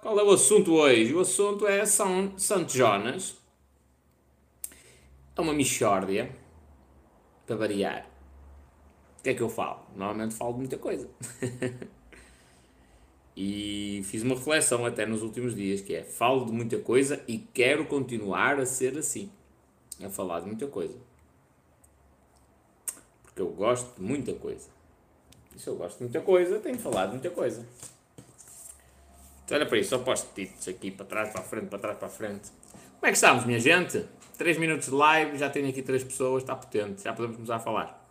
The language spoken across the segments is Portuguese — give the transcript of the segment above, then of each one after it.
Qual é o assunto hoje? O assunto é São Santo Jonas. É uma mixórdia, para variar. O que é que eu falo? Normalmente falo de muita coisa. e fiz uma reflexão até nos últimos dias, que é, falo de muita coisa e quero continuar a ser assim. A falar de muita coisa. Porque eu gosto de muita coisa. E se eu gosto de muita coisa, tenho de falar de muita coisa. Olha para isso, só post-its aqui, para trás, para a frente, para trás, para a frente. Como é que estamos, minha gente? 3 minutos de live, já tenho aqui 3 pessoas, está potente, já podemos começar a falar.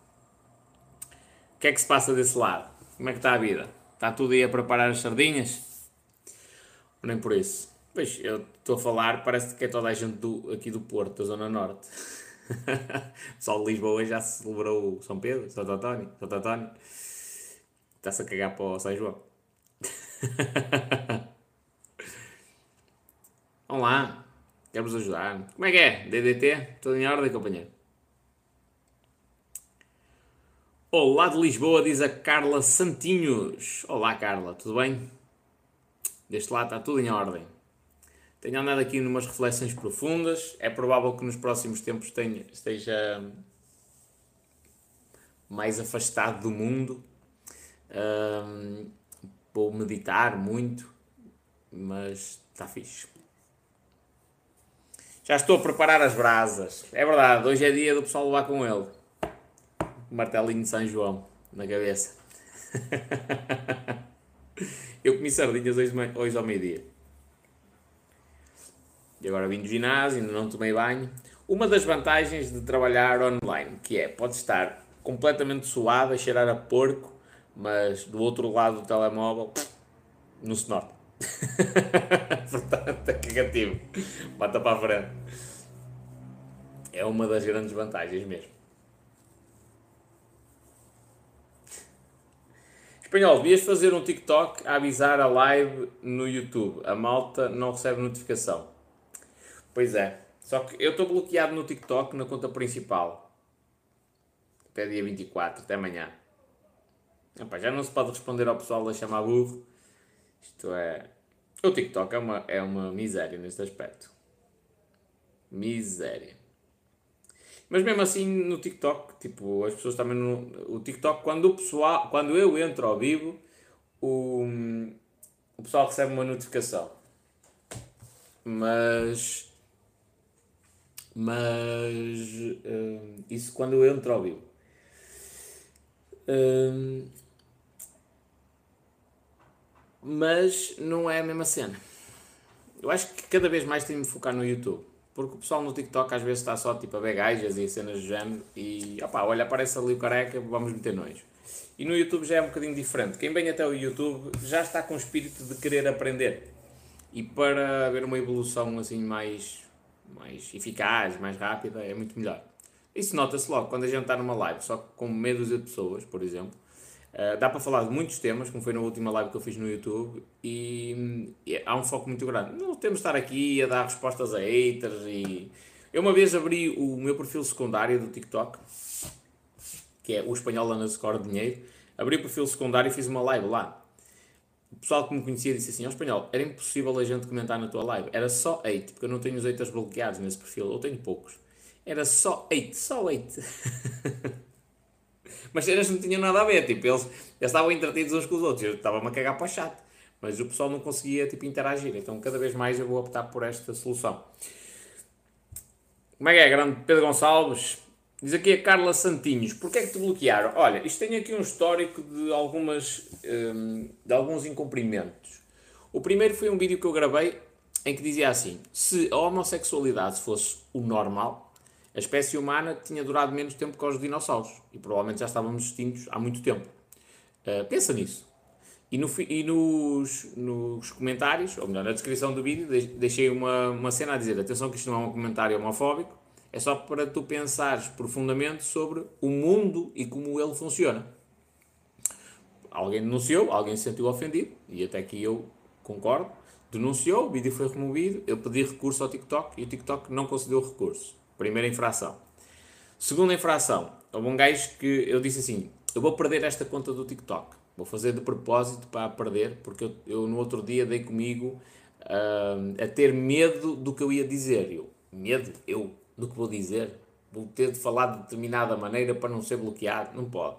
O que é que se passa desse lado? Como é que está a vida? Está tudo aí a preparar as sardinhas? Ou nem por isso? Pois, eu estou a falar, parece que é toda a gente do, aqui do Porto, da Zona Norte. pessoal de Lisboa já celebrou São Pedro, Santo António, Santo António. Está-se a cagar para o São João. Vamos lá, quero-vos ajudar. Como é que é? DDT? Tudo em ordem, companheiro? Olá de Lisboa, diz a Carla Santinhos. Olá, Carla, tudo bem? Deste lado está tudo em ordem. Tenho andado aqui numas reflexões profundas. É provável que nos próximos tempos tenha, esteja mais afastado do mundo. Um, vou meditar muito, mas está fixe. Já estou a preparar as brasas. É verdade, hoje é dia do pessoal levar com ele martelinho de São João na cabeça. Eu comi sardinhas hoje, hoje ao meio-dia. E agora vim do ginásio, ainda não tomei banho. Uma das vantagens de trabalhar online, que é, pode estar completamente suado, a cheirar a porco, mas do outro lado do telemóvel, não se. Portanto, é cagativo. Bata para a frente. É uma das grandes vantagens mesmo. Espanhol, devias fazer um TikTok a avisar a live no YouTube. A malta não recebe notificação. Pois é. Só que eu estou bloqueado no TikTok na conta principal. Até dia 24, até amanhã. Epá, já não se pode responder ao pessoal a chamar burro. Isto é. O TikTok é uma, é uma miséria neste aspecto. Miséria. Mas mesmo assim no TikTok, tipo, as pessoas também no. O TikTok, quando o pessoal. Quando eu entro ao vivo, o, o pessoal recebe uma notificação. Mas. Mas. Uh, isso quando eu entro ao vivo. Mas não é a mesma cena. Eu acho que cada vez mais tenho de me focar no YouTube. Porque o pessoal no TikTok às vezes está só tipo a ver gajas e cenas do género e opá, olha, aparece ali o careca, vamos meter nojo. E no YouTube já é um bocadinho diferente. Quem vem até o YouTube já está com o espírito de querer aprender. E para haver uma evolução assim mais, mais eficaz, mais rápida, é muito melhor. Isso nota-se logo quando a gente está numa live, só com dúzia de pessoas, por exemplo Uh, dá para falar de muitos temas, como foi na última live que eu fiz no YouTube, e, e, há um foco muito grande. Não temos de estar aqui a dar respostas a haters e. Eu uma vez abri o meu perfil secundário do TikTok, que é o espanhol underscore dinheiro, abri o perfil secundário e fiz uma live lá. O pessoal que me conhecia disse assim, ó oh, espanhol, era impossível a gente comentar na tua live. Era só hate, porque eu não tenho os haters bloqueados nesse perfil, eu tenho poucos. Era só hate, só hate. Mas eles não tinham nada a ver, tipo, eles, eles estavam entretidos uns com os outros, eu estava-me a cagar para o chat. Mas o pessoal não conseguia, tipo, interagir, então cada vez mais eu vou optar por esta solução. Como é que é, grande Pedro Gonçalves? Diz aqui a Carla Santinhos, porquê é que te bloquearam? Olha, isto tem aqui um histórico de, algumas, um, de alguns incumprimentos. O primeiro foi um vídeo que eu gravei em que dizia assim: se a homossexualidade fosse o normal, a espécie humana tinha durado menos tempo que os dinossauros e provavelmente já estávamos extintos há muito tempo. Uh, pensa nisso. E, no, e nos, nos, comentários, ou melhor, na descrição do vídeo, deixei uma, uma cena a dizer: atenção, que isto não é um comentário homofóbico, é só para tu pensares profundamente sobre o mundo e como ele funciona. Alguém denunciou, alguém se sentiu ofendido, e até que eu concordo. Denunciou, o vídeo foi removido, eu pedi recurso ao TikTok e o TikTok não concedeu recurso. Primeira infração. Segunda infração. Houve um gajo que eu disse assim: eu vou perder esta conta do TikTok. Vou fazer de propósito para perder, porque eu, eu no outro dia dei comigo uh, a ter medo do que eu ia dizer. Eu, medo? Eu? Do que vou dizer? Vou ter de falar de determinada maneira para não ser bloqueado? Não pode.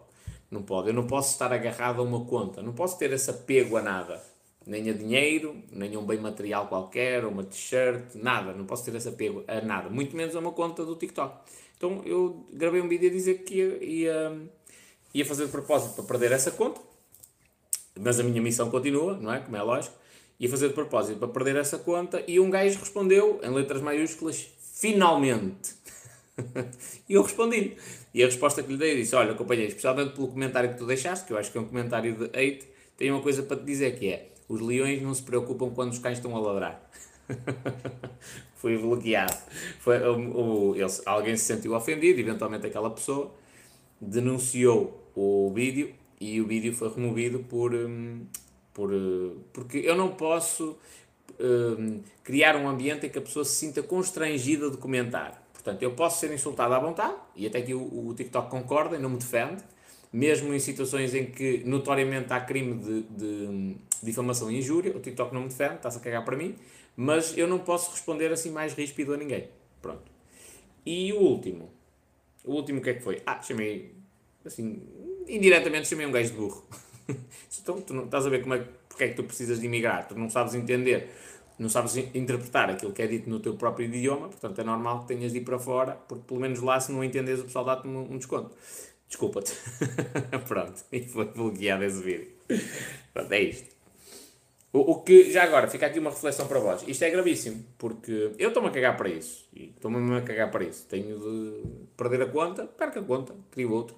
Não pode. Eu não posso estar agarrado a uma conta. Não posso ter esse apego a nada. Nem a dinheiro, nem a um bem material qualquer, uma t-shirt, nada. Não posso ter esse apego a nada. Muito menos a uma conta do TikTok. Então eu gravei um vídeo a dizer que ia, ia, ia fazer de propósito para perder essa conta. Mas a minha missão continua, não é? Como é lógico. Ia fazer de propósito para perder essa conta. E um gajo respondeu, em letras maiúsculas, finalmente. e eu respondi. E a resposta que lhe dei disse: Olha, companheiro, especialmente pelo comentário que tu deixaste, que eu acho que é um comentário de hate, tenho uma coisa para te dizer que é: os leões não se preocupam quando os cães estão a ladrar. Fui bloqueado. Foi, o, ele, alguém se sentiu ofendido, eventualmente aquela pessoa denunciou o vídeo e o vídeo foi removido por, hum, por eh, porque eu não posso um, criar um ambiente em que a pessoa se sinta constrangida de comentar. Portanto, eu posso ser insultado à vontade, e até que o, o TikTok concorda e não me defende, mesmo em situações em que notoriamente há crime de, de difamação e injúria, o TikTok não me defende, está-se a cagar para mim, mas eu não posso responder assim mais ríspido a ninguém. Pronto. E o último, o último o que é que foi? Ah, chamei, assim, indiretamente chamei um gajo de burro. então, tu não estás a ver como é, porque é que tu precisas de imigrar, tu não sabes entender não sabes interpretar aquilo que é dito no teu próprio idioma, portanto é normal que tenhas de ir para fora, porque pelo menos lá, se não entendes, o pessoal dá-te um, um desconto. Desculpa-te. Pronto, e foi bloqueado esse vídeo. Pronto, é isto. O, o, que, já agora, fica aqui uma reflexão para vós. Isto é gravíssimo, porque eu estou-me a cagar para isso. E estou-me a cagar para isso. Tenho de perder a conta, perco a conta, crio outro.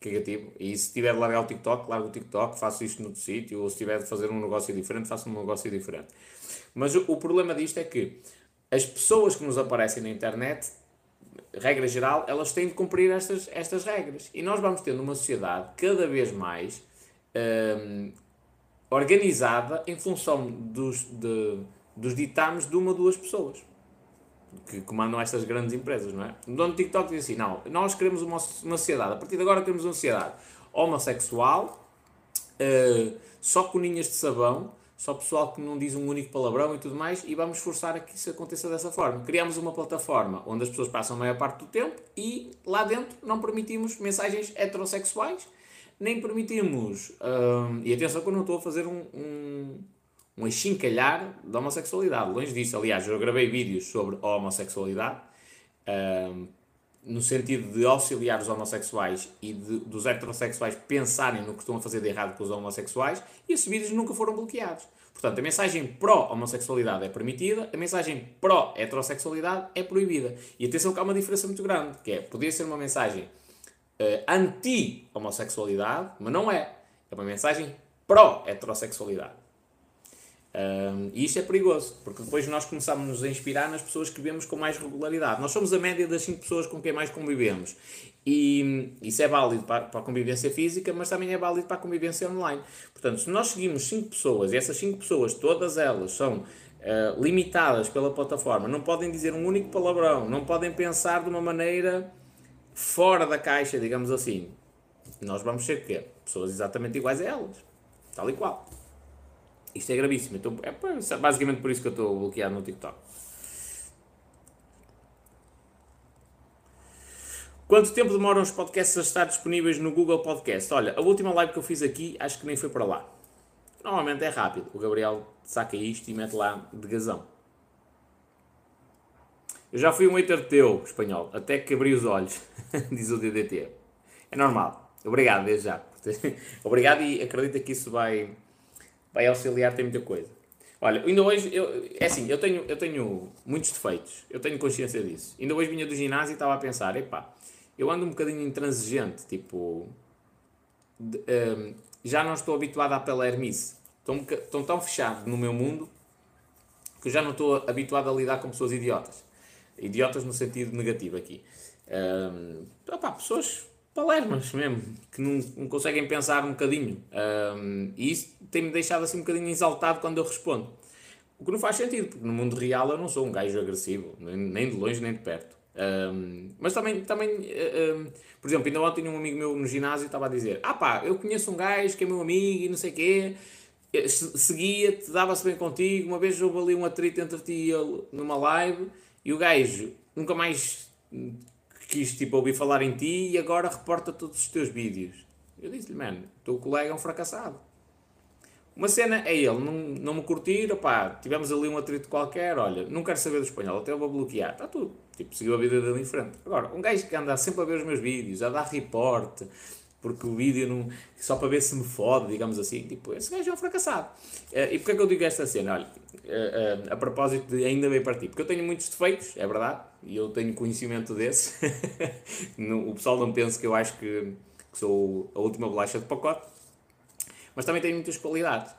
Cagativo. E se tiver de largar o TikTok, largo o TikTok, faço isto noutro sítio. Ou se tiver de fazer um negócio diferente, faço um negócio diferente. Mas o, o problema disto é que as pessoas que nos aparecem na internet, regra geral, elas têm de cumprir estas, estas regras. E nós vamos tendo uma sociedade cada vez mais hum, organizada em função dos, de, dos ditames de uma ou duas pessoas que comandam estas grandes empresas, não é? O dono do TikTok diz assim, não, nós queremos uma, uma sociedade, a partir de agora queremos uma sociedade homossexual, uh, só coninhas de sabão, só pessoal que não diz um único palavrão e tudo mais, e vamos forçar a que isso aconteça dessa forma. Criamos uma plataforma onde as pessoas passam a maior parte do tempo e lá dentro não permitimos mensagens heterossexuais, nem permitimos. Hum, e atenção que eu não estou a fazer um, um, um achincalhar da homossexualidade. Longe disso, aliás, eu gravei vídeos sobre a homossexualidade. Hum, no sentido de auxiliar os homossexuais e de, dos heterossexuais pensarem no que estão a fazer de errado com os homossexuais, e esses vídeos nunca foram bloqueados. Portanto, a mensagem pró-homossexualidade é permitida, a mensagem pró-heterossexualidade é proibida. E atenção que há uma diferença muito grande, que é, podia ser uma mensagem uh, anti-homossexualidade, mas não é. É uma mensagem pró-heterossexualidade. Um, e isto é perigoso, porque depois nós começamos a inspirar nas pessoas que vemos com mais regularidade. Nós somos a média das 5 pessoas com quem mais convivemos. E isso é válido para, para a convivência física, mas também é válido para a convivência online. Portanto, se nós seguimos 5 pessoas e essas 5 pessoas, todas elas, são uh, limitadas pela plataforma, não podem dizer um único palavrão, não podem pensar de uma maneira fora da caixa, digamos assim, nós vamos ser quê? Pessoas exatamente iguais a elas, tal e qual. Isto é gravíssimo. Então, é basicamente por isso que eu estou bloqueado no TikTok. Quanto tempo demoram os podcasts a estar disponíveis no Google Podcast? Olha, a última live que eu fiz aqui acho que nem foi para lá. Normalmente é rápido. O Gabriel saca isto e mete lá de gazão. Eu já fui um hater teu, espanhol, até que abri os olhos, diz o DDT. É normal. Obrigado, desde já. Obrigado e acredita que isso vai, vai auxiliar, tem muita coisa. Olha, ainda hoje, eu, é assim, eu tenho, eu tenho muitos defeitos, eu tenho consciência disso. Ainda hoje vinha do ginásio e estava a pensar, epá, eu ando um bocadinho intransigente, tipo, de, um, já não estou habituado à pela ermice. Estou, estou tão fechado no meu mundo que já não estou habituado a lidar com pessoas idiotas. Idiotas no sentido negativo aqui. Um, opá, pessoas palermas mesmo, que não, não, conseguem pensar um bocadinho. Um, e isso tem-me deixado assim um bocadinho exaltado quando eu respondo. O que não faz sentido, porque no mundo real eu não sou um gajo agressivo, nem de longe nem de perto. Um, mas também, também um, por exemplo, ainda ontem um amigo meu no ginásio estava a dizer: Ah pá, eu conheço um gajo que é meu amigo e não sei o quê, seguia-te, dava-se bem contigo. Uma vez houve ali um atrito entre ti e ele numa live e o gajo nunca mais quis tipo, ouvir falar em ti e agora reporta todos os teus vídeos. Eu disse-lhe, mano, teu colega é um fracassado. Uma cena é ele, não, não me curtir, opá, tivemos ali um atrito qualquer, olha, não quero saber do espanhol, até eu vou bloquear, está tudo. Tipo, seguiu a vida dele em frente. Agora, um gajo que anda sempre a ver os meus vídeos, a dar report, porque o vídeo não, só para ver se me fode, digamos assim, tipo, esse gajo é um fracassado. Uh, e porquê é que eu digo esta cena? Olha, uh, uh, a propósito de ainda bem para ti, porque eu tenho muitos defeitos, é verdade, e eu tenho conhecimento desse. o pessoal não pensa que eu acho que, que sou a última bolacha de pacote, mas também tenho muitas qualidades.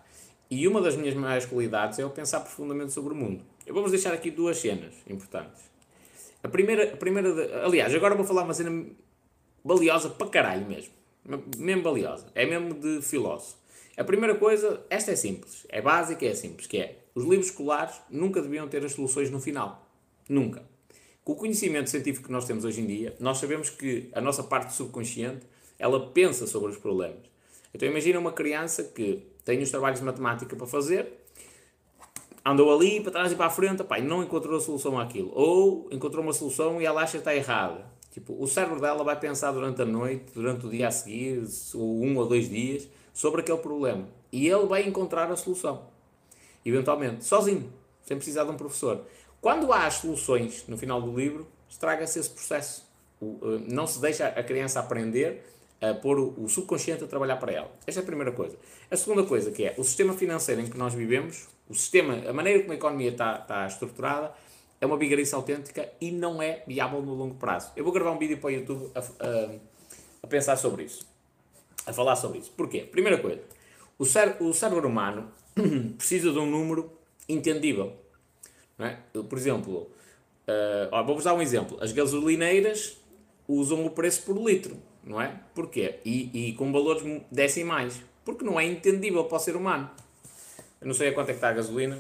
E uma das minhas maiores qualidades é eu pensar profundamente sobre o mundo. Eu vamos deixar aqui duas cenas importantes. A primeira, a primeira de, aliás, agora vou falar uma cena valiosa para caralho mesmo. Mesmo valiosa. É mesmo de filósofo. A primeira coisa, esta é simples. É básica, é simples, que é os livros escolares nunca deviam ter as soluções no final. Nunca. Com o conhecimento científico que nós temos hoje em dia, nós sabemos que a nossa parte subconsciente, ela pensa sobre os problemas. Então imagina uma criança que tem os trabalhos de matemática para fazer, andou ali para trás e para a frente, pá, não encontrou a solução àquilo. Ou encontrou uma solução e ela acha que está errada. Tipo, o cérebro dela vai pensar durante a noite, durante o dia a seguir, ou um ou dois dias, sobre aquele problema. E ele vai encontrar a solução. Eventualmente, sozinho, sem precisar de um professor. Quando há as soluções no final do livro, estraga-se esse processo. Eh, não se deixa a criança aprender a pôr o subconsciente a trabalhar para ela. Esta é a primeira coisa. A segunda coisa que é o sistema financeiro em que nós vivemos, o sistema, a maneira como a economia está, estruturada, é uma bigarice autêntica e não é viável no longo prazo. Eu vou gravar um vídeo para o YouTube a, a, a pensar sobre isso. A falar sobre isso. Porquê? Primeira coisa, o, cére o cérebro humano precisa de um número entendível. É? Por exemplo, uh, vou-vos dar um exemplo. As gasolineiras usam o preço por litro não é? Porquê? E, e com valores decimais. Porque não é entendível para o ser humano. Eu não sei a quanto é que está a gasolina.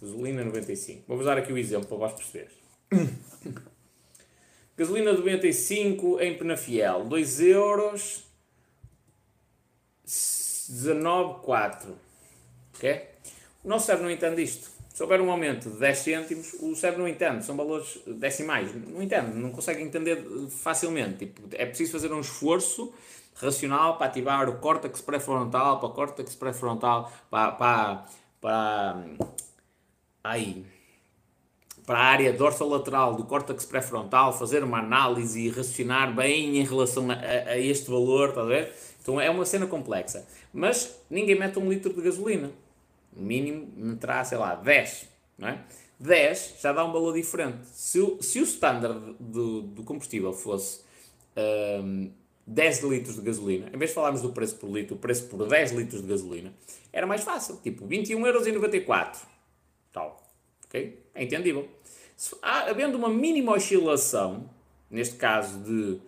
Gasolina 95. Vou usar aqui o exemplo para vós perceberes. gasolina 95 em Penafiel. 2 euros 19,4. Ok? O nosso cérebro não entende isto. Se houver um aumento de 10 cêntimos, o cérebro não entende, são valores decimais, não entende, não consegue entender facilmente. Tipo, é preciso fazer um esforço racional para ativar o córtex pré-frontal, para o córtex pré-frontal, para, para, para, aí, para a área dorsolateral do córtex pré-frontal, fazer uma análise e raciocinar bem em relação a, a este valor, está a ver? Então é uma cena complexa. Mas ninguém mete um litro de gasolina mínimo meterá, sei lá, 10, não é? 10 já dá um valor diferente. Se o, se o standard do, do combustível fosse um, 10 litros de gasolina, em vez de falarmos do preço por litro, o preço por 10 litros de gasolina, era mais fácil, tipo 21,94€. Tal. Ok? É entendível. Se, há, havendo uma mínima oscilação, neste caso de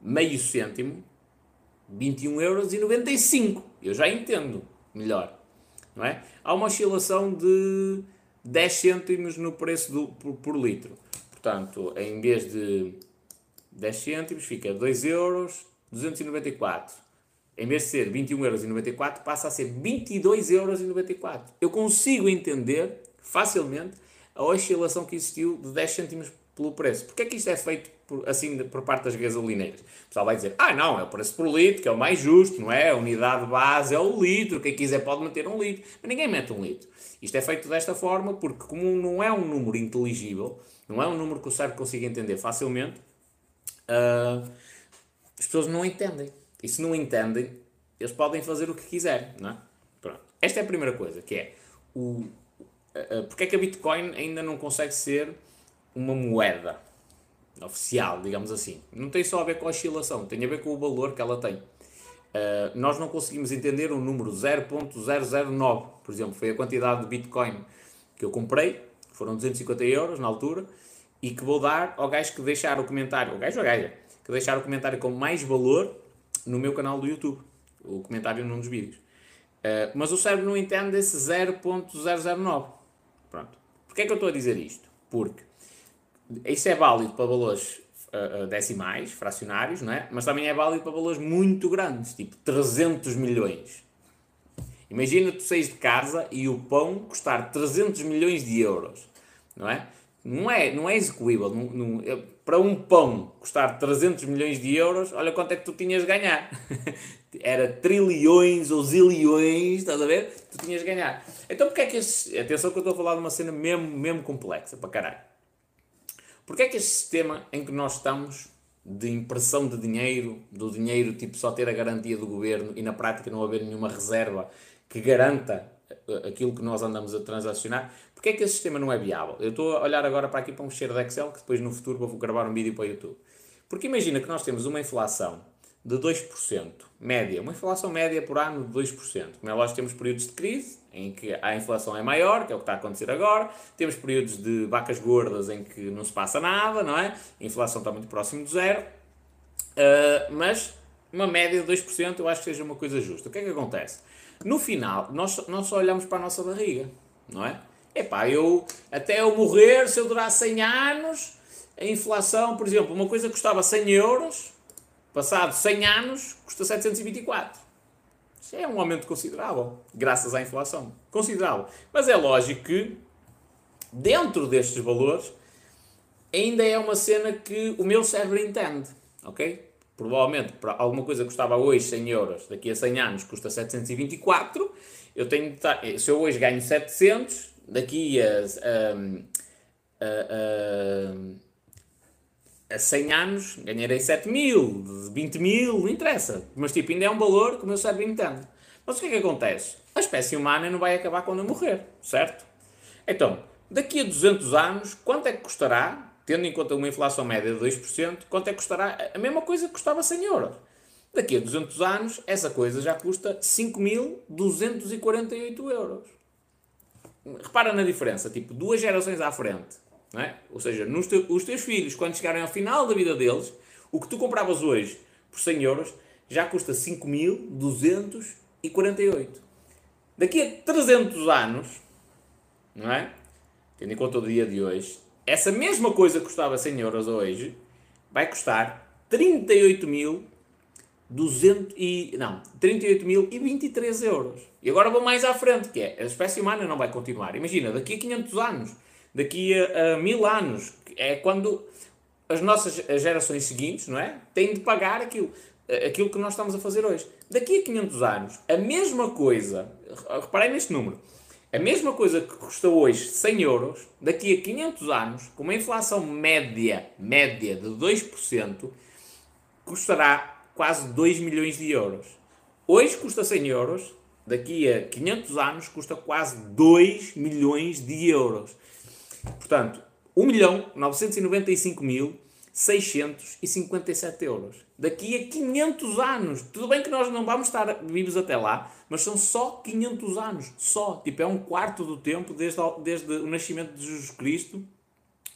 meio cêntimo, 21,95€. Eu já entendo melhor não é? Há uma oscilação de 10 cêntimos no preço do, por, por litro. Portanto, em vez de 10 cêntimos, fica 2 euros 294. Em vez de ser 21,94 euros, passa a ser 22,94 euros. Eu consigo entender facilmente a oscilação que existiu de 10 cêntimos pelo preço. Porquê é que isto é feito por, assim por parte das gasolineiras? O pessoal vai dizer, ah não, é o preço por litro, que é o mais justo, não é? A unidade base é o litro, quem quiser pode meter um litro. Mas ninguém mete um litro. Isto é feito desta forma porque como não é um número inteligível, não é um número que o cérebro consiga entender facilmente, uh, as pessoas não entendem. E se não entendem, eles podem fazer o que quiserem, não é? Pronto. Esta é a primeira coisa, que é o, uh, porque é que a Bitcoin ainda não consegue ser uma moeda oficial, digamos assim. Não tem só a ver com a oscilação, tem a ver com o valor que ela tem. Uh, nós não conseguimos entender o número 0.009, por exemplo, foi a quantidade de Bitcoin que eu comprei, foram 250 euros na altura, e que vou dar ao gajo que deixar o comentário, o gajo ou gaja, que deixar o comentário com mais valor no meu canal do YouTube, o comentário num dos vídeos. Uh, mas o cérebro não entende esse 0.009. Pronto. Porquê é que eu estou a dizer isto? Porque isso é válido para valores uh, decimais, fracionários, não é? Mas também é válido para valores muito grandes, tipo 300 milhões. Imagina tu saís de casa e o pão custar 300 milhões de euros, não é? Não é, não é execuível. Não, não, para um pão custar 300 milhões de euros, olha quanto é que tu tinhas de ganhar. Era trilhões ou zilhões, estás a ver? Tu tinhas de ganhar. Então porque é que este... Atenção que eu estou a falar de uma cena mesmo, mesmo complexa, para caralho. Porque é que este sistema em que nós estamos de impressão de dinheiro, do dinheiro tipo só ter a garantia do governo e na prática não haver nenhuma reserva que garanta eh, aquilo que nós andamos a transacionar, porque é que esse sistema não é viável? Eu estou a olhar agora para aqui para um cheiro de Excel que depois no futuro vou gravar um vídeo para o YouTube. Porque imagina que nós temos uma inflação de 2%, média, uma inflação média por ano de 2%. Como é lógico, temos períodos de crise, em que a inflação é maior, que é o que está a acontecer agora, temos períodos de vacas gordas em que não se passa nada, não é? A inflação está muito próximo de zero, uh, mas uma média de 2% eu acho que seja uma coisa justa. O que é que acontece? No final, nós, nós só olhamos para a nossa barriga, não é? Epá, eu, até eu morrer, se eu durar 100 anos, a inflação, por exemplo, uma coisa que custava 100 euros, Passado 100 anos, custa 724. É um aumento considerável, graças à inflação. Considerável. Mas é lógico que, dentro destes valores, ainda é uma cena que o meu cérebro entende. Ok? Provavelmente, para alguma coisa que custava hoje 100 euros, daqui a 100 anos custa 724. Eu tenho se eu hoje ganho 700, daqui a, a, a a 100 anos ganharei 7 mil, 20 mil, não interessa. Mas tipo, ainda é um valor que o meu cérebro entende. Mas o que é que acontece? A espécie humana não vai acabar quando eu morrer, certo? Então, daqui a 200 anos, quanto é que custará, tendo em conta uma inflação média de 2%, quanto é que custará a mesma coisa que custava 100 euros? Daqui a 200 anos, essa coisa já custa 5.248 euros. Repara na diferença, tipo, duas gerações à frente não é? Ou seja, nos te, os teus filhos, quando chegarem ao final da vida deles, o que tu compravas hoje por 100 euros já custa 5.248. Daqui a 300 anos, não é? Tendo em conta o dia de hoje, essa mesma coisa que custava 100 euros hoje vai custar 38.200 e não, 38.023 euros. E agora vou mais à frente, que é a espécie humana não vai continuar. Imagina, daqui a 500 anos daqui a, a mil anos. É quando as nossas gerações seguintes, não é? Têm de pagar aquilo, aquilo que nós estamos a fazer hoje. Daqui a 500 anos, a mesma coisa, reparem neste número, a mesma coisa que custa hoje 100 euros, daqui a 500 anos, com uma inflação média, média de 2%, custará quase 2 milhões de euros. Hoje custa 100 euros, daqui a 500 anos custa quase 2 milhões de euros. Portanto, 1.995.657 euros. Daqui a 500 anos. Tudo bem que nós não vamos estar vivos até lá, mas são só 500 anos. Só. Tipo, é um quarto do tempo desde, desde o nascimento de Jesus Cristo.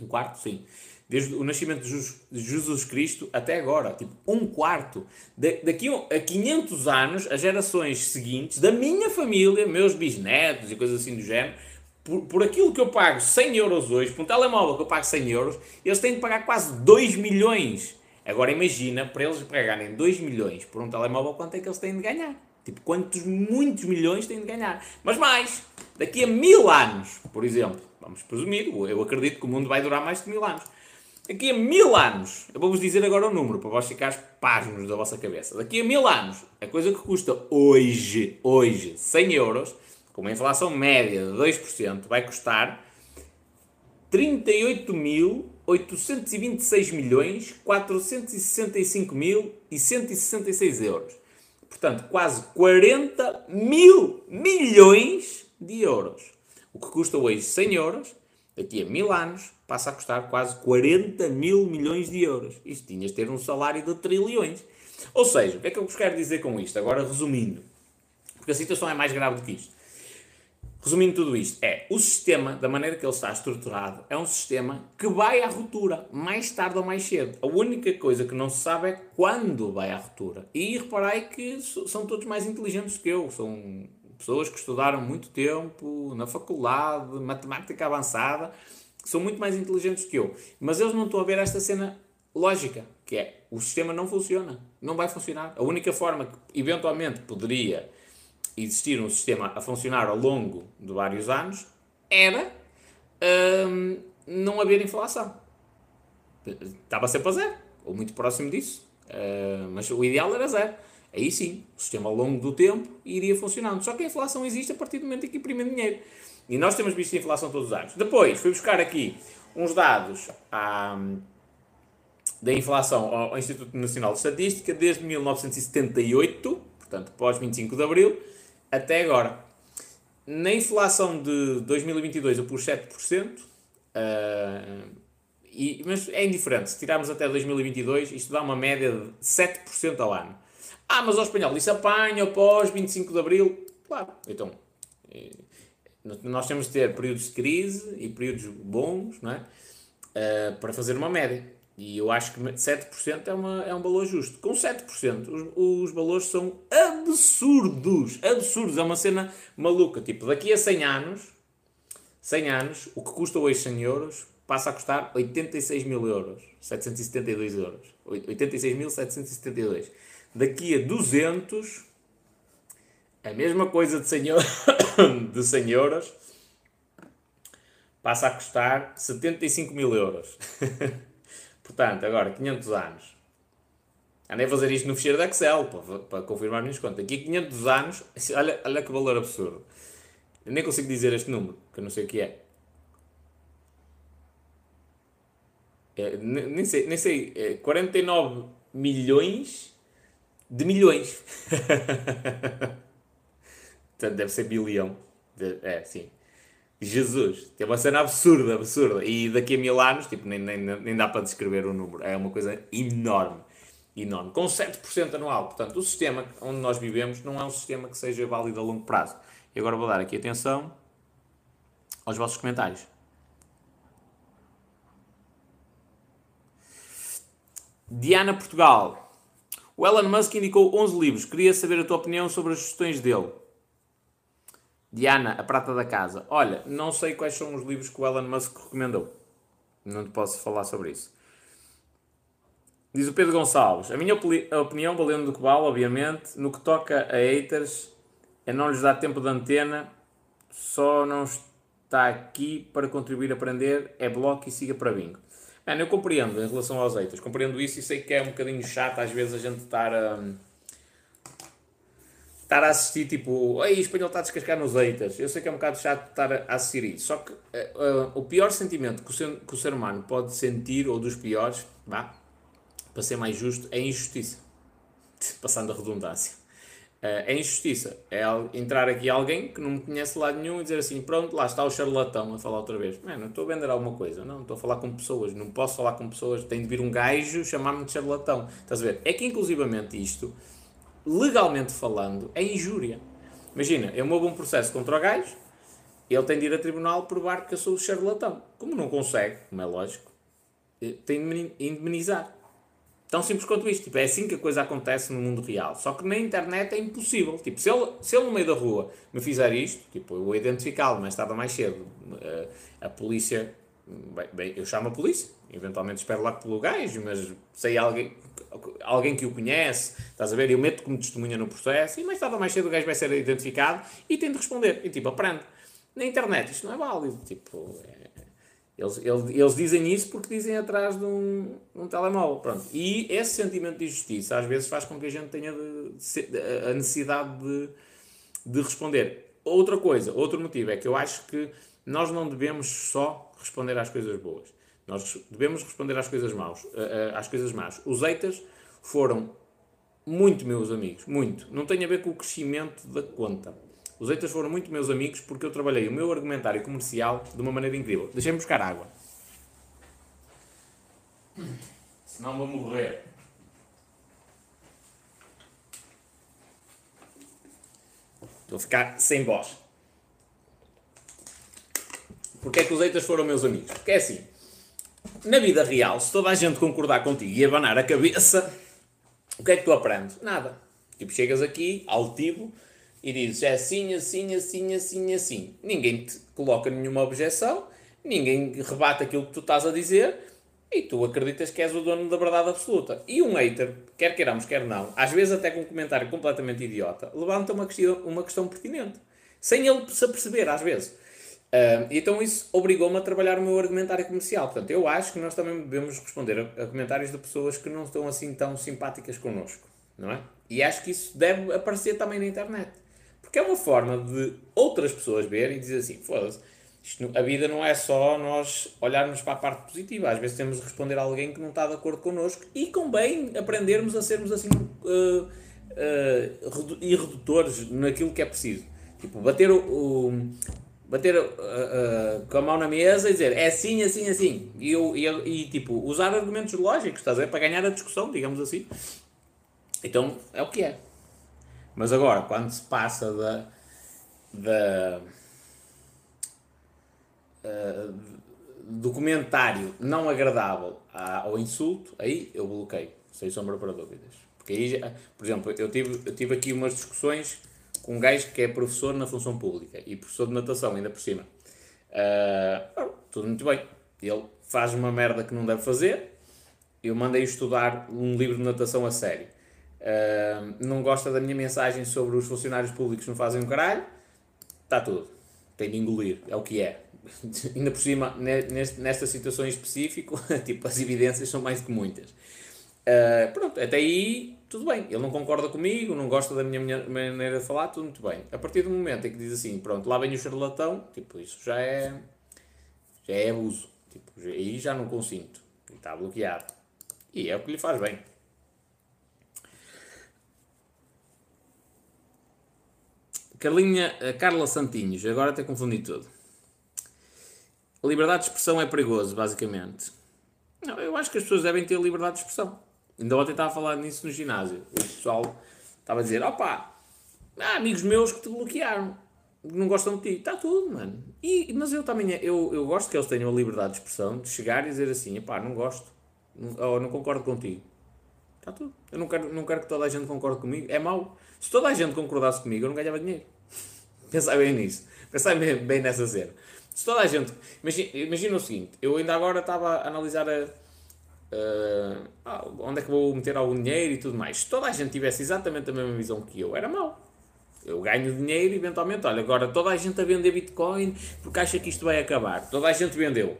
Um quarto, sim. Desde o nascimento de Jesus Cristo até agora. Tipo, um quarto. daqui a 500 anos, as gerações seguintes da minha família, meus bisnetos e coisas assim do género, por, por aquilo que eu pago 100 euros hoje, por um telemóvel que eu pago 100 euros, eles têm de pagar quase 2 milhões. Agora imagina, para eles pagarem 2 milhões por um telemóvel, quanto é que eles têm de ganhar? Tipo, quantos muitos milhões têm de ganhar? Mas mais, daqui a mil anos, por exemplo, vamos presumir, eu acredito que o mundo vai durar mais de mil anos. Daqui a mil anos, eu vou-vos dizer agora o número, para vós ficarem pasmos da vossa cabeça. Daqui a mil anos, a coisa que custa hoje, hoje, 100 euros, com uma inflação média de 2%, vai custar 38.826 milhões 465 mil e 166 euros. Portanto, quase 40 mil milhões de euros. O que custa hoje 100 euros, daqui a mil anos, passa a custar quase 40 mil milhões de euros. Isto tinhas de ter um salário de trilhões. Ou seja, o que é que eu vos quero dizer com isto? Agora resumindo, porque a situação é mais grave do que isto. Resumindo tudo isto, é o sistema, da maneira que ele está estruturado, é um sistema que vai à ruptura, mais tarde ou mais cedo. A única coisa que não se sabe é quando vai à ruptura. E reparai que são todos mais inteligentes que eu. São pessoas que estudaram muito tempo na faculdade, matemática avançada, são muito mais inteligentes que eu, mas eles não estão a ver esta cena lógica, que é o sistema não funciona, não vai funcionar. A única forma que eventualmente poderia existir um sistema a funcionar ao longo de vários anos era hum, não haver inflação. Estava sempre a zero, ou muito próximo disso, uh, mas o ideal era zero. Aí sim, o sistema ao longo do tempo iria funcionando. Só que a inflação existe a partir do momento em que imprimem dinheiro. E nós temos visto a inflação todos os anos. Depois, fui buscar aqui uns dados à, da inflação ao Instituto Nacional de Estatística desde 1978, portanto, pós 25 de Abril, até agora. Na inflação de 2022 eu pus 7%, uh, e, mas é indiferente. Se tirarmos até 2022, isto dá uma média de 7% ao ano. Ah, mas o espanhol, isso apanha após 25 de Abril. Claro, então, nós temos de ter períodos de crise e períodos bons, não é? Uh, para fazer uma média. E eu acho que 7% é, uma, é um valor justo. Com 7%, os, os valores são absurdos. Absurdos. É uma cena maluca. Tipo, daqui a 100 anos, 100 anos, o que custa hoje 100 euros passa a custar 86 mil euros. 772 euros. 86.772. Daqui a 200, a mesma coisa de 100, euros, de 100 euros passa a custar 75 mil euros. Portanto, agora, 500 anos. Andei a fazer isto no ficheiro de Excel para, para confirmar as minhas contas. Aqui 500 anos, olha, olha que valor absurdo. Eu nem consigo dizer este número, que eu não sei o que é. é nem sei, nem sei é 49 milhões de milhões. Portanto, deve ser bilhão. É, sim. Jesus, é uma cena absurda, absurda. E daqui a mil anos, tipo, nem, nem, nem dá para descrever o número. É uma coisa enorme. Enorme. Com 7% anual. Portanto, o sistema onde nós vivemos não é um sistema que seja válido a longo prazo. E agora vou dar aqui atenção aos vossos comentários. Diana Portugal. O Elon Musk indicou 11 livros. Queria saber a tua opinião sobre as sugestões dele. Diana, a prata da casa. Olha, não sei quais são os livros que o Elon Musk recomendou. Não te posso falar sobre isso. Diz o Pedro Gonçalves. A minha opinião, valendo do que vale, obviamente, no que toca a haters, é não lhes dar tempo de antena, só não está aqui para contribuir a aprender, é bloco e siga para bingo. Mano, eu compreendo em relação aos haters, compreendo isso e sei que é um bocadinho chato às vezes a gente estar a estar a assistir tipo, ei, o espanhol está a descascar nos haters. Eu sei que é um bocado chato estar a assistir isso. Só que uh, uh, o pior sentimento que o, ser, que o ser humano pode sentir, ou dos piores, vá, para ser mais justo, é injustiça. Passando a redundância. Uh, é injustiça. É entrar aqui alguém que não me conhece de lado nenhum e dizer assim: pronto, lá está o charlatão a falar outra vez. Mano, estou a vender alguma coisa. Não, estou a falar com pessoas. Não posso falar com pessoas. Tem de vir um gajo chamar-me de charlatão. Estás a ver? É que inclusivamente isto legalmente falando, é injúria. Imagina, eu movo um processo contra o gajo, ele tem de ir a tribunal provar que eu sou o charlatão. Como não consegue, como é lógico, eh, tem de indemnizar. Tão simples quanto isto. Tipo, é assim que a coisa acontece no mundo real. Só que na internet é impossível. Tipo, se ele, se ele no meio da rua me fizer isto, tipo, eu vou identificá-lo tarde ou mais cedo. Uh, a polícia, bem, bem, eu chamo a polícia. Eventualmente espero lá pelo gajo, mas sei alguém, alguém que o conhece, estás a ver? Eu meto como testemunha no processo e mais tarde ou mais cedo o gajo vai ser identificado e tem de responder. E tipo, aprende. Na internet isto não é válido. Tipo, é, eles, eles, eles dizem isso porque dizem atrás de um, um telemóvel. Pronto. E esse sentimento de injustiça às vezes faz com que a gente tenha de, de, a necessidade de, de responder. Outra coisa, outro motivo é que eu acho que nós não devemos só responder às coisas boas. Nós devemos responder às coisas maus, eh, eh, às coisas más. Os haters foram muito meus amigos, muito. Não tem a ver com o crescimento da conta. Os haters foram muito meus amigos porque eu trabalhei o meu argumentário comercial de uma maneira incrível. Deixem-me buscar água. Senão vou morrer. A ficar sem voz. Porquê é que os haters foram meus amigos? Porque é assim na vida real, se toda a gente concordar contigo e abanar a cabeça, o que é que tu aprendes? Nada. Tipo, chegas aqui, altivo, e dizes é assim, assim, assim, assim, assim. Ninguém te coloca nenhuma objeção ninguém rebate aquilo que tu estás a dizer e tu acreditas que és o dono da verdade absoluta. E um hater, quer queiramos, quer não, às vezes até com um comentário completamente idiota, levanta uma questão, uma questão pertinente. Sem ele se aperceber, às vezes. Uh, então isso obrigou-me a trabalhar o meu argumentário comercial. Portanto, eu acho que nós também devemos responder a, a comentários de pessoas que não estão assim tão simpáticas connosco, não é? E acho que isso deve aparecer também na internet. Porque é uma forma de outras pessoas verem e dizer assim, foda-se, a vida não é só nós olharmos para a parte positiva. Às vezes temos de responder a alguém que não está de acordo connosco e convém aprendermos a sermos assim uh, uh, irredutores naquilo que é preciso. Tipo, bater o, o bater uh, com a mão na mesa e dizer é assim, assim, assim. E, eu, e, e tipo, usar argumentos lógicos, estás a ver? Para ganhar a discussão, digamos assim. Então, é o que é. Mas agora, quando se passa da, da uh, do comentário não agradável ao insulto, aí eu bloqueio, sem sombra para dúvidas. Porque aí, por exemplo, eu tive, eu tive aqui umas discussões com um gajo que é professor na função pública e professor de natação, ainda por cima. Uh, tudo muito bem. Ele faz uma merda que não deve fazer. Eu mandei estudar um livro de natação a sério. Uh, não gosta da minha mensagem sobre os funcionários públicos não fazem um caralho, está tudo. Tem de engolir, é o que é. Ainda por cima, nesta situação em específico, tipo, as evidências são mais do que muitas. Uh, pronto, até aí tudo bem. Ele não concorda comigo, não gosta da minha maneira de falar, tudo muito bem. A partir do momento em que diz assim, pronto, lá vem o charlatão, tipo, isso já é, já é abuso. Tipo, aí já não consinto. Está bloqueado. E é o que lhe faz bem. Carlinha, eh, Carla Santinhos, agora até confundi tudo. A liberdade de expressão é perigoso, basicamente. Não, eu acho que as pessoas devem ter liberdade de expressão. Ainda ontem estava a falar nisso no ginásio. O pessoal estava a dizer: opá, há amigos meus que te bloquearam, não gostam de ti. Está tudo, mano. E, mas eu também eu, eu gosto que eles tenham a liberdade de expressão de chegar e dizer assim: opá, não gosto, ou não concordo contigo. Está tudo. Eu não quero, não quero que toda a gente concorde comigo. É mau. Se toda a gente concordasse comigo, eu não ganhava dinheiro. Pensai bem nisso. Pensai bem, bem nessa cena. Se toda a gente. Imagina, imagina o seguinte: eu ainda agora estava a analisar a, uh, onde é que vou meter algum dinheiro e tudo mais. Se toda a gente tivesse exatamente a mesma visão que eu, era mau. Eu ganho dinheiro eventualmente. Olha, agora toda a gente a vender Bitcoin porque acha que isto vai acabar. Toda a gente vendeu.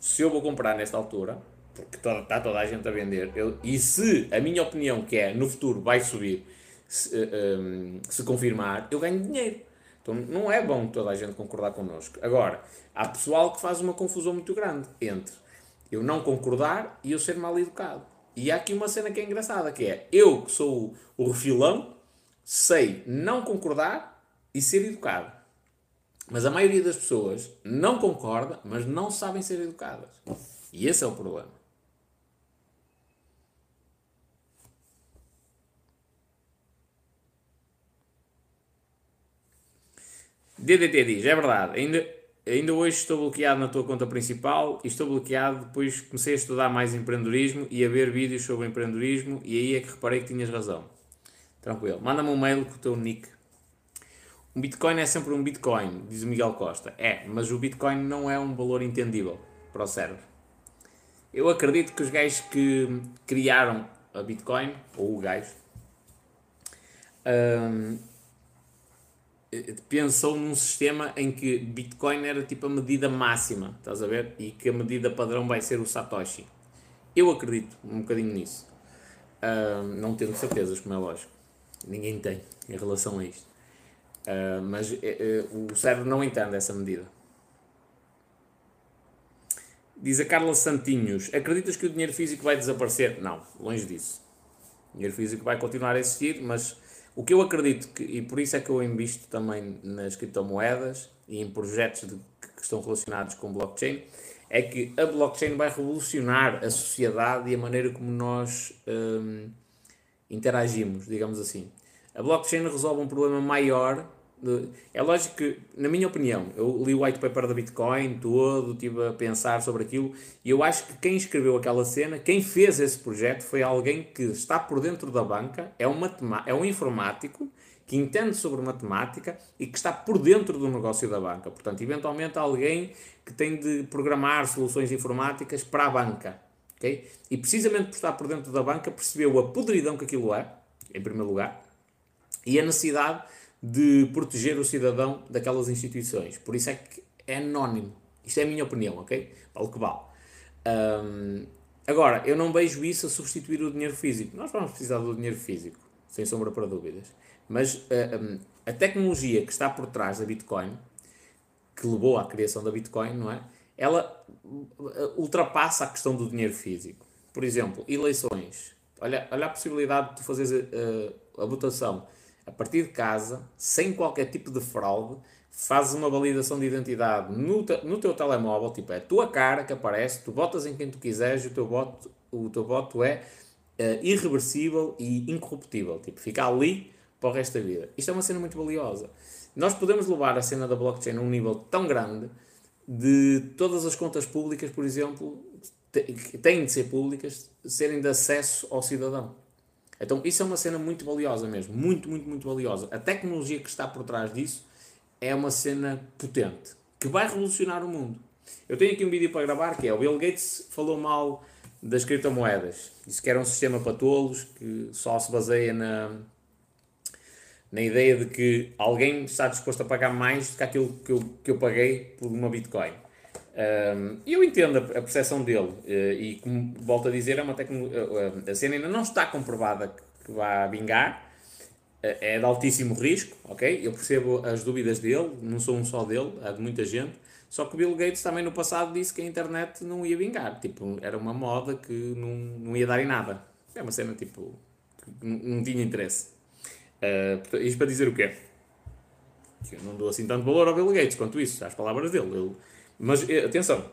Se eu vou comprar nesta altura, porque toda, está toda a gente a vender, eu, e se a minha opinião, que é no futuro vai subir, se, uh, ah, um, se confirmar, eu ganho dinheiro. Então não é bom toda a gente concordar connosco. Agora, há pessoal que faz uma confusão muito grande entre eu não concordar e eu ser mal educado. E há aqui uma cena que é engraçada, que é eu que sou o refilão, sei não concordar e ser educado. Mas a maioria das pessoas não concorda, mas não sabem ser educadas. E esse é o problema. DDT diz, é verdade, ainda, ainda hoje estou bloqueado na tua conta principal e estou bloqueado depois comecei a estudar mais empreendedorismo e a ver vídeos sobre empreendedorismo e aí é que reparei que tinhas razão. Tranquilo. Manda-me um mail com o teu nick. Um Bitcoin é sempre um Bitcoin, diz o Miguel Costa. É, mas o Bitcoin não é um valor entendível para o cérebro. Eu acredito que os gajos que criaram a Bitcoin, ou o gajo, um, pensou num sistema em que Bitcoin era tipo a medida máxima, estás a ver? E que a medida padrão vai ser o Satoshi. Eu acredito um bocadinho nisso. Uh, não tendo certezas, como é lógico. Ninguém tem em relação a isto. Uh, mas uh, o cérebro não entende essa medida. Diz a Carla Santinhos: Acreditas que o dinheiro físico vai desaparecer? Não, longe disso. O dinheiro físico vai continuar a existir, mas o que eu acredito, que, e por isso é que eu invisto também nas criptomoedas e em projetos de, que estão relacionados com blockchain, é que a blockchain vai revolucionar a sociedade e a maneira como nós hum, interagimos, digamos assim. A blockchain resolve um problema maior é lógico que, na minha opinião, eu li o white paper da Bitcoin todo, estive a pensar sobre aquilo, e eu acho que quem escreveu aquela cena, quem fez esse projeto, foi alguém que está por dentro da banca, é um, é um informático que entende sobre matemática e que está por dentro do negócio da banca. Portanto, eventualmente alguém que tem de programar soluções informáticas para a banca. Okay? E precisamente por estar por dentro da banca percebeu a podridão que aquilo é, em primeiro lugar, e a necessidade de proteger o cidadão daquelas instituições. Por isso é que é anónimo. Isto é a minha opinião, ok? Vale que vale. Um, agora, eu não vejo isso a substituir o dinheiro físico. Nós vamos precisar do dinheiro físico, sem sombra para dúvidas. Mas um, a tecnologia que está por trás da Bitcoin, que levou à criação da Bitcoin, não é? Ela ultrapassa a questão do dinheiro físico. Por exemplo, eleições. Olha, olha a possibilidade de fazer uh, a votação a partir de casa, sem qualquer tipo de fraude, fazes uma validação de identidade no, te, no teu telemóvel, tipo, é a tua cara que aparece, tu votas em quem tu quiseres e o teu voto, o teu voto é uh, irreversível e incorruptível, tipo, fica ali para o resto da vida. Isto é uma cena muito valiosa. Nós podemos levar a cena da blockchain a um nível tão grande de todas as contas públicas, por exemplo, têm de ser públicas, serem de acesso ao cidadão. Então, isso é uma cena muito valiosa mesmo. Muito, muito, muito valiosa. A tecnologia que está por trás disso é uma cena potente que vai revolucionar o mundo. Eu tenho aqui um vídeo para gravar que é o Bill Gates falou mal das criptomoedas. Disse que era um sistema para tolos que só se baseia na, na ideia de que alguém está disposto a pagar mais do que aquilo que eu, que eu paguei por uma Bitcoin. Eu entendo a, percepção dele uh, e, como volto a dizer, é uma tecnologia. Uh, a cena ainda não está comprovada que vá vingar, é de altíssimo risco, ok? Eu percebo as dúvidas dele, não sou um só dele, há de muita gente. Só que o Bill Gates também no passado disse que a internet não ia vingar, tipo, era uma moda que não, não ia dar em nada. É uma cena tipo que não tinha interesse. Uh, isto para dizer o quê? Que eu não dou assim tanto valor ao Bill Gates quanto isso, às palavras dele. Ele, mas eh, atenção,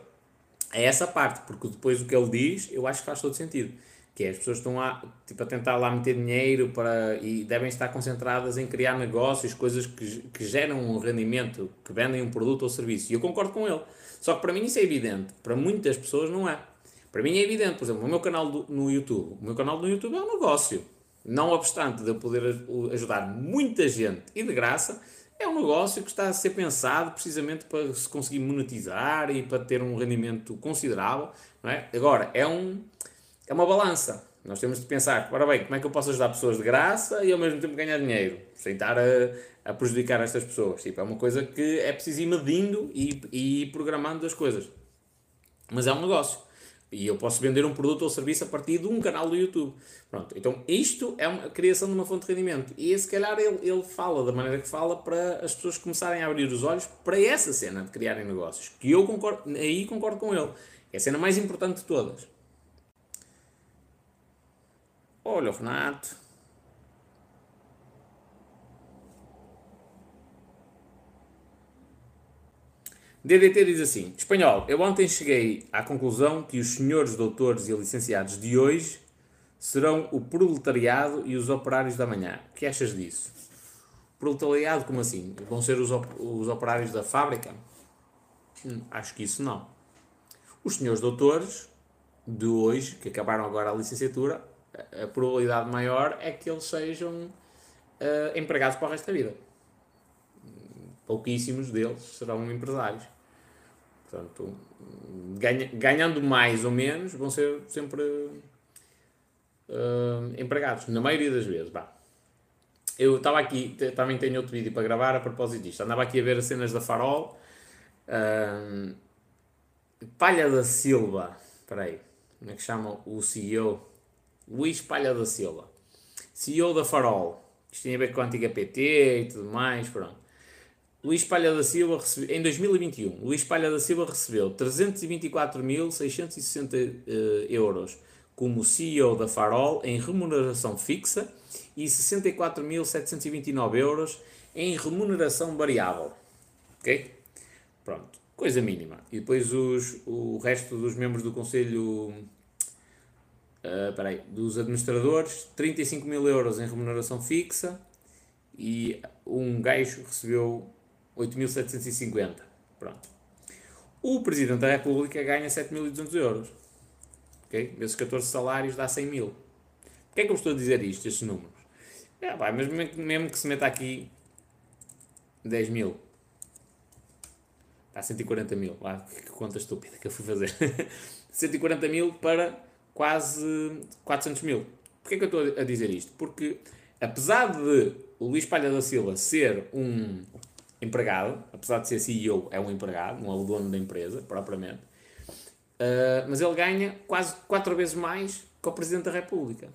é essa parte, porque depois o que ele diz eu acho que faz todo sentido. Que é, as pessoas estão lá, tipo, a tentar lá meter dinheiro para, e devem estar concentradas em criar negócios, coisas que, que geram um rendimento, que vendem um produto ou serviço. E eu concordo com ele. Só que para mim isso é evidente. Para muitas pessoas não é. Para mim é evidente. Por exemplo, o meu canal do, no YouTube. O meu canal no YouTube é um negócio. Não obstante de eu poder ajudar muita gente e de graça, é um negócio que está a ser pensado precisamente para se conseguir monetizar e para ter um rendimento considerável. Não é? Agora, é, um, é uma balança. Nós temos de pensar, ora bem, como é que eu posso ajudar pessoas de graça e ao mesmo tempo ganhar dinheiro, sem estar a, a prejudicar estas pessoas. Tipo, é uma coisa que é preciso ir medindo e, e programando as coisas. Mas é um negócio. E eu posso vender um produto ou serviço a partir de um canal do YouTube. Pronto, então isto é a criação de uma fonte de rendimento. E se calhar ele, ele fala da maneira que fala para as pessoas começarem a abrir os olhos para essa cena de criarem negócios. Que eu concordo, aí concordo com ele. É a cena mais importante de todas. Olha Renato. DDT diz assim: Espanhol, eu ontem cheguei à conclusão que os senhores doutores e licenciados de hoje serão o proletariado e os operários da manhã. O que achas disso? Proletariado, como assim? Vão ser os, op os operários da fábrica? Hum, acho que isso não. Os senhores doutores de hoje, que acabaram agora a licenciatura, a probabilidade maior é que eles sejam uh, empregados para o resto da vida. Pouquíssimos deles serão empresários. Portanto, ganha, ganhando mais ou menos, vão ser sempre uh, empregados, na maioria das vezes. Bah. Eu estava aqui, também tenho outro vídeo para gravar a propósito disto. Andava aqui a ver as cenas da Farol. Uh, Palha da Silva, espera aí, como é que chama o CEO? Luís Palha da Silva, CEO da Farol. Isto tem a ver com a antiga PT e tudo mais, pronto. Luís Palha da Silva recebeu, em 2021, Luís Palha da Silva recebeu 324.660 uh, eh, euros como CEO da Farol em remuneração fixa e 64.729 euros em remuneração variável. Ok? Pronto, coisa mínima. E depois os, o resto dos membros do Conselho, uh, peraí, dos administradores, 35 mil euros em remuneração fixa e um gajo recebeu 8.750. Pronto. O Presidente da República ganha 7.200 euros. Ok? Vezes 14 salários dá 100 mil. Porquê é que eu estou a dizer isto, estes números? É, pá, mas mesmo que se meta aqui 10 mil. Está 140 mil. Lá, que conta estúpida que eu fui fazer. 140 mil para quase 400 mil. Porquê que eu estou a dizer isto? Porque, apesar de o Luís Palha da Silva ser um empregado, apesar de ser CEO, é um empregado, não é o dono da empresa, propriamente, uh, mas ele ganha quase 4 vezes mais que o Presidente da República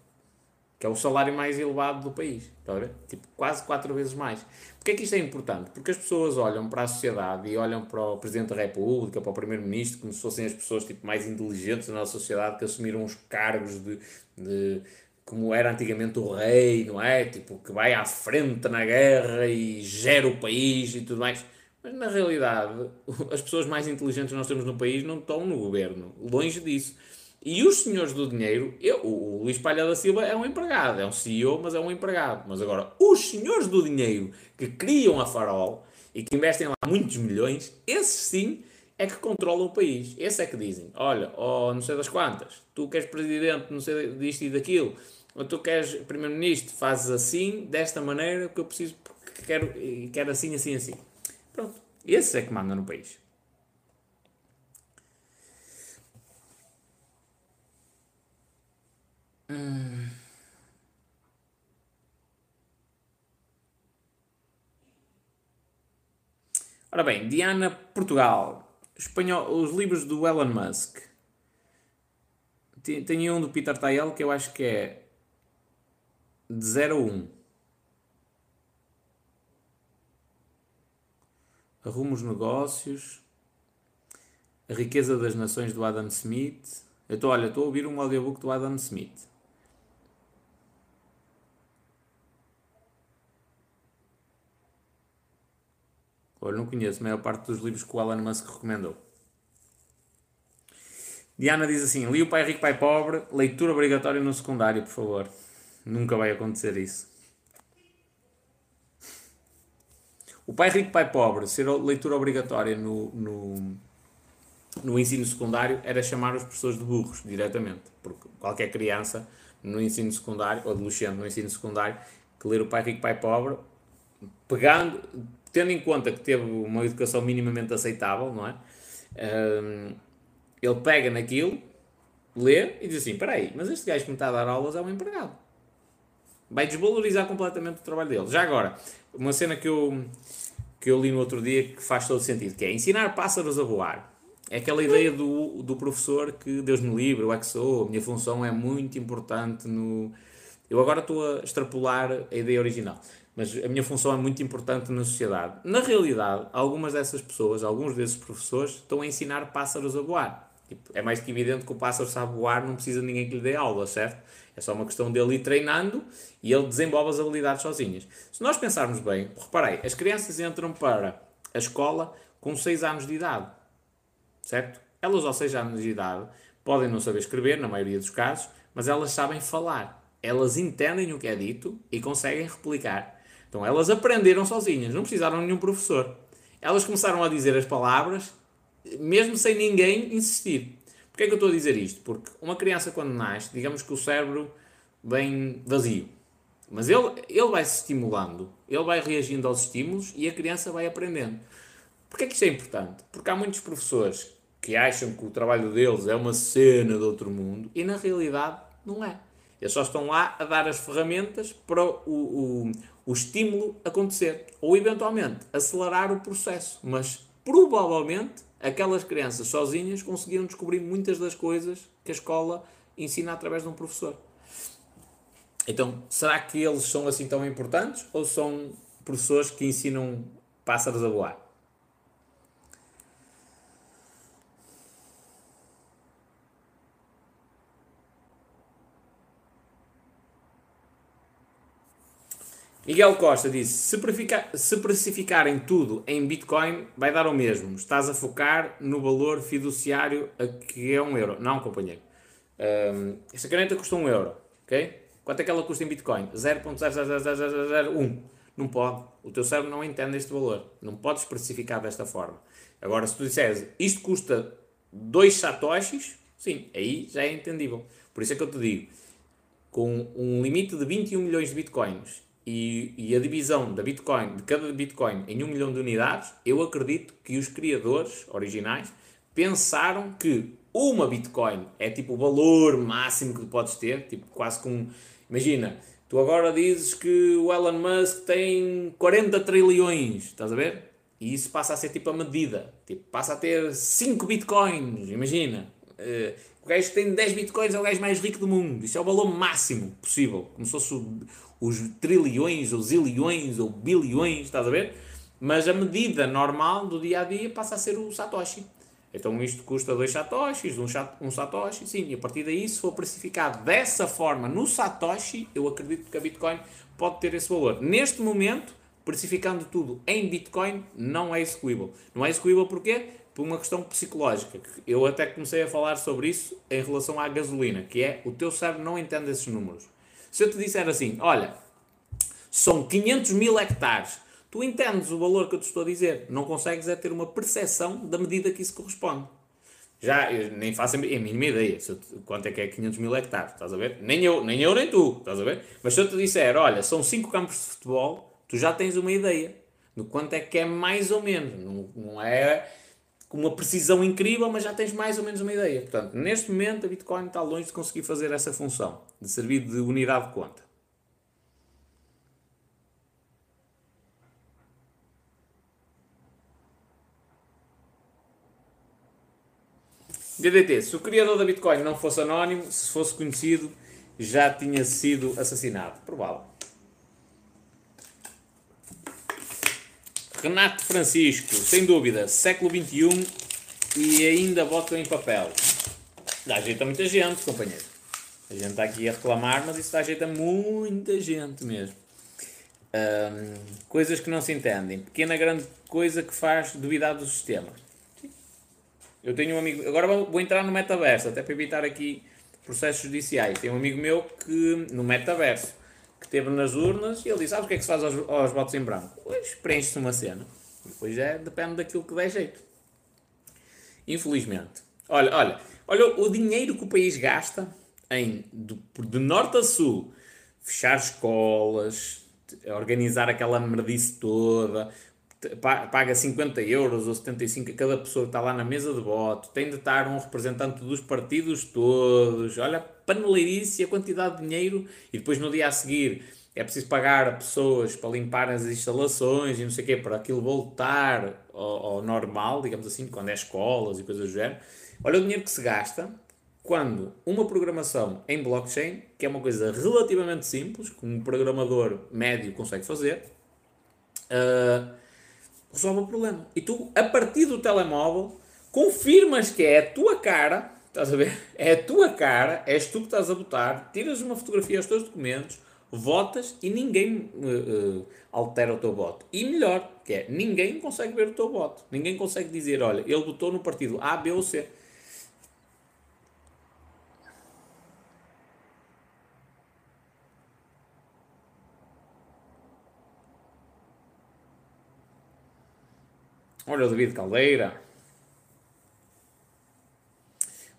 que é o salário mais elevado do país. Está a ver? Tipo, quase quatro vezes mais. Porquê é que isto é importante? Porque as pessoas olham para a sociedade e olham para o Presidente da República, para o Primeiro-Ministro, como se fossem as pessoas tipo, mais inteligentes da nossa sociedade, que assumiram os cargos de, de como era antigamente o rei, não é? Tipo, que vai à frente na guerra e gera o país e tudo mais. Mas na realidade, as pessoas mais inteligentes que nós temos no país não estão no governo. Longe disso e os senhores do dinheiro, eu, o Luís Palha da Silva é um empregado, é um CEO, mas é um empregado. Mas agora, os senhores do dinheiro que criam a Farol e que investem lá muitos milhões, esses sim é que controlam o país. Esses é que dizem: olha, oh, não sei das quantas, tu queres presidente, não sei disto e daquilo, ou tu queres primeiro-ministro, fazes assim, desta maneira, que eu preciso, porque quero, quero assim, assim, assim. Pronto. Esses é que mandam no país. Hum. Ora bem, Diana Portugal. Espanhol, os livros do Elon Musk. Tenho um do Peter Thiel que eu acho que é de 0 a 1. Arrumo os negócios. A riqueza das nações do Adam Smith. Eu estou, olha, estou a ouvir um audiobook do Adam Smith. Olha, não conheço a maior parte dos livros que o Alan Musk recomendou. Diana diz assim: li o Pai Rico, Pai Pobre, leitura obrigatória no secundário, por favor. Nunca vai acontecer isso. O Pai Rico, Pai Pobre, ser leitura obrigatória no, no, no ensino secundário era chamar os professores de burros, diretamente. Porque qualquer criança no ensino secundário, ou adolescente no ensino secundário, que ler o Pai Rico, Pai Pobre, pegando, tendo em conta que teve uma educação minimamente aceitável, não é? Um, ele pega naquilo, lê e diz assim: espera aí, mas este gajo que me está a dar aulas é um empregado. Vai desvalorizar completamente o trabalho dele. Já agora, uma cena que eu, que eu li no outro dia que faz todo sentido, que é ensinar pássaros a voar. É aquela ideia do, do professor que, Deus me livre, eu é que sou, a minha função é muito importante no... Eu agora estou a extrapolar a ideia original mas a minha função é muito importante na sociedade. Na realidade, algumas dessas pessoas, alguns desses professores, estão a ensinar pássaros a voar. Tipo, é mais que evidente que o pássaro sabe voar, não precisa ninguém que lhe dê aula, certo? É só uma questão dele ir treinando e ele desenvolve as habilidades sozinhas. Se nós pensarmos bem, reparei, as crianças entram para a escola com 6 anos de idade, certo? Elas aos 6 anos de idade podem não saber escrever, na maioria dos casos, mas elas sabem falar. Elas entendem o que é dito e conseguem replicar. Então elas aprenderam sozinhas, não precisaram de nenhum professor. Elas começaram a dizer as palavras, mesmo sem ninguém insistir. Porquê é que eu estou a dizer isto? Porque uma criança quando nasce, digamos que o cérebro vem vazio. Mas ele, ele vai se estimulando, ele vai reagindo aos estímulos e a criança vai aprendendo. Porquê é que isto é importante? Porque há muitos professores que acham que o trabalho deles é uma cena de outro mundo e na realidade não é. Eles só estão lá a dar as ferramentas para o, o, o estímulo acontecer. Ou eventualmente acelerar o processo. Mas provavelmente aquelas crianças sozinhas conseguiram descobrir muitas das coisas que a escola ensina através de um professor. Então, será que eles são assim tão importantes ou são professores que ensinam pássaros a voar? Miguel Costa disse: se, precificarem tudo em Bitcoin, vai dar o mesmo. Estás a focar no valor fiduciário a que é um euro. Não, companheiro. Um, esta caneta custa um euro. Ok? Quanto é que ela custa em Bitcoin? 0.00001. Não pode. O teu cérebro não entende este valor. Não podes especificar desta forma. Agora, se tu disseres isto custa 2 satoshis, sim, aí já é entendível. Por isso é que eu te digo: com um limite de 21 milhões de bitcoins e, e, a divisão da Bitcoin, de cada Bitcoin em um milhão de unidades, eu acredito que os criadores originais pensaram que uma Bitcoin é tipo o valor máximo que tu podes ter, tipo quase com. Imagina, tu agora dizes que o Elon Musk tem 40 trilhões, estás a ver? E isso passa a ser tipo a medida, tipo, passa a ter 5 Bitcoins, imagina. Uh, o gajo tem 10 bitcoins é o gajo mais rico do mundo. Isso é o valor máximo possível. Como se fosse os trilhões, ou zilhões, ou bilhões, estás a ver? Mas a medida normal do dia a dia passa a ser o Satoshi. Então isto custa 2 Satoshis, um, um Satoshi, sim, e a partir daí, se for precificado dessa forma no Satoshi, eu acredito que a Bitcoin pode ter esse valor. Neste momento, precificando tudo em Bitcoin, não é execuível. Não é execuível porquê? por uma questão psicológica. Eu até comecei a falar sobre isso em relação à gasolina, que é o teu cérebro não entende esses números. Se eu te disser assim, olha, são 500 mil hectares, tu entendes o valor que eu te estou a dizer, não consegues é ter uma percepção da medida que isso corresponde. Já, nem faço a mínima ideia se quanto é que é 500 mil hectares, estás a ver? Nem eu, nem eu, nem tu, estás a ver? Mas se eu te disser, olha, são 5 campos de futebol, tu já tens uma ideia do quanto é que é mais ou menos. Não, não é com uma precisão incrível, mas já tens mais ou menos uma ideia. Portanto, neste momento a Bitcoin está longe de conseguir fazer essa função, de servir de unidade de conta. DDT, se o criador da Bitcoin não fosse anónimo, se fosse conhecido, já tinha sido assassinado. Provável. Renato Francisco, sem dúvida, século XXI e ainda voto em papel. Dá jeito a muita gente, companheiro. A gente está aqui a reclamar, mas isso dá jeito a muita gente mesmo. Um, coisas que não se entendem. Pequena grande coisa que faz duvidar do sistema. Eu tenho um amigo. Agora vou entrar no metaverso, até para evitar aqui processos judiciais. Tem um amigo meu que no metaverso que teve nas urnas e ele disse: Sabes o que é que se faz aos, aos votos em branco? Pois preenche-se uma cena. Depois é, depende daquilo que der jeito. Infelizmente. Olha, olha, olha o dinheiro que o país gasta em de, de norte a sul fechar escolas, organizar aquela merdice toda, paga 50 euros ou 75 a cada pessoa que está lá na mesa de voto, tem de estar um representante dos partidos todos, olha, paneleirice, a quantidade de dinheiro, e depois no dia a seguir é preciso pagar a pessoas para limpar as instalações e não sei o quê, para aquilo voltar ao, ao normal, digamos assim, quando é escolas e coisas do género. Olha o dinheiro que se gasta quando uma programação em blockchain, que é uma coisa relativamente simples, que um programador médio consegue fazer, uh, resolve o problema. E tu, a partir do telemóvel, confirmas que é a tua cara, estás a ver? É a tua cara, és tu que estás a votar, tiras uma fotografia aos teus documentos, votas e ninguém uh, uh, altera o teu voto. E melhor, que é, ninguém consegue ver o teu voto. Ninguém consegue dizer, olha, ele votou no partido A, B ou C. Olha o David Caldeira.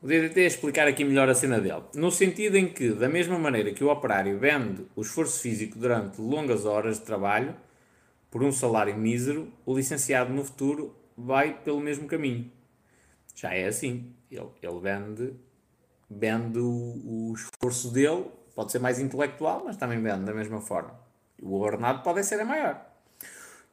O DDT é explicar aqui melhor a cena dele. No sentido em que, da mesma maneira que o operário vende o esforço físico durante longas horas de trabalho por um salário mísero, o licenciado no futuro vai pelo mesmo caminho. Já é assim. Ele, ele vende, vende o, o esforço dele, pode ser mais intelectual, mas também vende da mesma forma. O ordenado pode ser maior.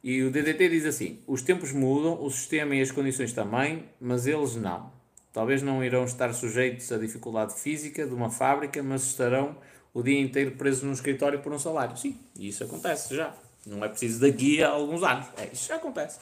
E o DDT diz assim: os tempos mudam, o sistema e as condições também, mas eles não. Talvez não irão estar sujeitos à dificuldade física de uma fábrica, mas estarão o dia inteiro presos num escritório por um salário. Sim, isso acontece já. Não é preciso daqui a alguns anos. É, isso já acontece.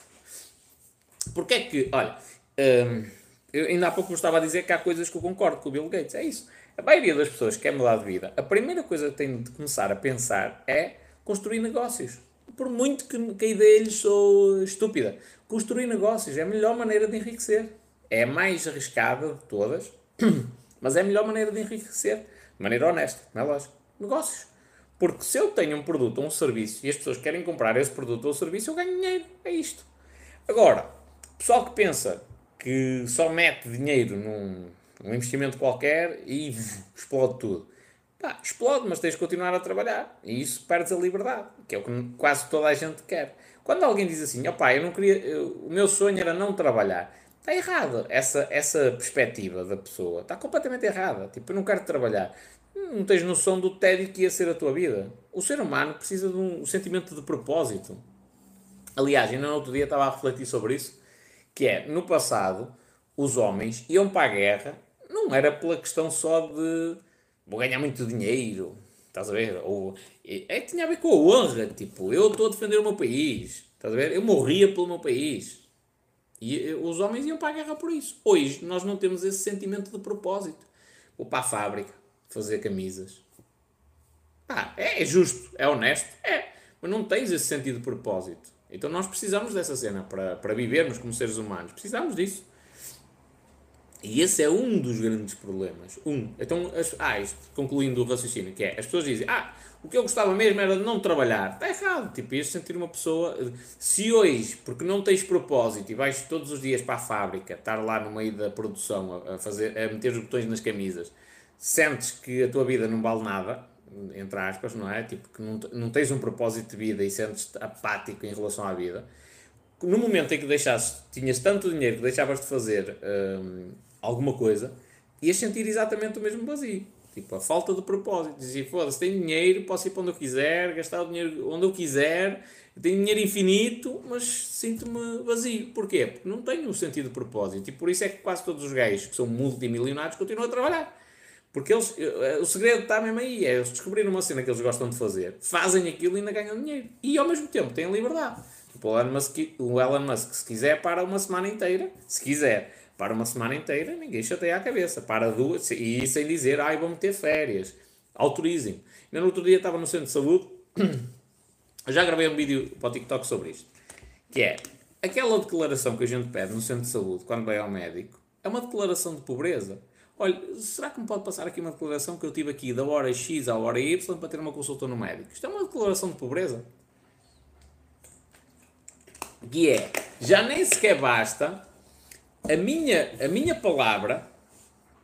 Porque é que, olha, hum, eu ainda há pouco me estava a dizer que há coisas que eu concordo com o Bill Gates. É isso. A maioria das pessoas que quer mudar de vida, a primeira coisa que tem de começar a pensar é construir negócios por muito que, que a ideia lhes sou estúpida. Construir negócios é a melhor maneira de enriquecer. É a mais arriscada de todas, mas é a melhor maneira de enriquecer. De maneira honesta, não é lógico. Negócios. Porque se eu tenho um produto ou um serviço e as pessoas querem comprar esse produto ou serviço, eu ganho dinheiro. É isto. Agora, pessoal que pensa que só mete dinheiro num, num investimento qualquer e explode tudo. Pá, explode, mas tens de continuar a trabalhar. E isso perdes a liberdade, que é o que quase toda a gente quer. Quando alguém diz assim, opá, eu não queria, eu, o meu sonho era não trabalhar, está errado. Essa, essa perspectiva da pessoa está completamente errada. Tipo, eu não quero trabalhar. Não tens noção do tédio que ia ser a tua vida. O ser humano precisa de um sentimento de propósito. Aliás, ainda no outro dia estava a refletir sobre isso, que é, no passado, os homens iam para a guerra, não era pela questão só de vou ganhar muito dinheiro, estás a ver? Ou, é, tinha a ver com a honra, tipo, eu estou a defender o meu país, estás a ver? Eu morria pelo meu país. E os homens iam para a guerra por isso. Hoje nós não temos esse sentimento de propósito. Vou para a fábrica fazer camisas. Pá, é, é justo, é honesto, é, mas não tens esse sentido de propósito. Então nós precisamos dessa cena para, para vivermos como seres humanos. Precisamos disso. E esse é um dos grandes problemas. Um. Então, as, ah, isto, concluindo o raciocínio, que é, as pessoas dizem, ah, o que eu gostava mesmo era de não trabalhar. Está errado. Tipo, ias sentir uma pessoa. Se hoje, porque não tens propósito e vais todos os dias para a fábrica, estar lá no meio da produção a, fazer, a meter os botões nas camisas, sentes que a tua vida não vale nada, entre aspas, não é? Tipo, que não, não tens um propósito de vida e sentes-te apático em relação à vida. No momento em que deixaste, tinhas tanto dinheiro que deixavas de fazer. Hum, alguma coisa, ias sentir exatamente o mesmo vazio. Tipo, a falta de propósito. Dizia, foda-se, tenho dinheiro, posso ir para onde eu quiser, gastar o dinheiro onde eu quiser, tenho dinheiro infinito, mas sinto-me vazio. Porquê? Porque não tenho um sentido de propósito. E por isso é que quase todos os gays que são multimilionários continuam a trabalhar. Porque eles, eh, o segredo está mesmo aí, é eles descobrirem uma cena que eles gostam de fazer, fazem aquilo e ainda ganham dinheiro. E ao mesmo tempo têm liberdade. Tipo, o Elon Musk se quiser, para uma semana inteira, se quiser para uma semana inteira, ninguém chateia a cabeça. Para duas, e sem dizer, ai, vão ter férias. Autorizem. Ainda no outro dia estava no centro de saúde, já gravei um vídeo para o TikTok sobre isto, que é aquela declaração que a gente pede no centro de saúde quando vai ao médico, é uma declaração de pobreza. Olha, será que me pode passar aqui uma declaração que eu tive aqui da hora X à hora Y para ter uma consulta no médico? Isto é uma declaração de pobreza. Que é, já nem sequer basta a minha, a minha palavra,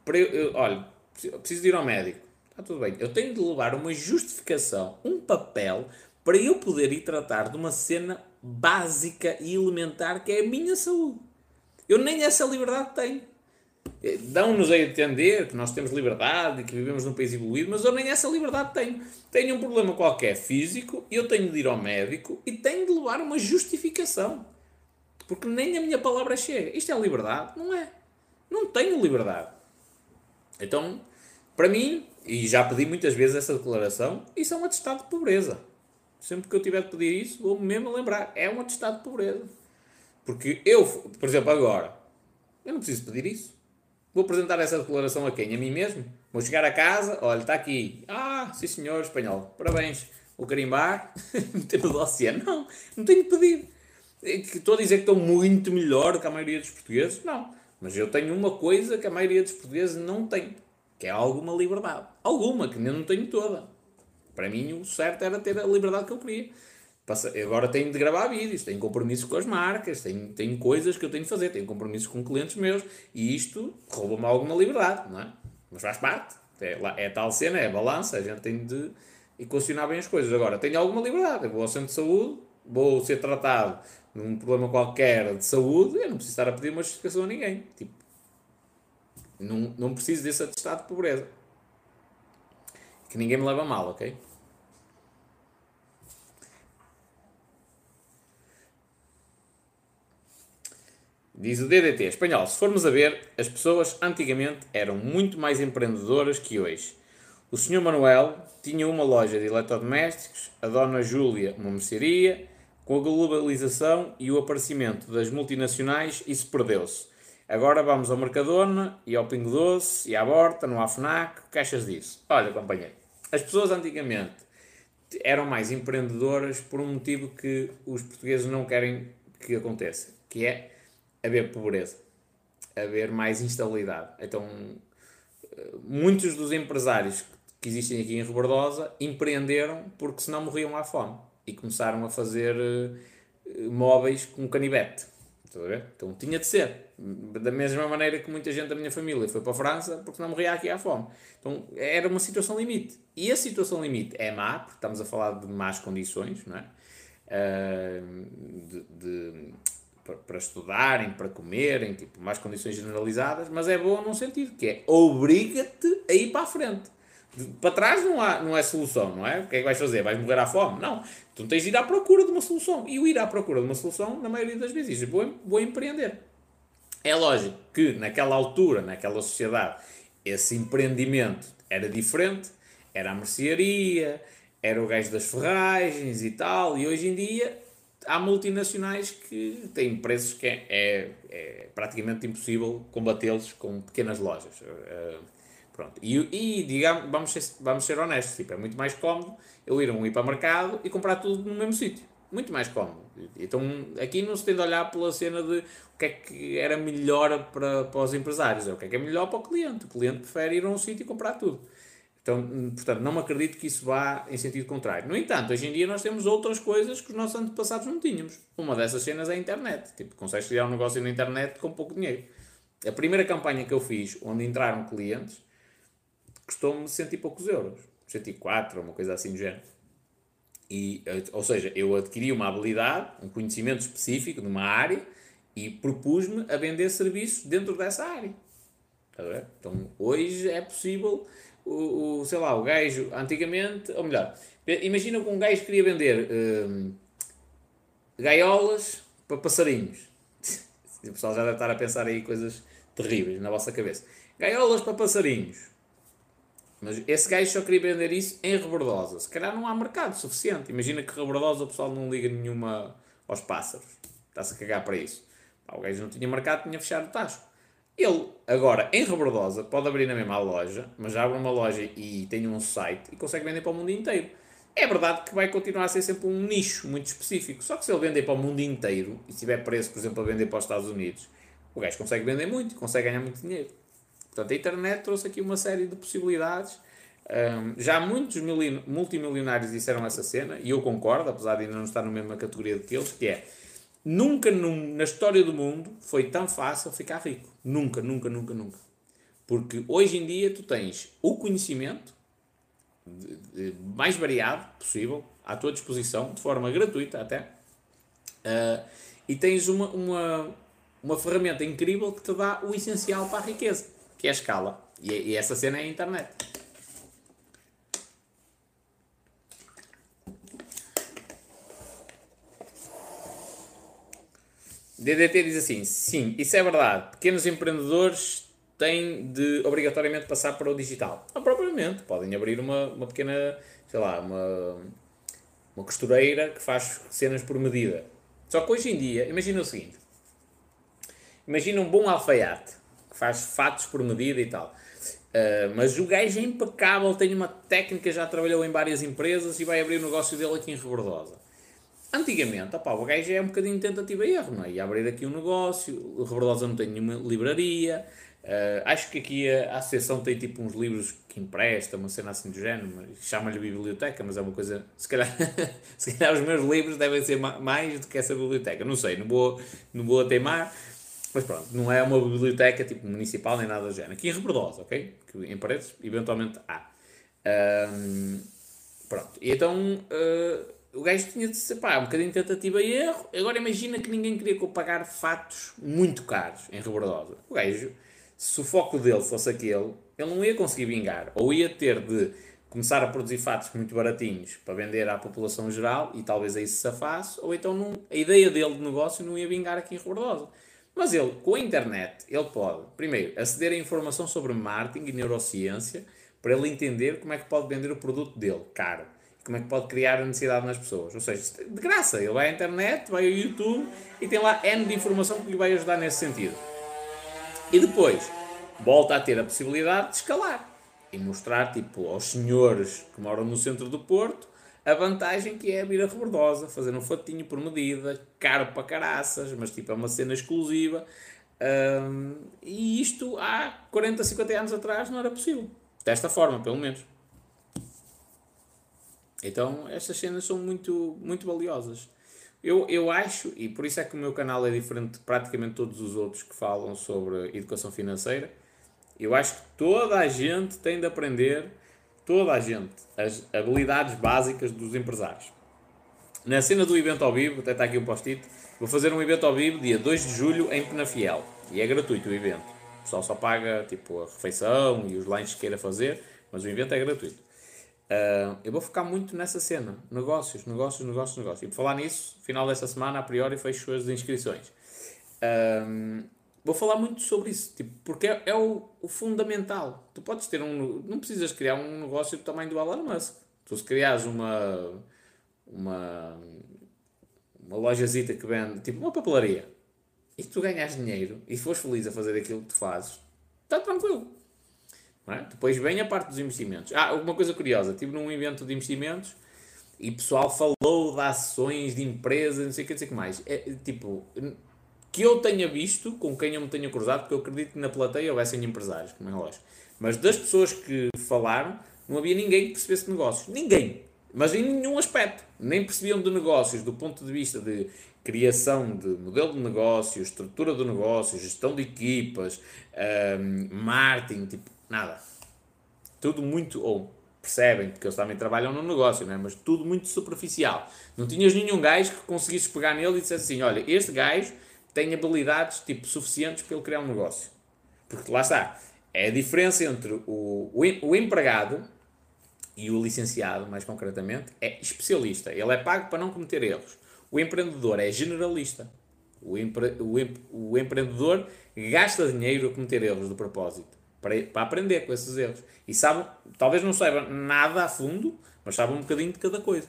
para eu, eu, olha, preciso de ir ao médico. Está tudo bem. Eu tenho de levar uma justificação, um papel, para eu poder ir tratar de uma cena básica e elementar que é a minha saúde. Eu nem essa liberdade tenho. Eh, dão-nos a entender que nós temos liberdade e que vivemos num país evoluído, mas eu nem essa liberdade tenho. Tenho um problema qualquer físico, eu tenho de ir ao médico e tenho de levar uma justificação. Porque nem a minha palavra chega. Isto é liberdade? Não é. Não tenho liberdade. Então, para mim, e já pedi muitas vezes essa declaração, isso é um atestado de pobreza. Sempre que eu tiver de pedir isso, vou-me mesmo lembrar. É um atestado de pobreza. Porque eu, por exemplo, agora, eu não preciso pedir isso. Vou apresentar essa declaração a quem? A mim mesmo? Vou chegar a casa, olha, está aqui. Ah, sim senhor, espanhol, parabéns. Vou carimbar, meter no dossiê. Não, não tenho de pedir. É que estou a dizer que estou muito melhor do que a maioria dos portugueses? Não. Mas eu tenho uma coisa que a maioria dos portugueses não tem, que é alguma liberdade. Alguma, que eu não tenho toda. Para mim, o certo era ter a liberdade que eu queria. Agora tenho de gravar vídeos, tenho compromissos com as marcas, tenho, tenho coisas que eu tenho de fazer, tenho compromissos com clientes meus e isto rouba-me alguma liberdade, não é? Mas faz parte. É, é tal cena, é balança, a gente tem de equacionar bem as coisas. Agora, tenho alguma liberdade, eu vou ao centro de saúde, vou ser tratado num problema qualquer de saúde, eu não preciso estar a pedir uma justificação a ninguém. Tipo, não, não preciso desse atestado de pobreza. Que ninguém me leva mal, ok? Diz o DDT espanhol: se formos a ver, as pessoas antigamente eram muito mais empreendedoras que hoje. O Sr. Manuel tinha uma loja de eletrodomésticos, a Dona Júlia uma mercearia, com a globalização e o aparecimento das multinacionais, isso perdeu-se. Agora vamos ao Mercadona e ao Pingo Doce e à Borta, no AFNAC, caixas disso. Olha, companheiro, as pessoas antigamente eram mais empreendedoras por um motivo que os portugueses não querem que aconteça, que é haver pobreza, haver mais instabilidade. Então, muitos dos empresários que existem aqui em Rebordosa empreenderam porque senão morriam à fome e começaram a fazer uh, móveis com canivete. Estás a ver? Então tinha de ser. Da mesma maneira que muita gente da minha família foi para a França porque não morria aqui à fome. Então era uma situação limite. E a situação limite é má, porque estamos a falar de más condições, não é? Uh, de, de, para, estudarem, para comerem, tipo, más condições generalizadas, mas é boa num sentido, que é obriga-te a ir para a frente. Para trás não, há, não é solução, não é? O que é que vais fazer? Vais morrer à fome? Não. Tu tens de ir à procura de uma solução. E o ir à procura de uma solução, na maioria das vezes, vou, vou empreender. É lógico que naquela altura, naquela sociedade, esse empreendimento era diferente, era a mercearia, era o gajo das ferragens e tal, e hoje em dia há multinacionais que têm preços que é, é, é praticamente impossível combatê-los com pequenas lojas. Uh, Pronto. E, e digamos, vamos ser, vamos ser honestos, tipo, é muito mais cómodo eu ir a um hipermercado e comprar tudo no mesmo sítio. Muito mais cómodo. Então aqui não se tem de olhar pela cena de o que é que era melhor para, para os empresários, é o que é que é melhor para o cliente. O cliente prefere ir a um sítio e comprar tudo. Então, portanto, não me acredito que isso vá em sentido contrário. No entanto, hoje em dia nós temos outras coisas que os nossos antepassados não tínhamos. Uma dessas cenas é a internet. Tipo, consegues criar um negócio na internet com pouco dinheiro. A primeira campanha que eu fiz, onde entraram clientes, custou-me cento e poucos euros. 104 ou uma coisa assim do género. E, ou seja, eu adquiri uma habilidade, um conhecimento específico de uma área e propus-me a vender serviços dentro dessa área. Então, hoje é possível, o, o, sei lá, o gajo, antigamente, ou melhor, imagina que um gajo queria vender hum, gaiolas para passarinhos. O pessoal já deve estar a pensar aí coisas terríveis na vossa cabeça. Gaiolas para passarinhos. Mas esse gajo só queria vender isso em Rebordosa. Se calhar não há mercado suficiente. Imagina que Rebordosa o pessoal não liga nenhuma aos pássaros. Está-se a cagar para isso. Pá, o gajo não tinha mercado, tinha fechado o tacho. Ele, agora, em Rebordosa, pode abrir na mesma loja, mas abre uma loja e tem um site e consegue vender para o mundo inteiro. É verdade que vai continuar a ser sempre um nicho muito específico. Só que se ele vender para o mundo inteiro e se tiver preço, por exemplo, a vender para os Estados Unidos, o gajo consegue vender muito, consegue ganhar muito dinheiro. Portanto, a internet trouxe aqui uma série de possibilidades. Um, já muitos multimilionários disseram essa cena, e eu concordo, apesar de ainda não estar na mesma categoria que eles, que é nunca num, na história do mundo foi tão fácil ficar rico. Nunca, nunca, nunca, nunca. Porque hoje em dia tu tens o conhecimento de, de, mais variado possível à tua disposição, de forma gratuita até, uh, e tens uma, uma, uma ferramenta incrível que te dá o essencial para a riqueza que é a escala. E, e essa cena é a internet. DDT diz assim: sim, isso é verdade. Pequenos empreendedores têm de obrigatoriamente passar para o digital. Não propriamente. Podem abrir uma, uma pequena, sei lá, uma, uma costureira que faz cenas por medida. Só que hoje em dia, imagina o seguinte: imagina um bom alfaiate faz fatos por medida e tal. Uh, mas o gajo é impecável, tem uma técnica, já trabalhou em várias empresas e vai abrir o negócio dele aqui em Rebordosa. Antigamente, opa, o gajo é um bocadinho tentativa e erro, não é? Ia abrir aqui um negócio, Rebordosa não tem nenhuma livraria, uh, acho que aqui a, a associação tem tipo uns livros que empresta, uma cena assim do género, chama-lhe biblioteca, mas é uma coisa, se calhar, se calhar os meus livros devem ser mais do que essa biblioteca, não sei, não vou, não vou teimar, mas pronto, não é uma biblioteca tipo municipal nem nada do género. Aqui em Rebordosa, ok? Que em Paredes, eventualmente há. Um, pronto, e então uh, o gajo tinha de ser pá, um bocadinho de tentativa e erro. Agora imagina que ninguém queria que eu pagar fatos muito caros em Rebordosa. O gajo, se o foco dele fosse aquele, ele não ia conseguir vingar. Ou ia ter de começar a produzir fatos muito baratinhos para vender à população geral e talvez aí se safasse, ou então não, a ideia dele de negócio não ia vingar aqui em Rebordosa. Mas ele, com a internet, ele pode, primeiro, aceder a informação sobre marketing e neurociência para ele entender como é que pode vender o produto dele, caro. Como é que pode criar a necessidade nas pessoas. Ou seja, de graça. Ele vai à internet, vai ao YouTube e tem lá N de informação que lhe vai ajudar nesse sentido. E depois, volta a ter a possibilidade de escalar e mostrar, tipo, aos senhores que moram no centro do Porto a vantagem que é a Rebordosa, fazer um fatinho por medida, caro para caraças, mas tipo é uma cena exclusiva. Um, e isto há 40, 50 anos atrás não era possível. Desta forma, pelo menos. Então, estas cenas são muito, muito valiosas. Eu, eu acho, e por isso é que o meu canal é diferente de praticamente todos os outros que falam sobre educação financeira, eu acho que toda a gente tem de aprender, toda a gente, as habilidades básicas dos empresários. Na cena do evento ao vivo, até está aqui um post-it, vou fazer um evento ao vivo dia 2 de julho em Penafiel. E é gratuito o evento. O pessoal só paga tipo a refeição e os lanches que queira fazer, mas o evento é gratuito. Uh, eu vou focar muito nessa cena. Negócios, negócios, negócios, negócios. E por falar nisso, final desta semana, a priori, fecho as inscrições. Uh, vou falar muito sobre isso, tipo, porque é, é o, o, fundamental. Tu podes ter um. Não precisas criar um negócio do tamanho do Elon Musk. Tu se criares uma. uma. uma lojazita que vende, tipo, uma papelaria, e tu ganhas dinheiro e fores feliz a fazer aquilo que tu fazes, está tranquilo é? Depois vem a parte dos investimentos. Ah, uma coisa curiosa, estive num evento de investimentos e o pessoal falou de ações de empresas, não sei o que, não sei o que mais. É, tipo, que eu tenha visto, com quem eu me tenha cruzado, porque eu acredito que na plateia houvessem empresários, como é lógico. Mas das pessoas que falaram, não havia ninguém que percebesse negócios. Ninguém. Mas em nenhum aspecto. Nem percebiam de negócios do ponto de vista de criação de modelo de negócio, estrutura do negócio, gestão de equipas, um, marketing, tipo, Nada. Tudo muito. Ou percebem, porque eles também trabalham no negócio, não é? mas tudo muito superficial. Não tinhas nenhum gajo que conseguisse pegar nele e dissesse assim: olha, este gajo tem habilidades tipo suficientes para ele criar um negócio. Porque lá está. É a diferença entre o, o, o empregado e o licenciado, mais concretamente, é especialista. Ele é pago para não cometer erros. O empreendedor é generalista. O, empre, o, o empreendedor gasta dinheiro a cometer erros do propósito para, para aprender com esses erros. E sabe, talvez não saiba nada a fundo, mas sabe um bocadinho de cada coisa.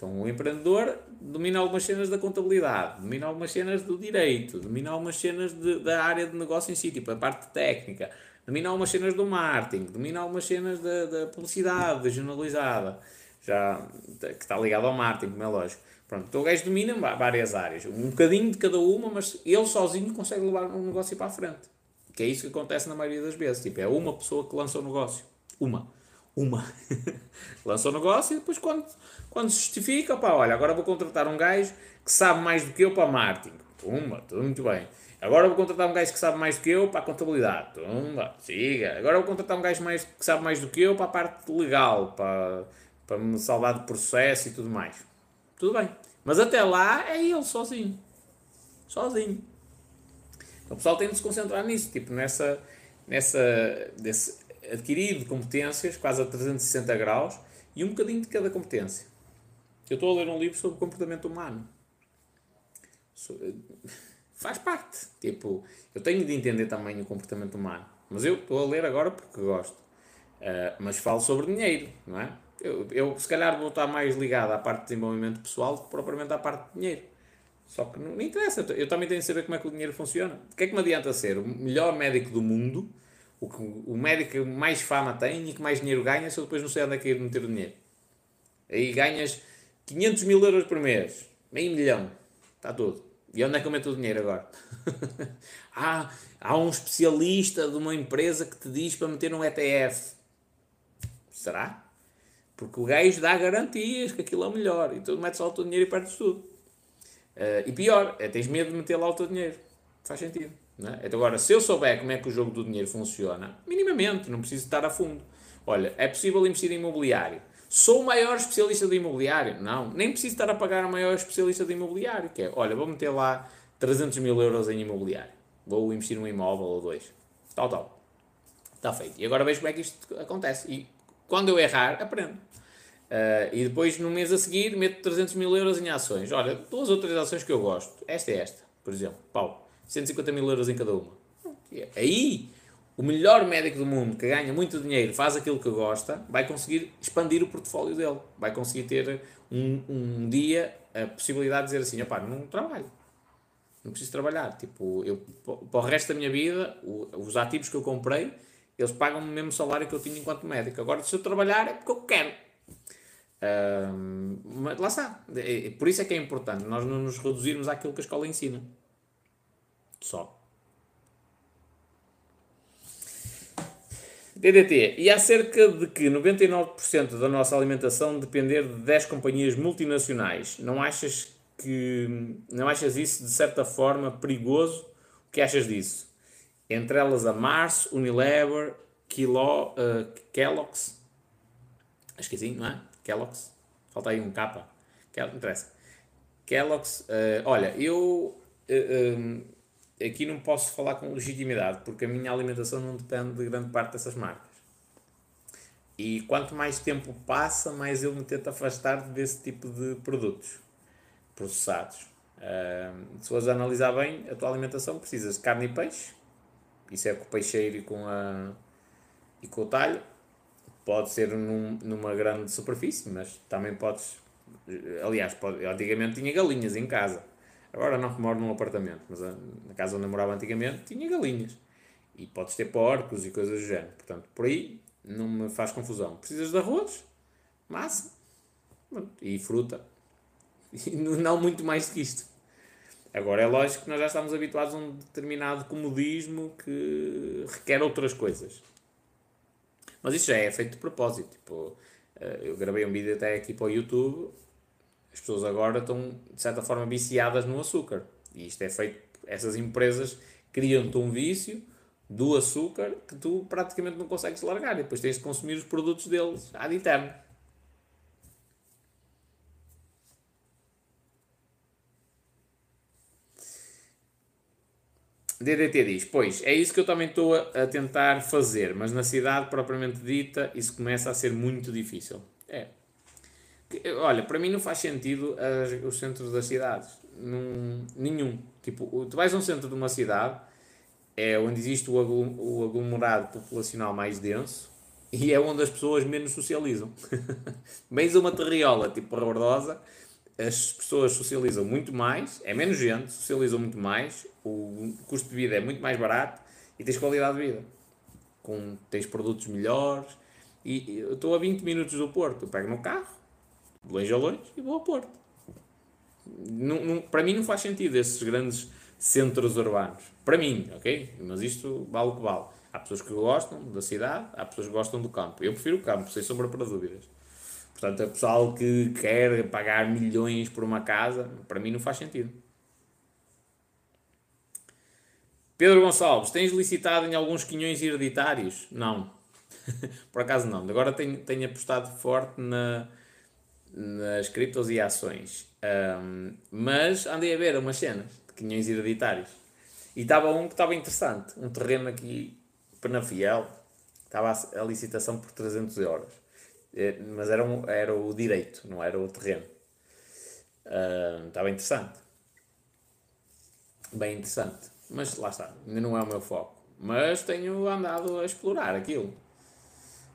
Então o empreendedor domina algumas cenas da contabilidade, domina algumas cenas do direito, domina algumas cenas de, da área de negócio em si, tipo a parte técnica, domina algumas cenas do marketing, domina algumas cenas da, da publicidade, da jornalizada, já, que está ligado ao marketing, como é lógico. Pronto, então o gajo domina várias áreas, um bocadinho de cada uma, mas ele sozinho consegue levar um negócio para a frente. Que é isso que acontece na maioria das vezes. Tipo, é uma pessoa que lança o negócio. Uma. Uma. lança o negócio e depois quando, quando se justifica, pá, olha, agora vou contratar um gajo que sabe mais do que eu para marketing. Uma, tudo muito bem. Agora vou contratar um gajo que sabe mais do que eu para a contabilidade. Tumba, siga. Agora vou contratar um gajo mais, que sabe mais do que eu para a parte legal, para, para me salvar de processo e tudo mais. Tudo bem. Mas até lá é ele sozinho. Sozinho. O pessoal tem de se concentrar nisso, tipo, nessa, nessa desse adquirido competências, quase a 360 graus, e um bocadinho de cada competência. Eu estou a ler um livro sobre comportamento humano. Faz parte. Tipo, eu tenho de entender também o comportamento humano. Mas eu estou a ler agora porque gosto. Uh, mas falo sobre dinheiro, não é? Eu, eu, se calhar, vou estar mais ligado à parte de desenvolvimento pessoal do que propriamente à parte de dinheiro. Só que não, interessa, eu também tenho de saber como é que o dinheiro funciona. O que é que me adianta ser o melhor médico do mundo, o, que, o médico que mais fama tem e que mais dinheiro ganha, se eu depois não sei onde é que ir meter o dinheiro? Aí ganhas 500 mil euros por mês, meio milhão, está tudo. E onde é que eu meto o dinheiro agora? ah, há um especialista de uma empresa que te diz para meter um ETF. Será? Porque o gajo dá garantias que aquilo é melhor. E tu metes lá o teu dinheiro e perdes tudo. Uh, e pior, é, tens medo de meter lá o teu dinheiro. Faz sentido. É? Então, agora, se eu souber como é que o jogo do dinheiro funciona, minimamente, não preciso estar a fundo. Olha, é possível investir em imobiliário. Sou o maior especialista de imobiliário? Não, nem preciso estar a pagar o maior especialista de imobiliário, que é, olha, vou meter lá 300 mil euros em imobiliário. Vou investir num imóvel ou dois. Tal, tal. Está feito. E agora vejo como é que isto acontece. E quando eu errar, aprendo. Uh, e depois, no mês a seguir, meto 300 mil euros em ações. Olha, duas ou três ações que eu gosto. Esta é esta, por exemplo. Pau, 150 mil euros em cada uma. Aí, o melhor médico do mundo, que ganha muito dinheiro, faz aquilo que gosta, vai conseguir expandir o portfólio dele. Vai conseguir ter um, um dia a possibilidade de dizer assim, opá, não trabalho. Não preciso trabalhar. Tipo, eu, para o resto da minha vida, os ativos que eu comprei, eles pagam o mesmo salário que eu tinha enquanto médico. Agora, se eu trabalhar, é porque eu quero mas lá está. É, é, por isso é que é importante nós não nos reduzirmos àquilo que a escola ensina. Só. DDT. E há cerca de que 99% da nossa alimentação depender de 10 companhias multinacionais. Não achas que não achas isso de certa forma perigoso? O que achas disso? Entre elas a Mars, Unilever, Kilo, uh, Kellogg's. Acho que é assim, não é? Kellogg's. Falta aí um capa. Não interessa. Kellogg's. Uh, olha, eu uh, aqui não posso falar com legitimidade porque a minha alimentação não depende de grande parte dessas marcas. E quanto mais tempo passa, mais eu me tento afastar desse tipo de produtos processados. Uh, se fores analisar bem a tua alimentação, precisas de carne e peixe. Isso é com o peixeiro e com, a, e com o talho. Pode ser num, numa grande superfície, mas também podes. Aliás, pode, antigamente tinha galinhas em casa. Agora não moro num apartamento, mas na casa onde eu morava antigamente tinha galinhas. E podes ter porcos e coisas do género. Portanto, por aí não me faz confusão. Precisas de arroz, massa e fruta. E não muito mais que isto. Agora é lógico que nós já estamos habituados a um determinado comodismo que requer outras coisas. Mas isso já é feito de propósito. Tipo, eh, eu gravei um vídeo até aqui para o YouTube. As pessoas agora estão, de certa forma, viciadas no açúcar. E isto é feito. Essas empresas criam-te um vício do açúcar que tu praticamente não consegues largar. E depois tens de consumir os produtos deles ad eterno. DDT diz: Pois, é isso que eu também estou a, a, tentar fazer, mas na cidade propriamente dita isso começa a ser muito difícil. É. Olha, para mim não faz sentido as, os centros das cidades. Num, nenhum. Tipo, tu vais a um centro de uma cidade, é onde existe o, o aglomerado populacional mais denso e é onde as pessoas menos socializam. Vens uma terriola tipo Rebordosa as pessoas socializam muito mais, é menos gente, socializam muito mais, o custo de vida é muito mais barato e tens qualidade de vida. Com, tens produtos melhores. E eu estou a 20 minutos do Porto, eu pego no carro, longe a longe, e vou ao Porto. Não, não, para mim não faz sentido esses grandes centros urbanos. Para mim, ok? Mas isto vale o que vale. Há pessoas que gostam da cidade, há pessoas que gostam do campo. Eu prefiro o campo, sem sombra para dúvidas. Portanto, o pessoal que quer pagar milhões por uma casa, para mim não faz sentido. Pedro Gonçalves, tens licitado em alguns quinhões hereditários? Não. por acaso não. Agora tenho, tenho apostado forte na, nas criptos e ações. Um, mas andei a ver umas cenas de quinhões hereditários. E estava um que estava interessante. Um terreno aqui, Penafiel. Estava a, licitação por 300 euros. É, mas era, um, era o direito, não era o terreno. Uh, estava interessante. Bem interessante. Mas lá está, ainda não é o meu foco. Mas tenho andado a explorar aquilo.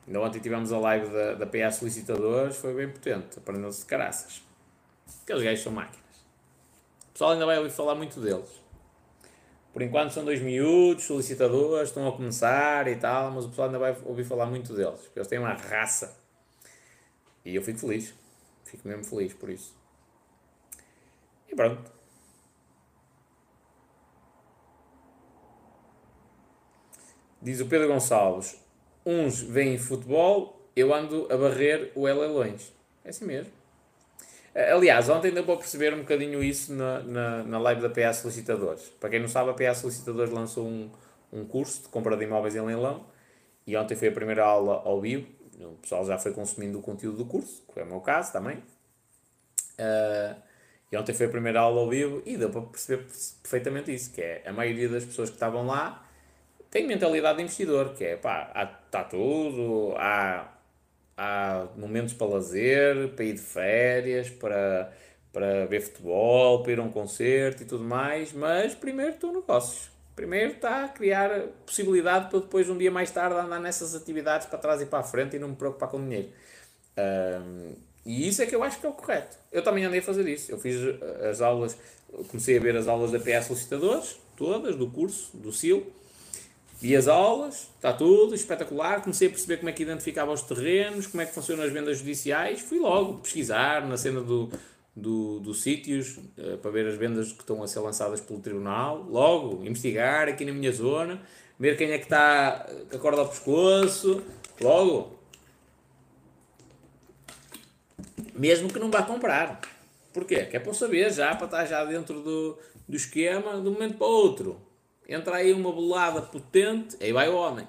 Ainda ontem tivemos a live da, da PA Solicitadores, foi bem potente, aprendeu-se de caraças. Aqueles gajos são máquinas. O pessoal ainda vai ouvir falar muito deles. Por enquanto são dois miúdos, solicitadores, estão a começar e tal, mas o pessoal ainda vai ouvir falar muito deles. Porque eles têm uma raça e eu fico feliz. Fico mesmo feliz por isso. E pronto. Diz o Pedro Gonçalves: uns veem futebol, eu ando a barrer o Leilões. É assim mesmo. Aliás, ontem deu para perceber um bocadinho isso na, na, na live da PA Solicitadores. Para quem não sabe, a PA Solicitadores lançou um, um curso de compra de imóveis em leilão e ontem foi a primeira aula ao vivo o pessoal já foi consumindo o conteúdo do curso, que é o meu caso também. Uh, e ontem foi a primeira aula ao vivo e deu para perceber perfeitamente isso, que é a maioria das pessoas que estavam lá tem mentalidade de investidor, que é pá, está tudo, há, há momentos para lazer, para ir de férias, para, para ver futebol, para ir a um concerto e tudo mais, mas primeiro estão negócios. Primeiro está a criar possibilidade para depois, um dia mais tarde, andar nessas atividades para trás e para a frente e não me preocupar com dinheiro. Um, e isso é que eu acho que é o correto. Eu também andei a fazer isso. Eu fiz eh, as aulas, comecei a ver as aulas da PS Solicitadores, todas, do curso, do SIL. Vi as aulas, está tudo espetacular. Comecei a perceber como é que identificava os terrenos, como é que funcionam as vendas judiciais. Fui logo pesquisar na cena do, do, dos sítios uh, para ver as vendas que estão a ser lançadas pelo tribunal. Logo, investigar aqui na minha zona, ver quem é que está com a corda ao pescoço. Logo. Mesmo que não vá comprar. Porquê? Que é para eu saber já, para estar já dentro do, do esquema de um momento para o outro. Entra aí uma bolada potente, aí vai o homem.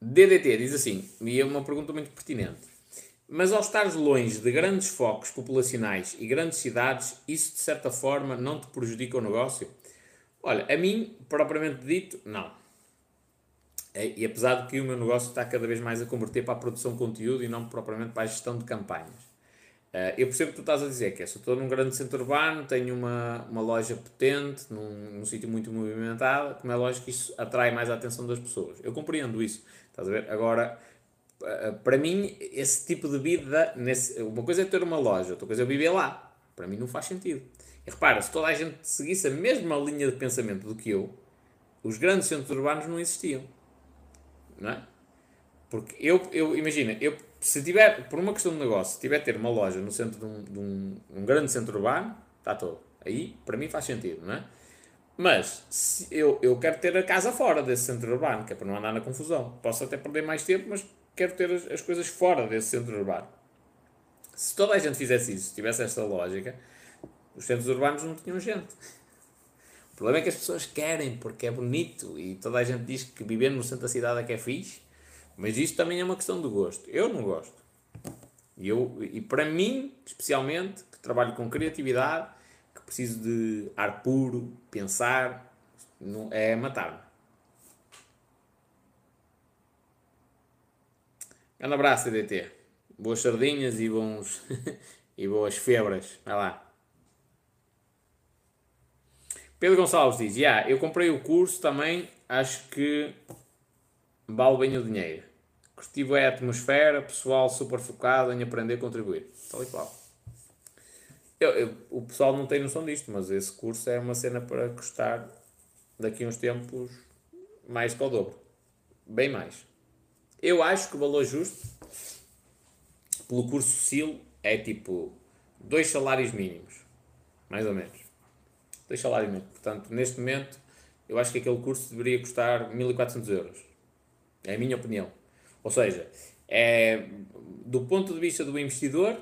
DDT diz assim, e é uma pergunta muito pertinente. Mas ao estares longe de grandes focos populacionais e grandes cidades, isso de certa forma não te prejudica o negócio? Olha, a mim, propriamente dito, não. É, e apesar de que o meu negócio está cada vez mais a converter para a produção de conteúdo e não propriamente para a gestão de campanhas. Uh, eu percebo o que tu estás a dizer, que é, se eu estou num grande centro urbano, tenho uma, uma loja potente, num, num sítio muito movimentado, como é lógico que isso atrai mais a atenção das pessoas. Eu compreendo isso, estás a ver? Agora, uh, para mim, esse tipo de vida, nesse, uma coisa é ter uma loja, outra coisa é viver lá. Para mim não faz sentido. E repara, se toda a gente seguisse a mesma linha de pensamento do que eu, os grandes centros urbanos não existiam. Não é? Porque eu, eu imagina, eu se tiver, por uma questão de negócio, se tiver ter uma loja no centro de um, de um, um grande centro urbano, está todo. Aí, para mim, faz sentido, não é? Mas se eu, eu quero ter a casa fora desse centro urbano, que é para não andar na confusão. Posso até perder mais tempo, mas quero ter as, as coisas fora desse centro urbano. Se toda a gente fizesse isso, se tivesse esta lógica, os centros urbanos não tinham gente. O problema é que as pessoas querem, porque é bonito e toda a gente diz que viver no centro da cidade é que é fixe. Mas isto também é uma questão de gosto. Eu não gosto. E, eu, e para mim, especialmente, que trabalho com criatividade, que preciso de ar puro, pensar, não, é matar-me. Um abraço, DDT. Boas sardinhas e bons e boas febras. Vai lá. Pedro Gonçalves diz: yeah, eu comprei o curso também, acho que vale bem o dinheiro. Curti é a atmosfera, pessoal super focado em aprender e contribuir. Tal e qual. Eu, eu, o pessoal não tem noção disto, mas esse curso é uma cena para custar daqui a uns tempos mais que ao dobro. Bem mais. Eu acho que o valor justo pelo curso SIL é tipo dois salários mínimos. Mais ou menos. Dois salários mínimos. Portanto, neste momento, eu acho que aquele curso deveria custar 1400 euros. É a minha opinião. Ou seja, é, do ponto de vista do investidor,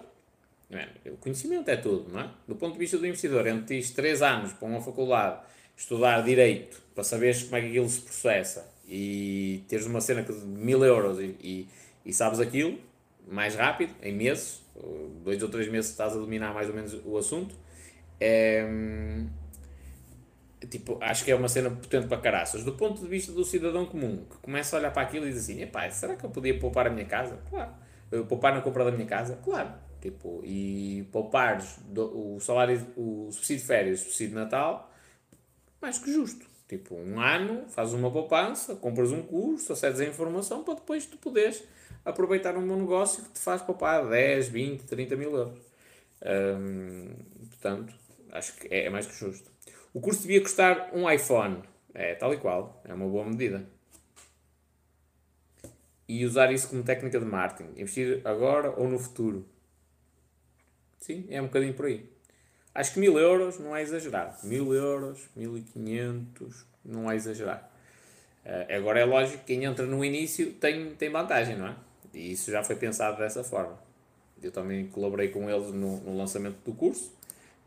é, o conhecimento é tudo, não é? Do ponto de vista do investidor, entre tens 3 anos para uma faculdade, estudar direito, para saberes como é que aquilo se processa e teres uma cena de mil euros e, e, e sabes aquilo mais rápido, em meses, dois ou três meses estás a dominar mais ou menos o assunto. É, tipo, acho que é uma cena potente para caraças. Do ponto de vista do cidadão comum, que começa a olhar para aquilo e diz assim: epá, será que eu podia poupar a minha casa? Claro. Poupar na compra da minha casa? Claro. Tipo, e poupar o salário, o subsídio de férias, o subsídio de Natal, mais que justo. Tipo, um ano, fazes uma poupança, compras um curso, acedes a informação para depois tu poderes aproveitar um bom negócio que te faz poupar 10, 20, 30 mil euros. Hum, portanto, acho que é, é mais que justo. O curso devia custar um iPhone. É tal e qual. É uma boa medida. E usar isso como técnica de marketing. Investir agora ou no futuro. Sim, é um bocadinho por aí. Acho que mil euros não é exagerado. Mil euros, mil e quinhentos, não é exagerado. Uh, agora é lógico que quem entra no início tem, tem vantagem, não é? E isso já foi pensado dessa forma. Eu também colaborei com eles no, no lançamento do curso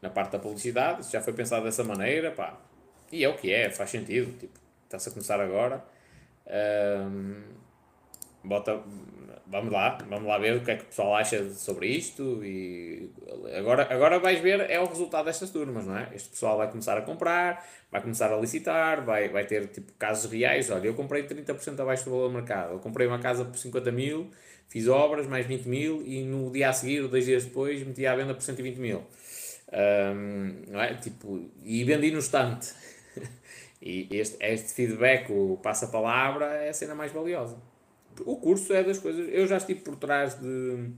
na parte da publicidade, já foi pensado dessa maneira, pá. E é o que é, faz sentido, tipo, está-se a começar agora. Um, bota, vamos lá, vamos lá ver o que é que o pessoal acha sobre isto e agora, agora vais ver é o resultado destas turmas, não é? Este pessoal vai começar a comprar, vai começar a licitar, vai, vai ter tipo casos reais, olha, eu comprei 30% abaixo do valor do mercado, eu comprei uma casa por 50 mil, fiz obras mais 20 mil e no dia a seguir, dois dias depois, meti à venda por 120 mil. Um, não é? tipo, e vendi no estante. e este, este feedback, o passa-palavra, é a cena mais valiosa. O curso é das coisas. Eu já estive por trás de,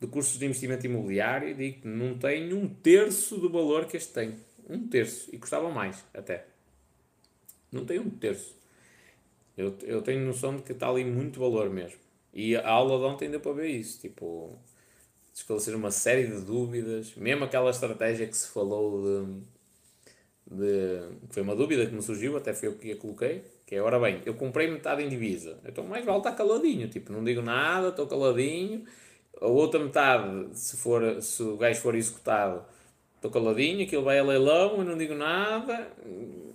de cursos de investimento imobiliário e digo que não tem um terço do valor que este tem. Um terço. E custava mais, até. Não tem um terço. Eu, eu tenho noção de que está ali muito valor mesmo. E a aula de ontem deu para ver isso. Tipo, esclarecer uma série de dúvidas, mesmo aquela estratégia que se falou de, de, foi uma dúvida que me surgiu, até foi eu que a coloquei, que é, ora bem, eu comprei metade em divisa, então mais vale estar caladinho, tipo, não digo nada, estou caladinho, a outra metade, se, for, se o gajo for executado, estou caladinho, aquilo vai a leilão, eu não digo nada,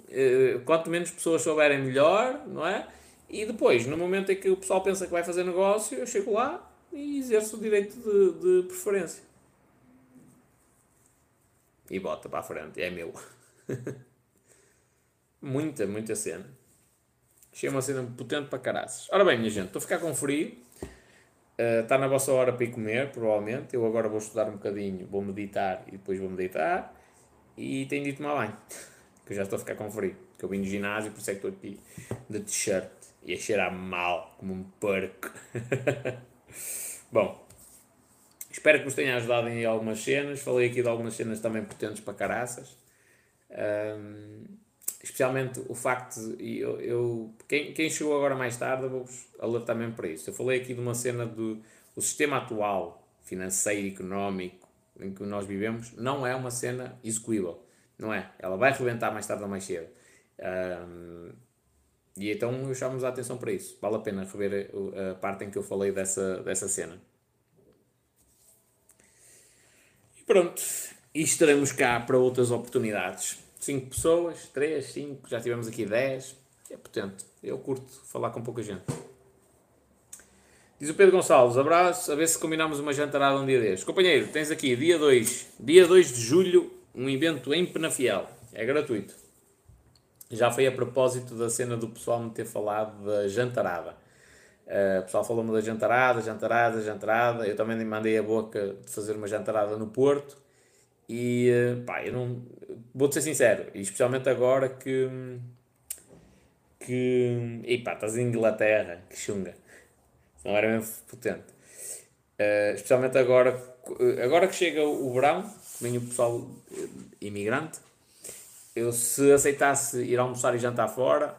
eh, quanto menos pessoas souberem melhor, não é? E depois, no momento em que o pessoal pensa que vai fazer negócio, eu chego lá e exerço o direito de, de preferência. E bota para a frente, é meu. muita, muita cena. Achei uma cena potente para caraças. Ora bem, minha gente, estou a ficar com frio. Uh, está na vossa hora para ir comer, provavelmente. Eu agora vou estudar um bocadinho, vou meditar e depois vou meditar. E tenho de tomar banho. Que eu já estou a ficar com frio. Que eu vim do ginásio, por isso é que estou aqui de t-shirt. E a cheirar mal, como um porco. Bom, espero que vos tenha ajudado em algumas cenas. Falei aqui de algumas cenas também potentes para caraças. Um, especialmente o facto de eu, eu quem, quem chegou agora mais tarde, vou-vos alertar mesmo para isso. Eu falei aqui de uma cena do o sistema atual, financeiro económico, em que nós vivemos, não é uma cena execuível. Não é. Ela vai rebentar mais tarde ou mais cedo. Um, e então chamo a atenção para isso. Vale a pena rever a, a parte em que eu falei dessa, dessa cena. E pronto. E estaremos cá para outras oportunidades. 5 pessoas, 3, 5, já tivemos aqui 10. É potente. Eu curto falar com pouca gente. Diz o Pedro Gonçalves, abraço, a ver se combinamos uma jantarada um dia destes. Companheiro, tens aqui dia 2, dia 2 de julho, um evento em Penafiel. É gratuito. Já foi a propósito da cena do pessoal me ter falado da jantarada. Uh, o pessoal falou-me da jantarada, jantarada, jantarada. Eu também mandei a boca de fazer uma jantarada no Porto. E uh, pá, eu não. Vou-te ser sincero, especialmente agora que. que. E pá, estás em Inglaterra, que chunga. Não era mesmo potente. Uh, especialmente agora, agora que chega o verão, vem o pessoal imigrante eu se aceitasse ir almoçar e jantar fora,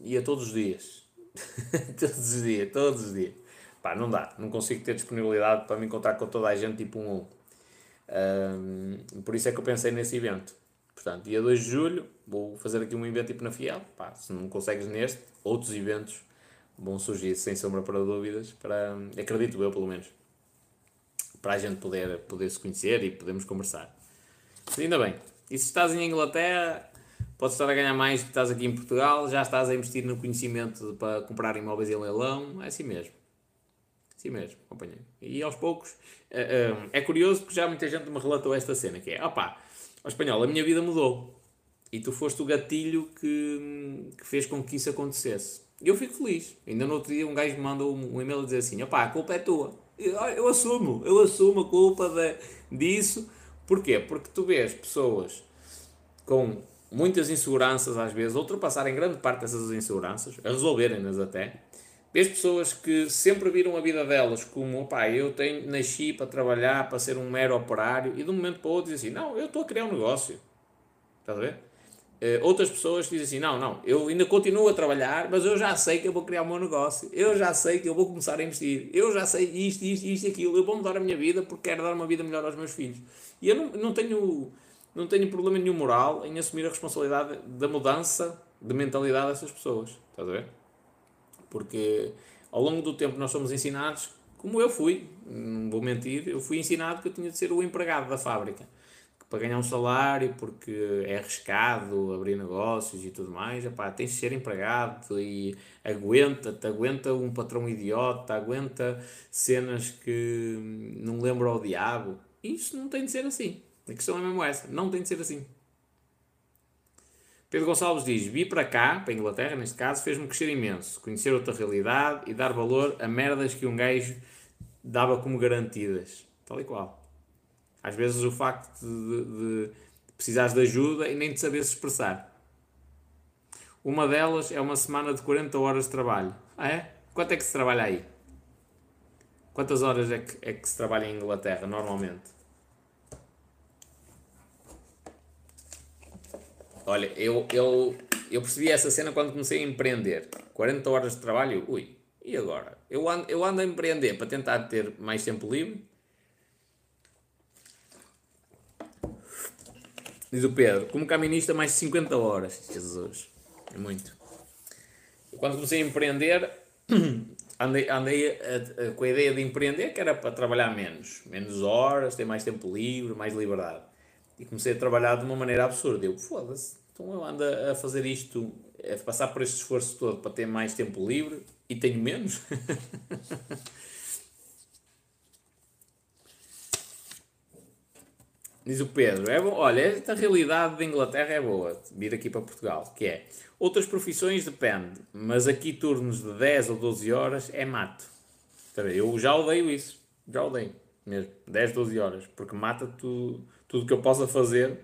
ia todos os dias. todos os dias, todos os dias. Pá, não dá, não consigo ter disponibilidade para me encontrar com toda a gente tipo um um. por isso é que eu pensei nesse evento. Portanto, dia 2 de julho, vou fazer aqui um evento tipo na Fiel. Pá, se não consegues neste, outros eventos vão surgir sem sombra para dúvidas, para, acredito eu pelo menos, para a gente poder, poder se conhecer e podermos conversar. Ainda bem, e se estás em Inglaterra, podes estar a ganhar mais que estás aqui em Portugal, já estás a investir no conhecimento para comprar imóveis em leilão, é assim mesmo. Assim mesmo, companheiro. E aos poucos, é, é, é curioso porque já muita gente me relatou esta cena, que é, opá, ao espanhol, a minha vida mudou. E tu foste o gatilho que, que fez com que isso acontecesse. E eu fico feliz. Ainda no outro dia um gajo me mandou um, um e-mail a dizer assim, opá, a culpa é tua. Eu, eu assumo, eu assumo a culpa de, disso Porquê? Porque tu vês pessoas com muitas inseguranças às vezes, ultrapassarem grande parte dessas inseguranças, a resolverem-nas até. Vês pessoas que sempre viram a vida delas como, opá, eu tenho, nasci para trabalhar, para ser um mero operário, e de um momento para o outro dizem assim, não, eu estou a criar um negócio. Estás a ver? Uh, outras pessoas dizem assim: não, não, eu ainda continuo a trabalhar, mas eu já sei que eu vou criar o meu negócio, eu já sei que eu vou começar a investir, eu já sei isto, isto, isto aquilo, eu vou mudar a minha vida porque quero dar uma vida melhor aos meus filhos. E eu não, não, tenho, não tenho problema nenhum moral em assumir a responsabilidade da mudança de mentalidade dessas pessoas, estás a ver? Porque ao longo do tempo nós somos ensinados, como eu fui, não vou mentir, eu fui ensinado que eu tinha de ser o empregado da fábrica para ganhar um salário, porque é arriscado abrir negócios e tudo mais, epá, tens de ser empregado e aguenta-te, aguenta um patrão idiota, aguenta cenas que não lembram ao diabo. Isso não tem de ser assim. A questão é mesmo essa, não tem de ser assim. Pedro Gonçalves diz: Vi para cá, para a Inglaterra neste caso, fez-me crescer imenso, conhecer outra realidade e dar valor a merdas que um gajo dava como garantidas. Tal e qual. Às vezes o facto de, de, de precisares de ajuda e nem de saber se expressar. Uma delas é uma semana de 40 horas de trabalho. Ah, é? Quanto é que se trabalha aí? Quantas horas é que, é que se trabalha em Inglaterra, normalmente? Olha, eu, eu, eu percebi essa cena quando comecei a empreender. 40 horas de trabalho, ui, e agora? Eu ando, eu ando a empreender para tentar ter mais tempo livre Diz o Pedro, como caminista mais de 50 horas. Jesus, é muito. Quando comecei a empreender, andei, andei a, a, com a ideia de empreender que era para trabalhar menos. Menos horas, ter mais tempo livre, mais liberdade. E comecei a trabalhar de uma maneira absurda. Eu, foda-se, então eu ando a fazer isto, a passar por este esforço todo para ter mais tempo livre e tenho menos. Diz o Pedro, é bom, olha, esta realidade da Inglaterra é boa, vir aqui para Portugal, que é, outras profissões depende, mas aqui turnos de 10 ou 12 horas é mato. Eu já odeio isso, já odeio mesmo, 10, 12 horas, porque mata tudo, tudo que eu possa fazer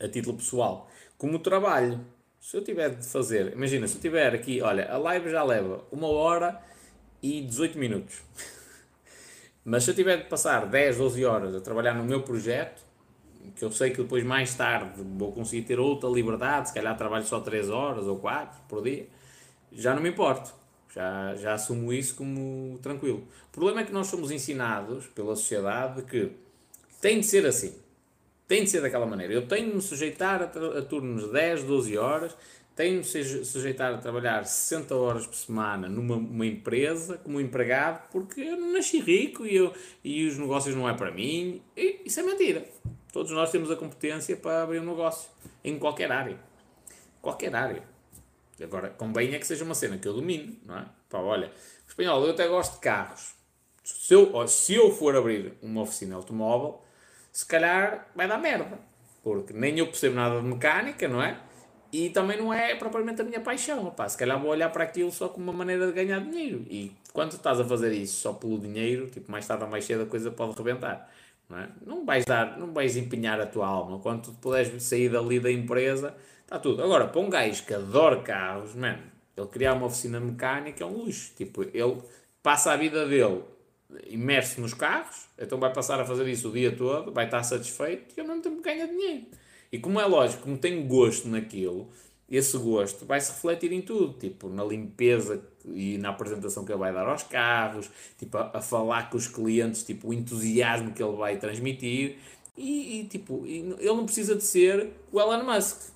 a título pessoal. Como trabalho, se eu tiver de fazer, imagina, se eu tiver aqui, olha, a live já leva uma hora e 18 minutos. Mas se eu tiver de passar 10, 12 horas a trabalhar no meu projeto, que eu sei que depois mais tarde vou conseguir ter outra liberdade, se calhar trabalho só 3 horas ou 4 por dia, já não me importo. Já, já assumo isso como tranquilo. O problema é que nós somos ensinados pela sociedade que tem de ser assim. Tem de ser daquela maneira. Eu tenho de me sujeitar a, a turnos de 10, 12 horas tenho de se sujeitar a trabalhar 60 horas por semana numa empresa como empregado porque eu nasci rico e, eu, e os negócios não é para mim. E isso é mentira. Todos nós temos a competência para abrir um negócio em qualquer área. Qualquer área. Agora, convém é que seja uma cena que eu domino, não é? Pá, olha, espanhol, eu até gosto de carros. Se eu, se eu for abrir uma oficina automóvel, se calhar vai dar merda. Porque nem eu percebo nada de mecânica, não é? E também não é propriamente a minha paixão. Opá, se calhar vou olhar para aquilo só como uma maneira de ganhar dinheiro. E quando estás a fazer isso só pelo dinheiro, tipo, mais tarde ou mais cedo a coisa pode rebentar. Não, é? não vais dar, não vais empenhar a tua alma. Quando tu puderes sair dali da empresa, está tudo. Agora, para um gajo que adora carros, mano, ele criar uma oficina mecânica é um luxo. Tipo, ele passa a vida dele imerso nos carros, então vai passar a fazer isso o dia todo, vai estar satisfeito e ao mesmo tempo ganha dinheiro. E como é lógico, como tem gosto naquilo, esse gosto vai se refletir em tudo, tipo na limpeza e na apresentação que ele vai dar aos carros, tipo a, a falar com os clientes, tipo o entusiasmo que ele vai transmitir. E, e tipo, ele não precisa de ser o Elon Musk,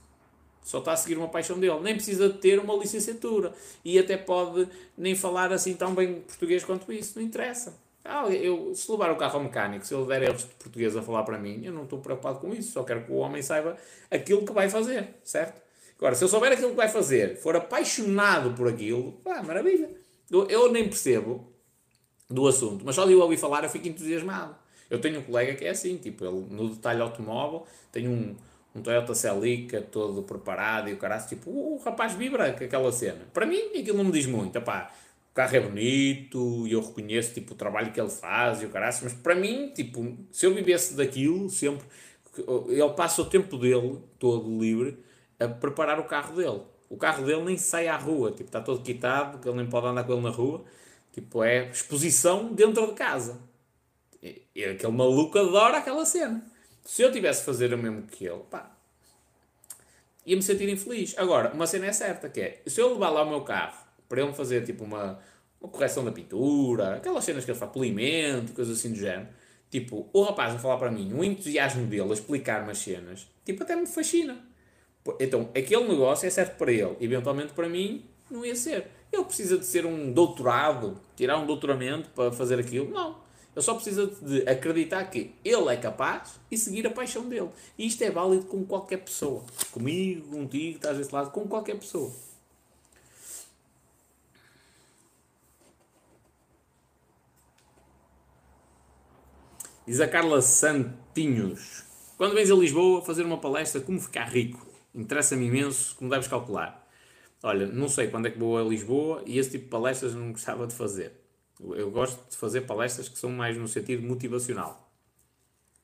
só está a seguir uma paixão dele, nem precisa de ter uma licenciatura. E até pode nem falar assim tão bem português quanto isso, não interessa. Ah, eu, se levar o carro ao mecânico, se ele der erros de português a falar para mim, eu não estou preocupado com isso, só quero que o homem saiba aquilo que vai fazer, certo? Agora, se eu souber aquilo que vai fazer, for apaixonado por aquilo, pá, maravilha. Eu, nem percebo do assunto, mas só de eu ouvir falar eu fico entusiasmado. Eu tenho um colega que é assim, tipo, ele no detalhe automóvel tem um, um Toyota Celica todo preparado e o caralho, tipo, o, o rapaz vibra com aquela cena. Para mim, aquilo não me diz muito, pá o carro é bonito e eu reconheço tipo, o trabalho que ele faz e o caralho, mas para mim, tipo, se eu vivesse daquilo, sempre, ele passa o tempo dele, todo livre, a preparar o carro dele. O carro dele nem sai à rua, tipo, está todo quitado, que ele nem pode andar com ele na rua. Tipo, é exposição dentro de casa. E aquele maluco adora aquela cena. Se eu tivesse a fazer o mesmo que ele, pá, ia-me sentir infeliz. Agora, uma cena é certa, que é, se eu levar lá o meu carro para ele fazer tipo uma, uma correção da pintura, aquelas cenas que ele faz, polimento, coisas assim do género. Tipo, o rapaz a falar para mim, o entusiasmo dele a explicar umas cenas, tipo, até me fascina. Então, aquele negócio é certo para ele, eventualmente para mim não ia ser. Ele precisa de ser um doutorado, tirar um doutoramento para fazer aquilo? Não. Ele só precisa de acreditar que ele é capaz e seguir a paixão dele. E isto é válido com qualquer pessoa. Comigo, contigo, estás desse lado, com qualquer pessoa. Diz a Carla Santinhos. Quando vens a Lisboa fazer uma palestra, como ficar rico? Interessa-me imenso, como deves calcular. Olha, não sei quando é que vou a Lisboa e esse tipo de palestras não gostava de fazer. Eu gosto de fazer palestras que são mais no sentido motivacional.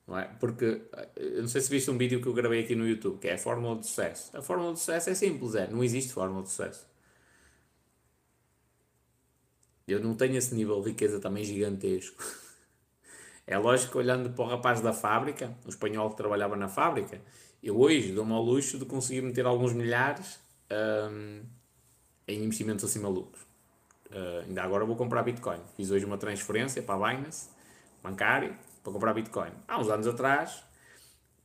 Não é? Porque, eu não sei se viste um vídeo que eu gravei aqui no YouTube, que é a fórmula de sucesso. A fórmula de sucesso é simples, é. Não existe fórmula de sucesso. Eu não tenho esse nível de riqueza também gigantesco. É lógico que olhando para o rapaz da fábrica, o espanhol que trabalhava na fábrica, eu hoje dou-me ao luxo de conseguir meter alguns milhares um, em investimentos assim malucos. Uh, ainda agora vou comprar Bitcoin. Fiz hoje uma transferência para a Binance, bancária, para comprar Bitcoin. Há uns anos atrás,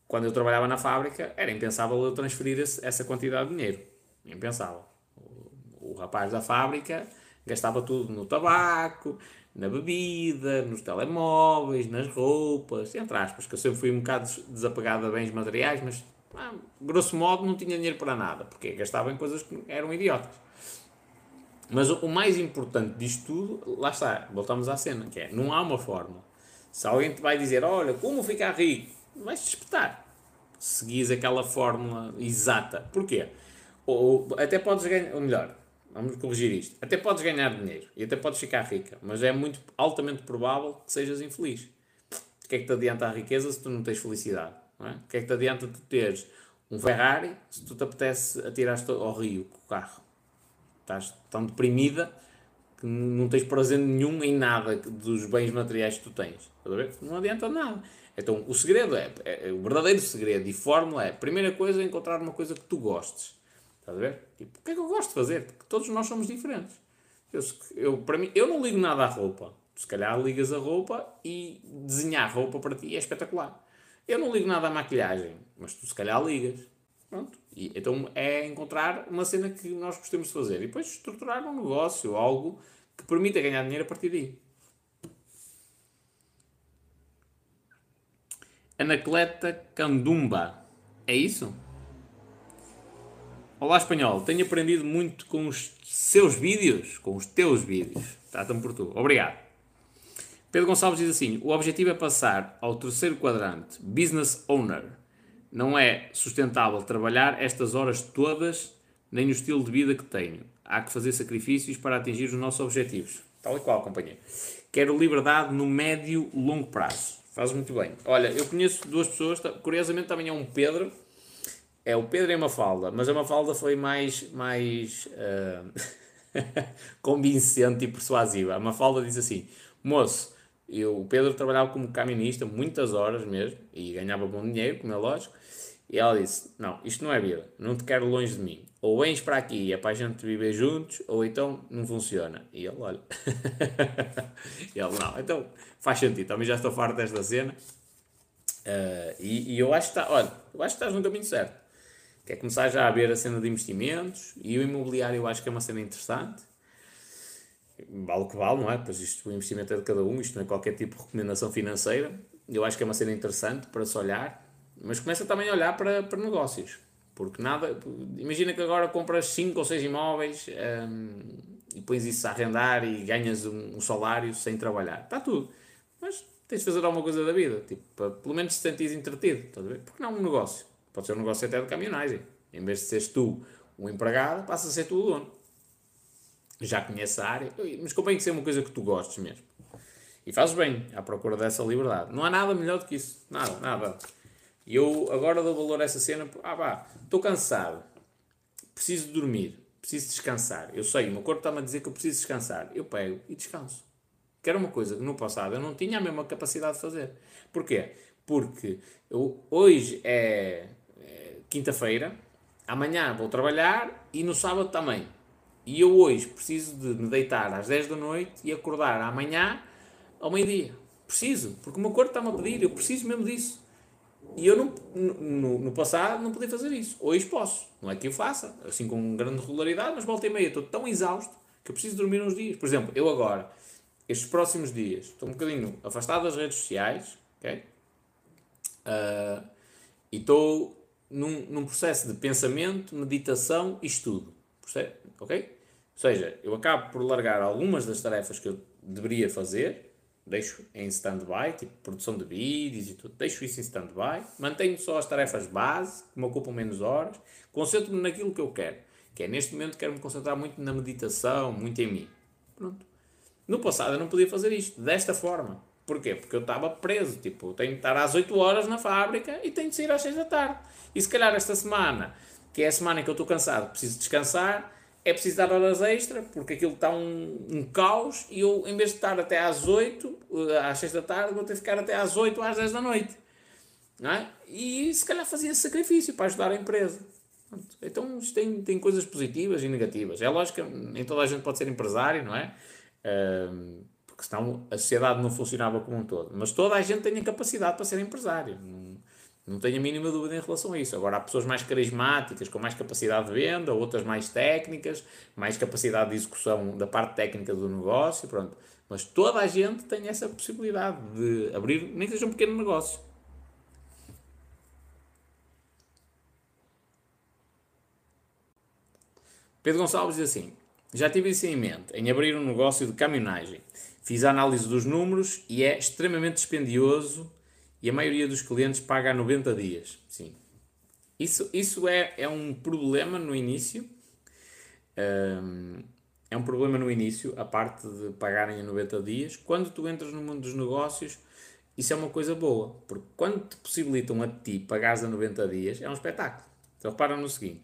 quando eu trabalhava na fábrica, era impensável eu transferir essa quantidade de dinheiro. Impensável. O, o rapaz da fábrica gastava tudo no tabaco, na bebida, nos telemóveis, nas roupas, entre aspas, que eu sempre fui um bocado desapegado a bens materiais, mas ah, grosso modo não tinha dinheiro para nada, porque gastava em coisas que eram idiotas. Mas o, o mais importante disto tudo, lá está, voltamos à cena, que é, não há uma fórmula. Se alguém te vai dizer, olha, como ficar rico, vais-te espetar seguis aquela fórmula exata. Porquê? Ou, até podes ganhar, ou melhor, vamos corrigir isto, até podes ganhar dinheiro e até podes ficar rica, mas é muito altamente provável que sejas infeliz. O que é que te adianta a riqueza se tu não tens felicidade? Não é? O que é que te adianta tu teres um Ferrari se tu te apetece atirar-te ao rio com o carro? Estás tão deprimida que não tens prazer nenhum em nada dos bens materiais que tu tens. Não adianta nada. Então, o segredo é, é, o verdadeiro segredo e fórmula é, primeira coisa, é encontrar uma coisa que tu gostes. Estás a ver? Tipo, o que é que eu gosto de fazer? Porque todos nós somos diferentes. Eu, eu, para mim, eu não ligo nada à roupa. Se calhar, ligas a roupa e desenhar roupa para ti é espetacular. Eu não ligo nada à maquilhagem, mas tu, se calhar, ligas. Pronto. E, então, é encontrar uma cena que nós gostemos de fazer e depois estruturar um negócio, algo que permita ganhar dinheiro a partir daí. Anacleta Candumba. É isso? Olá, espanhol. Tenho aprendido muito com os seus vídeos, com os teus vídeos. Trata-me por tu. Obrigado. Pedro Gonçalves diz assim: o objetivo é passar ao terceiro quadrante, Business Owner. Não é sustentável trabalhar estas horas todas, nem o estilo de vida que tenho. Há que fazer sacrifícios para atingir os nossos objetivos. Tal e qual, companheiro. Quero liberdade no médio longo prazo. Faz muito bem. Olha, eu conheço duas pessoas, curiosamente também é um Pedro. É o Pedro e a Mafalda, mas a Mafalda foi mais, mais uh, convincente e persuasiva. A Mafalda diz assim: Moço, eu, o Pedro trabalhava como camionista muitas horas mesmo e ganhava bom dinheiro, como é lógico. E ela disse: Não, isto não é vida, não te quero longe de mim. Ou vens para aqui e é para a gente viver juntos, ou então não funciona. E ele, olha. e ele, não, então faz sentido, também já estou farto desta cena. Uh, e, e, eu acho que está, olha, eu acho que estás no caminho certo. Quer começar já a ver a cena de investimentos e o imobiliário eu acho que é uma cena interessante. Vale o que vale, não é? Pois isto, o investimento é de cada um, isto não é qualquer tipo de recomendação financeira. Eu acho que é uma cena interessante para se olhar, mas começa também a olhar para, para negócios. Porque nada. Imagina que agora compras 5 ou 6 imóveis um, e pões isso a arrendar e ganhas um, um, salário sem trabalhar. Está tudo. Mas tens de fazer alguma coisa da vida. Tipo, para, pelo menos te sentires entretido. Estás a ver? Porque não é um negócio. Pode ser um negócio até de caminhonagem. Em vez de seres tu um empregado, passa a ser tu o dono. Já conheces a área. Mas convém que seja uma coisa que tu gostes mesmo. E fazes bem à procura dessa liberdade. Não há nada melhor do que isso. Nada, nada. E eu agora dou valor a essa cena. Ah pá, estou cansado. Preciso dormir. Preciso descansar. Eu sei, o meu corpo está-me a dizer que eu preciso descansar. Eu pego e descanso. Que era uma coisa que no passado eu não tinha a mesma capacidade de fazer. Porquê? Porque eu, hoje é quinta-feira, amanhã vou trabalhar e no sábado também. E eu hoje preciso de me deitar às 10 da noite e acordar amanhã ao meio-dia. Preciso, porque o meu corpo está-me a pedir, eu preciso mesmo disso. E eu não, no, no, passado não podia fazer isso. Hoje posso. Não é que eu faça, assim com grande regularidade, mas volta e meia estou tão exausto que eu preciso dormir uns dias. Por exemplo, eu agora, estes próximos dias, estou um bocadinho afastado das redes sociais, ok? Uh, e estou num, num processo de pensamento, meditação e estudo. Percebe? Ok? Ou seja, eu acabo por largar algumas das tarefas que eu deveria fazer deixo em stand-by, tipo produção de vídeos e tudo, deixo isso em stand-by, mantenho só as tarefas base, que me ocupam menos horas, concentro-me naquilo que eu quero, que é neste momento quero me concentrar muito na meditação, muito em mim. Pronto. No passado eu não podia fazer isto, desta forma. Porquê? Porque eu estava preso, tipo, tenho de estar às 8 horas na fábrica e tenho de sair às 6 da tarde. E se calhar esta semana, que é a semana em que eu estou cansado, preciso descansar, é preciso dar horas extra, porque aquilo está um, um caos, e eu, em vez de estar até às 8, eh, às 6 da tarde, vou ter que ficar até às 8, às 10 da noite. Não é? E se calhar fazia esse sacrifício para ajudar a empresa. Então isto tem, tem coisas positivas e negativas. É lógico que nem toda a gente pode ser empresário, não é? Porque senão a sociedade não funcionava como um todo. Mas toda a gente tem a capacidade para ser empresário. Não tenho a mínima dúvida em relação a isso. Agora, há pessoas mais carismáticas, com mais capacidade de venda, outras mais técnicas, mais capacidade de execução da parte técnica do negócio, pronto. Mas toda a gente tem essa possibilidade de abrir, nem que seja um pequeno negócio. Pedro Gonçalves diz assim: Já tive isso em mente, em abrir um negócio de caminhonagem. Fiz a análise dos números e é extremamente dispendioso e a maioria dos clientes paga a 90 dias. Sim. Isso, isso é, é um problema no início. Um, é um problema no início, a parte de pagarem a 90 dias. Quando tu entras no mundo dos negócios, isso é uma coisa boa, porque quando te possibilitam a ti pagares a 90 dias, é um espetáculo. Então repara no seguinte: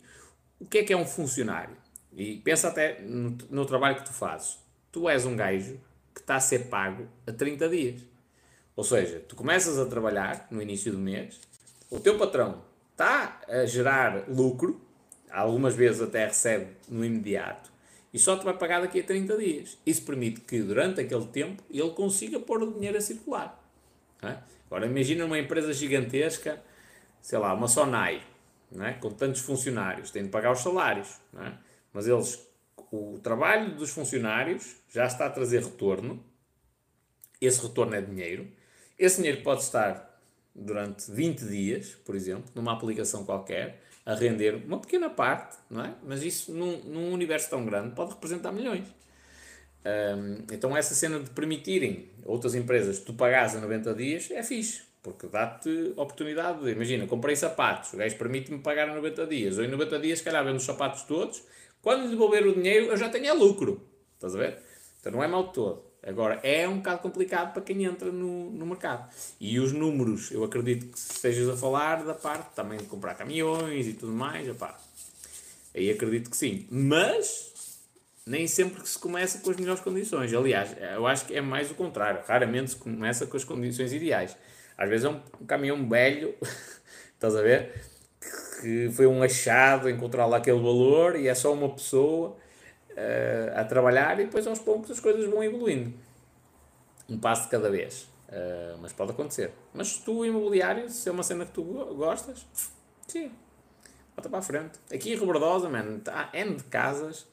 o que é que é um funcionário? E pensa até no, no trabalho que tu fazes. Tu és um gajo está a ser pago a 30 dias. Ou seja, tu começas a trabalhar no início do mês, o teu patrão está a gerar lucro, algumas vezes até recebe no imediato, e só te vai pagar daqui a 30 dias. Isso permite que durante aquele tempo ele consiga pôr o dinheiro a circular. É? Agora imagina uma empresa gigantesca, sei lá, uma Sonai, é? com tantos funcionários, tem de pagar os salários. É? Mas eles, o trabalho dos funcionários já está a trazer retorno. Esse retorno é dinheiro. Esse dinheiro pode estar durante 20 dias, por exemplo, numa aplicação qualquer, a render uma pequena parte, não é? Mas isso num, num universo tão grande pode representar milhões. Um, então essa cena de permitirem outras empresas tu pagares a 90 dias é fixe, porque dá-te oportunidade de, imagina, comprei sapatos, o gajo permite-me pagar a 90 dias, ou em 90 dias, se calhar, vendo os sapatos todos, quando lhe devolver o dinheiro, eu já tenho lucro. Estás a ver? Então não é mal todo. Agora, é um bocado complicado para quem entra no, no mercado. E os números, eu acredito que estejas a falar da parte também de comprar caminhões e tudo mais, opá, aí acredito que sim. Mas, nem sempre que se começa com as melhores condições. Aliás, eu acho que é mais o contrário. Raramente se começa com as condições ideais. Às vezes é um, um caminhão velho, estás a ver? Que foi um achado encontrar lá aquele valor e é só uma pessoa uh, a trabalhar e depois aos poucos as coisas vão evoluindo. Um passo de cada vez. Uh, mas pode acontecer. Mas tu, imobiliário, se é uma cena que tu gostas, sim, bota para a frente. Aqui em Rebordosa, mano, há N de casas.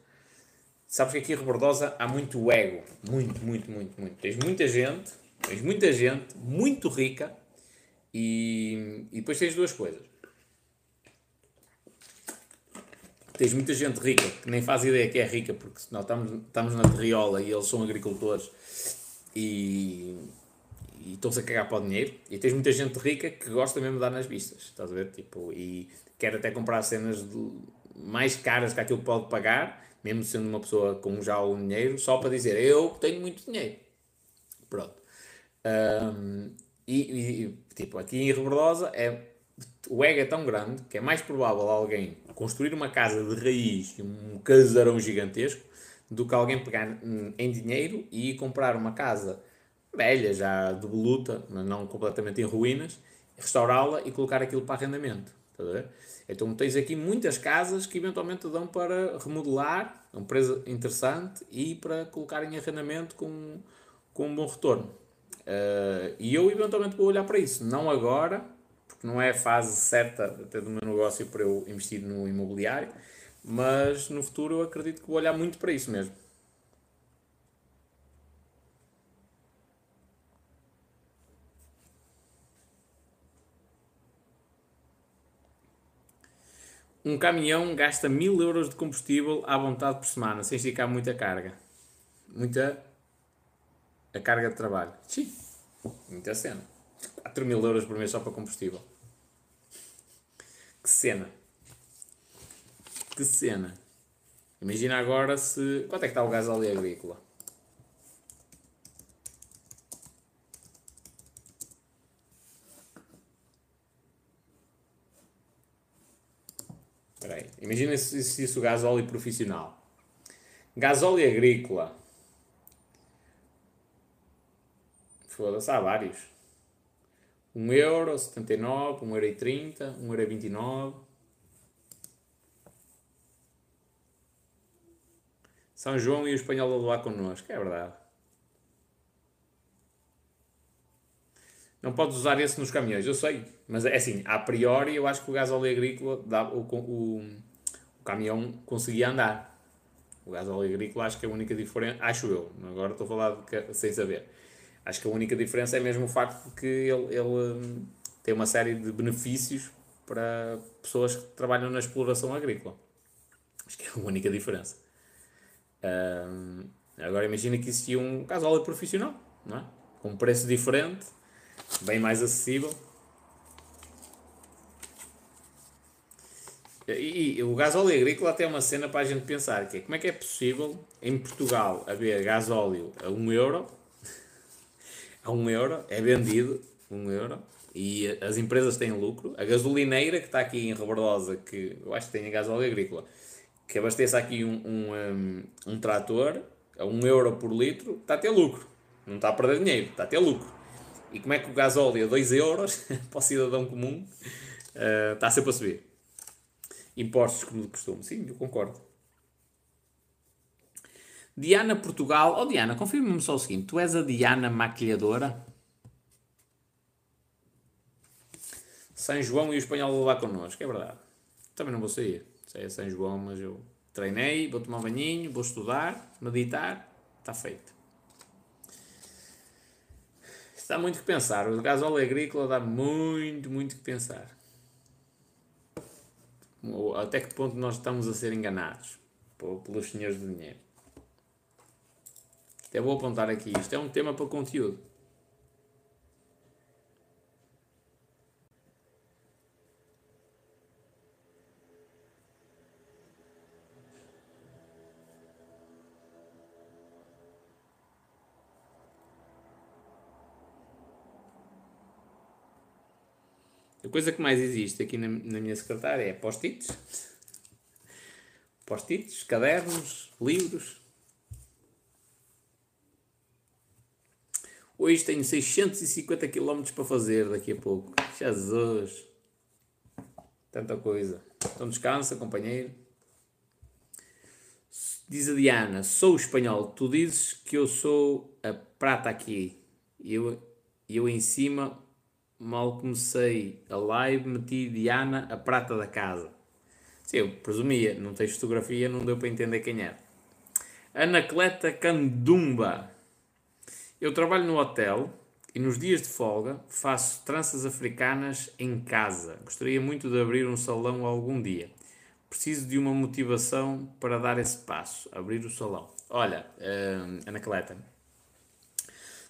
Sabes que aqui em Rebordosa há muito ego. Muito, muito, muito, muito. Tens muita gente, tens muita gente muito rica e, e depois tens duas coisas tens muita gente rica que nem faz ideia que é rica, porque senão estamos, estamos na terriola e eles são agricultores e, e estão-se a cagar para o dinheiro. E tens muita gente rica que gosta mesmo de dar nas vistas, estás a ver? Tipo, e quer até comprar cenas de, mais caras que aquilo que pode pagar, mesmo sendo uma pessoa com já algum dinheiro, só para dizer eu tenho muito dinheiro. Pronto. Um, e, e, tipo, aqui em Rebordosa é o ego é tão grande que é mais provável alguém construir uma casa de raiz, um casarão gigantesco, do que alguém pegar em dinheiro e comprar uma casa velha, já de voluta, mas não completamente em ruínas, restaurá-la e colocar aquilo para arrendamento. Então tens aqui muitas casas que eventualmente dão para remodelar, é um preço interessante, e para colocar em arrendamento com, com um bom retorno. Uh, e eu eventualmente vou olhar para isso, não agora, porque não é a fase certa até do meu negócio para eu investir no imobiliário, mas no futuro eu acredito que vou olhar muito para isso mesmo. Um caminhão gasta mil euros de combustível à vontade por semana, sem esticar muita carga. Muita a carga de trabalho. Sim, muita cena. 4 mil euros por mês só para combustível. Que cena. Que cena. Imagina agora se. Quanto é que está o gás ali agrícola? Espera aí. Imagina se, se isso gás óleo profissional. Gasóleo agrícola. Foda-se, há vários. 1 euro, 79, 1 euro 30, 1 euro 29. São João e o espanhol a doar connosco, é verdade. não podes usar esse nos caminhões, eu sei. Mas é assim, a priori eu acho que o gás óleo agrícola, dá, o, o, o caminhão conseguia andar. O gás óleo agrícola acho que é a única diferença, acho eu, agora estou a falar de, sem saber. Acho que a única diferença é mesmo o facto de que ele, ele hum, tem uma série de benefícios para pessoas que trabalham na exploração agrícola. Acho que é a única diferença. Um, agora imagina que existia um gasóleo profissional, não é? com um preço diferente, bem mais acessível. E, e o gasóleo agrícola até é uma cena para a gente pensar, que é como é que é possível em Portugal haver gasóleo a 1 euro, a 1 euro, é vendido 1 euro, e as empresas têm lucro. A gasolineira que está aqui em Rebordosa, que eu acho que tem a gasóleo agrícola, que abasteça aqui um, um, um, um trator a 1 euro por litro, está a ter lucro. Não está a perder dinheiro, está a ter lucro. E como é que o gasóleo a 2 euros para o cidadão comum uh, está sempre a subir? Impostos como de costume. Sim, eu concordo. Diana Portugal. Oh Diana, confirma-me só o seguinte: tu és a Diana maquilhadora? São João e o espanhol lá connosco, é verdade. Também não vou sair. Sei é São João, mas eu treinei, vou tomar um banhinho, vou estudar, meditar, está feito. Dá muito que pensar. O gasóleo agrícola dá muito, muito que pensar. Até que ponto nós estamos a ser enganados pelos senhores do dinheiro. Até vou apontar aqui. Isto é um tema para conteúdo. A coisa que mais existe aqui na, na minha secretária é post-its. Post-its, cadernos, livros. Hoje tenho 650 km para fazer daqui a pouco. Jesus! Tanta coisa. Então descansa, companheiro. Diz a Diana, sou espanhol. Tu dizes que eu sou a prata aqui. Eu, eu em cima mal comecei a live, meti Diana, a prata da casa. Sim, eu presumia, não tens fotografia, não deu para entender quem é. Anacleta Candumba. Eu trabalho no hotel e nos dias de folga faço tranças africanas em casa. Gostaria muito de abrir um salão algum dia. Preciso de uma motivação para dar esse passo, abrir o salão. Olha, uh, Anacleta,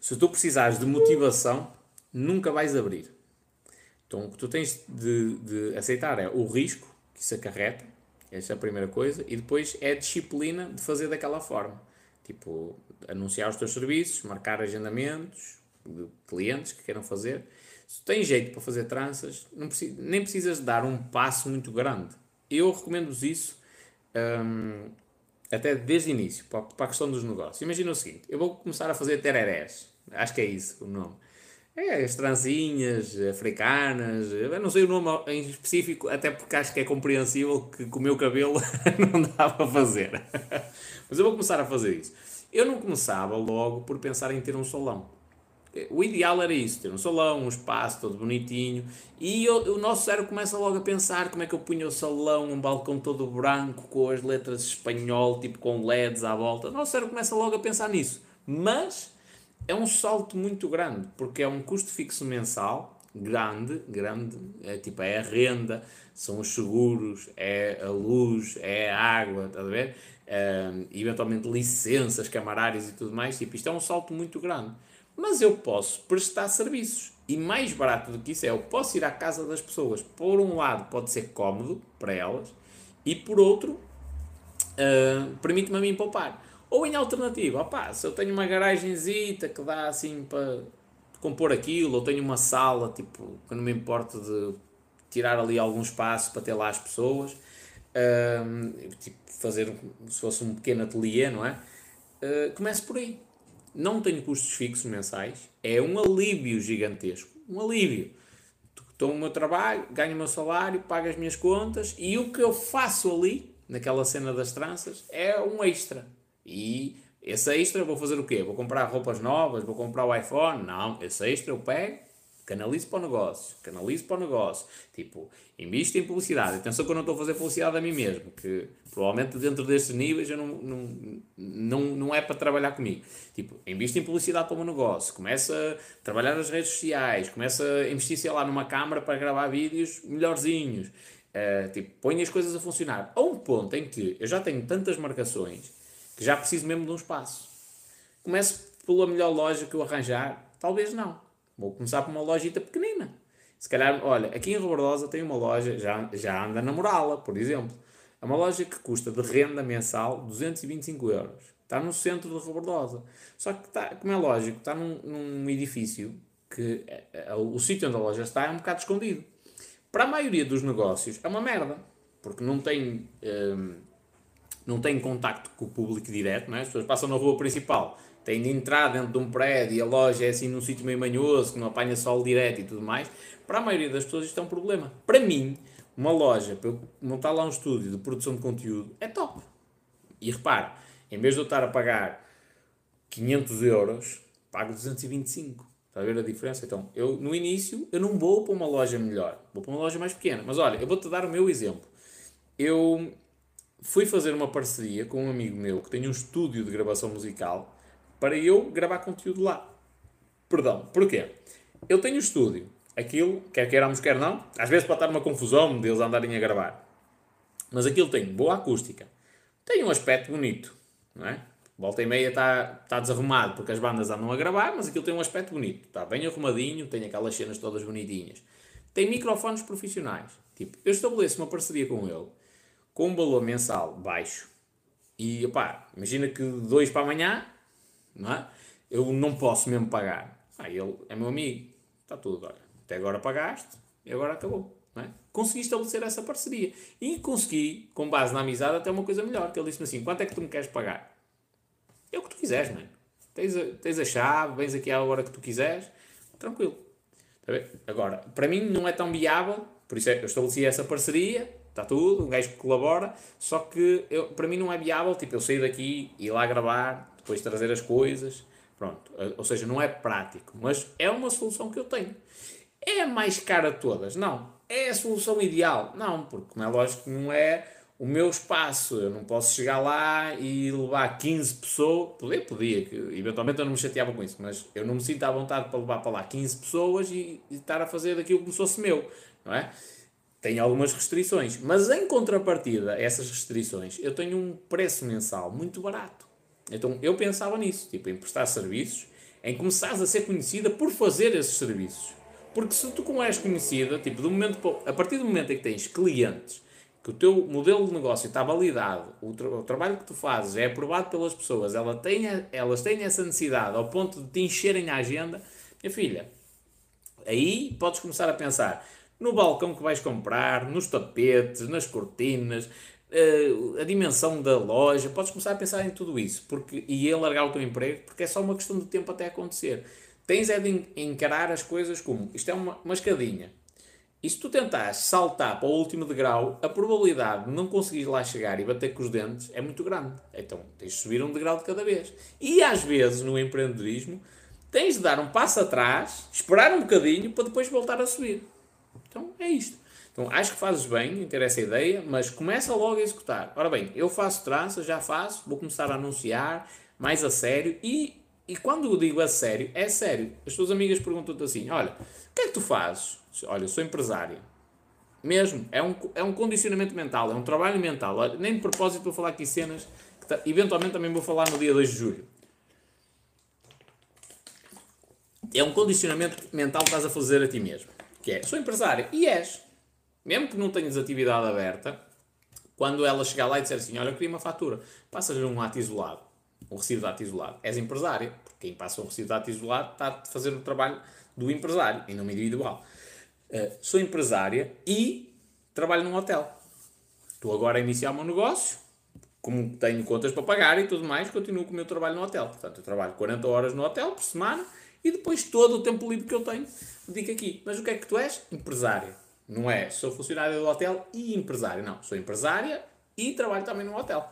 se tu precisares de motivação, nunca vais abrir. Então o que tu tens de, de aceitar é o risco que isso acarreta, essa é a primeira coisa, e depois é a disciplina de fazer daquela forma. Tipo, anunciar os teus serviços, marcar agendamentos de clientes que queiram fazer. Se tens jeito para fazer tranças, nem precisas dar um passo muito grande. Eu recomendo-vos isso um, até desde o início, para, para a questão dos negócios. Imagina o seguinte: eu vou começar a fazer tererés, acho que é isso o nome. É, as trancinhas africanas, eu não sei o nome em específico, até porque acho que é compreensível que com o meu cabelo não dá para fazer. Mas eu vou começar a fazer isso. Eu não começava logo por pensar em ter um salão. O ideal era isso, ter um salão, um espaço todo bonitinho. E eu, o nosso cérebro começa logo a pensar como é que eu punha o salão, um balcão todo branco, com as letras espanhol, tipo com LEDs à volta. O nosso cérebro começa logo a pensar nisso. Mas é um salto muito grande, porque é um custo fixo mensal grande, grande, é tipo é a renda, são os seguros, é a luz, é a água, está a ver? Um, eventualmente licenças camarárias e tudo mais, tipo, isto é um salto muito grande. Mas eu posso prestar serviços. E mais barato do que isso é, eu posso ir à casa das pessoas. Por um lado, pode ser cómodo para elas, e por outro, uh, permite-me a mim poupar. Ou em alternativa, se eu tenho uma garagenzita que dá assim para compor aquilo, ou tenho uma sala, tipo, que não me importo de tirar ali algum espaço para ter lá as pessoas, tipo, fazer se fosse um pequeno ateliê, não é? Uh, comece por aí. Não tenho custos fixos mensais, é um alívio gigantesco. Um alívio. Estou no meu trabalho, ganho o meu salário, pago as minhas contas e o que eu faço ali, naquela cena das tranças, é um extra e esse extra vou fazer o quê? Vou comprar roupas novas? Vou comprar o iPhone? Não, esse extra eu pego, canalize para o negócio, canalize para o negócio. Tipo, investe em publicidade. Atenção que eu não estou a fazer publicidade a mim mesmo, que provavelmente dentro destes níveis eu não, não, não, não é para trabalhar comigo. Tipo, investe em publicidade para o meu negócio, começa a trabalhar nas redes sociais, começa a investir, sei lá, numa câmara para gravar vídeos melhorzinhos. Uh, tipo, põe as coisas a funcionar. A um ponto em que eu já tenho tantas marcações que já preciso mesmo de um espaço. Começo pela melhor loja que eu arranjar? Talvez não Vou começar por uma lojita pequenina. Se calhar, olha, aqui em Robordosa tem uma loja, já, já anda na Morala, por exemplo. É uma loja que custa de renda mensal 225 euros. Está no centro de Robordosa. Só que, está, como é lógico, está num, num edifício que é, é, o sítio onde a loja está é um bocado escondido. Para a maioria dos negócios é uma merda, porque não tem, hum, não tem contacto com o público direto, não é? as pessoas passam na rua principal tem de entrar dentro de um prédio e a loja é assim num sítio meio manhoso, que não apanha sol direto e tudo mais, para a maioria das pessoas isto é um problema. Para mim, uma loja, para eu montar lá um estúdio de produção de conteúdo, é top. E repare, em vez de eu estar a pagar 500 euros, pago 225. Está a ver a diferença? Então, eu no início, eu não vou para uma loja melhor, vou para uma loja mais pequena. Mas olha, eu vou-te dar o meu exemplo. Eu fui fazer uma parceria com um amigo meu que tem um estúdio de gravação musical para eu gravar conteúdo lá. Perdão, porquê? Eu tenho estúdio, aquilo, quer queiramos, quer não, às vezes pode estar uma confusão deles andarem a gravar, mas aquilo tem boa acústica, tem um aspecto bonito, não é? Volta e meia está, está desarrumado porque as bandas andam a gravar, mas aquilo tem um aspecto bonito, está bem arrumadinho, tem aquelas cenas todas bonitinhas. Tem microfones profissionais. Tipo, eu estabeleço uma parceria com ele com um valor mensal baixo e, opá, imagina que dois para amanhã não é? Eu não posso mesmo pagar. Ah, ele é meu amigo, está tudo, olha, até agora pagaste e agora acabou. Não é? Consegui estabelecer essa parceria. E consegui, com base na amizade, até uma coisa melhor, que ele disse-me assim, quanto é que tu me queres pagar? É o que tu quiseres, mano. Tens a, tens a chave, vens aqui à hora que tu quiseres, tranquilo. Tá Agora, para mim não é tão viável, por isso é, eu estabeleci essa parceria, está tudo, um gajo que colabora, só que eu, para mim não é viável, tipo, eu sair daqui e ir lá gravar, depois trazer as coisas, pronto. Ou seja, não é prático, mas é uma solução que eu tenho. É a mais cara de todas? Não. É a solução ideal? Não, porque como é lógico que não é o meu espaço. Eu não posso chegar lá e levar 15 pessoas. Podia, podia, que eventualmente eu não me chateava com isso, mas eu não me sinto à vontade para levar para lá 15 pessoas e, e estar a fazer daquilo como se fosse meu, não é? Tem algumas restrições, mas em contrapartida a essas restrições, eu tenho um preço mensal muito barato. Então eu pensava nisso, tipo, em prestar serviços, em começares a ser conhecida por fazer esses serviços. Porque se tu como és conhecida, tipo, do momento, a partir do momento em que tens clientes, que o teu modelo de negócio está validado, o, tra o trabalho que tu fazes é aprovado pelas pessoas, ela tem a, elas têm essa necessidade ao ponto de te encherem a agenda, minha filha, aí podes começar a pensar no balcão que vais comprar, nos tapetes, nas cortinas, a dimensão da loja, podes começar a pensar em tudo isso porque, e a largar o teu emprego, porque é só uma questão de tempo até acontecer. Tens é de encarar as coisas como isto é uma, uma escadinha. E se tu tentares saltar para o último degrau, a probabilidade de não conseguires lá chegar e bater com os dentes é muito grande. Então tens de subir um degrau de cada vez. E às vezes no empreendedorismo tens de dar um passo atrás, esperar um bocadinho para depois voltar a subir. Então é isto. Então acho que fazes bem em ter essa ideia, mas começa logo a executar. Ora bem, eu faço trança, já faço, vou começar a anunciar mais a sério e, e quando eu digo a sério, é sério. As tuas amigas perguntam-te assim: olha, o que é que tu fazes? Olha, sou empresária. Mesmo, é um, é um condicionamento mental, é um trabalho mental. Nem de propósito vou falar aqui cenas que eventualmente também vou falar no dia 2 de julho. É um condicionamento mental que estás a fazer a ti mesmo. Que é, sou empresária. E és mesmo que não tenhas atividade aberta, quando ela chegar lá e disser assim, olha, eu queria uma fatura, passas-lhe um ato isolado, um recibo de ato isolado. És empresário, porque quem passa um recibo de ato isolado está a fazer o trabalho do empresário e não individual. Uh, sou empresária e trabalho num hotel. Estou agora a iniciar o meu negócio, como tenho contas para pagar e tudo mais, continuo com o meu trabalho no hotel. Portanto, eu trabalho 40 horas no hotel por semana e depois todo o tempo livre que eu tenho dedico aqui. Mas o que é que tu és? Empresária. Não é sou funcionária do hotel e empresária. Não, sou empresária e trabalho também no hotel.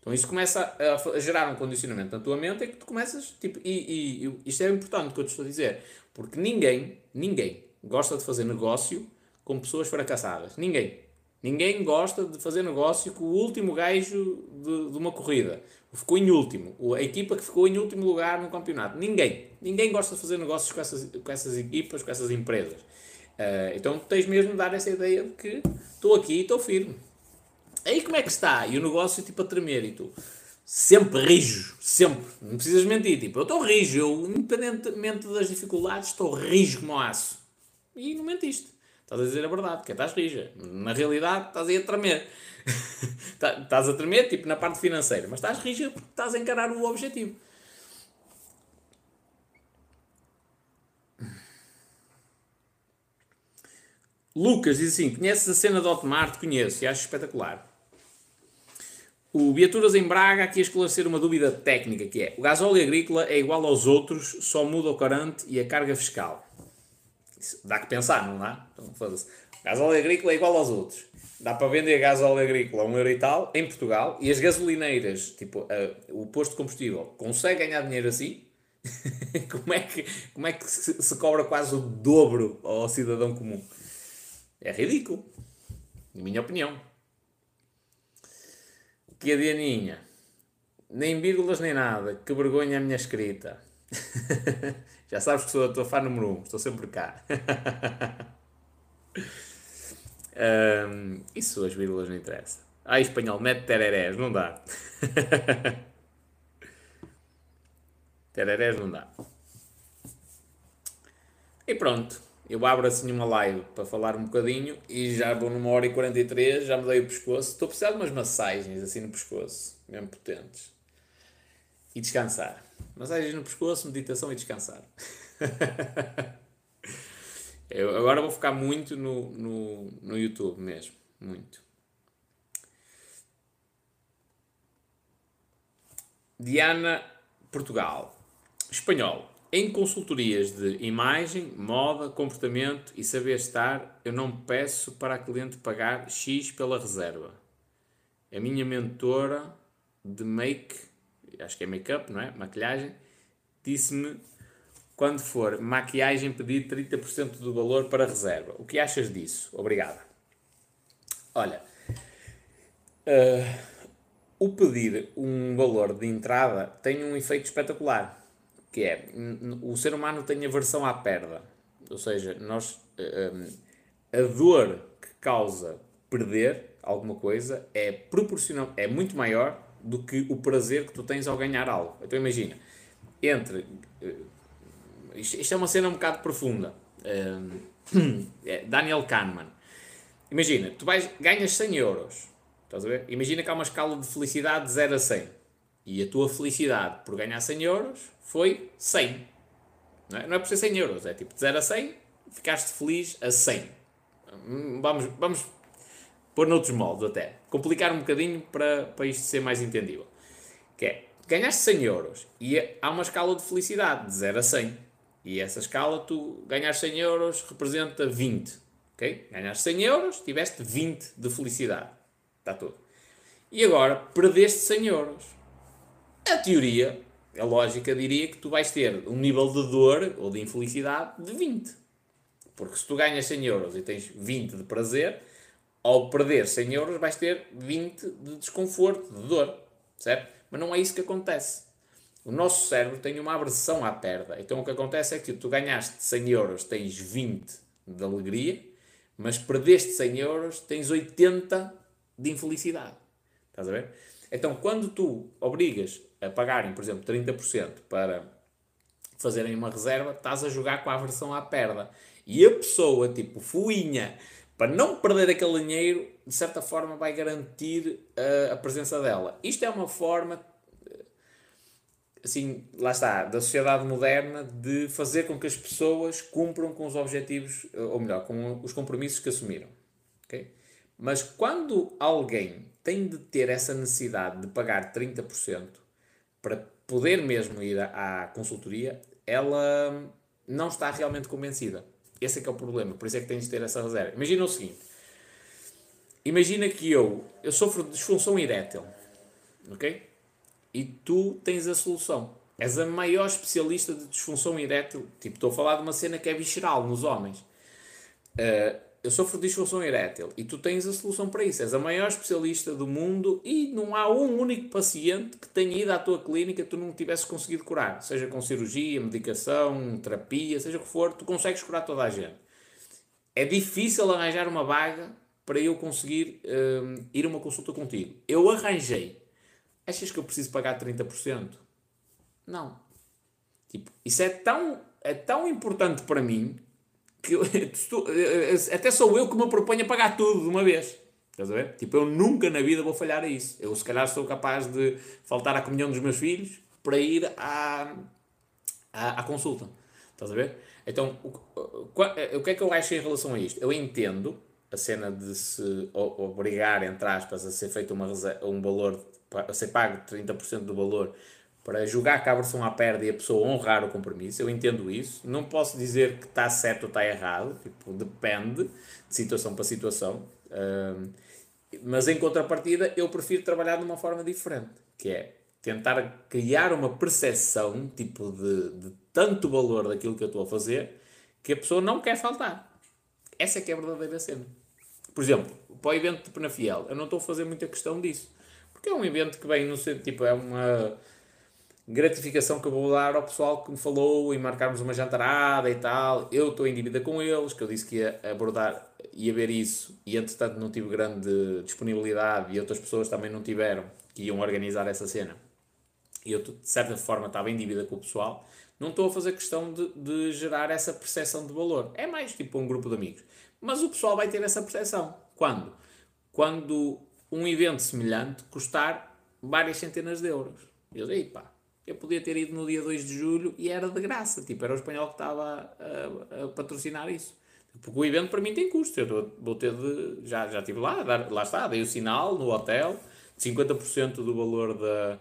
Então isso começa a, gerar um condicionamento na tua mente em que tu começas, tipo, e, e, e isto é importante o que eu te estou a dizer, porque ninguém, ninguém gosta de fazer negócio com pessoas fracassadas. Ninguém. Ninguém gosta de fazer negócio com o último gajo de, de uma corrida. Ficou em último. A equipa que ficou em último lugar no campeonato. Ninguém. Ninguém gosta de fazer negócios com essas, com essas equipas, com essas empresas. Uh, então tens mesmo de dar essa ideia de que estou aqui e estou firme. Aí como é que está? E o negócio tipo a tremer e tu sempre rijo, sempre. Não precisas mentir. Tipo, eu estou rijo, eu, independentemente das dificuldades, estou rijo como aço. E não mentiste. Estás a dizer a verdade, que é, estás rija. Na realidade, estás aí a tremer. Tá, estás a tremer, tipo, na parte financeira. Mas estás rija porque estás a encarar o objetivo. Lucas diz assim: conheces a cena do Hotmart? Conheço e acho espetacular. O Beaturas em Braga aqui a esclarecer uma dúvida técnica que é: o gasóleo agrícola é igual aos outros, só muda o corante e a carga fiscal. Isso dá que pensar, não dá? Então, foda-se. Gasóleo agrícola é igual aos outros. Dá para vender gasóleo agrícola a um euro e tal em Portugal e as gasolineiras, tipo, o posto de combustível, consegue ganhar dinheiro assim? como é que, como é que se, se, cobra quase o dobro ao cidadão comum? É ridículo, na minha opinião que a Dianinha, nem vírgulas nem nada, que vergonha a minha escrita. Já sabes que sou a tua fã número 1, um, estou sempre cá. um, isso as vírgulas não interessa. Ah, espanhol, mete tererés, não dá. tererés não dá. E pronto. Eu abro assim uma live para falar um bocadinho e já vou numa hora e 43, já me dei o pescoço. Estou a precisar de umas massagens assim no pescoço, mesmo potentes. E descansar. Massagens no pescoço, meditação e descansar. Eu agora vou focar muito no, no, no YouTube mesmo. Muito. Diana Portugal. Espanhol. Em consultorias de imagem, moda, comportamento e saber estar, eu não peço para a cliente pagar X pela reserva. A minha mentora de make, acho que é make-up, não é? Maquilhagem, disse-me quando for maquiagem pedir 30% do valor para reserva. O que achas disso? Obrigada. Olha, uh, o pedir um valor de entrada tem um efeito espetacular que é o ser humano tem aversão à perda, ou seja, nós um, a dor que causa perder alguma coisa é proporcional, é muito maior do que o prazer que tu tens ao ganhar algo. Então imagina, entre uh, isto, é uma cena um bocado profunda. Um, é Daniel Kahneman. Imagina, tu vais, ganhas 100 euros. Estás a ver? Imagina que há uma escala de felicidade de 0 a 100. E a tua felicidade por ganhar 100 euros foi 100. Não é, não é por ser 100 euros, é tipo de 0 a 100, ficaste feliz a 100. Vamos, vamos pôr noutros moldes até. Complicar um bocadinho para, para isto ser mais entendível. Que é, ganhaste 100 euros e há uma escala de felicidade de 0 a 100. E essa escala, tu ganhas 100 euros, representa 20. Ok? Ganhaste 100 euros, tiveste 20 de felicidade. Está tudo. E agora, perdeste 100 euros. A teoria a lógica diria que tu vais ter um nível de dor ou de infelicidade de 20. Porque se tu ganhas 100 euros e tens 20 de prazer, ao perder 100 euros vais ter 20 de desconforto, de dor. Certo? Mas não é isso que acontece. O nosso cérebro tem uma aversão à perda. Então o que acontece é que tu ganhaste 100 euros, tens 20 de alegria, mas perdeste 100 euros, tens 80 de infelicidade. Estás a ver? Então quando tu obrigas a pagarem, por exemplo, 30% para fazerem uma reserva, estás a jogar com a aversão à perda. E a pessoa, tipo, fuinha, para não perder aquele dinheiro, de certa forma vai garantir uh, a presença dela. Isto é uma forma, assim, lá está, da sociedade moderna de fazer com que as pessoas cumpram com os objetivos, ou melhor, com os compromissos que assumiram. Okay? Mas quando alguém tem de ter essa necessidade de pagar 30%, para poder mesmo ir à, consultoria, ela não está realmente convencida. Esse é que é o problema, por isso é que tens de ter essa reserva. Imagina o seguinte, imagina que eu, eu sofro de disfunção erétil, ok? E tu tens a solução. És a maior especialista de disfunção erétil. Tipo, estou a falar de uma cena que é visceral nos homens. Uh, eu sofro de disfunção erétil e tu tens a solução para isso. És a maior especialista do mundo e não há um único paciente que tenha ido à tua clínica que tu não tivesse conseguido curar. Seja com cirurgia, medicação, terapia, seja o que for, tu consegues curar toda a gente. É difícil arranjar uma vaga para eu conseguir um, ir a uma consulta contigo. Eu arranjei. Achas que eu preciso pagar 30%? Não. Tipo, isso é tão, é tão importante para mim que eu, até sou eu que me proponho a pagar tudo de uma vez. Estás a ver? Tipo, eu nunca na vida vou falhar a isso. Eu, se calhar, sou capaz de faltar à comunhão dos meus filhos para ir à, à, à consulta. Estás a ver? Então, o, o, o que é que eu acho em relação a isto? Eu entendo a cena de se obrigar, entre aspas, a ser feito uma, um valor, a ser pago 30% do valor para com a versão à perda e a pessoa honrar o compromisso, eu entendo isso. Não posso dizer que está certo ou está errado, tipo, depende de situação para situação. mas em contrapartida, eu prefiro trabalhar de uma forma diferente, que é tentar criar uma percepção, tipo, de, de tanto valor daquilo que eu estou a fazer, que a pessoa não quer faltar. Essa é que é a verdadeira cena. Por exemplo, para o evento de Penafiel, eu não estou a fazer muita questão disso. Porque é um evento que vem no sentido, tipo, é uma gratificação que eu vou dar ao pessoal que me falou e marcarmos uma jantarada e tal. Eu estou em dívida com eles, que eu disse que ia abordar, ia ver isso, e entretanto não tive grande disponibilidade e outras pessoas também não tiveram, que iam organizar essa cena. E eu, de certa forma, estava em dívida com o pessoal. Não estou a fazer questão de, de gerar essa percepção de valor. É mais tipo um grupo de amigos. Mas o pessoal vai ter essa percepção. Quando? Quando um evento semelhante custar várias centenas de euros. Eu digo, pá, eu podia ter ido no dia 2 de julho e era de graça. Tipo, era o espanhol que estava a, a, a patrocinar isso. Porque o evento para mim tem custo. Eu vou ter de. Já, já estive lá, dar, lá está, dei o sinal no hotel, 50% do valor da,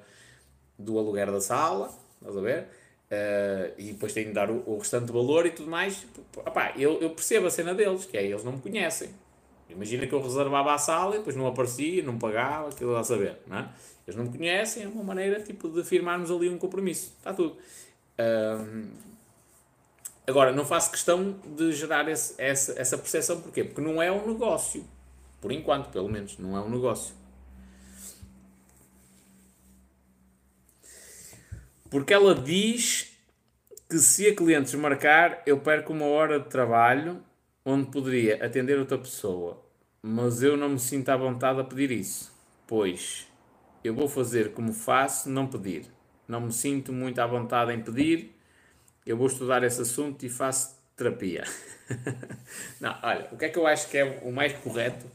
do aluguer da sala, estás a ver? Uh, e depois tenho de dar o, o restante valor e tudo mais. Opá, eu, eu percebo a cena deles, que é eles não me conhecem. Imagina que eu reservava a sala e depois não aparecia, não pagava, aquilo a saber, não é? Eles não me conhecem, é uma maneira tipo, de firmarmos ali um compromisso. Está tudo. Uh, agora, não faço questão de gerar esse, essa, essa percepção, porquê? Porque não é um negócio. Por enquanto, pelo menos, não é um negócio. Porque ela diz que se a cliente desmarcar, eu perco uma hora de trabalho onde poderia atender outra pessoa. Mas eu não me sinto à vontade a pedir isso, pois eu vou fazer como faço, não pedir. Não me sinto muito à vontade em pedir. Eu vou estudar esse assunto e faço terapia. não, olha, o que é que eu acho que é o mais correto?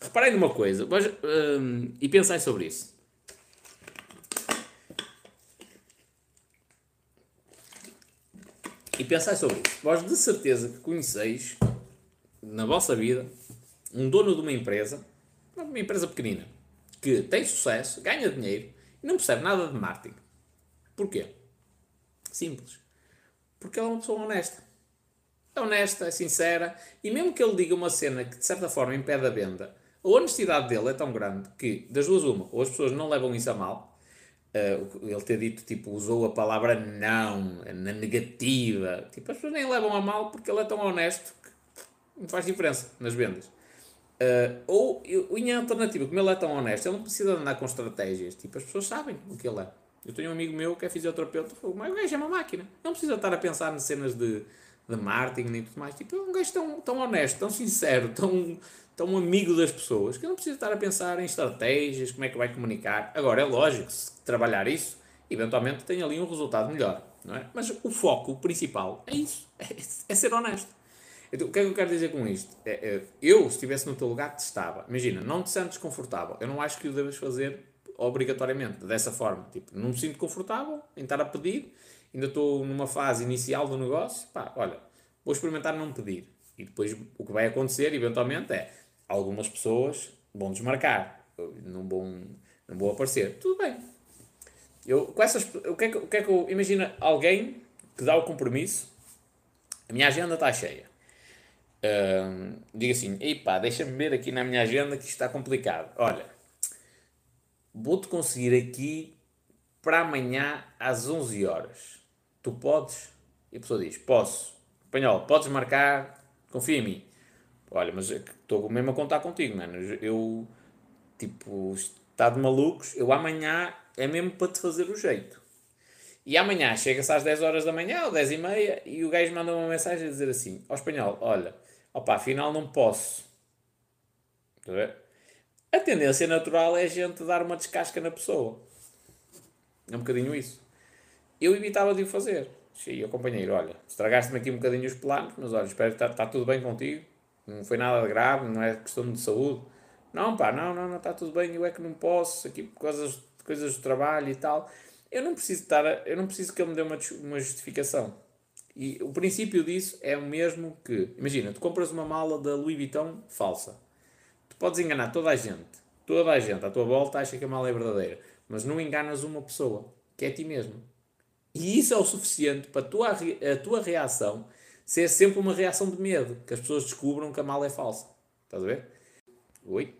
Reparem numa coisa mas, hum, e pensem sobre isso. E pensai sobre isso. Vós de certeza que conheceis, na vossa vida, um dono de uma empresa, uma empresa pequenina, que tem sucesso, ganha dinheiro e não percebe nada de marketing. Porquê? Simples. Porque ela é uma pessoa honesta. É honesta, é sincera, e mesmo que ele diga uma cena que de certa forma impede a venda, a honestidade dele é tão grande que, das duas, uma, ou as pessoas não levam isso a mal, Uh, ele ter dito, tipo, usou a palavra não, na negativa. Tipo, as pessoas nem levam a mal porque ele é tão honesto que não faz diferença nas vendas. Uh, ou, em alternativa, como ele é tão honesto, ele não precisa andar com estratégias. Tipo, as pessoas sabem o que ele é. Eu tenho um amigo meu que é fisioterapeuta, mas o gajo é uma máquina. Não precisa estar a pensar nas cenas de, de marketing nem tudo mais. Tipo, é um gajo tão, tão honesto, tão sincero, tão, tão amigo das pessoas, que não precisa estar a pensar em estratégias, como é que vai comunicar. Agora, é lógico, se trabalhar isso, eventualmente tem ali um resultado melhor, não é? Mas o foco principal é isso, é, é ser honesto. Então, o que é que eu quero dizer com isto? É, é, eu, se estivesse no teu lugar, testava. Imagina, não te sentes confortável. Eu não acho que o deves fazer obrigatoriamente, dessa forma. Tipo, não me sinto confortável em estar a pedir, ainda estou numa fase inicial do negócio, pá, olha, vou experimentar não pedir. E depois o que vai acontecer, eventualmente, é algumas pessoas vão desmarcar, não vão, não vão aparecer. Tudo bem. Eu, com essas, o, que é que, o que é que eu. Imagina alguém que dá o compromisso, a minha agenda está cheia. Diga assim: epá, deixa-me ver aqui na minha agenda que está complicado. Olha, vou-te conseguir aqui para amanhã às 11 horas. Tu podes? E a pessoa diz, posso. Espanhol, podes marcar, confia em mim. Olha, mas é estou mesmo a contar contigo, mano. Eu, tipo, está de malucos. Eu amanhã é mesmo para te fazer o jeito. E amanhã chega-se às 10 horas da manhã ou 10 e meia e o gajo manda uma mensagem a dizer assim: ao espanhol, olha, opá, afinal não posso. A tendência natural é a gente dar uma descasca na pessoa. É um bocadinho isso. Eu evitava de o fazer. Cheguei ao companheiro, olha, estragaste-me aqui um bocadinho os planos, mas olha, espero que está tá tudo bem contigo. Não foi nada de grave, não é questão de saúde. Não, pá, não, não, não, está tudo bem, eu é que não posso, aqui por causa de coisas de trabalho e tal. Eu não preciso estar, eu não preciso que ele me dê uma, uma justificação. E o princípio disso é o mesmo que, imagina, tu compras uma mala da Louis Vuitton falsa. Tu podes enganar toda a gente. Toda a gente à tua volta acha que a mala é verdadeira. Mas não enganas uma pessoa, que é ti mesmo. E isso é o suficiente para a tua, a tua reação ser sempre uma reação de medo. Que as pessoas descubram que a mala é falsa. Estás a ver? Oi?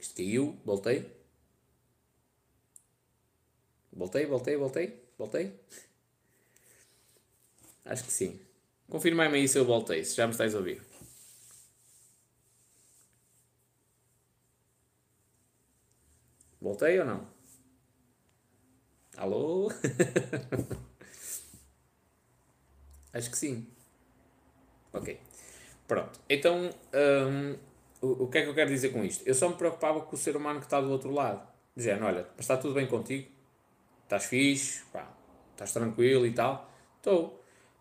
Isto caiu, voltei. Voltei, voltei, voltei, voltei. Acho que sim. Confirmai-me aí se eu voltei, se já me estáis a ouvir. Voltei ou não? Alô? Acho que sim. Ok. Pronto. Então, um, o, o que é que eu quero dizer com isto? Eu só me preocupava com o ser humano que está do outro lado. Dizendo, olha, mas está tudo bem contigo? Estás fixe? Pá, estás tranquilo e tal? Estou.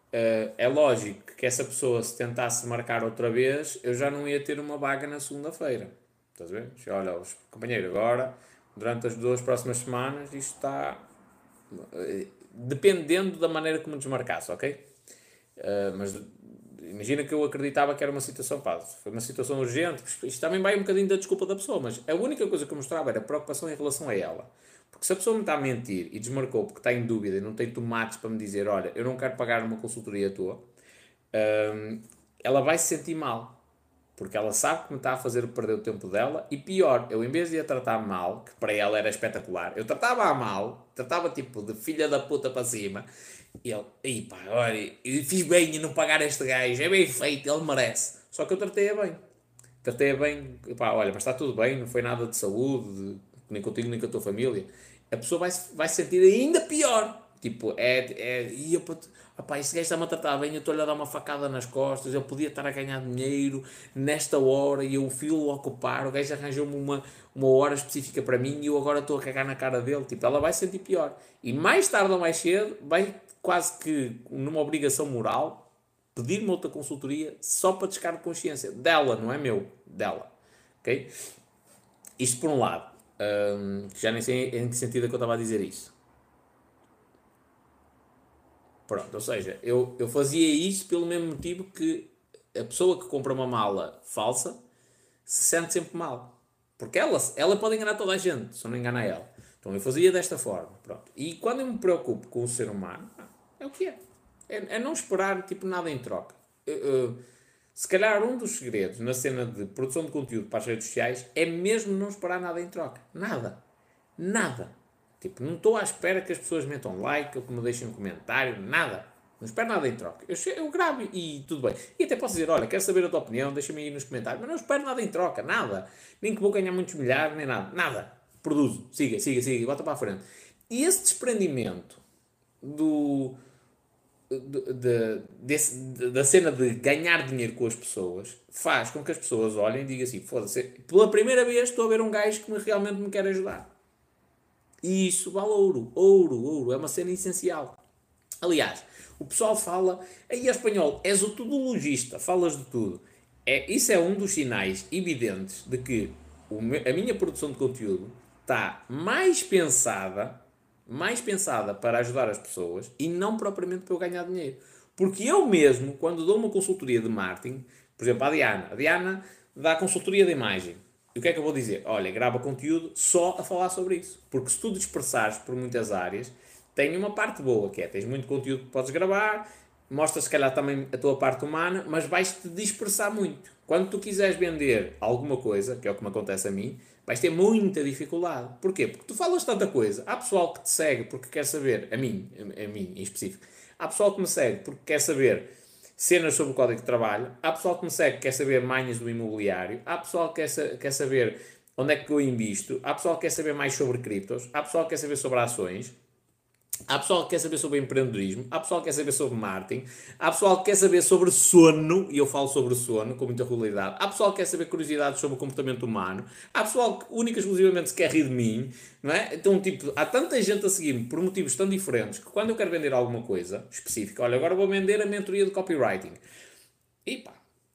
Uh, é lógico que essa pessoa, se tentasse marcar outra vez, eu já não ia ter uma vaga na segunda-feira. Estás a ver? Olha, companheiro, agora, durante as duas próximas semanas, isto está. Uh, dependendo da maneira como desmarcasse, ok? Uh, mas imagina que eu acreditava que era uma situação, pá, foi uma situação urgente. Isto também vai um bocadinho da desculpa da pessoa, mas a única coisa que eu mostrava era preocupação em relação a ela. Porque se a pessoa me está a mentir e desmarcou porque está em dúvida e não tem tomates para me dizer, olha, eu não quero pagar uma consultoria tua, um, ela vai se sentir mal. Porque ela sabe que me está a fazer perder o tempo dela e pior, eu em vez de a tratar mal, que para ela era espetacular, eu tratava-a mal, tratava tipo de filha da puta para cima, e ele, e pá, olha, fiz bem em não pagar este gajo, é bem feito, ele merece. Só que eu tratei-a bem. Tratei-a bem, pá, olha, mas está tudo bem, não foi nada de saúde, nem contigo nem com a tua família a pessoa vai, vai se sentir ainda pior. Tipo, é. é e eu, opá, este gajo está-me a tratar bem, eu estou-lhe a dar uma facada nas costas, eu podia estar a ganhar dinheiro nesta hora e eu o filo ocupar, o gajo arranjou-me uma, uma hora específica para mim e eu agora estou a cagar na cara dele. Tipo, ela vai se sentir pior. E mais tarde ou mais cedo, vai quase que numa obrigação moral pedir-me outra consultoria só para descargo de consciência. Dela, não é meu. Dela. Ok? Isto por um lado. Um, já nem sei em que sentido é que eu estava a dizer isso. Pronto, ou seja, eu, eu fazia isso pelo mesmo motivo que a pessoa que compra uma mala falsa se sente sempre mal. Porque ela, ela pode enganar toda a gente, só não engana ela. Então eu fazia desta forma. Pronto. E quando eu me preocupo com o ser humano, é o que é. É, é não esperar tipo, nada em troca. Eu, eu, se calhar um dos segredos na cena de produção de conteúdo para as redes sociais é mesmo não esperar nada em troca. Nada. Nada. Tipo, não estou à espera que as pessoas metam like ou que me deixem um comentário. Nada. Não espero nada em troca. Eu, eu gravo e tudo bem. E até posso dizer, olha, quero saber a tua opinião, deixa-me aí nos comentários. Mas não espero nada em troca. Nada. Nem que vou ganhar muitos milhares, nem nada. Nada. Produzo. Siga, siga, siga. Bota para a frente. E esse desprendimento do de, de, desse, da cena de ganhar dinheiro com as pessoas faz com que as pessoas olhem e digam assim: foda-se, pela primeira vez estou a ver um gajo que me, realmente me quer ajudar. E isso vale ouro, ouro, ouro, é uma cena essencial. Aliás, o pessoal fala, aí é espanhol, és o tudologista, falas de tudo. É, isso é um dos sinais evidentes de que o, a minha produção de conteúdo está mais pensada mais pensada para ajudar as pessoas e não propriamente para eu ganhar dinheiro. Porque eu mesmo, quando dou uma consultoria de marketing, por exemplo, a Diana, a Diana dá consultoria de imagem. E o que é que eu vou dizer? Olha, grava conteúdo só a falar sobre isso. Porque se tu dispersares por muitas áreas, tem uma parte boa, que é, tens muito conteúdo que podes gravar, mostras se calhar também a tua parte humana, mas vais-te dispersar muito. Quando tu quiseres vender alguma coisa, que é o que me acontece a mim, vais ter muita dificuldade. Porquê? Porque tu falas tanta coisa. Há pessoal que te segue porque quer saber, a mim, a mim em específico, há pessoal que me segue porque quer saber cenas sobre o código de trabalho, há pessoal que me segue que quer saber manhas do imobiliário, há pessoal que quer, quer saber onde é que eu invisto, há pessoal que quer saber mais sobre criptos, há pessoal que quer saber sobre ações, Há pessoal que quer saber sobre empreendedorismo, há pessoal que quer saber sobre marketing, há pessoal que quer saber sobre sono, e eu falo sobre sono com muita regularidade, há pessoal que quer saber curiosidades sobre o comportamento humano, há pessoal que única e exclusivamente se quer rir de mim, não é? Então, tipo, há tanta gente a seguir-me por motivos tão diferentes que quando eu quero vender alguma coisa específica, olha, agora vou vender a mentoria de copywriting. E pá,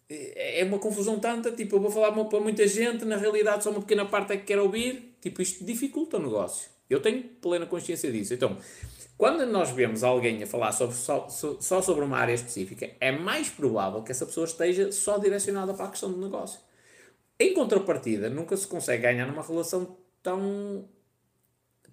é, é uma confusão tanta, tipo, eu vou falar para muita gente, na realidade só uma pequena parte é que quer ouvir, tipo, isto dificulta o negócio. Eu tenho plena consciência disso. Então, quando nós vemos alguém a falar sobre, só, só sobre uma área específica, é mais provável que essa pessoa esteja só direcionada para a questão do negócio. Em contrapartida, nunca se consegue ganhar numa relação tão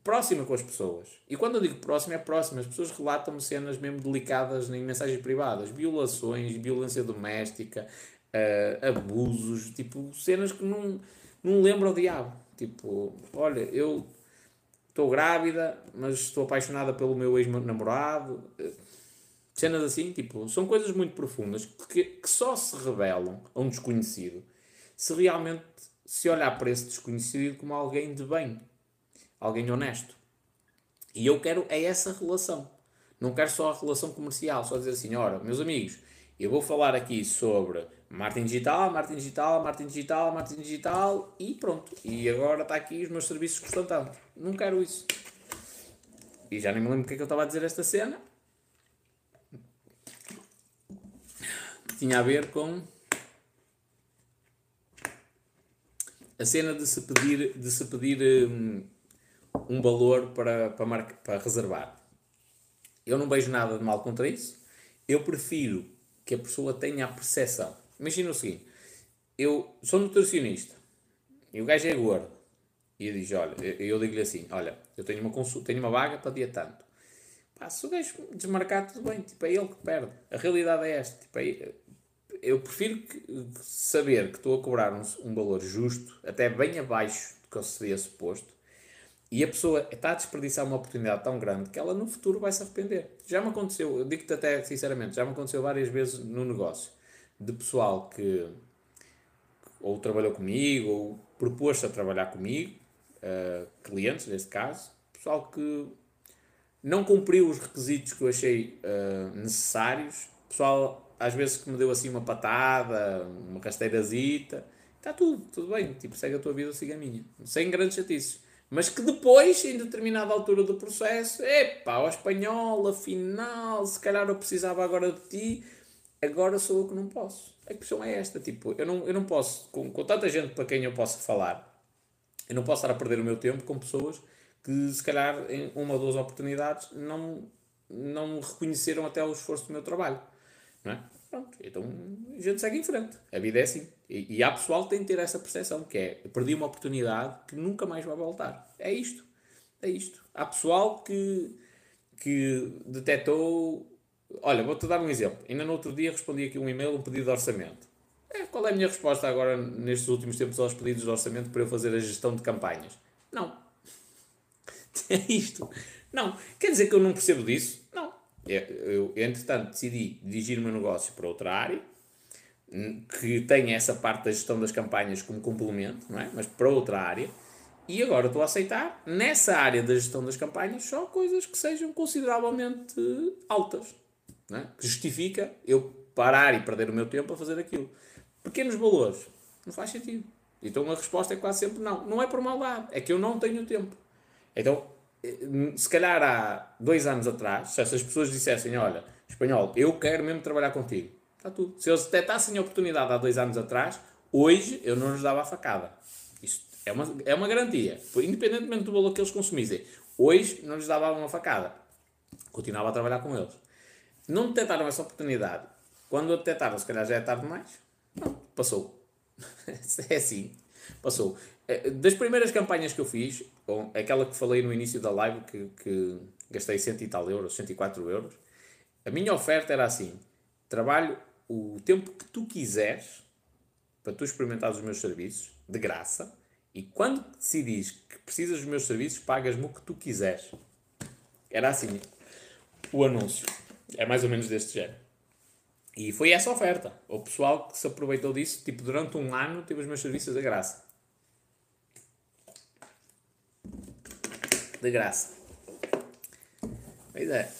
próxima com as pessoas. E quando eu digo próxima, é próxima. As pessoas relatam-me cenas mesmo delicadas em mensagens privadas. Violações, violência doméstica, uh, abusos, tipo, cenas que não, não lembram o diabo. Tipo, olha, eu estou grávida, mas estou apaixonada pelo meu ex-namorado. Cenas assim, tipo, são coisas muito profundas que, que só se revelam a um desconhecido se realmente se olhar para esse desconhecido como alguém de bem, alguém honesto. E eu quero é essa relação. Não quero só a relação comercial, só dizer assim, ora, meus amigos, eu vou falar aqui sobre marketing digital, marketing digital, marketing digital, marketing digital e pronto. E agora está aqui os meus serviços custam tanto. Não quero isso. E já nem me lembro o que é que eu estava a dizer esta cena. Que tinha a ver com a cena de se pedir, de se pedir um, um valor para, para, marca, para reservar. Eu não vejo nada de mal contra isso. Eu prefiro que a pessoa tenha a percepção Imagina o seguinte: eu sou nutricionista e o gajo é gordo. E eu digo, olha, eu digo-lhe assim: olha, eu tenho uma consulta, tenho uma vaga para dia tanto. Pá, se o gajo desmarcar, tudo bem, tipo, é ele que perde. A realidade é esta. Tipo, é, eu prefiro que, saber que estou a cobrar um, um, valor justo, até bem abaixo do que eu seria suposto, e a pessoa está a desperdiçar uma oportunidade tão grande que ela no futuro vai se arrepender. Já me aconteceu, digo-te até sinceramente, já me aconteceu várias vezes no negócio de pessoal que ou trabalhou comigo ou propôs-se a trabalhar comigo, uh, clientes neste caso, pessoal que não cumpriu os requisitos que eu achei uh, necessários, pessoal às vezes que me deu assim uma patada, uma rasteirazita, está tudo, tudo bem, tipo, segue a tua vida, siga a minha, sem grandes chatices. Mas que depois, em determinada altura do processo, epá, o espanhol, afinal, se calhar eu precisava agora de ti, agora sou eu que não posso. A questão é esta, tipo, eu não, eu não posso, com, com tanta gente para quem eu posso falar, eu não posso estar a perder o meu tempo com pessoas que se calhar em uma ou duas oportunidades não, não reconheceram até o esforço do meu trabalho. Não é? Pronto, então a gente segue em frente. A vida é assim. E, e há pessoal que tem de ter essa percepção, que é, perdi uma oportunidade que nunca mais vai voltar. É isto. É isto. Há pessoal que, que detectou Olha, vou-te dar um exemplo. Ainda no outro dia respondi aqui um e-mail, um pedido de orçamento. É, qual é a minha resposta agora, nestes últimos tempos, aos pedidos de orçamento para eu fazer a gestão de campanhas? Não. É isto. Não. Quer dizer que eu não percebo disso? Não. Eu, eu entretanto, decidi dirigir o meu negócio para outra área, hum, que tem essa parte da gestão das campanhas como complemento, não é? Mas para outra área. E agora estou a aceitar, nessa área da gestão das campanhas, só coisas que sejam consideravelmente altas é? que justifica eu parar e perder o meu tempo a fazer aquilo. Pequenos valores, não faz sentido. Então a resposta é quase sempre não. Não é por maldade, é que eu não tenho tempo. Então, eh, se calhar há dois anos atrás, se essas pessoas dissessem: Olha, espanhol, eu quero mesmo trabalhar contigo, está tudo. Se eles detectassem a oportunidade há dois anos atrás, hoje eu não lhes dava a facada. Isso é uma, é uma garantia. Independentemente do valor que eles consumissem, hoje não lhes dava uma facada. Continuava a trabalhar com eles não detectaram essa oportunidade. Quando a detectaram, se calhar já é tarde demais. Não, passou. é assim. Passou. É, das primeiras campanhas que eu fiz, aquela que falei no início da live, que, que gastei cento e tal euros, 104 euros, A minha oferta era assim: trabalho o tempo que tu quiseres para tu experimentares os meus serviços, de graça, e quando decidis que precisas dos meus serviços, pagas-me o que tu quiseres. Era assim o anúncio. É mais ou menos deste género. E foi essa oferta. O pessoal que se aproveitou disso, tipo, durante um ano, teve os meus serviços de graça. De graça. Pois é.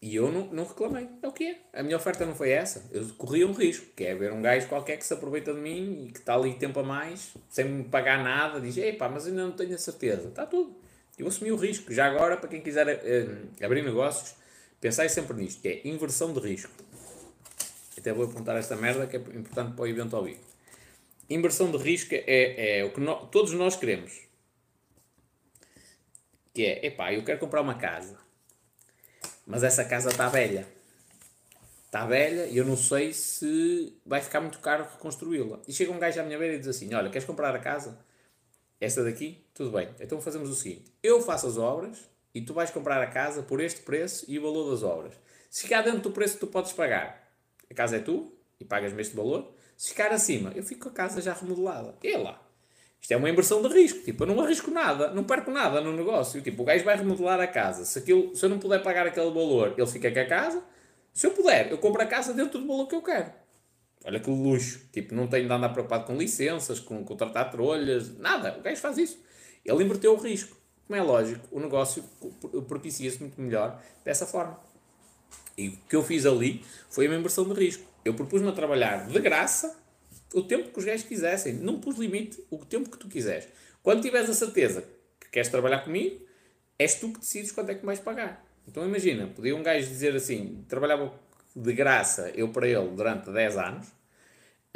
E eu não, não reclamei. É o que é. A minha oferta não foi essa. Eu corria um risco, que é ver um gajo qualquer que se aproveita de mim e que está ali tempo a mais, sem me pagar nada, diz, epá, mas ainda não tenho a certeza. Está tudo. Eu assumi o risco. Já agora, para quem quiser uh, abrir negócios, pensai sempre nisto, que é inversão de risco. Até vou apontar esta merda que é importante para o evento ao vivo. Inversão de risco é, é o que no, todos nós queremos. Que é, epá, eu quero comprar uma casa mas essa casa está velha. Está velha e eu não sei se vai ficar muito caro reconstruí-la. E chega um gajo à minha beira e diz assim: Olha, queres comprar a casa? Esta daqui? Tudo bem. Então fazemos o seguinte: eu faço as obras e tu vais comprar a casa por este preço e o valor das obras. Se ficar dentro do preço que tu podes pagar, a casa é tu e pagas-me este valor. Se ficar acima, eu fico com a casa já remodelada. E lá. Isto é uma inversão de risco. Tipo, eu não arrisco nada, não perco nada no negócio. Tipo, o gajo vai remodelar a casa. Se, aquilo, se eu não puder pagar aquele valor, ele fica com a casa. Se eu puder, eu compro a casa dentro do valor que eu quero. Olha que luxo. Tipo, não tenho de andar preocupado com licenças, com contratar trolhas, nada. O gajo faz isso. Ele inverteu o risco. Como é lógico, o negócio propicia-se muito melhor dessa forma. E o que eu fiz ali foi uma inversão de risco. Eu propus-me a trabalhar de graça o tempo que os gajos quisessem. Não pus limite, o tempo que tu quiseres. Quando tiveres a certeza que queres trabalhar comigo, és tu que decides quanto é que vais pagar. Então imagina, podia um gajo dizer assim, trabalhava de graça eu para ele durante 10 anos,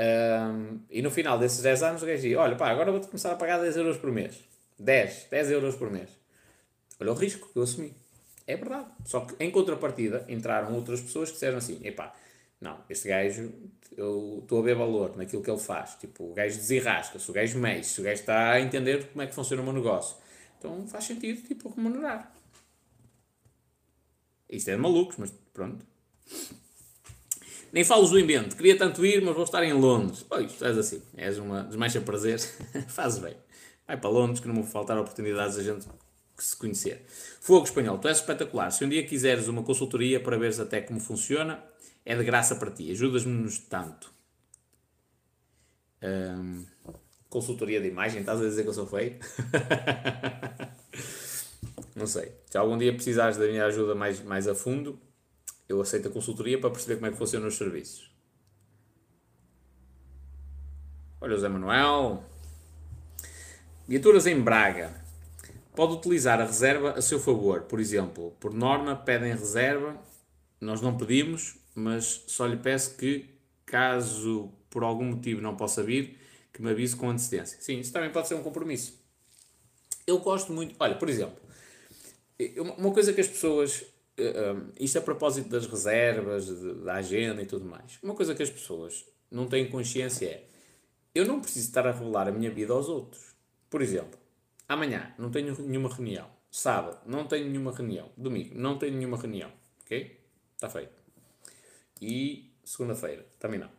um, e no final desses 10 anos o gajo dizia, olha pá, agora vou-te começar a pagar 10 euros por mês. 10, 10 euros por mês. Olha o risco que eu assumi. É verdade. Só que em contrapartida entraram outras pessoas que disseram assim, epá, não, este gajo, eu estou a ver valor naquilo que ele faz. Tipo, o gajo desenrasca-se, o gajo mexe, o gajo está a entender como é que funciona o meu negócio. Então faz sentido, tipo, remunerar. Isto é de malucos, mas pronto. Nem falos do invento. Queria tanto ir, mas vou estar em Londres. Pois, és assim. És uma desmancha prazeres. Fazes bem. Vai para Londres que não vou faltar oportunidades a gente se conhecer. Fogo espanhol, tu és espetacular. Se um dia quiseres uma consultoria para veres até como funciona, é de graça para ti, ajudas-me-nos tanto. Consultoria de imagem, estás a dizer que eu sou feio? Não sei. Se algum dia precisares da minha ajuda mais, mais a fundo, eu aceito a consultoria para perceber como é que funcionam os serviços. Olha o Zé Manuel. Viaturas em Braga. Pode utilizar a reserva a seu favor. Por exemplo, por norma pedem reserva, nós não pedimos, mas só lhe peço que, caso por algum motivo não possa vir, que me avise com antecedência. Sim, isso também pode ser um compromisso. Eu gosto muito. Olha, por exemplo, uma coisa que as pessoas. Eh, eh, isto a propósito das reservas, da agenda e tudo mais. Uma coisa que as pessoas não têm consciência é: eu não preciso estar a revelar a minha vida aos outros. Por exemplo, amanhã não tenho nenhuma reunião. Sábado não tenho nenhuma reunião. Domingo não tenho nenhuma reunião. Ok? Está feito. E segunda-feira, também não.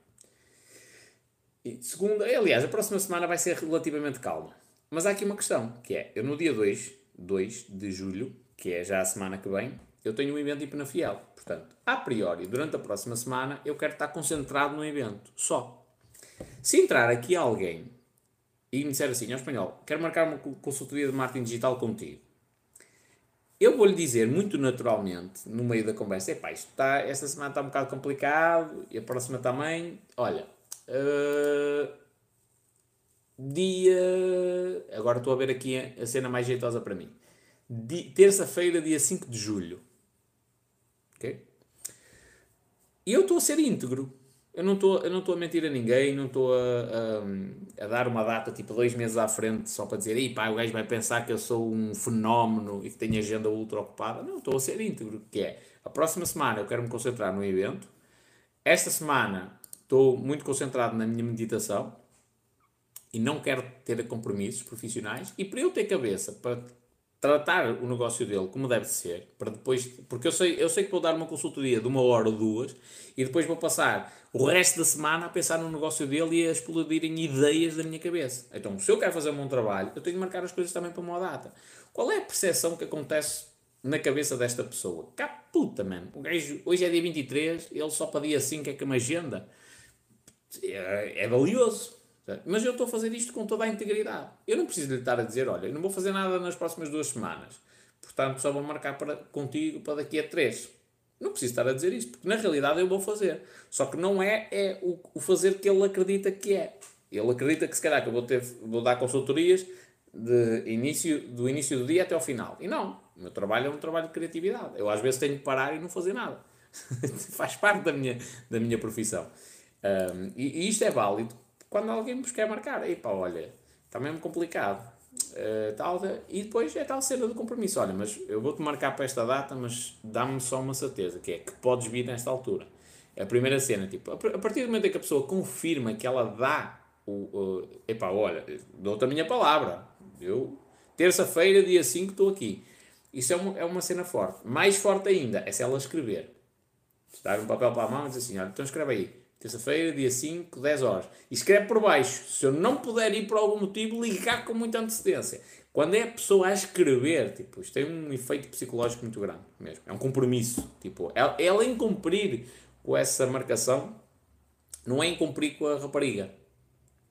E segunda, aliás, a próxima semana vai ser relativamente calma. Mas há aqui uma questão, que é, eu no dia 2, 2 de julho, que é já a semana que vem, eu tenho um evento Fiel. Portanto, a priori, durante a próxima semana, eu quero estar concentrado no evento, só. Se entrar aqui alguém e me disser assim, em espanhol, quero marcar uma consultoria de marketing digital contigo, eu vou-lhe dizer muito naturalmente, no meio da conversa, epá, isto está, esta semana está um bocado complicado, e a próxima também, olha, uh, dia, agora estou a ver aqui a cena mais jeitosa para mim, terça-feira, dia 5 de julho, ok? E eu estou a ser íntegro, eu não estou a mentir a ninguém, não estou a, a, a, dar uma data tipo dois meses à frente só para dizer, pá, o gajo vai pensar que eu sou um fenómeno e que tenho agenda ultra ocupada. Não, estou a ser íntegro, que é, a próxima semana eu quero me concentrar no evento, esta semana estou muito concentrado na minha meditação e não quero ter compromissos profissionais e para eu ter cabeça para tratar o negócio dele como deve ser, para depois, porque eu sei, eu sei que vou dar uma consultoria de uma hora ou duas e depois vou passar o resto da semana a pensar no negócio dele e a explodirem ideias da minha cabeça. Então, se eu quero fazer um bom trabalho, eu tenho de marcar as coisas também para uma data. Qual é a percepção que acontece na cabeça desta pessoa? Cá puta, mano. O gajo, hoje é dia 23, ele só para dia 5 é que uma agenda. É, é valioso. Mas eu estou a fazer isto com toda a integridade. Eu não preciso lhe estar a dizer, olha, eu não vou fazer nada nas próximas duas semanas. Portanto, só vou marcar para, contigo para daqui a três. Não preciso estar a dizer isto, porque na realidade eu vou fazer. Só que não é, é o, o fazer que ele acredita que é. Ele acredita que se calhar que eu vou, ter, vou dar consultorias de início, do início do dia até ao final. E não. O meu trabalho é um trabalho de criatividade. Eu às vezes tenho que parar e não fazer nada. Faz parte da minha, da minha profissão. Um, e, e isto é válido quando alguém vos quer marcar. E pá, olha, está mesmo complicado. Uh, tal, e depois é tal cena do compromisso. Olha, mas eu vou-te marcar para esta data, mas dá-me só uma certeza, que é que podes vir nesta altura. É a primeira cena, tipo, a partir do momento em que a pessoa confirma que ela dá o. o epá, olha, dou-te a minha palavra. Eu, terça-feira, dia 5, estou aqui. Isso é uma, é uma cena forte. Mais forte ainda é se ela escrever. Dar um papel para a mão e dizer assim: olha, então escreve aí Terça-feira, dia 5, 10 horas. E escreve por baixo. Se eu não puder ir por algum motivo, ligar com muita antecedência. Quando é a pessoa a escrever, tipo, isto tem um efeito psicológico muito grande mesmo. É um compromisso. Tipo, ela, ela em cumprir com essa marcação, não é em cumprir com a rapariga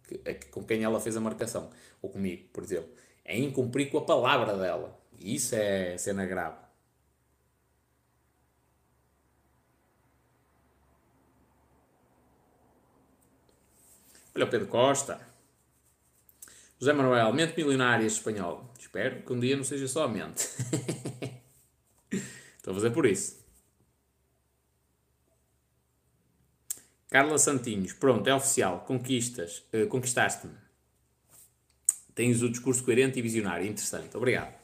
que, é com quem ela fez a marcação. Ou comigo, por exemplo. É em cumprir com a palavra dela. E isso é cena grave. Olha o Pedro Costa. José Manuel, mente milionária espanhol. Espero que um dia não seja só a mente. Estou a fazer por isso. Carla Santinhos, pronto, é oficial. Conquistas, uh, conquistaste-me. Tens o discurso coerente e visionário. Interessante. Obrigado.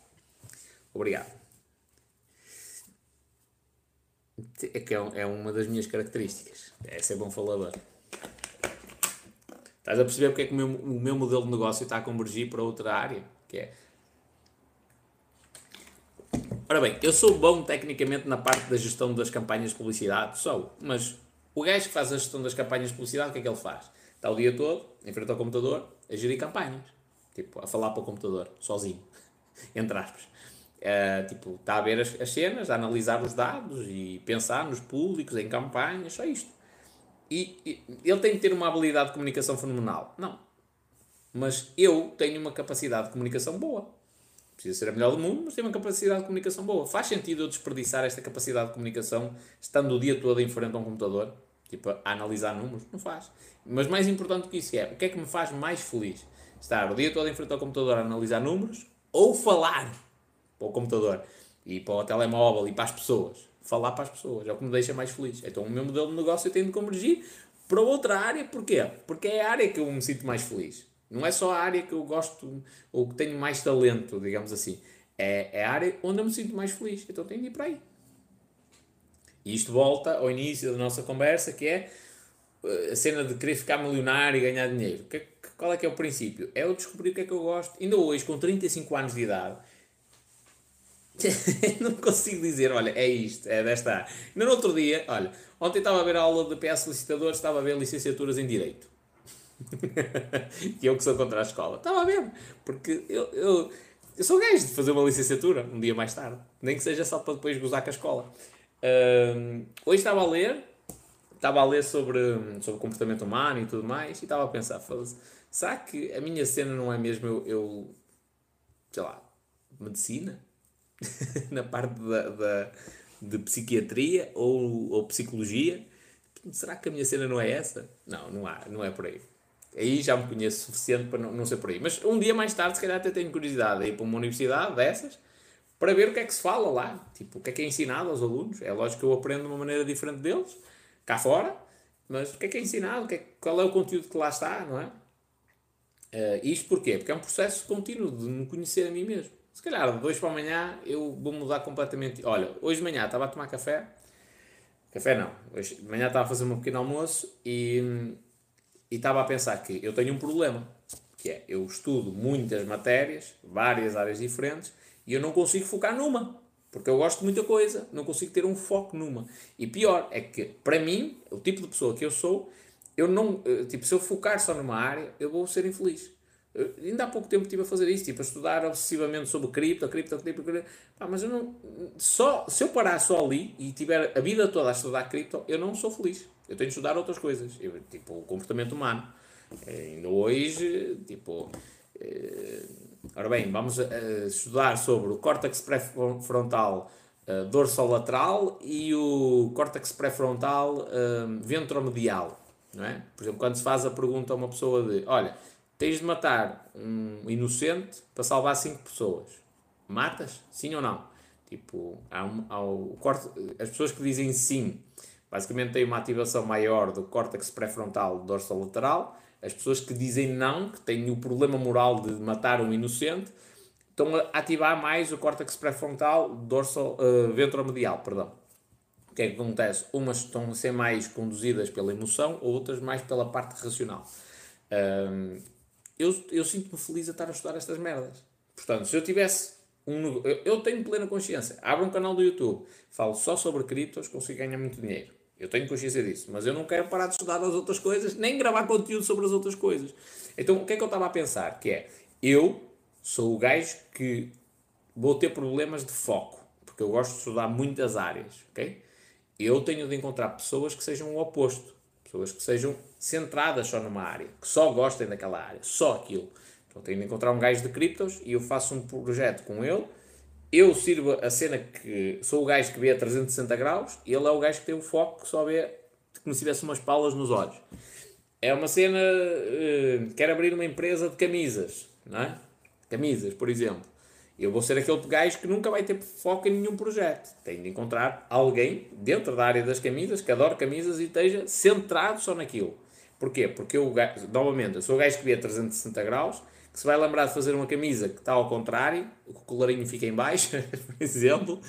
Obrigado. É que é, é uma das minhas características. É ser bom falador. Estás a perceber porque é que o meu, o meu modelo de negócio está a convergir para outra área? Que é. Ora bem, eu sou bom tecnicamente na parte da gestão das campanhas de publicidade, sou, mas o gajo que faz a gestão das campanhas de publicidade, o que é que ele faz? Está o dia todo, em frente ao computador, a gerir campanhas. Tipo, a falar para o computador, sozinho. Entre aspas. Uh, tipo, está a ver as, as cenas, a analisar os dados e pensar nos públicos, em campanhas, só isto. E, e, ele tem que ter uma habilidade de comunicação fenomenal. Não. Mas eu tenho uma capacidade de comunicação boa. Precisa ser a melhor do mundo, mas tenho uma capacidade de comunicação boa. Faz sentido eu desperdiçar esta capacidade de comunicação estando o dia todo em frente a um computador? Tipo, a analisar números? Não faz. Mas mais importante que isso é, o que é que me faz mais feliz? Estar o dia todo em frente ao computador a analisar números ou falar para o computador e para o telemóvel e para as pessoas? Falar para as pessoas, é o que me deixa mais feliz. Então o meu modelo de negócio tem de convergir para outra área, porquê? Porque é a área que eu me sinto mais feliz. Não é só a área que eu gosto ou que tenho mais talento, digamos assim. É, é a área onde eu me sinto mais feliz. Então tenho de ir para aí. E isto volta ao início da nossa conversa, que é eh, a cena de querer ficar milionário e ganhar dinheiro. Qual é que é o princípio? É eu descobrir o que é que eu gosto. Ainda hoje, com 35 anos de idade, não consigo dizer, olha, é isto, é desta. No outro dia, olha, ontem estava a ver a aula de PS Licitadores, estava a ver licenciaturas em Direito. e eu que sou contra a escola. Estava a ver, porque eu, eu, eu sou gajo de fazer uma licenciatura um dia mais tarde, nem que seja só para depois gozar com a escola. Um, hoje estava a ler, estava a ler sobre, sobre comportamento humano e tudo mais, e estava a pensar, será que a minha cena não é mesmo eu, eu sei lá, medicina? na parte da, da, de psiquiatria ou, ou psicologia. Será que a minha cena não é essa? Não, não, há, não é por aí. Aí já me conheço suficiente para não, não ser por aí. Mas um dia mais tarde, se calhar até tenho curiosidade de ir para uma universidade dessas para ver o que é que se fala lá. Tipo, o que é que é ensinado aos alunos. É lógico que eu aprendo de uma maneira diferente deles, cá fora, mas o que é que é ensinado? Que é, qual é o conteúdo que lá está, não é? Uh, isto porquê? Porque é um processo contínuo de me conhecer a mim mesmo. Se calhar, de hoje para amanhã, eu vou mudar completamente. Olha, hoje de manhã estava a tomar café. Café não. Hoje de manhã estava a fazer um pequeno almoço e, e estava a pensar que eu tenho um problema. Que é, eu estudo muitas matérias, várias áreas diferentes, E eu não consigo focar numa. Porque eu gosto de muita coisa, não consigo ter um foco numa. E pior é que, para mim, o tipo de pessoa que eu sou, eu não, eh, tipo, se eu focar só numa área, eu vou ser infeliz. Ainda há pouco tempo estive a fazer isso, tipo, a estudar obsessivamente sobre cripto, cripto, cripto, cripto. Mas eu não, só, se eu parar só ali e tiver a vida toda a estudar cripto, eu não sou feliz. Eu tenho de estudar outras coisas, eu, tipo, o comportamento humano. É, ainda hoje, tipo, é, ora bem, vamos a estudar sobre o córtex pré-frontal uh, dorsolateral e o córtex pré-frontal uh, ventromedial, não é? Por exemplo, quando se faz a pergunta a uma pessoa de, olha, tens de matar um inocente para salvar cinco pessoas, matas? Sim ou não? Tipo, há um, há o corte, as pessoas que dizem sim, basicamente têm uma ativação maior do córtex pré-frontal dorsolateral as pessoas que dizem não, que têm o problema moral de matar um inocente, estão a ativar mais o córtex pré-frontal dorsal, uh, ventromedial, perdão. O que é que acontece? Umas estão a ser mais conduzidas pela emoção, outras mais pela parte racional. Eu eu sinto-me feliz a estar a estudar estas merdas. Portanto, se eu tivesse um eu, eu tenho plena consciência, abro um canal do YouTube, falo só sobre criptos, consigo ganhar muito dinheiro. Eu tenho consciência disso, mas eu não quero parar de estudar as outras coisas, nem gravar conteúdo sobre as outras coisas. Então, o que é que eu estava a pensar? Que é, eu sou o gajo que vou ter problemas de foco, porque eu gosto de estudar muitas áreas, ok? Eu tenho de encontrar pessoas que sejam o oposto, pessoas que sejam centradas só numa área, que só gostem daquela área, só aquilo. Então, tenho de encontrar um gajo de criptos e eu faço um projeto com ele eu sirvo a cena que sou o gajo que vê a 360 graus, e ele é o gajo que tem o foco que só vê como se tivesse umas palas nos olhos. É uma cena. Uh, quer abrir uma empresa de camisas, não é? Camisas, por exemplo. Eu vou ser aquele gajo que nunca vai ter foco em nenhum projeto. Tenho de encontrar alguém dentro da área das camisas que adora camisas e esteja centrado só naquilo. Porquê? Porque eu, novamente, eu sou o gajo que vê a 360 graus que se vai lembrar de fazer uma camisa que está ao contrário, o colarinho fica em baixo, por exemplo,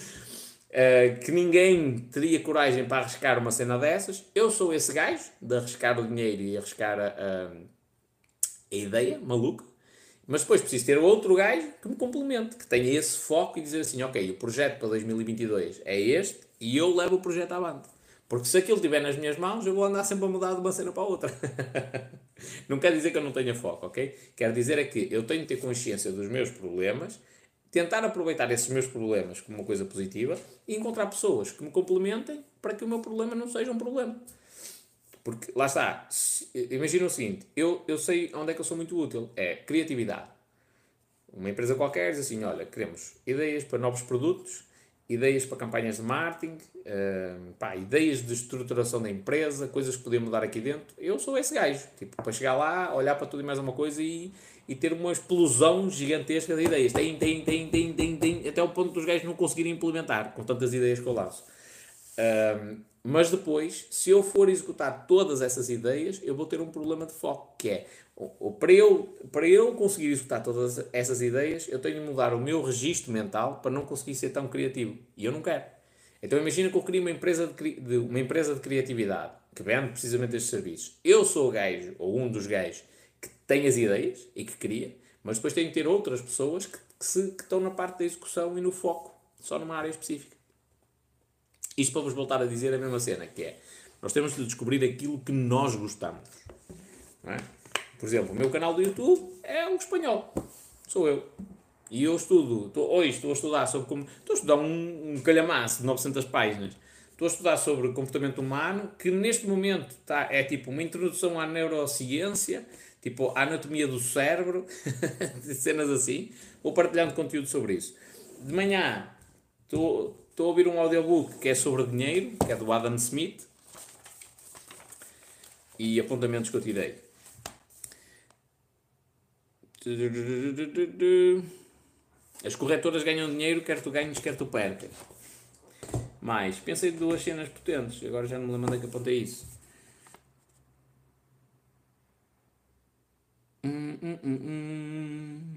uh, que ninguém teria coragem para arriscar uma cena dessas. Eu sou esse gajo de arriscar o dinheiro e arriscar a, a, a ideia maluca, mas depois preciso ter outro gajo que me complemente, que tenha esse foco e dizer assim, ok, o projeto para 2022 é este e eu levo o projeto avante. Porque se aquilo estiver nas minhas mãos, eu vou andar sempre a mudar de uma cena para outra. não quer dizer que eu não tenha foco, ok? Quer dizer é que eu tenho de ter consciência dos meus problemas, tentar aproveitar esses meus problemas como uma coisa positiva e encontrar pessoas que me complementem para que o meu problema não seja um problema. Porque, lá está, imagina o seguinte, eu, eu sei onde é que eu sou muito útil, é criatividade. Uma empresa qualquer diz assim, olha, queremos ideias para novos produtos, ideias para campanhas de marketing, uh, pá, ideias de estruturação da empresa, coisas que podemos mudar aqui dentro. Eu sou esse gajo, tipo, para chegar lá, olhar para tudo e mais uma coisa e, e ter uma explosão gigantesca de ideias. Tem, tem, tem, tem, tem, tem, até o ponto dos gajos não conseguirem implementar com tantas ideias que eu lanço. Uh, mas depois, se eu for executar todas essas ideias, eu vou ter um problema de foco, que é para eu, para eu conseguir executar todas essas ideias, eu tenho de mudar o meu registro mental para não conseguir ser tão criativo. E eu não quero. Então imagina que eu crio uma empresa de, de, uma empresa de criatividade que vende precisamente estes serviços. Eu sou o gajo, ou um dos gajos, que tem as ideias e que cria, mas depois tenho que ter outras pessoas que, que, se, que estão na parte da execução e no foco, só numa área específica. Isto para vos voltar a dizer a mesma cena, que é, nós temos de descobrir aquilo que nós gostamos. É? Por exemplo, o meu canal do YouTube é um espanhol. Sou eu. E eu estudo, estou, hoje estou a estudar sobre como. Estou a estudar um, um calhamaço de 900 páginas. Estou a estudar sobre comportamento humano, que neste momento tá, é tipo uma introdução à neurociência, tipo a anatomia do cérebro, cenas assim. Vou partilhando conteúdo sobre isso. De manhã estou, estou a ouvir um audiobook que é sobre dinheiro, que é do Adam Smith, e apontamentos que eu tirei. As corretoras ganham dinheiro, quer tu ganhes, quer tu percas. Mais, pensei de duas cenas potentes, agora já não me lembro onde é que apontei isso. Hum, hum, hum,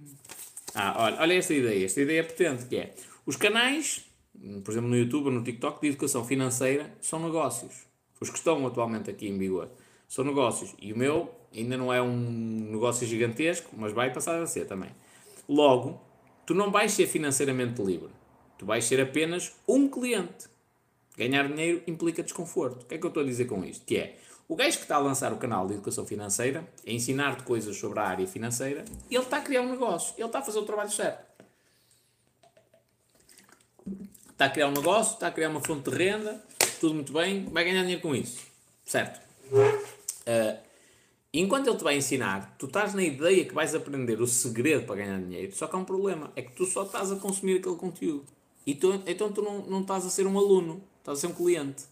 ah, olha, olha esta ideia, esta ideia é potente, que é, os canais, por exemplo no YouTube ou no TikTok, de educação financeira, são negócios. Os que estão atualmente aqui em vigor são negócios. E o meu ainda não é um negócio gigantesco, mas vai passar a ser também. Logo, tu não vais ser financeiramente livre. Tu vais ser apenas um cliente. Ganhar dinheiro implica desconforto. O que é que eu estou a dizer com isto? Que é, o gajo que está a lançar o canal de educação financeira, a ensinar-te coisas sobre a área financeira, ele está a criar um negócio, ele está a fazer o trabalho certo. Está a criar um negócio, está a criar uma fonte de renda, tudo muito bem, vai ganhar dinheiro com isso. Certo? Uh, enquanto ele te vai ensinar, tu estás na ideia que vais aprender o segredo para ganhar dinheiro, só que há um problema, é que tu só estás a consumir aquele conteúdo. E tu, então tu não, não estás a ser um aluno, estás a ser um cliente.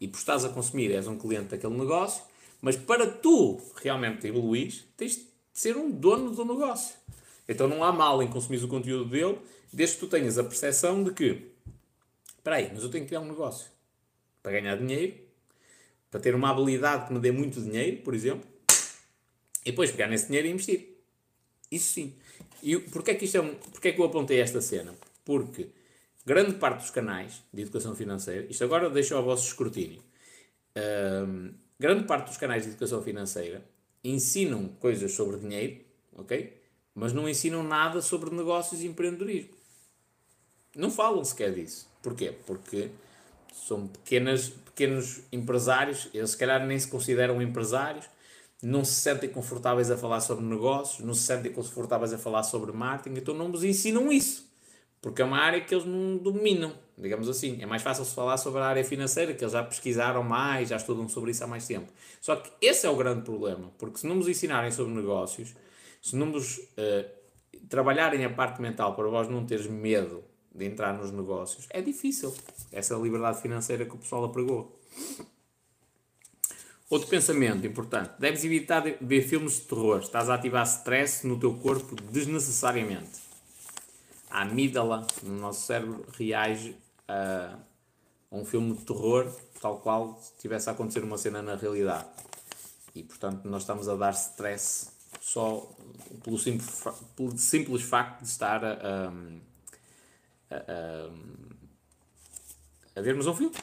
E por estás a consumir, és um cliente daquele negócio, mas para tu realmente evoluir, tens de ser um dono do negócio. Então não há mal em consumir o conteúdo dele, desde que tu tenhas a percepção de que, espera aí, mas eu tenho que criar um negócio para ganhar dinheiro, para ter uma habilidade que me dê muito dinheiro, por exemplo, e depois pegar nesse dinheiro e investir. Isso sim. E porquê é que, isto é um, porquê é que eu apontei esta cena? Porque grande parte dos canais de educação financeira, isto agora deixo ao vosso escrutínio, um, grande parte dos canais de educação financeira ensinam coisas sobre dinheiro, ok? Mas não ensinam nada sobre negócios e empreendedorismo. Não falam sequer disso. Porquê? Porque são pequenas, pequenos empresários, eles se calhar nem se consideram empresários, não se sentem confortáveis a falar sobre negócios, não se sentem confortáveis a falar sobre marketing, então não nos ensinam isso. Porque é uma área que eles não dominam, digamos assim. É mais fácil se falar sobre a área financeira, que eles já pesquisaram mais, já estudam sobre isso há mais tempo. Só que esse é o grande problema, porque se não nos ensinarem sobre negócios, se não nos uh, trabalharem a parte mental para vós não teres medo de entrar nos negócios, é difícil. Essa é liberdade financeira que o pessoal apregou. Outro pensamento importante: deves evitar ver filmes de terror. Estás a ativar stress no teu corpo desnecessariamente a amígdala no nosso cérebro reage a, um filme de terror, tal qual se tivesse a acontecer uma cena na realidade. E portanto, nós estamos a dar stress só pelo simples, pelo simples facto de estar a, a, a, a vermos um filme.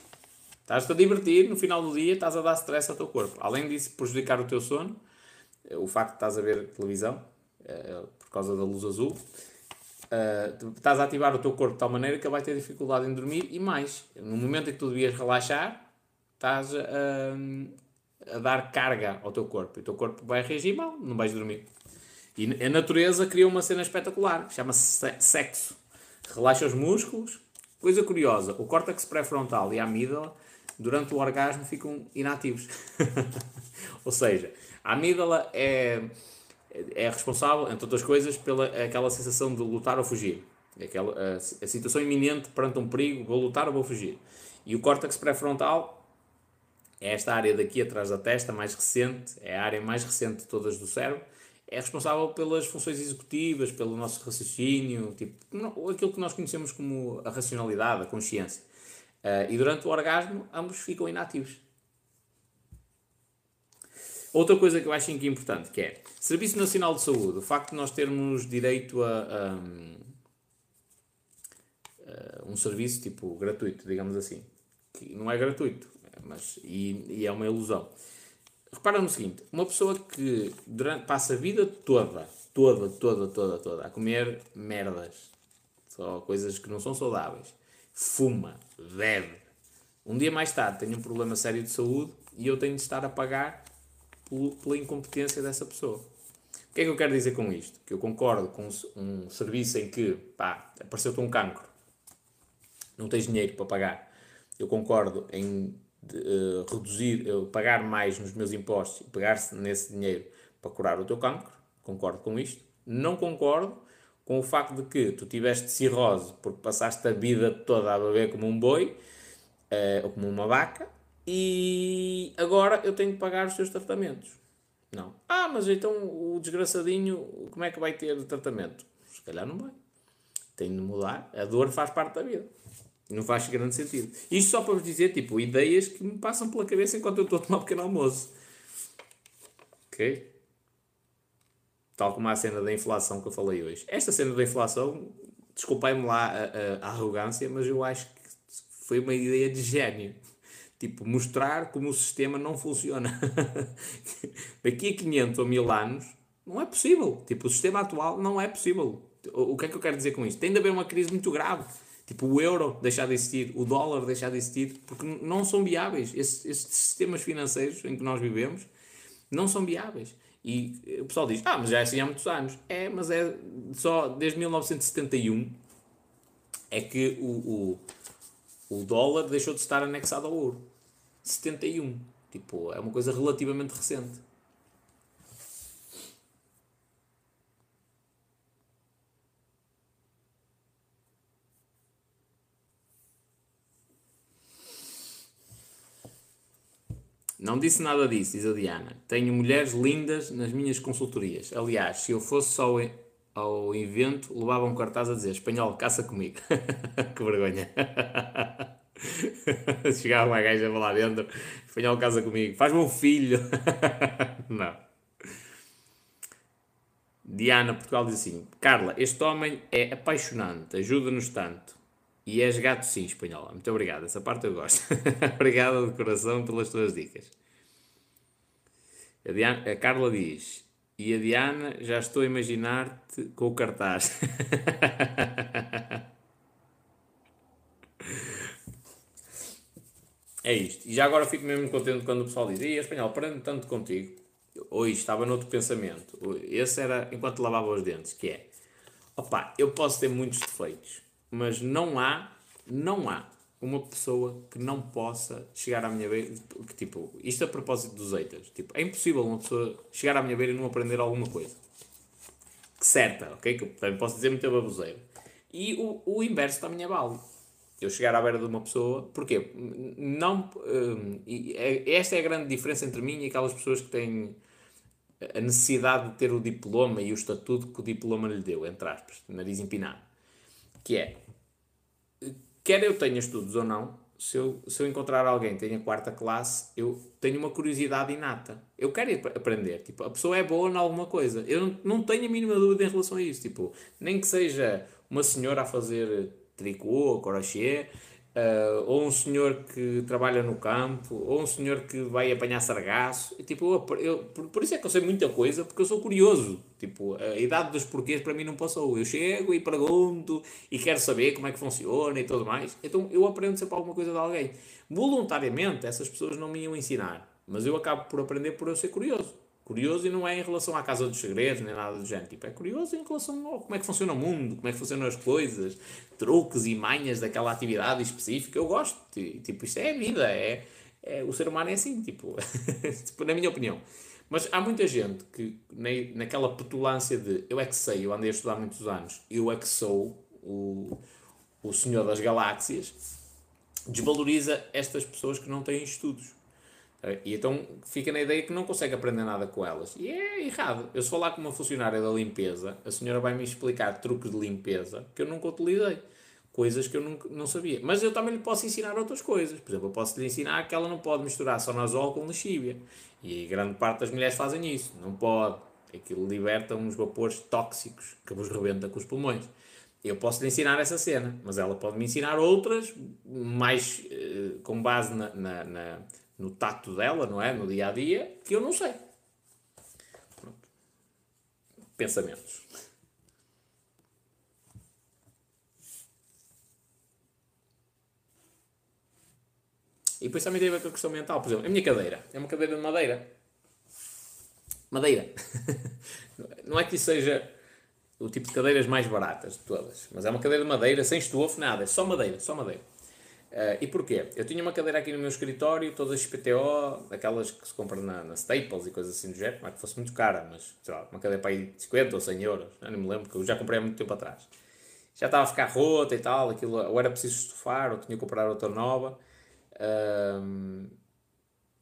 Estás-te a divertir, no final do dia estás a dar stress ao teu corpo. Além disso, prejudicar o teu sono, o facto de estás a ver televisão, é, por causa da luz azul, estás a ativar o teu corpo de tal maneira que ele vai ter dificuldade em dormir e mais, no momento em que tu devias relaxar, estás a, a dar carga ao teu corpo e o teu corpo vai reagir mal, não vais dormir. E a natureza cria uma cena espetacular, chama-se sexo. Relaxa os músculos. Coisa curiosa, o córtex pré-frontal e a amígdala, durante o orgasmo, ficam inativos. Ou seja, a amígdala é é responsável, entre outras coisas, pela aquela sensação de lutar ou fugir. Aquela, a, a situação iminente perante um perigo, vou lutar ou vou fugir. E o córtex pré-frontal é esta área daqui atrás da testa, mais recente, é a área mais recente de todas do cérebro, é responsável pelas funções executivas, pelo nosso raciocínio, tipo, aquilo que nós conhecemos como a racionalidade, a consciência. Uh, e durante o orgasmo, ambos ficam inativos. Outra coisa que eu acho que é importante, que é Serviço Nacional de Saúde, o facto de nós termos direito a, a, a um serviço tipo gratuito, digamos assim, que não é gratuito, mas e, e é uma ilusão. Repara no seguinte, uma pessoa que durante, passa a vida toda, toda, toda, toda, toda, a comer merdas, só coisas que não são saudáveis, fuma, bebe, um dia mais tarde tem um problema sério de saúde e eu tenho de estar a pagar pela incompetência dessa pessoa. O que é que eu quero dizer com isto? Que eu concordo com um serviço em que, pá, apareceu-te um cancro, não tens dinheiro para pagar. Eu concordo em de, uh, reduzir, uh, pagar mais nos meus impostos e pegar-se nesse dinheiro para curar o teu cancro. Concordo com isto. Não concordo com o facto de que tu tiveste cirrose porque passaste a vida toda a beber como um boi uh, ou como uma vaca e agora eu tenho que pagar os seus tratamentos. Não. Ah, mas então o desgraçadinho, como é que vai ter tratamento? Se calhar não vai. Tem de mudar. A dor faz parte da vida. Não faz grande sentido. Isto só para vos dizer, tipo, ideias que me passam pela cabeça enquanto eu estou a tomar um pequeno almoço. Ok? Tal como a cena da inflação que eu falei hoje. Esta cena da inflação, desculpem-me lá a, a, a arrogância, mas eu acho que foi uma ideia de gênio. Tipo, mostrar como o sistema não funciona. Daqui a 500 ou 1000 anos, não é possível. Tipo, o sistema atual não é possível. O que é que eu quero dizer com isto? Tem de haver uma crise muito grave. Tipo, o euro deixar de existir, o dólar deixar de existir, porque não são viáveis. Esses, esses sistemas financeiros em que nós vivemos não são viáveis. E o pessoal diz, ah, mas já é assim há muitos anos. É, mas é só desde 1971 é que o, o, o dólar deixou de estar anexado ao ouro. 71. Tipo, é uma coisa relativamente recente. Não disse nada disso, diz a Diana. Tenho mulheres lindas nas minhas consultorias. Aliás, se eu fosse só ao evento, levava um cartaz a dizer espanhol, caça comigo. que vergonha. Chegava uma gaja lá dentro, espanhol, casa comigo, faz-me um filho. Não. Diana Portugal diz assim: Carla, este homem é apaixonante, ajuda-nos tanto. E és gato sim, espanhola. Muito obrigado, essa parte eu gosto. Obrigado de coração pelas tuas dicas. A, Diana, a Carla diz, e a Diana, já estou a imaginar-te com o cartaz. é isto. E já agora fico mesmo contente quando o pessoal diz, e espanhol, aprendo tanto contigo. Hoje estava noutro pensamento. Esse era enquanto lavava os dentes, que é, opa, eu posso ter muitos defeitos mas não há, não há uma pessoa que não possa chegar à minha beira, que, tipo, isto a propósito dos haters, tipo, é impossível uma pessoa chegar à minha beira e não aprender alguma coisa. Que certa, ok? Que eu também posso dizer muita baboseira. E o, o inverso também é válido. Eu chegar à beira de uma pessoa, porquê? Não, hum, é, esta é a grande diferença entre mim e aquelas pessoas que têm a necessidade de ter o diploma e o estatuto que o diploma lhe deu, entre aspas, nariz empinado. Que é, quer eu tenha estudos ou não, se eu, se eu encontrar alguém que tenha quarta classe, eu tenho uma curiosidade inata. Eu quero aprender. Tipo, a pessoa é boa em alguma coisa. Eu não, não tenho a mínima dúvida em relação a isso. Tipo, nem que seja uma senhora a fazer tricô, crochê, Uh, ou um senhor que trabalha no campo, ou um senhor que vai apanhar sargaço. Tipo, eu, eu, por, por, isso é que eu sei muita coisa, porque eu sou curioso. Tipo, a idade dos porquês para mim não passou. Eu chego e pergunto e quero saber como é que funciona e tudo mais. Então eu aprendo sempre alguma coisa de alguém. Voluntariamente, essas pessoas não me iam ensinar, mas eu acabo por aprender por eu ser curioso. Curioso e não é em relação à Casa dos Segredos, nem nada do género. Tipo, é curioso em relação ao como é que funciona o mundo, como é que funcionam as coisas, truques e manhas daquela atividade específica. Eu gosto. Tipo, isto é a vida. É, é, o ser humano é assim, tipo, tipo, na minha opinião. Mas há muita gente que, naquela petulância de eu é que sei, eu andei a estudar muitos anos, eu é que sou o, o senhor das galáxias, desvaloriza estas pessoas que não têm estudos. E então fica na ideia que não consegue aprender nada com elas. E é errado. Eu se falar com uma funcionária da limpeza, a senhora vai me explicar truques de limpeza que eu nunca utilizei. Coisas que eu nunca, não sabia. Mas eu também lhe posso ensinar outras coisas. Por exemplo, eu posso lhe ensinar que ela não pode misturar sonazol com lexívia. E grande parte das mulheres fazem isso. Não pode. Aquilo liberta uns vapores tóxicos que vos rebenta com os pulmões. Eu posso lhe ensinar essa cena, mas ela pode me ensinar outras, mais uh, com base na, na, na no tato dela, não é? No dia a dia, que eu não sei. Pronto. Pensamentos. E depois também tem a ver com a questão mental. Por exemplo, a minha cadeira é uma cadeira de madeira. Madeira. não é que isso seja o tipo de cadeiras mais baratas de todas, mas é uma cadeira de madeira, sem estofo, nada, é só madeira, só madeira. Uh, e porquê? Eu tinha uma cadeira aqui no meu escritório, toda XPTO, daquelas que se compram na, na Staples e coisas assim do género, não é que fosse muito cara, mas sei lá, uma cadeira para aí de 50 ou 100 euros, não me lembro, porque eu já comprei há muito tempo atrás. Já estava a ficar rota e tal, aquilo, ou era preciso estufar, ou tinha que comprar outra nova. Uh,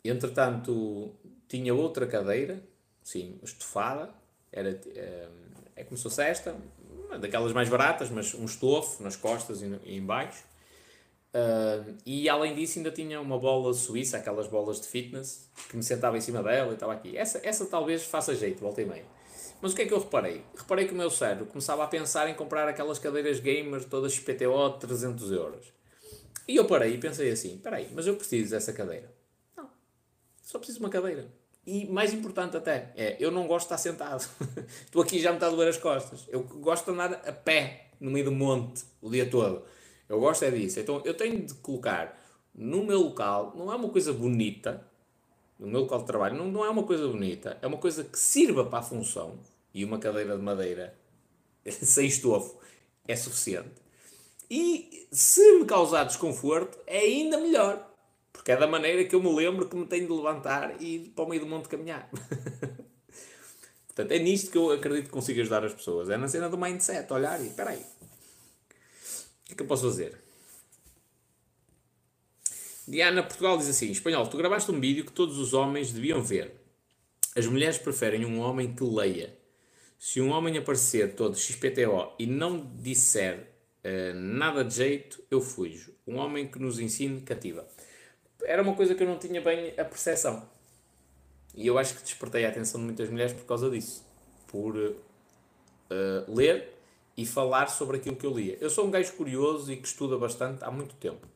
entretanto, tinha outra cadeira, sim, estufada, era, uh, é como se fosse esta, daquelas mais baratas, mas um estofo nas costas e, e em baixo. Uh, e além disso, ainda tinha uma bola suíça, aquelas bolas de fitness, que me sentava em cima dela e estava aqui. Essa, essa talvez faça jeito, volta e meia. Mas o que é que eu reparei? Reparei que o meu cérebro começava a pensar em comprar aquelas cadeiras gamer todas PTO de 300 euros. E eu parei e pensei assim: espera aí, mas eu preciso dessa cadeira? Não, só preciso de uma cadeira. E mais importante até, é, eu não gosto de estar sentado. Estou aqui já me está a doer as costas. Eu gosto de andar a pé no meio do monte o dia todo. Eu gosto é disso. Então eu tenho de colocar no meu local, não é uma coisa bonita, no meu local de trabalho, não, não é uma coisa bonita, é uma coisa que sirva para a função. E uma cadeira de madeira sem estofo é suficiente. E se me causar desconforto, é ainda melhor. Porque é da maneira que eu me lembro que me tenho de levantar e ir para o meio do monte caminhar. Portanto, é nisto que eu acredito que consigo ajudar as pessoas. É na cena do mindset, olhar e, espera aí, o que é que eu posso fazer? Diana Portugal diz assim, espanhol, tu gravaste um vídeo que todos os homens deviam ver. As mulheres preferem um homem que leia. Se um homem aparecer todo XPTO e não disser uh, nada de jeito, eu fujo. Um homem que nos ensine cativa era uma coisa que eu não tinha bem a percepção. E eu acho que despertei a atenção de muitas mulheres por causa disso. Por uh, ler e falar sobre aquilo que eu lia. Eu sou um gajo curioso e que estuda bastante há muito tempo.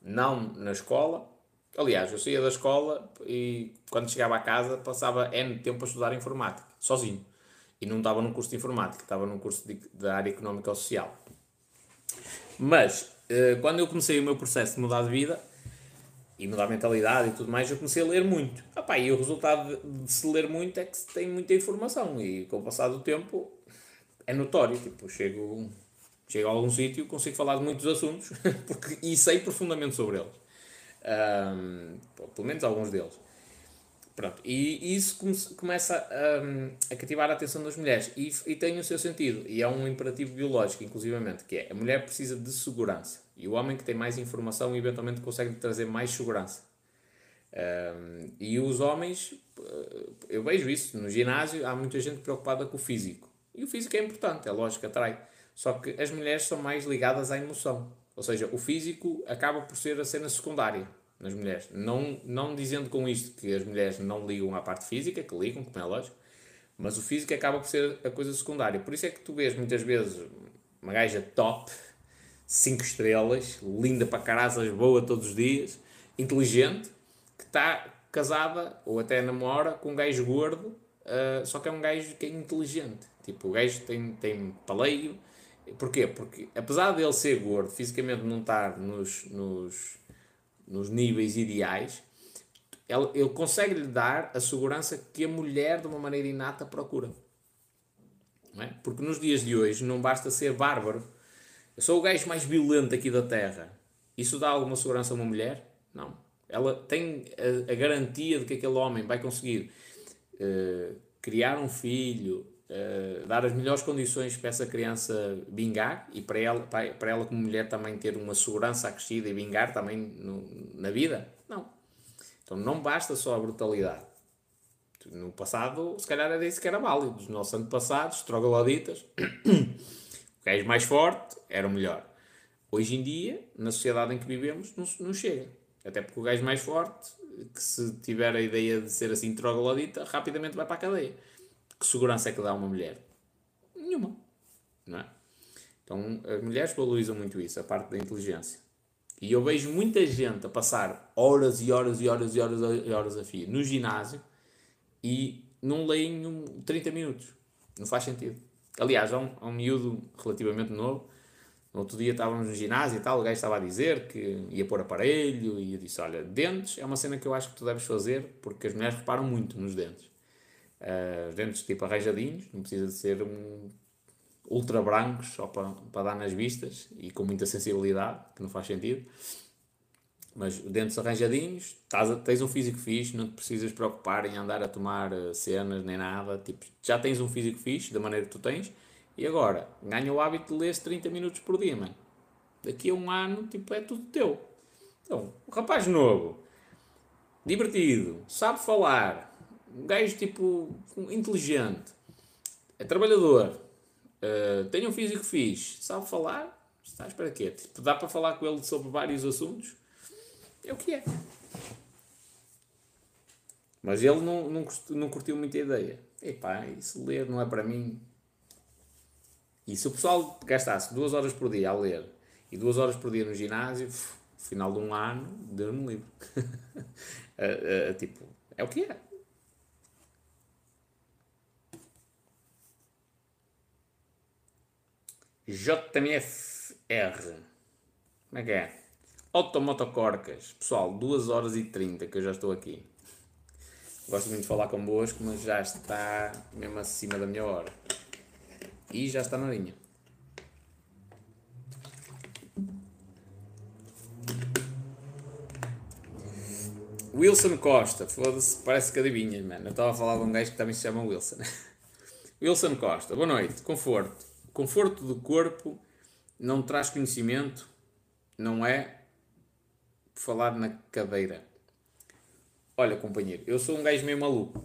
Não na escola. Aliás, eu saía da escola e quando chegava a casa passava N tempo a estudar informática, sozinho. E não estava num curso de informática, estava num curso de, da área económica ou social. Mas, uh, quando eu comecei o meu processo de mudar de vida, e mudar a mentalidade e tudo mais, eu comecei a ler muito. Epá, e o resultado de, de, se ler muito é que se tem muita informação e com o passar do tempo é notório. Tipo, chego, chego a algum sítio, consigo falar de muitos assuntos porque, e sei profundamente sobre eles. Um, pelo menos alguns deles. Pronto, e isso começa a, a cativar a atenção das mulheres e, e tem o seu sentido, e é um imperativo biológico, inclusivamente, que é a mulher precisa de segurança e o homem que tem mais informação eventualmente consegue trazer mais segurança. Um, e os homens, eu vejo isso no ginásio, há muita gente preocupada com o físico. E o físico é importante, é lógico, atrai. Só que as mulheres são mais ligadas à emoção. Ou seja, o físico acaba por ser a cena secundária nas mulheres. Não, não dizendo com isto que as mulheres não ligam à parte física, que ligam, como é lógico, mas o físico acaba por ser a coisa secundária. Por isso é que tu vês muitas vezes uma gaja top, 5 estrelas, linda para carasas, boa todos os dias, inteligente, que está casada ou até namora com um gajo gordo, uh, só que é um gajo que é inteligente. Tipo, o gajo tem, tem paleio. Porquê? Porque apesar dele ser gordo, fisicamente não estar nos, nos nos níveis ideais, ele, ele consegue lhe dar a segurança que a mulher, de uma maneira inata, procura. É? Porque nos dias de hoje não basta ser bárbaro. Eu sou o gajo mais violento aqui da Terra. Isso dá alguma segurança a uma mulher? Não. Ela tem a, a garantia de que aquele homem vai conseguir uh, criar um filho, uh, dar as melhores condições para essa criança vingar e para ela, para ela como mulher também ter uma segurança acrescida e vingar também no, na vida? Não. Então não basta só a brutalidade. No passado, se calhar era isso que era válido. Os nossos antepassados, trogloditas, o gajo mais forte era o melhor. Hoje em dia, na sociedade em que vivemos, não, não chega. Até porque o gajo mais forte, que se tiver a ideia de ser assim troglodita, rapidamente vai para a cadeia que segurança é que dá a uma mulher? Nenhuma. Não é? Então, as mulheres valorizam muito isso, a parte da inteligência. E eu vejo muita gente a passar horas e horas e horas e horas e horas a fio no ginásio e não leem 30 minutos. Não faz sentido. Aliás, há um, há um miúdo relativamente novo. No outro dia estávamos no ginásio e tal, o gajo estava a dizer que ia pôr aparelho e eu disse: Olha, dentes é uma cena que eu acho que tu deves fazer porque as mulheres reparam muito nos dentes uh, dentes tipo arranjadinhos, não precisa de ser um ultra brancos só para, para dar nas vistas e com muita sensibilidade, que não faz sentido. Mas dentes arranjadinhos, tás, tens um físico fixe, não te precisas preocupar em andar a tomar eh, cenas nem nada. Tipo, já tens um físico fixe, da maneira que tu tens, e agora ganha o hábito de ler 30 minutos por dia, mano. Daqui a um ano, tipo, é tudo teu. Então, rapaz novo, divertido, sabe falar, um gajo tipo inteligente, é trabalhador, uh, tem um físico fixe, sabe falar, está à espera quê? Tipo, dá para falar com ele sobre vários assuntos? É o que é. Mas ele não, não, não curtiu muita ideia. Epá, isso ler não é para mim. E se o pessoal gastasse duas horas por dia a ler e duas horas por dia no ginásio, no final de um ano, deu-me livre. uh, uh, tipo, é o que é. JMFR. Como é que é? Automotocorcas. Pessoal, 2 horas e 30 que eu já estou aqui. Gosto muito de falar convosco, mas já está mesmo acima da minha hora. E já está na linha. Wilson Costa, foda-se, parece que adivinha, mano. Eu estava a falar de um gajo que também se chama Wilson. Wilson Costa, boa noite. Conforto. Conforto do corpo não traz conhecimento, não é falar na cadeira. Olha, companheiro, eu sou um gajo meio maluco.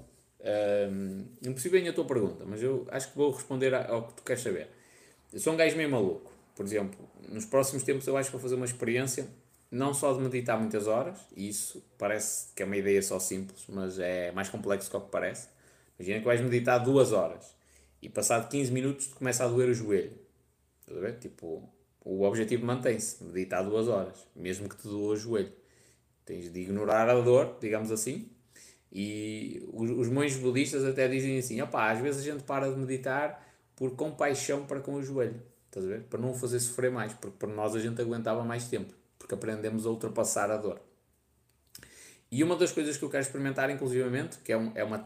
Um, bem a tua pergunta, mas eu acho que vou responder ao que tu queres saber. Eu sou um gajo meio maluco. Por exemplo, nos próximos tempos eu acho que vou fazer uma experiência não só de meditar muitas horas, e isso parece que é uma ideia só simples, mas é mais complexo do que parece. Imagina que vais meditar duas horas e passado 15 minutos começa a doer o joelho. Estás a ver? Tipo, o objetivo mantém-se, meditar duas horas, mesmo que te doa o joelho. Tens de ignorar a dor, digamos assim. E os, os monges budistas até dizem assim: opá, às vezes a gente para de meditar por compaixão para com o joelho. Estás a ver? Para não o fazer sofrer mais, porque para nós a gente aguentava mais tempo porque aprendemos a ultrapassar a dor. E uma das coisas que eu quero experimentar, inclusivamente, que é, um, é uma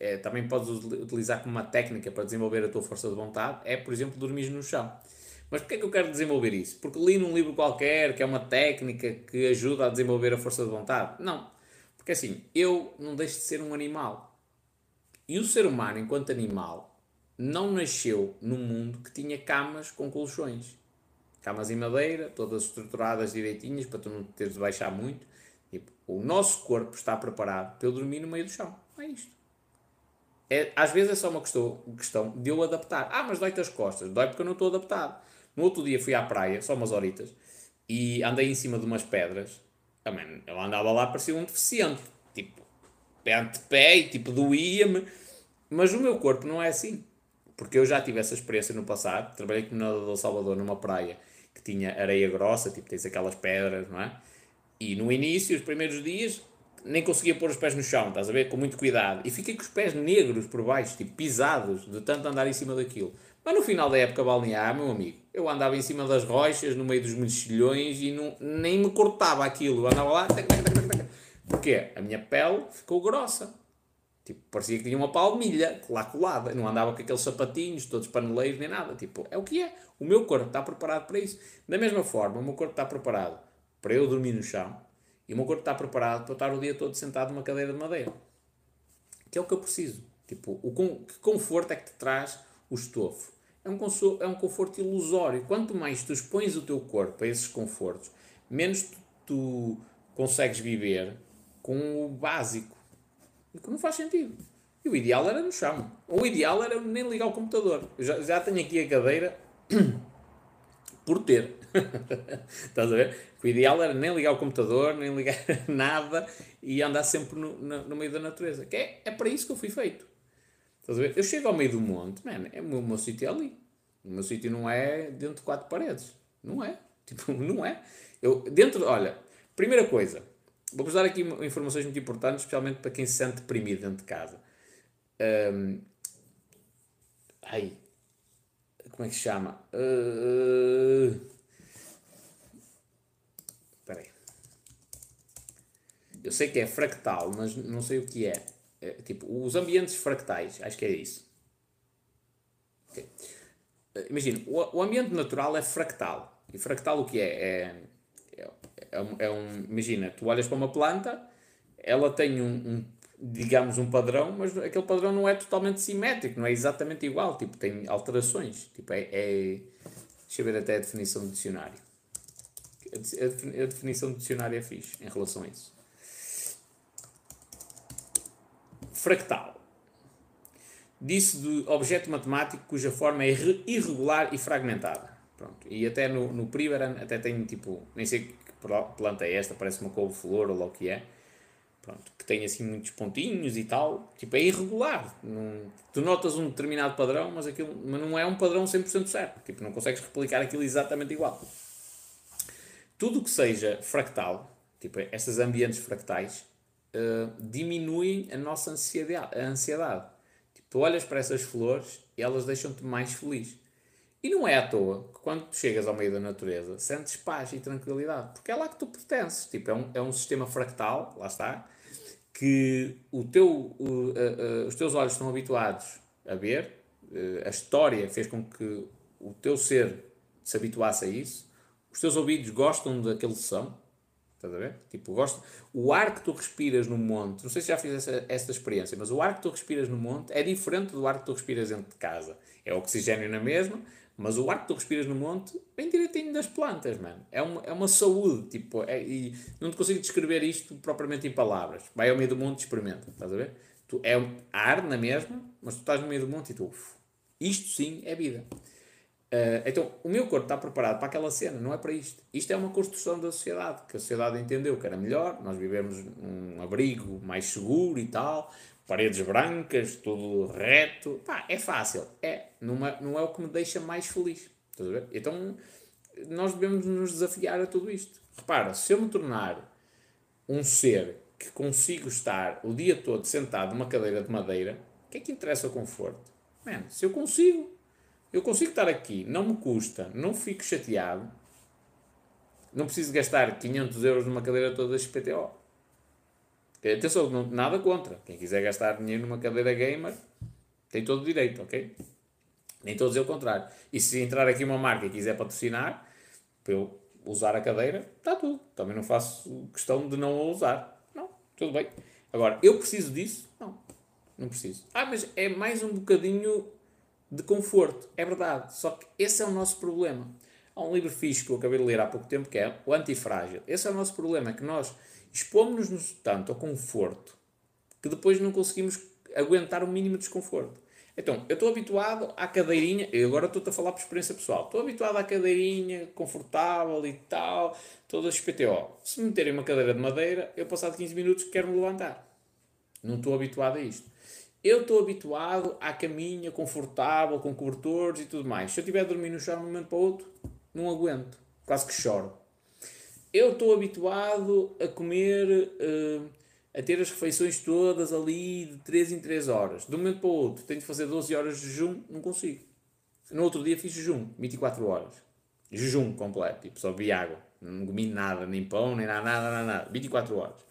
é, também podes utilizar como uma técnica para desenvolver a tua força de vontade, é, por exemplo, dormir no chão. Mas porquê é que eu quero desenvolver isso? Porque li num livro qualquer que é uma técnica que ajuda a desenvolver a força de vontade? Não. Porque assim, eu não deixo de ser um animal. E o ser humano, enquanto animal, não nasceu num mundo que tinha camas com colchões camas em madeira, todas estruturadas direitinhas para tu não teres de baixar muito. Tipo, o nosso corpo está preparado para eu dormir no meio do chão. É isto. É, às vezes é só uma questão, questão de eu adaptar. Ah, mas dói-te as costas. Dói porque eu não estou adaptado. No outro dia fui à praia, só umas horitas, e andei em cima de umas pedras. Ah, man, eu andava lá, parecia um deficiente. Tipo, pé ante pé e tipo, doía-me. Mas o meu corpo não é assim. Porque eu já tive essa experiência no passado. Trabalhei como nadador Salvador numa praia que tinha areia grossa, tipo tens aquelas pedras, não é? E no início, os primeiros dias, nem conseguia pôr os pés no chão, estás a ver? Com muito cuidado. E fiquei com os pés negros por baixo, tipo pisados, de tanto andar em cima daquilo. Mas no final da época balnear, meu amigo, eu andava em cima das rochas, no meio dos mexilhões e não, nem me cortava aquilo. Eu andava lá. Porquê? A minha pele ficou grossa. Tipo, parecia que tinha uma palmilha lá colada. Não andava com aqueles sapatinhos, todos paneleiros, nem nada. Tipo, é o que é. O meu corpo está preparado para isso. Da mesma forma, o meu corpo está preparado para eu dormir no chão e o meu corpo está preparado para estar o dia todo sentado numa cadeira de madeira. Que é o que eu preciso. Tipo, o que conforto é que te traz o estofo? É um, é um conforto ilusório. Quanto mais tu expões o teu corpo a esses confortos, menos tu, tu consegues viver com o básico que não faz sentido. E o ideal era no chão. O ideal era nem ligar o computador. Eu já, já tenho aqui a cadeira por ter. Estás a ver? O ideal era nem ligar o computador, nem ligar nada e andar sempre no, no, no meio da natureza. Que é, é para isso que eu fui feito. Estás a ver? Eu chego ao meio do monte, man, é, o meu, meu sítio é ali. O meu sítio não é dentro de quatro paredes. Não é. Tipo, não é. Eu, dentro, olha, primeira coisa, Vou-vos dar aqui informações muito importantes, especialmente para quem se sente deprimido dentro de casa. Um, ai, como é que se chama? Uh, espera aí. Eu sei que é fractal, mas não sei o que é. é tipo, os ambientes fractais, acho que é isso. Okay. Imagina, o, o ambiente natural é fractal. E fractal o que é? É é um, é um, imagina, tu olhas para uma planta, ela tem um, um, digamos, um padrão, mas aquele padrão não é totalmente simétrico, não é exatamente igual, tipo, tem alterações. Tipo, é, é deixa eu ver até a definição do dicionário. A, a definição do dicionário é fixe em relação a isso. Fractal. Disse de objeto matemático cuja forma é irregular e fragmentada. Pronto. E até no, no Privaran até tem tipo, nem sei planta é esta, parece uma couve-flor ou lá o que é. Pronto, que tem assim muitos pontinhos e tal. Tipo, é irregular. Não, tu notas um determinado padrão, mas, aquilo, mas não é um padrão 100% certo. Tipo, não consegues replicar aquilo exatamente igual. Tudo que seja fractal, tipo, estes ambientes fractais, uh, diminuem a nossa ansiedade. A ansiedade. Tipo, tu olhas para essas flores e elas deixam-te mais feliz. E não é à toa que quando tu chegas ao meio da natureza sentes paz e tranquilidade, porque é lá que tu pertences. Tipo, é um, é um sistema fractal, lá está, que o teu, uh, uh, os teus olhos estão habituados a ver, uh, a história fez com que o teu ser se habituasse a isso, os teus ouvidos gostam daquele som, estás a ver? Tipo, gosto, o ar que tu respiras no monte, não sei se já fiz essa, experiência, mas o ar que tu respiras no monte é diferente do ar que tu respiras dentro de casa. É oxigênio na mesma, mas o ar que tu respiras no monte vem direitinho das plantas, mano. É uma, é uma saúde, tipo, é, e não te consigo descrever isto propriamente em palavras. Vai ao meio do monte e experimenta, estás a ver? Tu, é ar na mesma, mas tu estás no meio do monte e tu, uf, isto sim é vida. Uh, então, o meu corpo está preparado para aquela cena, não é para isto. Isto é uma construção da sociedade, que a sociedade entendeu que era melhor, nós vivemos num abrigo mais seguro e tal, paredes brancas, tudo reto. Pá, é fácil. É. Não é, não é o que me deixa mais feliz. Então, nós devemos nos desafiar a tudo isto. Repara, se eu me tornar um ser que consigo estar o dia todo sentado numa cadeira de madeira, o que é que interessa o conforto? Man, se eu consigo, eu consigo estar aqui, não me custa, não fico chateado, não preciso gastar 500 euros numa cadeira toda XPTO. Atenção, não, nada contra. Quem quiser gastar dinheiro numa cadeira gamer tem todo o direito, ok? Nem todos é o contrário. E se entrar aqui uma marca e quiser patrocinar, para eu usar a cadeira, está tudo. Também não faço questão de não a usar. Não, tudo bem. Agora, eu preciso disso? Não, não preciso. Ah, mas é mais um bocadinho de conforto. É verdade. Só que esse é o nosso problema. Há um livro fixe que eu acabei de ler há pouco tempo que é O Antifrágil. Esse é o nosso problema, é que nós expomos-nos tanto ao conforto que depois não conseguimos aguentar o mínimo desconforto. Então, eu estou habituado à cadeirinha, e agora estou-te a falar por experiência pessoal, estou habituado à cadeirinha confortável e tal, todas as PTO. Se me meterem uma cadeira de madeira, eu passado 15 minutos quero me levantar. Não estou habituado a isto. Eu estou habituado à caminha confortável, com cobertores e tudo mais. Se eu estiver a dormir no chão de um momento para o outro, não aguento. Quase que choro eu estou habituado a comer, uh, a ter as refeições todas ali de 3 em 3 horas. De um momento para o outro, tenho de fazer 12 horas de jejum, não consigo. No outro dia fiz jejum, 24 horas. Jejum completo, tipo, só bebi água. Não comi nada, nem pão, nem nada, nada, nada, nada. 24 horas.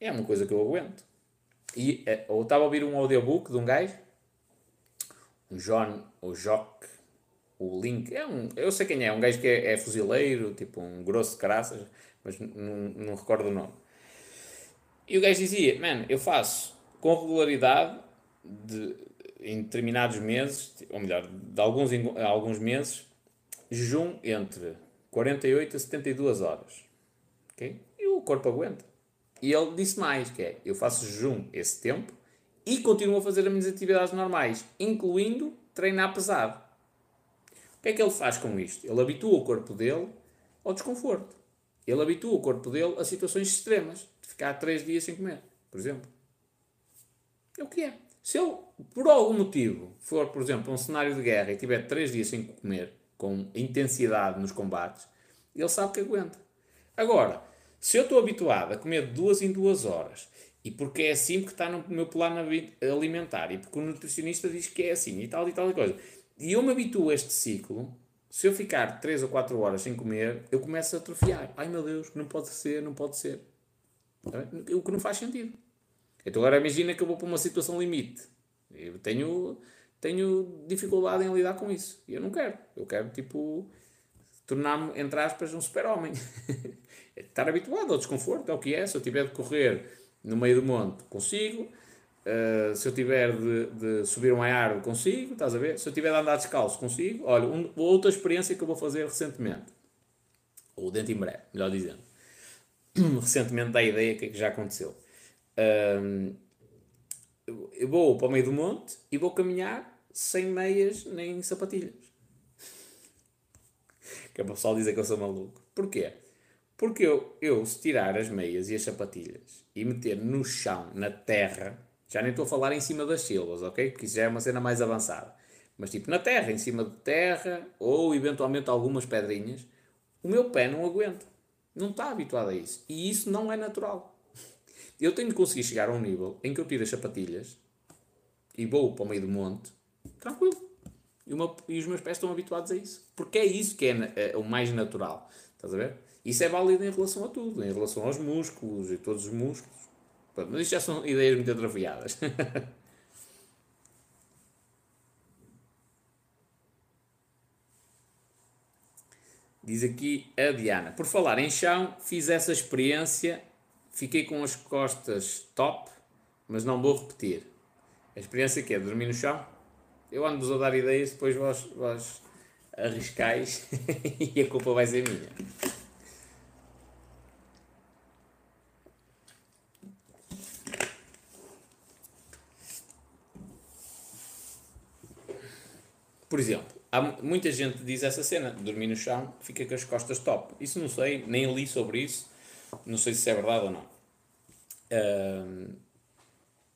É uma coisa que eu aguento. E uh, eu estava a ouvir um audiobook de um gajo, um John, o Jock o Link, é um, eu sei quem é, um gajo que é, é fuzileiro, tipo um grosso de caraças, mas não, não recordo o nome. E o gajo dizia, mano, eu faço com regularidade, de, em determinados meses, ou melhor, de alguns, alguns meses, jejum entre 48 a 72 horas. Okay? E o corpo aguenta. E ele disse mais, que é, eu faço jejum esse tempo e continuo a fazer as minhas atividades normais, incluindo treinar pesado. O que é que ele faz com isto? Ele habitua o corpo dele ao desconforto. Ele habitua o corpo dele a situações extremas. De ficar três dias sem comer, por exemplo. É o que é. Se ele, por algum motivo, for, por exemplo, um cenário de guerra e tiver três dias sem comer, com intensidade nos combates, ele sabe que aguenta. Agora, se eu estou habituado a comer duas em duas horas, e porque é assim porque está no meu plano alimentar, e porque o nutricionista diz que é assim, e tal e tal coisa, e eu me habituo a este ciclo. Se eu ficar 3 ou 4 horas sem comer, eu começo a atrofiar. Ai meu Deus, não pode ser, não pode ser. O que não faz sentido. Então agora imagina que eu vou para uma situação limite. Eu tenho, tenho dificuldade em lidar com isso. E eu não quero. Eu quero, tipo, tornar-me, entre aspas, um super-homem. Estar habituado ao desconforto, é o que é. Se eu tiver de correr no meio do monte, consigo. Uh, se eu tiver de, de, subir uma árvore, consigo, estás a ver? Se eu tiver de andar descalço, consigo. Olha, um, outra experiência que eu vou fazer recentemente, ou dentro em breve, melhor dizendo. recentemente dá a ideia que, é que já aconteceu. Uh, eu vou para o meio do monte e vou caminhar sem meias nem sapatilhas. que é o pessoal dizer que eu sou maluco. Porquê? Porque eu, eu, se tirar as meias e as sapatilhas e meter no chão, na terra, já nem estou a falar em cima das silvas, ok? Porque isso já é uma cena mais avançada. Mas tipo na terra, em cima de terra, ou eventualmente algumas pedrinhas, o meu pé não aguenta. Não está habituado a isso. E isso não é natural. Eu tenho de conseguir chegar a um nível em que eu tiro as sapatilhas e vou para o meio do monte, tranquilo. E, uma, e os meus pés estão habituados a isso. Porque é isso que é, é o mais natural. Estás a ver? Isso é válido em relação a tudo, em relação aos músculos e todos os músculos. Mas isto já são ideias muito atrofiadas. Diz aqui a Diana. Por falar em chão, fiz essa experiência, fiquei com as costas top, mas não vou repetir. A experiência que é dormir no chão? Eu ando-vos a dar ideias, depois vós, vós arriscais e a culpa vai ser minha. Por exemplo, há muita gente diz essa cena, dormir no chão, fica com as costas top. Isso não sei, nem li sobre isso, não sei se é verdade ou não. Uh,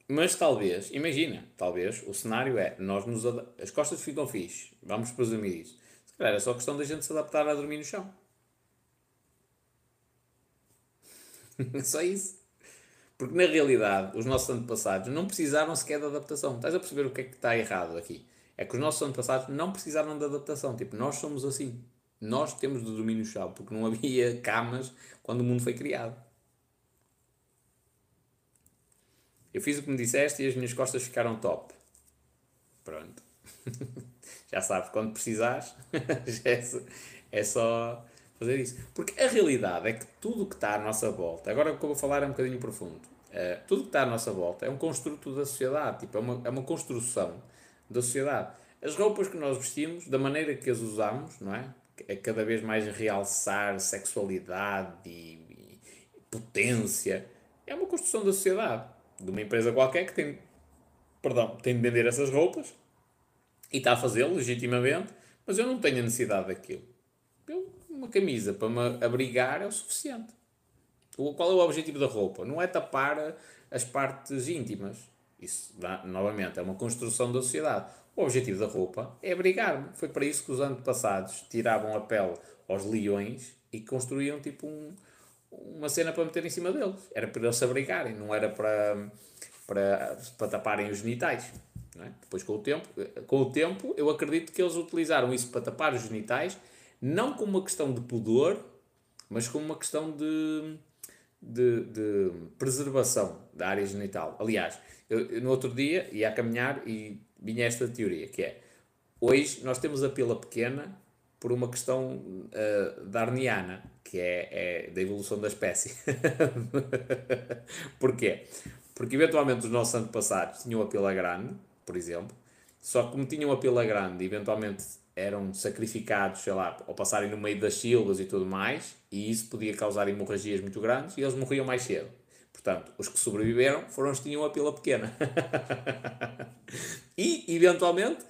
mas talvez, imagina, talvez o cenário é, nós nos as costas ficam fixe, vamos presumir isso. Se calhar é só questão da gente se adaptar a dormir no chão. só isso. Porque na realidade, os nossos antepassados não precisaram sequer de adaptação. Estás a perceber o que é que está errado aqui? É que os nossos antepassados não precisaram de adaptação. Tipo, nós somos assim. Nós temos de no chão, porque não havia camas quando o mundo foi criado. Eu fiz o que me disseste e as minhas costas ficaram top. Pronto. Já sabes, quando precisares, é, é só fazer isso. Porque a realidade é que tudo o que está à nossa volta, agora o que eu vou falar é um bocadinho profundo, uh, tudo que está à nossa volta é um construto da sociedade, tipo, é uma, é uma construção da sociedade. As roupas que nós vestimos, da maneira que as usamos, não é? É cada vez mais realçar sexualidade e, potência. É uma construção da sociedade. De uma empresa qualquer que tem, perdão, tem de vender essas roupas e está a fazê-lo legitimamente, mas eu não tenho a necessidade daquilo. Eu, uma camisa para me abrigar é o suficiente. Qual é o objetivo da roupa? Não é tapar as partes íntimas isso, novamente, é uma construção da sociedade. O objetivo da roupa é abrigar-me. Foi para isso que os antepassados tiravam a pele aos leões e construíam tipo um, uma cena para meter em cima deles. Era para eles se abrigarem, não era para, para, para taparem os genitais. É? Depois, com o, tempo, com o tempo, eu acredito que eles utilizaram isso para tapar os genitais, não como uma questão de pudor, mas como uma questão de, de, de preservação da área genital. Aliás, eu, eu, no outro dia ia a caminhar e vinha esta teoria, que é, hoje nós temos a pila pequena por uma questão uh, darniana, que é, é da evolução da espécie. Porquê? Porque eventualmente os nossos antepassados tinham a pila grande, por exemplo, só que como tinham a pila grande, eventualmente eram sacrificados, sei lá, ao passarem no meio das silvas e tudo mais, e isso podia causar hemorragias muito grandes, e eles morriam mais cedo. Portanto, os que sobreviveram foram os que tinham a pila pequena. e, eventualmente,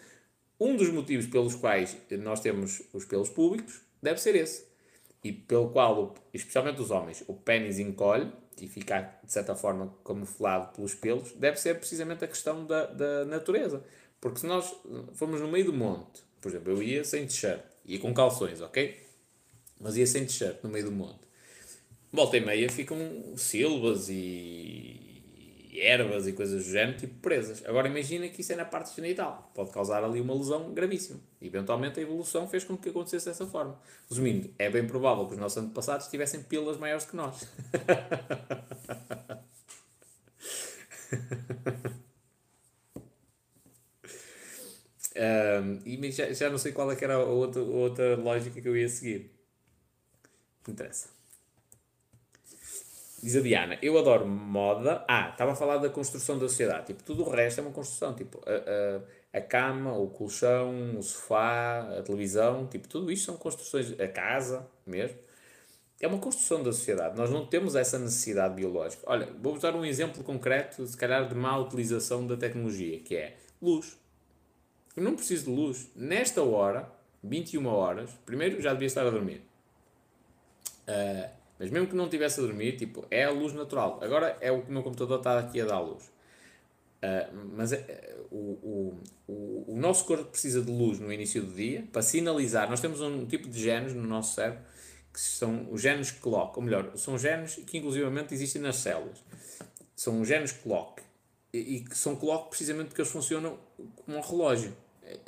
um dos motivos pelos quais nós temos os pelos públicos deve ser esse. E pelo qual, especialmente os homens, o pênis encolhe e fica, de certa forma, camuflado pelos pelos, deve ser precisamente a questão da, da natureza. Porque se nós formos no meio do monte, por exemplo, eu ia sem t-shirt, ia com calções, ok? Mas ia sem t-shirt no meio do monte volta e meia ficam silvas e, ervas e coisas do género, tipo presas. Agora imagina que isso é na parte genital. Pode causar ali uma lesão gravíssima. Eventualmente a evolução fez com que acontecesse dessa forma. Resumindo, é bem provável que os nossos antepassados tivessem pilas maiores que nós. um, e já, já não sei qual é que era a outra, a outra lógica que eu ia seguir. Interessa. Diz a Diana, eu adoro moda. Ah, estava a falar da construção da sociedade. Tipo, tudo o resto é uma construção. Tipo, a, a, a cama, o colchão, o sofá, a televisão. Tipo, tudo isto são construções. A casa mesmo. É uma construção da sociedade. Nós não temos essa necessidade biológica. Olha, vou-vos dar um exemplo concreto, se calhar, de má utilização da tecnologia, que é luz. Eu não preciso de luz. Nesta hora, 21 horas, primeiro já devia estar a dormir. Uh, mas mesmo que não estivesse a dormir, tipo, é a luz natural. Agora é o que o meu computador está aqui a dar luz. Uh, mas é, o, o, o, nosso corpo precisa de luz no início do dia para sinalizar. Nós temos um tipo de genes no nosso cérebro que são os genes clock, ou melhor, são genes que inclusivamente existem nas células. São genes clock e, e que são clock precisamente porque eles funcionam como um relógio.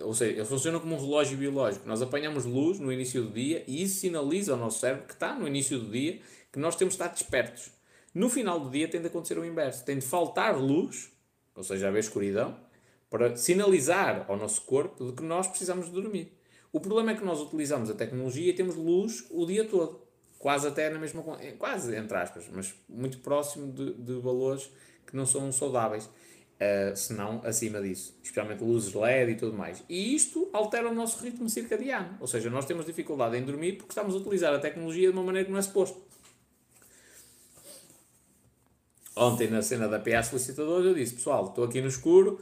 Ou seja, ele funciona como um relógio biológico. Nós apanhamos luz no início do dia e isso sinaliza ao nosso cérebro que está no início do dia que nós temos de estar despertos. No final do dia tem de acontecer o inverso. Tem de faltar luz, ou seja, haver escuridão, para sinalizar ao nosso corpo de que nós precisamos de dormir. O problema é que nós utilizamos a tecnologia e temos luz o dia todo. Quase até na mesma. Quase, entre aspas, mas muito próximo de, de valores que não são saudáveis. Uh, se não acima disso, especialmente luzes LED e tudo mais. E isto altera o nosso ritmo circadiano, ou seja, nós temos dificuldade em dormir porque estamos a utilizar a tecnologia de uma maneira que não é suposto. Ontem, na cena da PA Solicitadores, eu disse: Pessoal, estou aqui no escuro,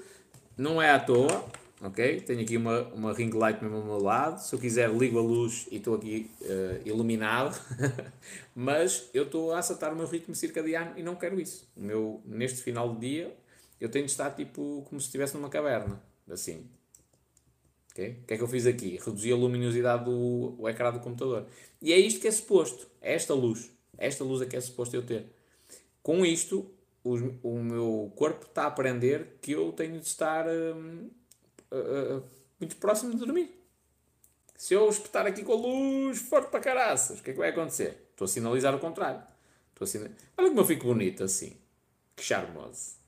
não é à toa, ok? Tenho aqui uma, uma ring light mesmo ao meu lado. Se eu quiser, ligo a luz e estou aqui uh, iluminado, mas eu estou a acertar o meu ritmo circadiano e não quero isso. O meu, neste final de dia, eu tenho de estar tipo como se estivesse numa caverna, assim. Okay? O que é que eu fiz aqui? Reduzi a luminosidade do o ecrã do computador. E é isto que é suposto. É esta luz. É esta luz é que é suposto eu ter. Com isto, o, o meu corpo está a aprender que eu tenho de estar hum, uh, uh, muito próximo de dormir. Se eu espetar aqui com a luz forte para caraças, o que é que vai acontecer? Estou a sinalizar o contrário. Estou a sinal... Olha como eu fico bonito assim. Que charmoso.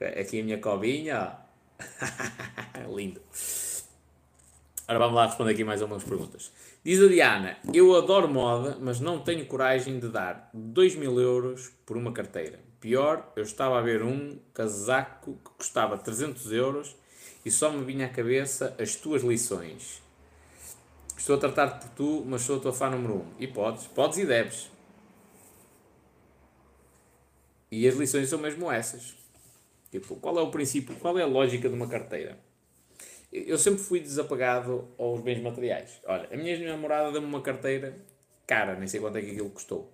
Aqui a minha cobinha, Lindo. Ora, vamos lá responder aqui mais algumas perguntas. Diz a Diana: Eu adoro moda, mas não tenho coragem de dar 2 mil euros por uma carteira. Pior, eu estava a ver um casaco que custava 300 euros e só me vinha à cabeça as tuas lições. Estou a tratar-te por tu, mas sou a tua fã número um. E podes, podes e deves. E as lições são mesmo essas. Tipo, qual é o princípio, qual é a lógica de uma carteira? Eu sempre fui desapegado aos bens materiais. Olha, a minha namorada deu-me uma carteira cara, nem sei quanto é que aquilo custou.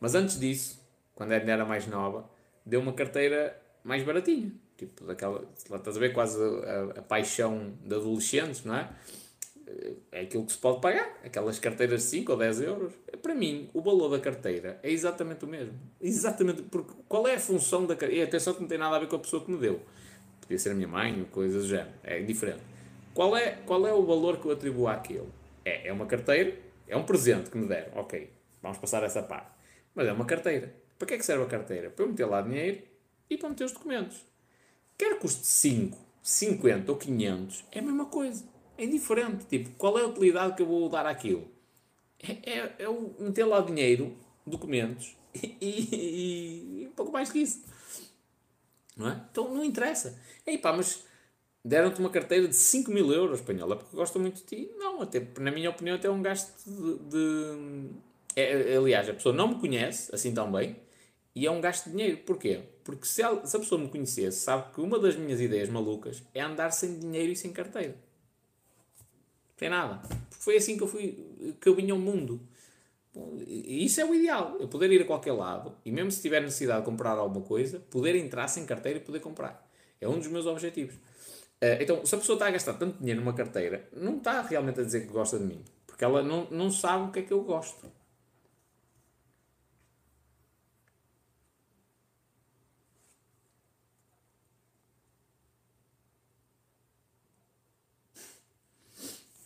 Mas antes disso, quando ainda era mais nova, deu uma carteira mais baratinha. Tipo, daquela, estás a ver quase a, a, paixão de adolescentes, não é? É aquilo que se pode pagar, aquelas carteiras de 5 ou 10 euros. Para mim, o valor da carteira é exatamente o mesmo. Exatamente, porque qual é a função da carteira? E atenção que não tem nada a ver com a pessoa que me deu. Podia ser a minha mãe, ou coisas do género. É diferente. Qual é, qual é o valor que eu atribuo àquilo? É, é uma carteira, é um presente que me deram. Ok, vamos passar essa parte. Mas é uma carteira. Para que é que serve a carteira? Para eu meter lá dinheiro e para meter os documentos. Quer custe 5, 50 ou 500, é a mesma coisa. É indiferente. Tipo, qual é a utilidade que eu vou dar àquilo? É, é, é meter lá dinheiro, documentos e, e, e, um pouco mais que isso. Não é? Então não interessa. Ei pá, mas deram-te uma carteira de 5 mil euros, espanhola, porque gostam muito de ti. Não, até, na minha opinião, até é um gasto de. de... É, aliás, a pessoa não me conhece assim tão bem e é um gasto de dinheiro. Porquê? Porque se, se a pessoa me conhecesse, sabe que uma das minhas ideias malucas é andar sem dinheiro e sem carteira. Tem nada. Foi assim que eu fui, que eu vim ao mundo. E isso é o ideal. Eu poder ir a qualquer lado e mesmo se tiver necessidade de comprar alguma coisa, poder entrar sem carteira e poder comprar. É um dos meus objetivos. Uh, então, se a pessoa está a gastar tanto dinheiro numa carteira, não está realmente a dizer que gosta de mim. Porque ela não, não sabe o que é que eu gosto.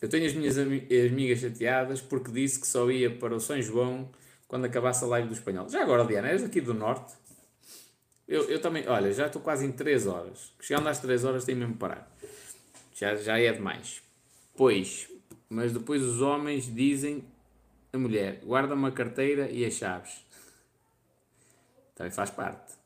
Eu tenho as minhas amigas chateadas porque disse que só ia para o São João quando acabasse a live do espanhol. Já agora, Diana, és aqui do Norte? Eu, eu também, olha, já estou quase em 3 horas. Chegando às 3 horas tenho mesmo parar. Já, já é demais. Pois, mas depois os homens dizem a mulher, guarda uma carteira e as chaves. Também faz parte.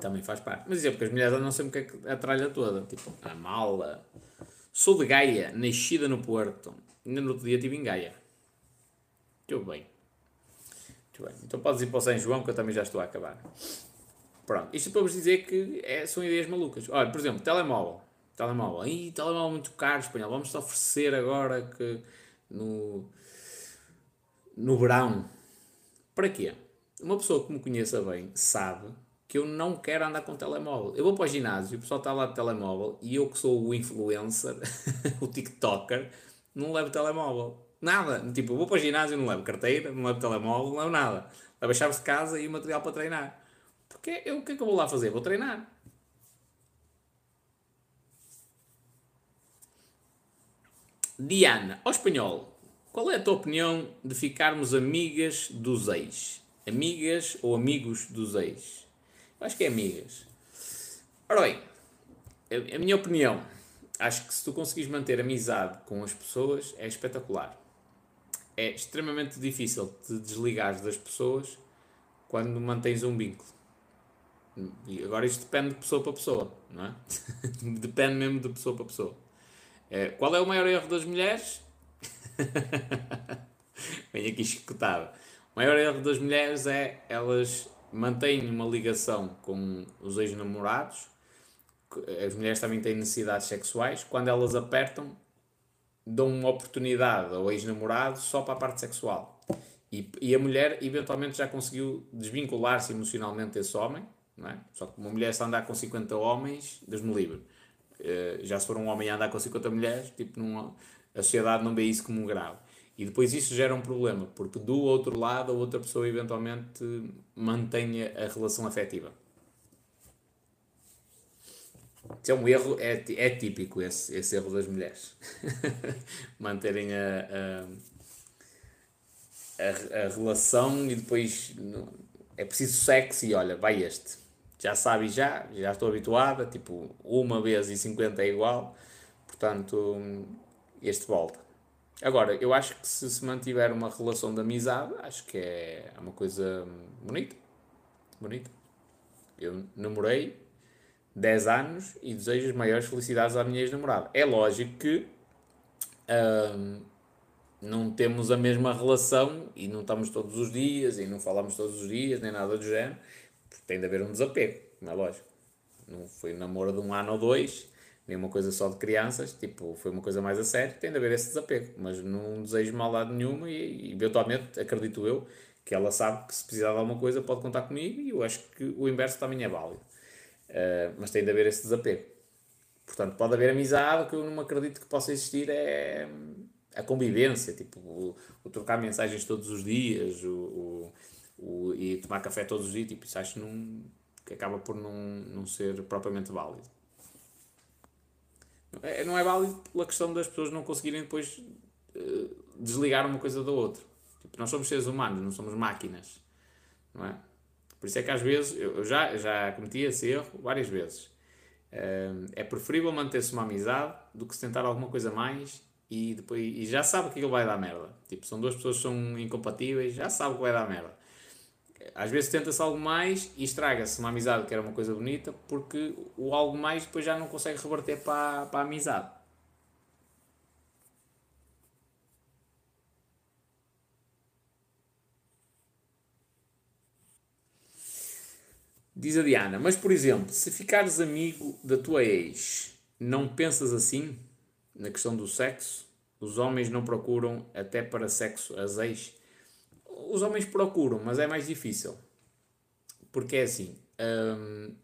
Também faz parte. Mas é porque as mulheres andam sempre com a tralha toda. Tipo, a mala. Sou de Gaia, nascida no Porto. Ainda no outro dia estive em Gaia. Muito bem. Muito bem. Então podes ir para o São João que eu também já estou a acabar. Pronto. Isto para vos dizer que é, são ideias malucas. Olha, por exemplo, telemóvel. Telemóvel. Ih, telemóvel muito caro, espanhol. Vamos-te oferecer agora que no, no verão. Para quê? Uma pessoa que me conheça bem sabe que eu não quero andar com telemóvel. Eu vou para o ginásio, o pessoal está lá de telemóvel e eu que sou o influencer, o TikToker, não levo telemóvel. Nada. Tipo, eu vou para o ginásio, não levo carteira, não levo telemóvel, não levo nada. Levo as chaves de casa e o material para treinar. Porque eu, o que é que eu vou lá fazer? Vou treinar. Diana, ao espanhol, qual é a tua opinião de ficarmos amigas dos ex? Amigas ou amigos dos ex? Acho que é amigas. Ora bem, a, a minha opinião, acho que se tu conseguires manter amizade com as pessoas, é espetacular. É extremamente difícil te desligares das pessoas quando mantens um vínculo. E agora isto depende de pessoa para pessoa, não é? depende mesmo de pessoa para pessoa. É, qual é o maior erro das mulheres? Venho aqui escutado. O maior erro das mulheres é elas mantêm uma ligação com os ex-namorados. As mulheres também têm necessidades sexuais. Quando elas apertam, dão uma oportunidade ao ex-namorado só para a parte sexual. E, e a mulher eventualmente já conseguiu desvincular-se emocionalmente desse homem. Não é? Só que uma mulher se andar com 50 homens, Deus me livre eh, já se for um homem a andar com 50 mulheres, tipo, a sociedade não vê isso como um grave. E depois isso gera um problema, porque do outro lado a outra pessoa eventualmente mantenha a relação afetiva. Isso é um erro, é, é típico esse, esse erro das mulheres. Manterem a, a, a, a, relação e depois é preciso sexo e olha, vai este já sabe já, já estou habituada, tipo, uma vez e 50 é igual, portanto, este volta. Agora, eu acho que se se mantiver uma relação de amizade, acho que é uma coisa bonita, bonita. Eu namorei 10 anos e desejo as maiores felicidades à minha ex-namorada. É lógico que hum, não temos a mesma relação e não estamos todos os dias e não falamos todos os dias, nem nada do género tem de haver um desapego, não é lógico. Não foi namoro de um ano ou dois, nem uma coisa só de crianças, tipo, foi uma coisa mais a sério, tem de haver esse desapego. Mas não desejo maldade nenhuma e, eventualmente, acredito eu, que ela sabe que se precisar de alguma coisa pode contar comigo e eu acho que o inverso também é válido. Uh, mas tem de haver esse desapego. Portanto, pode haver amizade, que eu não acredito que possa existir é a convivência, tipo, o, o trocar mensagens todos os dias, o, o o, e tomar café todos os dias, tipo, isso acho não, que acaba por não, não ser propriamente válido. É, não é válido pela questão das pessoas não conseguirem depois uh, desligar uma coisa da outra. Tipo, nós somos seres humanos, não somos máquinas. Não é? Por isso é que às vezes, eu, já, já cometi esse erro várias vezes. Uh, é preferível manter-se uma amizade do que se tentar alguma coisa mais e depois e já sabe que aquilo vai dar merda. Tipo, são duas pessoas que são incompatíveis, já sabe que vai dar merda às vezes tenta-se algo mais e estraga-se uma amizade que era uma coisa bonita porque o algo mais depois já não consegue reverter para, para a amizade. Diz a Diana, mas por exemplo, se ficares amigo da tua ex, não pensas assim na questão do sexo? Os homens não procuram até para sexo as ex? Os homens procuram, mas é mais difícil. Porque é assim. Hum,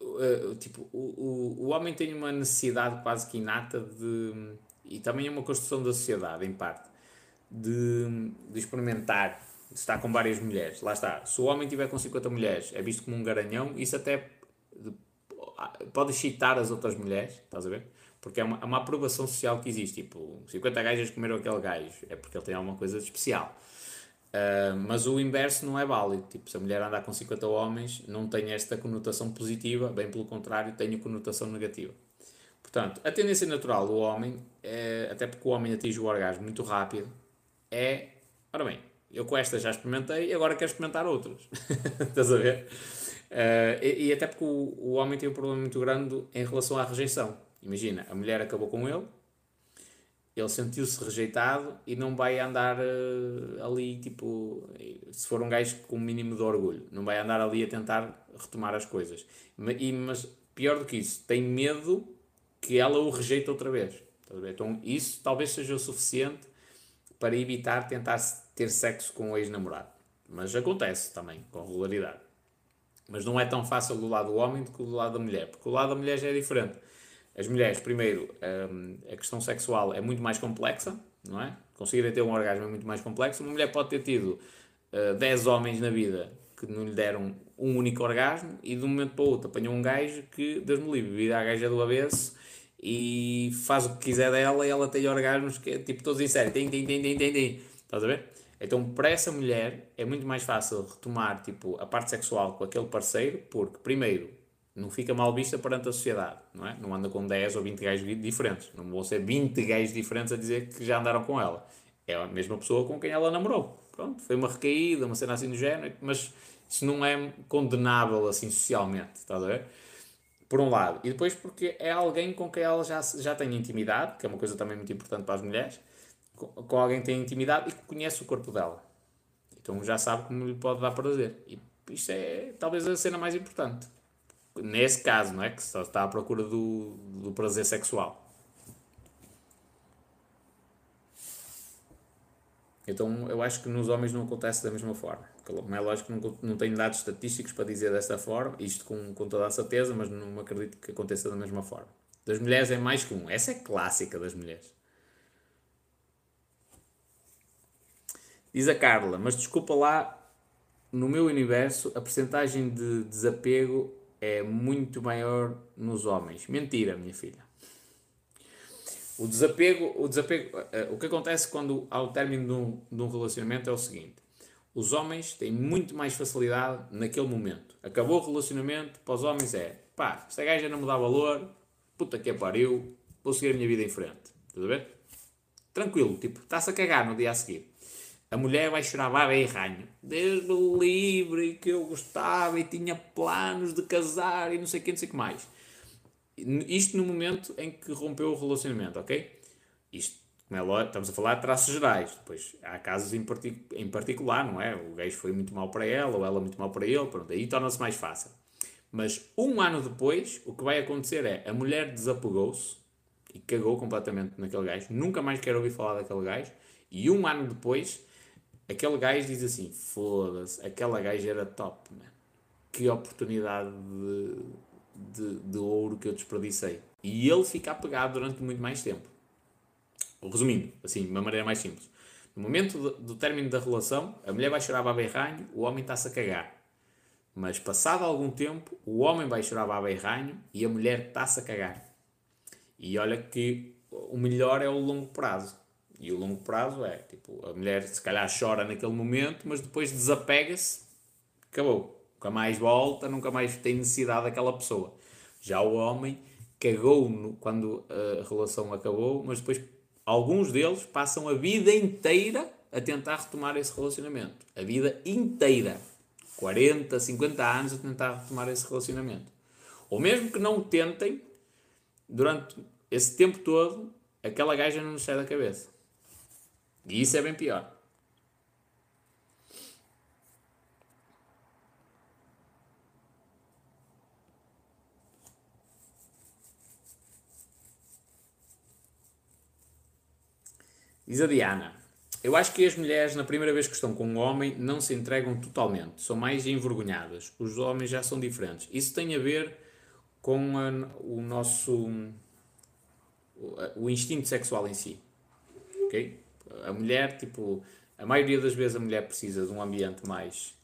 uh, tipo, o, o, o homem tem uma necessidade quase que inata de. E também é uma construção da sociedade, em parte. De, de experimentar, de estar com várias mulheres. Lá está. Se o homem tiver com 50 mulheres, é visto como um garanhão, isso até pode excitar as outras mulheres, estás a ver? Porque é uma, é uma aprovação social que existe. Tipo, 50 gajas comeram aquele gajo. É porque ele tem alguma coisa de especial. Uh, mas o inverso não é válido. Tipo, se a mulher andar com 50 homens, não tem esta conotação positiva, bem pelo contrário, tem a conotação negativa. Portanto, a tendência natural do homem, é, até porque o homem atinge o orgasmo muito rápido, é. Ora bem, eu com esta já experimentei e agora quero experimentar outras. Estás a ver? Uh, e, e, até porque o, o homem tem um problema muito grande em relação à rejeição. Imagina, a mulher acabou com ele, ele sentiu-se rejeitado e não vai andar uh, ali, tipo, se for um gajo com um mínimo de orgulho, não vai andar ali a tentar retomar as coisas. E, mas pior do que isso, tem medo que ela o rejeite outra vez. Então isso talvez seja o suficiente para evitar tentar ter sexo com o ex-namorado. Mas acontece também, com regularidade. Mas não é tão fácil do lado do homem do que do lado da mulher, porque o lado da mulher já é diferente as mulheres, primeiro, um, a questão sexual é muito mais complexa, não é? Conseguirem ter um orgasmo é muito mais complexo. Uma mulher pode ter tido uh, 10 homens na vida que não lhe deram um único orgasmo e de um momento para o outro apanhou um gajo que, Deus me livre, vira a gaja do avesso e faz o que quiser dela e ela tem orgasmos que é tipo todos em série. Tem, tem, tem, tem, tem, tem. Estás a ver? Então, para essa mulher é muito mais fácil retomar tipo, a parte sexual com aquele parceiro, porque, primeiro, não fica mal vista perante a sociedade, não é? Não anda com 10 ou 20 gajos diferentes. Não vão ser 20 gajos diferentes a dizer que já andaram com ela. É a mesma pessoa com quem ela namorou. Pronto, foi uma recaída, uma cena assim do género, mas isso não é condenável assim socialmente, estás a ver? Por um lado. E depois porque é alguém com quem ela já, já tem intimidade, que é uma coisa também muito importante para as mulheres, com, com alguém que tem intimidade e que conhece o corpo dela. Então já sabe como lhe pode dar prazer. E isto é talvez a cena mais importante. Nesse caso, não é? Que só está à procura do, do prazer sexual. Então eu acho que nos homens não acontece da mesma forma. Como é lógico não, não tenho dados estatísticos para dizer desta forma, isto com, com toda a certeza, mas não acredito que aconteça da mesma forma. Das mulheres é mais comum. Essa é clássica das mulheres. Diz a Carla, mas desculpa lá, no meu universo a percentagem de desapego é muito maior nos homens. Mentira, minha filha. O desapego, o desapego, eh, o que acontece quando há o término de um, de um relacionamento é o seguinte: os homens têm muito mais facilidade naquele momento. Acabou o relacionamento, para os homens é pá, esta gaja não me dá valor, puta que pariu, vou seguir a minha vida em frente. A ver? Tranquilo, tipo, está-se a cagar no dia a seguir. A mulher vai chorar baba e ranho. Deus me livre, que eu gostava e tinha planos de casar e não sei o que, não sei o que mais. Isto no momento em que rompeu o relacionamento, ok? Isto, como é lógico, estamos a falar de traços gerais. Depois há casos em, partic em particular, não é? O gajo foi muito mal para ela ou ela muito mal para ele, pronto, aí torna-se mais fácil. Mas um ano depois, o que vai acontecer é a mulher desapegou-se e cagou completamente naquele gajo, nunca mais quer ouvir falar daquele gajo, e um ano depois, aquele gajo diz assim: foda-se, aquela gaja era top, man. Que oportunidade de de, de ouro que eu desperdicei. E ele fica apegado durante muito mais tempo. Resumindo, assim, de uma maneira mais simples. No momento do, do término da relação, a mulher vai chorar a berranho, o homem está-se a cagar. Mas passado algum tempo, o homem vai chorar a berranho e a mulher está-se a cagar. E olha que o melhor é o longo prazo. E o longo prazo é, tipo, a mulher se calhar chora naquele momento, mas depois desapega-se, acabou nunca mais volta, nunca mais tem necessidade daquela pessoa. Já o homem cagou no, quando a relação acabou, mas depois alguns deles passam a vida inteira a tentar retomar esse relacionamento. A vida inteira. 40, 50 anos a tentar retomar esse relacionamento. Ou mesmo que não tentem, durante esse tempo todo, aquela gaja não nos sai da cabeça. E isso é bem pior. Diz a Diana. Eu acho que as mulheres, na primeira vez que estão com um homem, não se entregam totalmente. São mais envergonhadas. Os homens já são diferentes. Isso tem a ver com a, o nosso. o instinto sexual em si. Ok? A mulher, tipo. A maioria das vezes a mulher precisa de um ambiente mais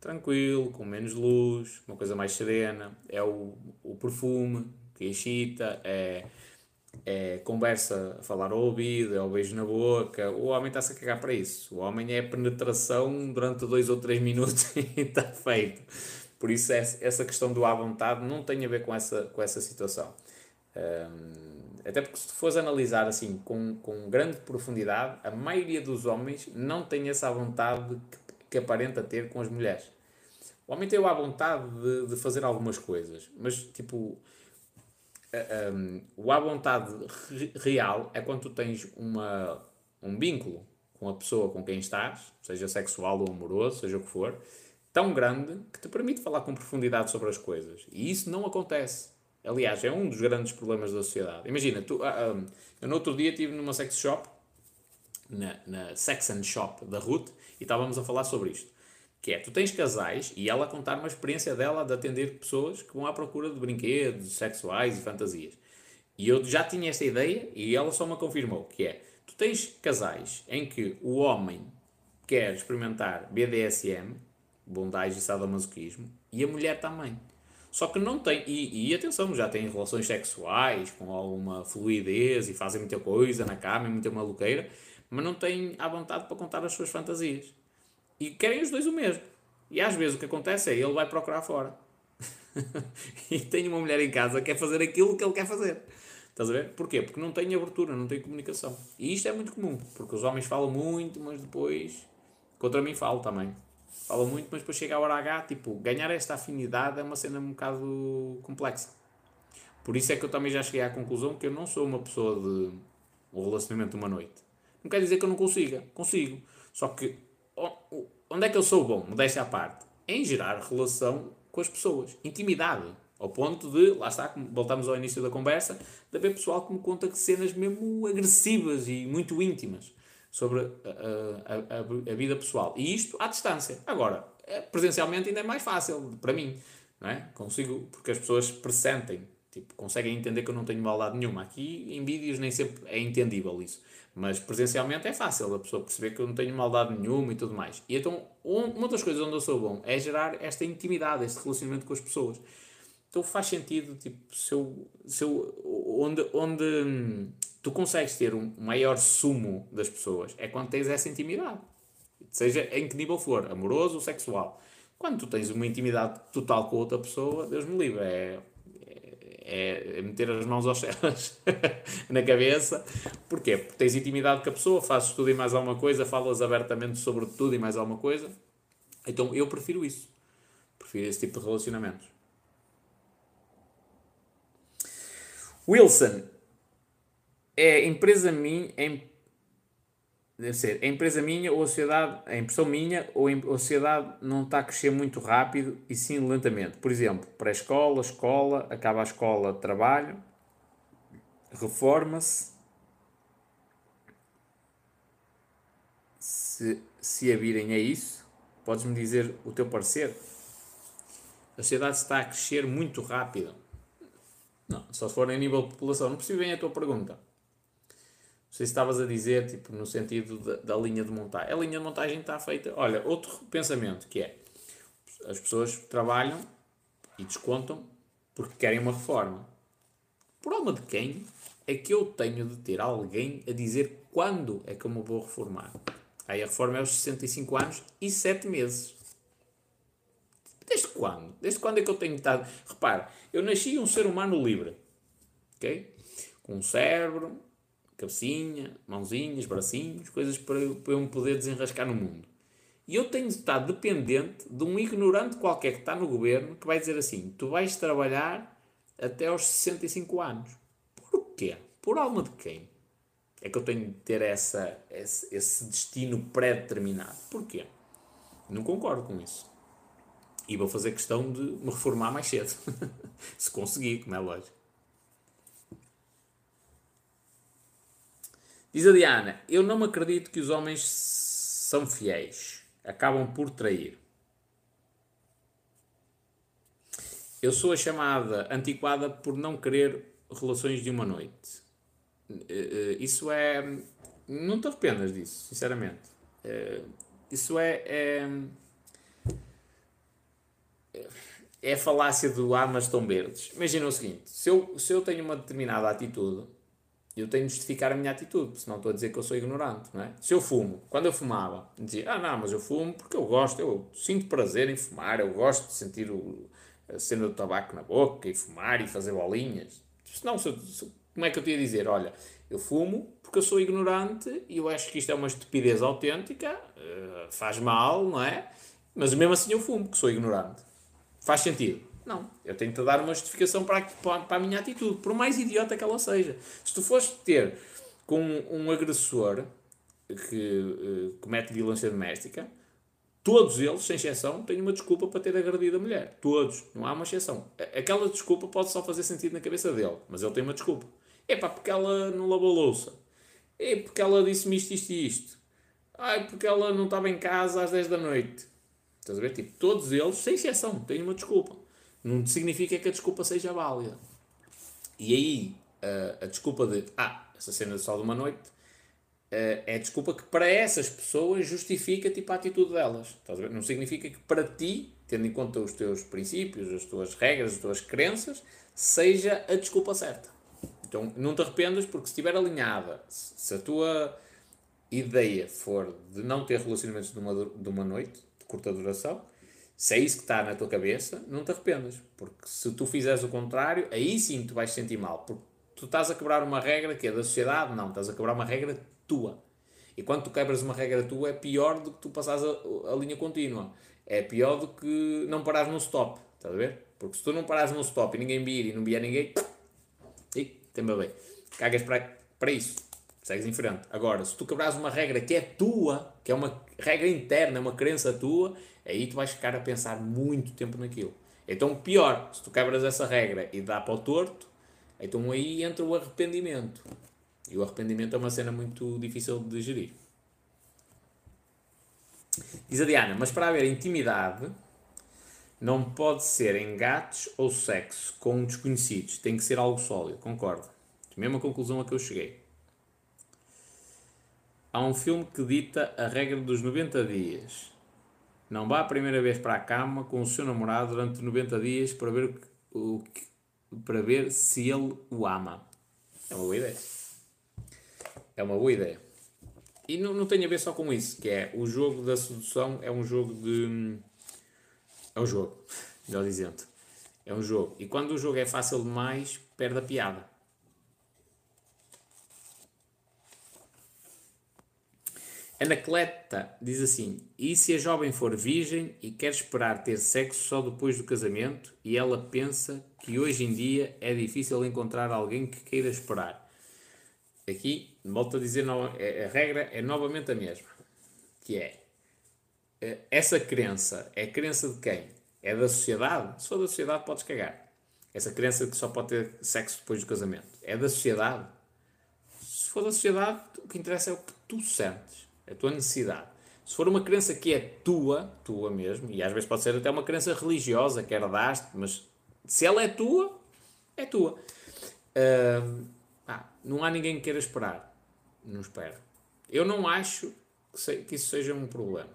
tranquilo, com menos luz, uma coisa mais serena. É o, o perfume que excita, é é conversa a falar ao ouvido, é o beijo na boca. O homem está-se a cagar para isso. O homem é penetração durante dois ou três minutos e está feito. Por isso, essa questão do à vontade não tem a ver com essa, com essa situação. Um, até porque, se tu fores analisar assim com, com grande profundidade, a maioria dos homens não tem essa vontade que, que aparenta ter com as mulheres. O homem tem a vontade de, de fazer algumas coisas, mas tipo um, o à vontade real é quando tu tens uma, um vínculo com a pessoa com quem estás, seja sexual ou amoroso, seja o que for, tão grande que te permite falar com profundidade sobre as coisas. E isso não acontece. Aliás, é um dos grandes problemas da sociedade. Imagina, tu, um, eu no outro dia estive numa sex shop, na, na Sex and Shop da Ruth, e estávamos a falar sobre isto. Que é, tu tens casais e ela contar uma experiência dela de atender pessoas que vão à procura de brinquedos sexuais e fantasias. E eu já tinha esta ideia e ela só me confirmou, que é, tu tens casais em que o homem quer experimentar BDSM, bondage e sadomasoquismo, e a mulher também. Só que não tem, e, e atenção, já têm relações sexuais com alguma fluidez e fazem muita coisa na cama, muita maluqueira, mas não têm à vontade para contar as suas fantasias. E querem os dois o mesmo. E às vezes o que acontece é ele vai procurar fora. e tem uma mulher em casa que quer fazer aquilo que ele quer fazer. Estás a ver? Porquê? Porque não tem abertura, não tem comunicação. E isto é muito comum, porque os homens falam muito, mas depois. Contra mim falo também. Falam muito, mas depois chega a hora H, tipo, ganhar esta afinidade é uma cena um bocado complexa. Por isso é que eu também já cheguei à conclusão que eu não sou uma pessoa de um relacionamento de uma noite. Não quer dizer que eu não consiga, consigo. Só que onde é que eu sou bom, modéstia à parte? Em gerar relação com as pessoas, intimidade. Ao ponto de, lá está, voltamos ao início da conversa, de haver pessoal que me conta que cenas mesmo agressivas e muito íntimas sobre a, a, a, vida pessoal. E isto à distância. Agora, é, presencialmente ainda é mais fácil para mim. Não é? Consigo, porque as pessoas pressentem, tipo, conseguem entender que eu não tenho maldade nenhuma. Aqui em vídeos nem sempre é entendível isso. Mas presencialmente é fácil a pessoa perceber que eu não tenho maldade nenhuma e tudo mais. E então, uma das coisas onde eu sou bom é gerar esta intimidade, este relacionamento com as pessoas. Então faz sentido, tipo, se eu, se eu, onde, onde hum, tu consegues ter um maior sumo das pessoas é quando tens essa intimidade. Seja em que nível for, amoroso ou sexual. Quando tu tens uma intimidade total com outra pessoa, Deus me livre, é, é, é meter as mãos aos céus na cabeça. Porquê? Porque tens intimidade com a pessoa, fazes tudo e mais alguma coisa, falas abertamente sobre tudo e mais alguma coisa. Então eu prefiro isso. Prefiro esse tipo de relacionamentos. Wilson, é empresa minha, é, deve ser, é empresa minha ou a sociedade, a impressão minha ou a sociedade não está a crescer muito rápido e sim lentamente. Por exemplo, pré-escola, escola, acaba a escola, trabalho, reforma-se, se, se a virem a isso, podes-me dizer o teu parecer? A sociedade está a crescer muito rápido. Não, só se for em nível de população. Não percebi bem a tua pergunta. Se estavas a dizer, tipo, no sentido da, da, linha de montagem. A linha de montagem está feita. Olha, outro pensamento que é: as pessoas trabalham e descontam porque querem uma reforma. Por alma de quem é que eu tenho de ter alguém a dizer quando é que eu me vou reformar? Aí a reforma é aos 65 anos e 7 meses. Desde quando? Desde quando é que eu tenho estado. Repare, eu nasci um ser humano livre. Ok? Com um cérebro, cabecinha, mãozinhas, bracinhos, coisas para eu, para eu me poder desenrascar no mundo. E eu tenho de estar dependente de um ignorante qualquer que está no governo que vai dizer assim: tu vais trabalhar até aos 65 anos. Porquê? Por alma de quem? É que eu tenho de ter essa, esse, esse destino pré-determinado. Porquê? Não concordo com isso. E vou fazer questão de me reformar mais cedo. Se conseguir, como é lógico. Diz a Diana: Eu não acredito que os homens são fiéis. Acabam por trair. Eu sou a chamada antiquada por não querer relações de uma noite. Eh, eh, isso é. Não te arrependas disso, sinceramente. Eh, isso é, é é a falácia do amas tão verdes. Imagina o seguinte: se eu, se eu tenho uma determinada atitude, eu tenho de justificar a minha atitude, senão estou a dizer que eu sou ignorante, não é? Se eu fumo, quando eu fumava, dizia: Ah, não, mas eu fumo porque eu gosto, eu sinto prazer em fumar, eu gosto de sentir o, a cena do tabaco na boca e fumar e fazer bolinhas. Senão, se se, como é que eu te ia dizer? Olha, eu fumo porque eu sou ignorante e eu acho que isto é uma estupidez autêntica, uh, faz mal, não é? Mas mesmo assim eu fumo porque sou ignorante. Faz sentido? Não. Eu tenho de dar uma justificação para, para, para, a minha atitude, por mais idiota que ela seja. Se tu fores ter com um agressor que uh, comete violência doméstica, todos eles, sem exceção, têm uma desculpa para ter agredido a mulher. Todos. Não há uma exceção. Aquela desculpa pode só fazer sentido na cabeça dele, mas ele tem uma desculpa. É pá, porque ela não lavou louça. É porque ela disse-me isto, isto e isto. Ai, porque ela não estava em casa às 10 da noite. Estás a ver? Tipo, todos eles, sem exceção, têm uma desculpa. Não significa que a desculpa seja válida. E aí, a, a desculpa de, ah, essa cena só de uma noite, é desculpa que para essas pessoas justifica tipo, a atitude delas. Não significa que para ti, tendo em conta os teus princípios, as tuas regras, as tuas crenças, seja a desculpa certa. Então não te arrependas porque se estiver alinhada, se a tua ideia for de não ter relacionamentos de uma, de uma noite, de curta duração, se é isso que está na tua cabeça, não te arrependas. Porque se tu fizeres o contrário, aí sim tu vais sentir mal. Porque tu estás a quebrar uma regra que é da sociedade, não, estás a quebrar uma regra tua. E quando tu quebras uma regra tua, é pior do que tu passares a, a linha contínua. É pior do que não parares no stop. Estás a ver? Porque se tu não parares no stop e ninguém vir e não vier ninguém, e tem bem. Cagas para, para isso. Segues em frente. Agora, se tu quebrares uma regra que é tua, que é uma regra interna, uma crença tua, aí tu vais ficar a pensar muito tempo naquilo. Então, pior, se tu quebras essa regra e dá para o torto, então aí entra o arrependimento. E o arrependimento é uma cena muito difícil de gerir. Diz a Diana, mas para haver intimidade, não pode ser engates ou sexo com desconhecidos. Tem que ser algo sólido. Concordo. Mesma conclusão a que eu cheguei. Há um filme que dita a regra dos 90 dias. Não vá a primeira vez para a cama com o seu namorado durante 90 dias para ver, o para ver se ele o ama. É uma boa ideia. É uma boa ideia. E não, não tem a ver só com isso, que é o jogo da sedução é um jogo de. É um jogo, melhor dizendo. É um jogo. E quando o jogo é fácil demais, perde a piada. Anacleta diz assim: E se a jovem for virgem e quer esperar ter sexo só depois do casamento e ela pensa que hoje em dia é difícil encontrar alguém que queira esperar? Aqui, volto a dizer, é, a regra é novamente a mesma: que é eh, essa crença é crença de quem? É da sociedade? Se for da sociedade, podes cagar. Essa crença de que só pode ter sexo depois do casamento é da sociedade? Se for da sociedade, o que interessa é o que tu sentes a tua necessidade. Se for uma crença que é tua, tua mesmo, e às vezes pode ser até uma crença religiosa que herdaste, mas se ela é tua, é tua. Uh, ah, não há ninguém que queira esperar. Não espera. Eu não acho que, se, que isso seja um problema.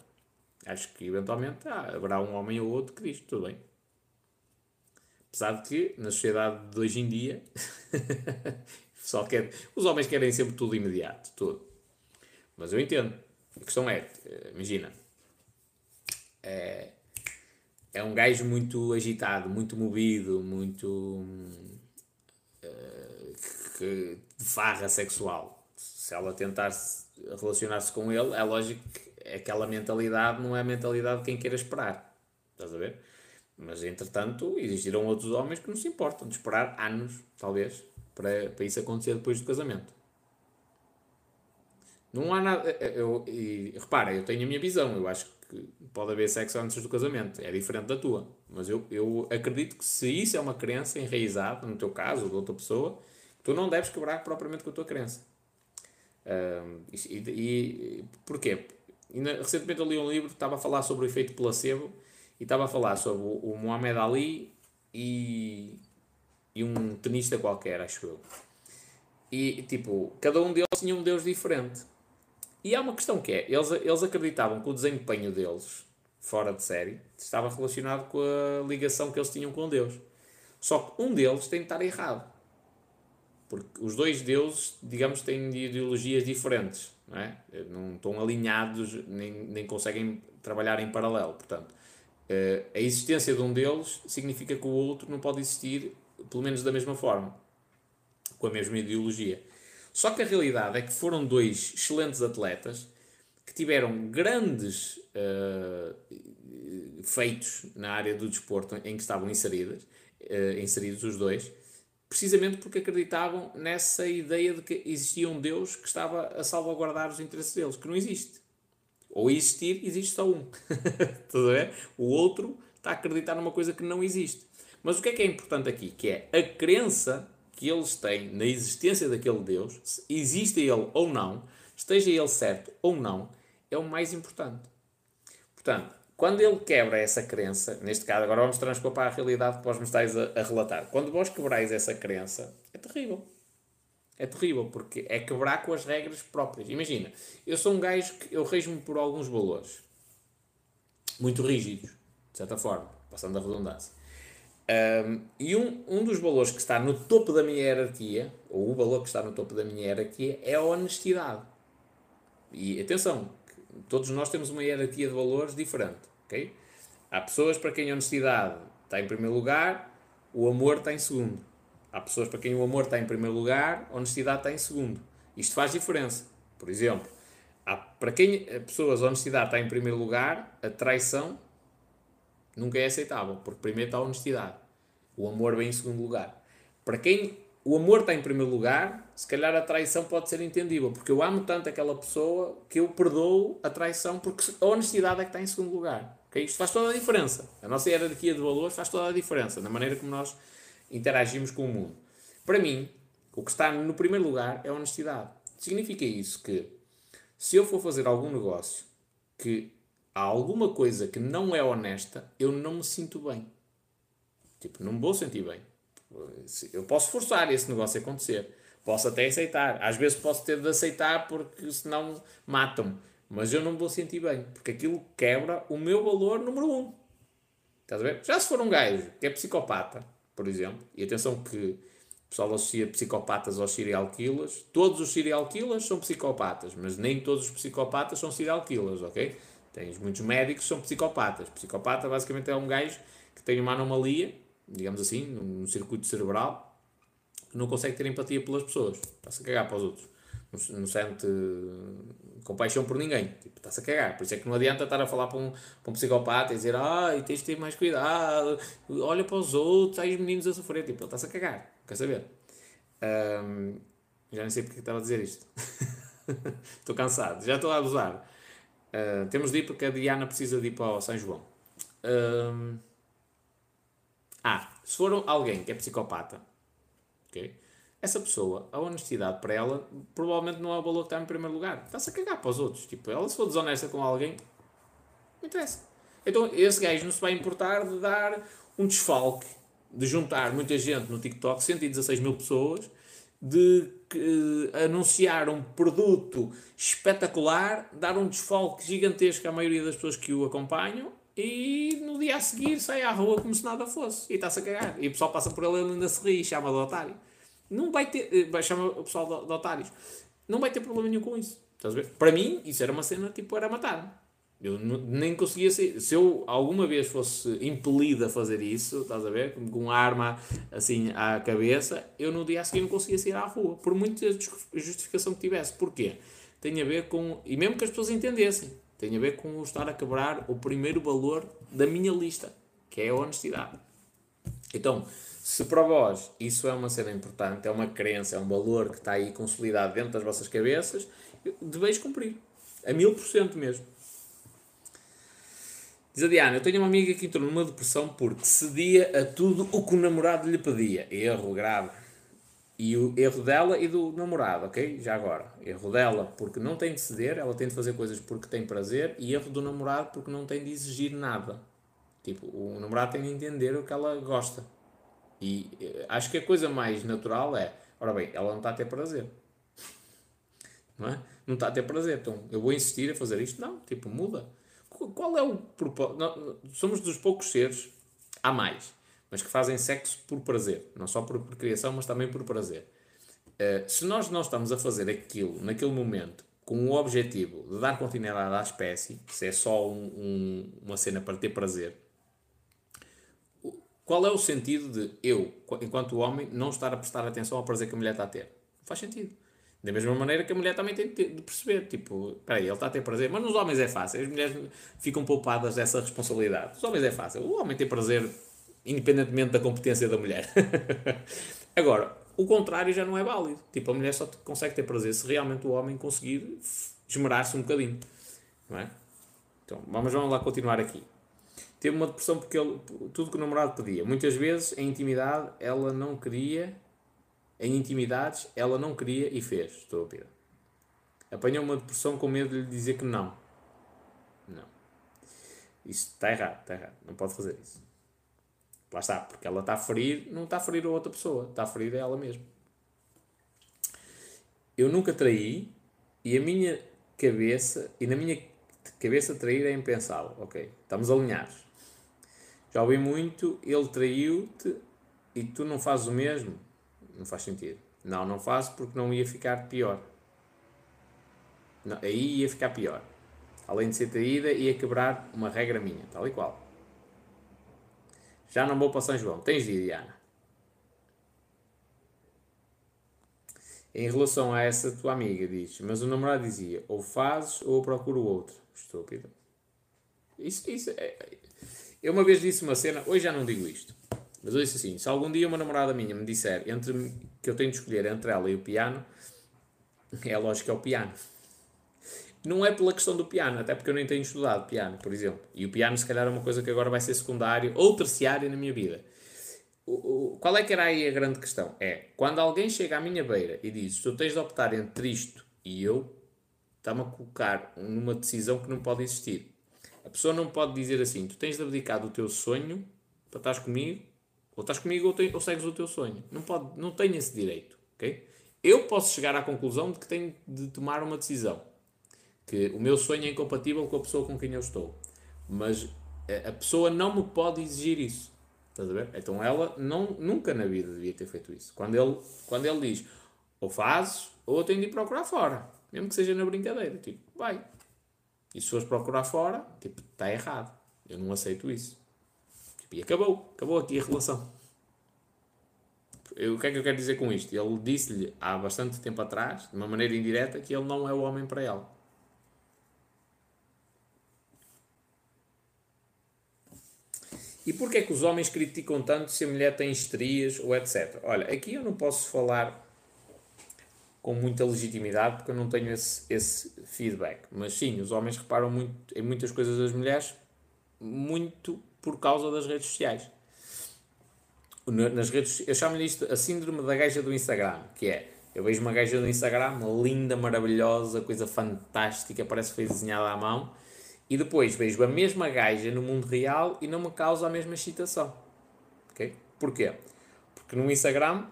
Acho que eventualmente ah, haverá um homem ou outro que diz tudo bem. Apesar de que na sociedade de hoje em dia só quer, os homens querem sempre tudo imediato, tudo. Mas eu entendo. A questão é, eh, imagina, é, é um gajo muito agitado, muito movido, muito de farra sexual. Se ela tentar relacionar-se com ele, é lógico que aquela mentalidade não é a mentalidade de quem queira esperar. Estás a ver? Mas entretanto, existirão outros homens que não se importam de esperar anos, talvez, para, para isso acontecer depois do casamento. Não há nada. Eh, eh, eu, e, repara, eu tenho a minha visão. Eu acho que pode haver sexo antes do casamento. É diferente da tua. Mas eu, eu acredito que se isso é uma crença enraizada, no teu caso, ou de outra pessoa, tu não deves quebrar propriamente com a tua crença. E, e, porquê? recentemente eu li um livro que estava a falar sobre o efeito placebo e estava a falar sobre o, o Muhammad Ali e, e um tenista qualquer, acho eu. E tipo, cada um deles tinha um Deus diferente. E há uma questão que é, eles, eles acreditavam que o desempenho deles, fora de série, estava relacionado com a ligação que eles tinham com Deus. Só que um deles tem de estar errado. Porque os dois deuses, digamos, têm ideologias diferentes. Não, é? não estão alinhados, nem, nem conseguem trabalhar em paralelo. Portanto, eh, a existência de um deles significa que o outro não pode existir, pelo menos da mesma forma, com a mesma ideologia. Só que a realidade é que foram dois excelentes atletas que tiveram grandes uh, feitos na área do desporto em que estavam inseridos, uh, inseridos os dois, precisamente porque acreditavam nessa ideia de que existia um Deus que estava a salvaguardar os interesses deles, que não existe. Ou existir, existe só um. Estás a? O outro está a acreditar numa coisa que não existe. Mas o que é que é importante aqui? Que é a crença que eles têm na existência daquele Deus, existe ele ou não, esteja ele certo ou não, é o mais importante. Portanto, quando ele quebra essa crença, neste caso, agora vamos transpor para a realidade que vós me estáis a, a relatar. Quando vós quebrais essa crença, é terrível. É terrível, porque é quebrar com as regras próprias. Imagina, eu sou um gajo que eu rejo-me por alguns valores muito rígidos, de certa forma, passando a redundância. Um, e um, um dos valores que está no topo da minha hierarquia, ou o valor que está no topo da minha hierarquia, é a honestidade. E atenção, todos nós temos uma hierarquia de valores diferente, ok? Há pessoas para quem a honestidade está em primeiro lugar, o amor está em segundo. Há pessoas para quem o amor está em primeiro lugar, a honestidade está em segundo. Isto faz diferença. Por exemplo, há, para quem a pessoas a honestidade está em primeiro lugar, a traição nunca é aceitável, porque primeiro está a honestidade. O amor vem em segundo lugar. Para quem o amor está em primeiro lugar, se calhar a traição pode ser entendível, porque eu amo tanto aquela pessoa que eu perdoo a traição, porque a honestidade é que está em segundo lugar. Okay? Isto faz toda a diferença. A nossa hierarquia de valores faz toda a diferença na maneira como nós interagimos com o mundo. Para mim, o que está no primeiro lugar é a honestidade. Significa isso que se eu for fazer algum negócio que há alguma coisa que não é honesta, eu não me sinto bem. Tipo, não me vou sentir bem. Eu posso forçar esse negócio a acontecer. Posso até aceitar. Às vezes posso ter de aceitar porque senão matam-me. Mas eu não me vou sentir bem. Porque aquilo quebra o meu valor número um. Estás a ver? Já se for um gajo que é psicopata, por exemplo, e atenção que o pessoal associa psicopatas aos serial killers, todos os serial killers são psicopatas, mas nem todos os psicopatas são serial killers, ok? Tens muitos médicos que são psicopatas. Psicopata basicamente é um gajo que tem uma anomalia, digamos assim, num circuito cerebral, que não consegue ter empatia pelas pessoas, está-se a cagar para os outros. Não, sente compaixão por ninguém. Tipo, está-se a cagar. Por isso é que não adianta estar a falar para um, para um psicopata e dizer ai, tens de ter mais cuidado, olha para os outros, ai os meninos a sofrer. Tipo, ele está-se a cagar. Quer saber? Já nem sei porque estava a dizer isto. estou cansado, já estou a abusar. Uh, temos de ir porque a Diana precisa de ir para o São João. Um, ah, se for alguém que é psicopata, ok? essa pessoa, a honestidade para ela, provavelmente não é o valor que está em primeiro lugar. Está-se a cagar para os outros. Tipo, ela se for desonesta com alguém, não interessa. Então, esse gajo não se vai importar de dar um desfalque, de juntar muita gente no TikTok, 116 mil pessoas, de uh, anunciar um produto espetacular, dar um desfalque gigantesco à maioria das pessoas que o acompanham e no dia a seguir sai à rua como se nada fosse e está-se a cagar. E o pessoal passa por ele e ainda se ri, chama de otário. Não vai ter. Eh, vai chamar o pessoal de, de otários. Não vai ter problema nenhum com isso. Estás a ver? Para mim, isso era uma cena tipo, era matar. Eu nem conseguia ser. Se eu alguma vez fosse impelido a fazer isso, estás a ver? Com uma arma assim à cabeça, eu no dia a seguir não conseguia sair à rua. Por muita justificação que tivesse. Porquê? Tem a ver com. E mesmo que as pessoas entendessem, tem a ver com estar a quebrar o primeiro valor da minha lista, que é a honestidade. Então, se para vós isso é uma cena importante, é uma crença, é um valor que está aí consolidado dentro das vossas cabeças, deveis cumprir. A mil por cento mesmo. Diz a Diana, eu tenho uma amiga que entrou numa depressão porque cedia a tudo o que o namorado lhe pedia. Erro grave. E o erro dela e do namorado, ok? Já agora. Erro dela porque não tem de ceder, ela tem de fazer coisas porque tem prazer, e erro do namorado porque não tem de exigir nada. Tipo, o namorado tem de entender o que ela gosta. E eh, acho que a coisa mais natural é, ora bem, ela não está a ter prazer. Não é? Não está a ter prazer. Então, eu vou insistir a fazer isto? Não, tipo, muda. Qual é o propósito? Somos dos poucos seres, há mais, mas que fazem sexo por prazer. Não só por criação, mas também por prazer. Uh, se nós não estamos a fazer aquilo naquele momento com o objetivo de dar continuidade à espécie, se é só um, um, uma cena para ter prazer, qual é o sentido de eu, enquanto homem, não estar a prestar atenção ao prazer que a mulher está a ter? Não faz sentido. Da mesma maneira que a mulher também tem de perceber, tipo, espera aí, ele está a ter prazer, mas nos homens é fácil, as mulheres ficam poupadas dessa responsabilidade. Os homens é fácil, o homem tem prazer independentemente da competência da mulher. Agora, o contrário já não é válido. Tipo, a mulher só consegue ter prazer se realmente o homem conseguir esmerar-se um bocadinho. Não é? Então, vamos, vamos lá continuar aqui teve uma depressão porque ele, tudo que o namorado pedia. Muitas vezes, em intimidade, ela não queria, em intimidades, ela não queria e fez. Estúpida. Apanhou uma depressão com medo de lhe dizer que não. Não. Isso está errado, está errado. Não pode fazer isso. Lá está, porque ela está a ferir, não está a ferir a outra pessoa, está a ferir a ela mesma. eu nunca traí e a minha cabeça, e na minha cabeça trair é impensável. Ok, estamos alinhados. Já ouvi muito, ele traiu-te e tu não fazes o mesmo. Não faz sentido. Não, não faço porque não ia ficar pior. Não, aí ia ficar pior. Além de ser traída, ia quebrar uma regra minha, tal e qual. Já não vou para São João. Tens de Diana. Em relação a essa tua amiga, diz, mas o namorado dizia, ou fazes ou procuro outro. Estúpido. Isso, isso é... Eu uma vez disse uma cena, hoje já não digo isto, mas eu disse assim, se algum dia uma namorada minha me disser entre, que eu tenho de escolher entre ela e o piano, é lógico que é o piano. Não é pela questão do piano, até porque eu nem tenho estudado piano, por exemplo. E o piano, se calhar, é uma coisa que agora vai ser secundário ou terciário na minha vida. O, o, qual é que era aí a grande questão? É, quando alguém chega à minha beira e diz, tu tens de optar entre isto e eu, está-me a colocar numa decisão que não pode existir. A pessoa não pode dizer assim, tu tens de abdicar do teu sonho para estás comigo, ou estás comigo ou, te, ou segues o teu sonho. Não, pode, não tenho esse direito, ok? Eu posso chegar à conclusão de que tenho de tomar uma decisão. Que o meu sonho é incompatível com a pessoa com quem eu estou. Mas a pessoa não me pode exigir isso. Estás a ver? Então ela não, nunca na vida devia ter feito isso. Quando ele, quando ele diz ou fazes ou eu tenho de ir procurar fora. Mesmo que seja na brincadeira. Tipo, vai. E se fores procurar fora, tipo, está errado. Eu não aceito isso. E acabou. Acabou aqui a relação. O que é que eu quero dizer com isto? Ele disse-lhe há bastante tempo atrás, de uma maneira indireta, que ele não é o homem para ela. E porquê é que os homens criticam tanto se a mulher tem estrias ou etc? Olha, aqui eu não posso falar com muita legitimidade porque eu não tenho esse, esse feedback. Mas sim, os homens reparam muito em muitas coisas das mulheres muito por causa das redes sociais. Nas redes, eu chamo-lhe isto a síndrome da gaja do Instagram, que é, eu vejo uma gaja do Instagram, linda, maravilhosa, coisa fantástica, parece que foi desenhada à mão, e depois vejo a mesma gaja no mundo real e não me causa a mesma excitação. Okay? Porquê? Porque no Instagram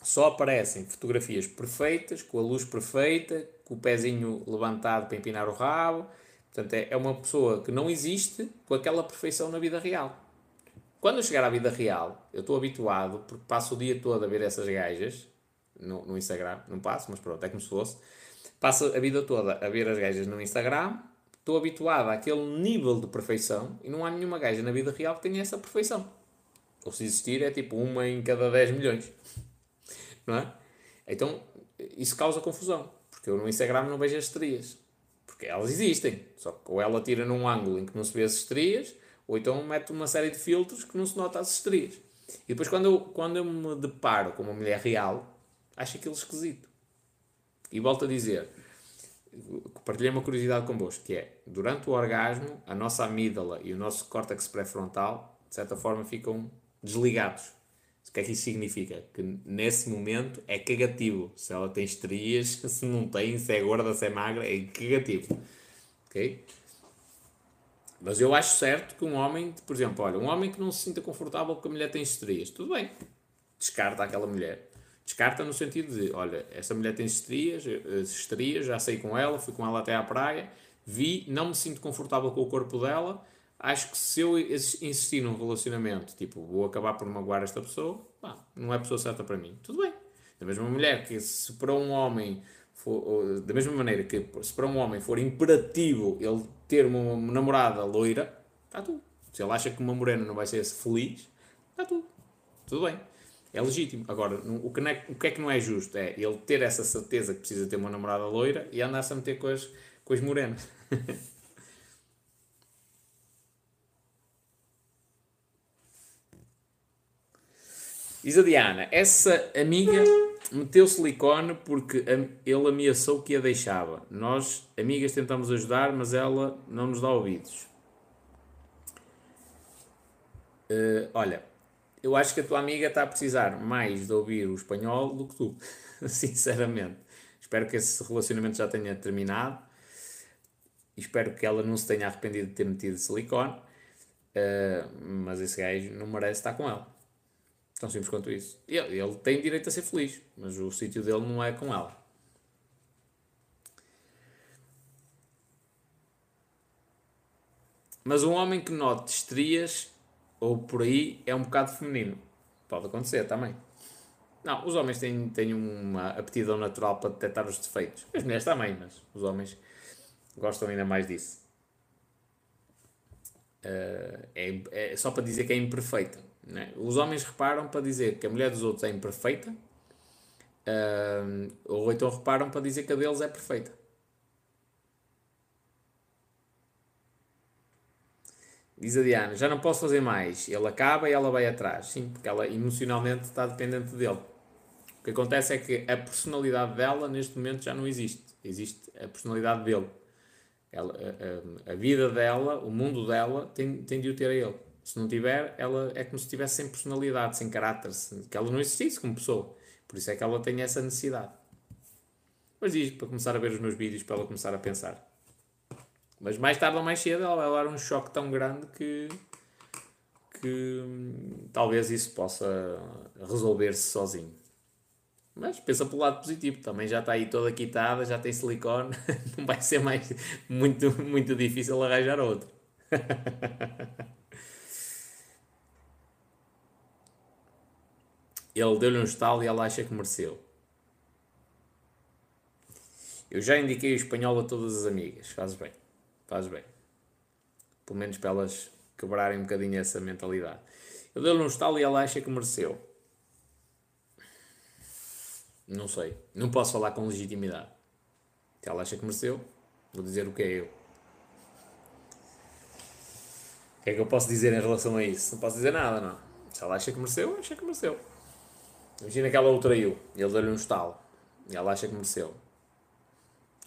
só aparecem fotografias perfeitas, com a luz perfeita, com o pezinho levantado para empinar o rabo. Portanto, é, é uma pessoa que não existe com aquela perfeição na vida real. Quando eu chegar à vida real, eu estou habituado, porque passo o dia todo a ver essas gajas no, no Instagram. Não passo, mas pronto, é como se fosse. Passo a vida toda a ver as gajas no Instagram estou habituado àquele nível de perfeição e não há nenhuma gaja na vida real que tenha essa perfeição. Ou se existir é tipo uma em cada 10 milhões. Não é? Então isso causa confusão. Porque eu no Instagram não vejo as estrias. Porque elas existem. Só que ou ela tira num ângulo em que não se vê as estrias, ou então mete uma série de filtros que não se nota as estrias. E depois quando eu, quando eu me deparo com uma mulher real, acho aquilo esquisito. E volto a dizer, partilhei uma curiosidade convosco, que é, durante o orgasmo, a nossa amígdala e o nosso córtex pré-frontal, de certa forma, ficam desligados. O que é que isso significa? Que nesse momento é cagativo. Se ela tem estrias, se não tem, se é gorda, se é magra, é cagativo. Ok? Mas eu acho certo que um homem, por exemplo, olha, um homem que não se sinta confortável porque a mulher tem estrias, tudo bem. Descarta aquela mulher. Descarta no sentido de, olha, essa mulher tem estrias, estrias, já saí com ela, fui com ela até à praia, vi, não me sinto confortável com o corpo dela, acho que se eu insistir num relacionamento, tipo, vou acabar por magoar esta pessoa, pá, não é a pessoa certa para mim. Tudo bem. Da mesma mulher que se para um homem for, da mesma maneira que se para um homem for imperativo ele ter uma namorada loira, está tudo. Se ele acha que uma morena não vai ser feliz, está tudo. Tudo bem. É legítimo. Agora, o que, é, o que é que não é justo? É ele ter essa certeza que precisa ter uma namorada loira e andar-se a meter com as, com as morenas. Diz a Diana, essa amiga meteu silicone porque ele ameaçou que a deixava. Nós, amigas, tentamos ajudar, mas ela não nos dá ouvidos. Uh, olha, eu acho que a tua amiga está a precisar mais de ouvir o espanhol do que tu, sinceramente. Espero que esse relacionamento já tenha terminado. Espero que ela não se tenha arrependido de ter metido silicone. Uh, mas esse gajo não merece estar com ela. Tão simples quanto isso. Ele, ele tem direito a ser feliz, mas o sítio dele não é com ela. Mas um homem que note estrias ou por aí é um bocado feminino. Pode acontecer também. Não, os homens têm, têm uma aptidão natural para detectar os defeitos. As mulheres também, mas os homens gostam ainda mais disso. Uh, é, é, só para dizer que é imperfeita. É? Os homens reparam para dizer que a mulher dos outros é imperfeita, uh, ou então reparam para dizer que a deles é perfeita. Diz a Diana, já não posso fazer mais. Ele acaba e ela vai atrás. Sim, porque ela emocionalmente está dependente dele. O que acontece é que a personalidade dela neste momento já não existe. Existe a personalidade dele. Ela, a, a, a, vida dela, o mundo dela, tem, tem de o ter a ele. Se não tiver, ela é como se estivesse sem personalidade, sem caráter, que ela não existisse como pessoa. Por isso é que ela tem essa necessidade. Mas diz, para começar a ver os meus vídeos, para ela começar a pensar. Mas mais tarde ou mais cedo ela vai dar um choque tão grande que, que hum, talvez isso possa resolver-se sozinho. Mas pensa pelo lado positivo, também já está aí toda quitada, já tem silicone, não vai ser mais muito, muito difícil arranjar outro. Ele deu-lhe um estalo e ela acha que mereceu. Eu já indiquei o espanhol a todas as amigas, faz bem. Faz bem. Pelo menos para elas quebrarem um bocadinho essa mentalidade. Eu dei-lhe um estalo e ela acha que mereceu. Não sei. Não posso falar com legitimidade. Se ela acha que mereceu, vou dizer o que é eu. O que é que eu posso dizer em relação a isso? Não posso dizer nada, não. Se ela acha que mereceu, acha que mereceu. Imagina que ela o traiu ele deu-lhe um estalo. E ela acha que mereceu.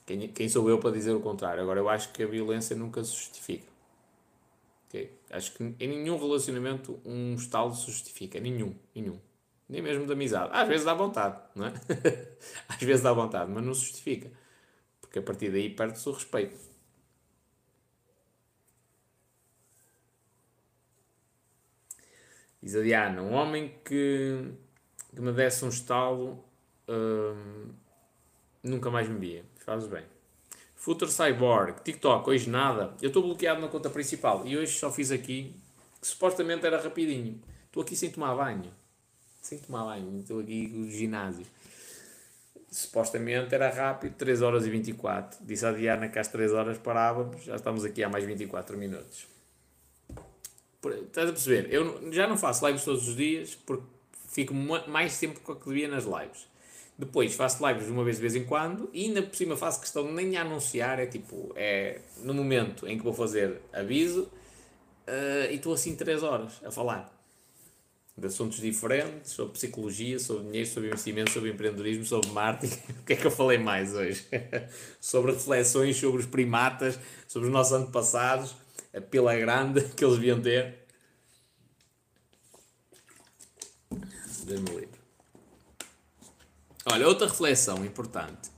Quem, quem sou eu para dizer o contrário? Agora, eu acho que a violência nunca se justifica. Okay? Acho que em nenhum relacionamento um estalo se justifica. Nenhum. Nenhum. Nem mesmo de amizade. Às vezes dá vontade, não é? Às vezes dá vontade, mas não se justifica. Porque a partir daí perde-se o respeito. Diz a Diana, um homem que, que me desse um estalo hum, nunca mais me via. Fazes bem. Future Cyborg, TikTok, hoje nada. Eu estou bloqueado na conta principal e hoje só fiz aqui, que supostamente era rapidinho. Estou aqui sem tomar banho. Sem tomar banho, estou aqui no ginásio. Supostamente era rápido, 3 horas e 24. Disse a Diana que às 3 horas parávamos, já estamos aqui há mais 24 minutos. Estás a perceber? Eu já não faço lives todos os dias porque fico mais tempo com o que devia nas lives. Depois faço lives uma vez de vez em quando e ainda por cima faço questão de nem anunciar, é tipo, é no momento em que vou fazer aviso uh, e estou assim 3 horas a falar de assuntos diferentes, sobre psicologia, sobre dinheiro, sobre investimento, sobre empreendedorismo, sobre marketing. o que é que eu falei mais hoje? sobre reflexões sobre os primatas, sobre os nossos antepassados, a pila grande que eles deviam ter. Livre. Olha, outra reflexão importante.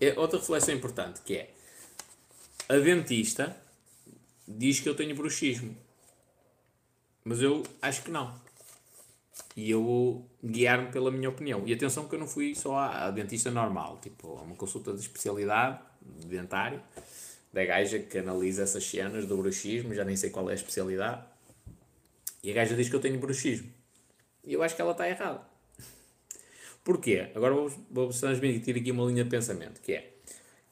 É outra reflexão importante que é a dentista diz que eu tenho bruxismo. Mas eu acho que não. E eu vou guiar-me pela minha opinião. E atenção que eu não fui só à dentista normal, tipo, a uma consulta de especialidade de dentário, da gaja que analisa essas cenas do bruxismo, já nem sei qual é a especialidade. E a gaja diz que eu tenho bruxismo. E eu acho que ela está errada. Porquê? Agora vou, vou transmitir aqui uma linha de pensamento, que é,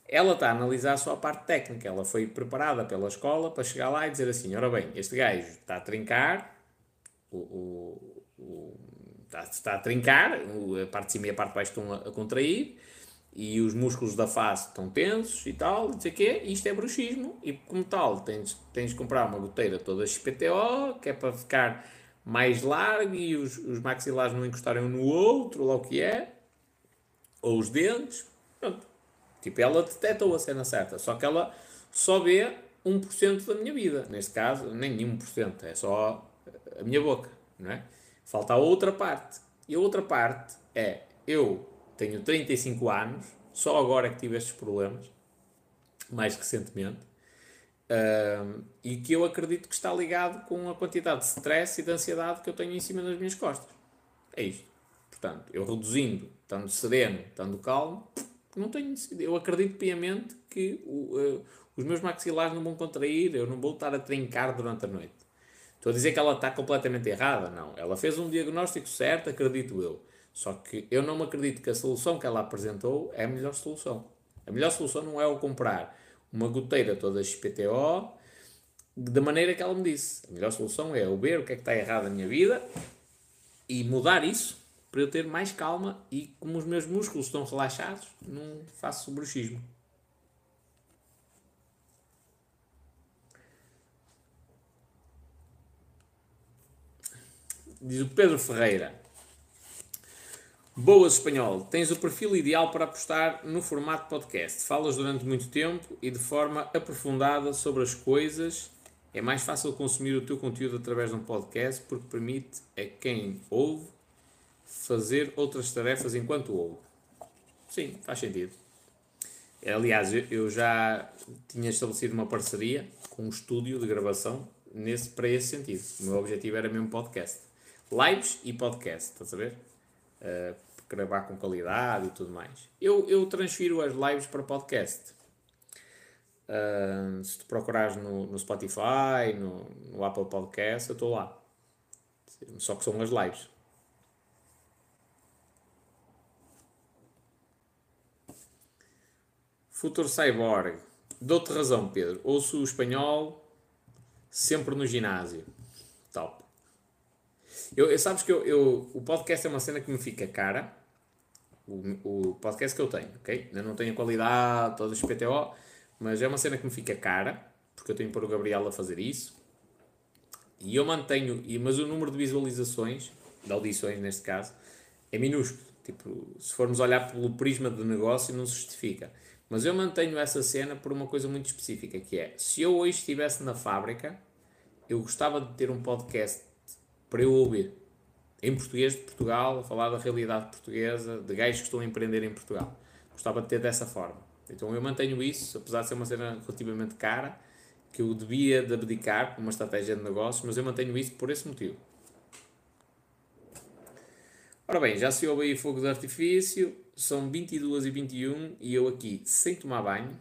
ela está a analisar só a parte técnica, ela foi preparada pela escola para chegar lá e dizer assim, ora bem, este gajo está a trincar, o, o, o está, está, a trincar, a parte de cima e a parte de baixo estão a, a contrair, e os músculos da face estão tensos e tal, não sei o quê, isto é bruxismo, e como tal tens, tens de comprar uma goteira toda XPTO, que é para ficar mais largo e os, os maxilares não encostarem um no outro, lá o que é, ou os dentes, pronto. Tipo, ela detectou a cena certa, só que ela só vê 1% da minha vida. Neste caso, nem 1%, é só a minha boca, não é? Falta a outra parte. E a outra parte é, eu tenho 35 anos, só agora é que tive estes problemas, mais recentemente, E que eu acredito que está ligado com a quantidade de stress e de ansiedade que eu tenho em cima das minhas costas. É isto. Portanto, eu reduzindo, estando sereno, estando calmo, Não tenho Eu acredito piamente que o, uh, os meus maxilares não vão contrair, eu não vou estar a trincar durante a noite. Estou a dizer que ela está completamente errada? Não. Ela fez um diagnóstico certo, acredito eu. Só que eu não acredito que a solução que ela apresentou é a melhor solução. A melhor solução não é o comprar uma goteira toda XPTO da maneira que ela me disse. A melhor solução é eu ver o que é que está errado na minha vida e mudar isso para eu ter mais calma e como os meus músculos estão relaxados, não faço bruxismo. Diz o Pedro Ferreira. Boas espanhol, tens o perfil ideal para apostar no formato podcast. Falas durante muito tempo e de forma aprofundada sobre as coisas. É mais fácil consumir o teu conteúdo através de um podcast porque permite a quem ouve fazer outras tarefas enquanto ouve. Sim, faz sentido. Aliás, eu já tinha estabelecido uma parceria com um estúdio de gravação nesse, para esse sentido. O meu objetivo era mesmo podcast lives e podcast, estás a ver? Uh, gravar com qualidade e tudo mais. Eu, eu transfiro as lives para podcast. Uh, se tu procurares no, no Spotify, no, no Apple Podcast, eu estou lá. Só que são as lives. Futuro Cyborg. Dou-te razão, Pedro. Ouço o espanhol sempre no ginásio. Eu, sabes que eu, eu, o podcast é uma cena que me fica cara. O, o podcast que eu tenho, ok? Eu não tenho a qualidade, as PTO, mas é uma cena que me fica cara, porque eu tenho que pôr o Gabriel a fazer isso. E eu mantenho, mas o número de visualizações, de audições neste caso, é minúsculo. Tipo, se formos olhar pelo prisma de negócio, não se justifica. Mas eu mantenho essa cena por uma coisa muito específica, que é, se eu hoje estivesse na fábrica, eu gostava de ter um podcast para eu ouvir. Em português de Portugal, a falar da realidade portuguesa, de gajos que estão a empreender em Portugal. Gostava de ter dessa forma. Então eu mantenho isso, apesar de ser uma cena relativamente cara, que eu devia de abdicar por uma estratégia de negócios, mas eu mantenho isso por esse motivo. Ora bem, já se ouve aí fogo de artifício, são 22 e 21 e eu aqui sem tomar banho.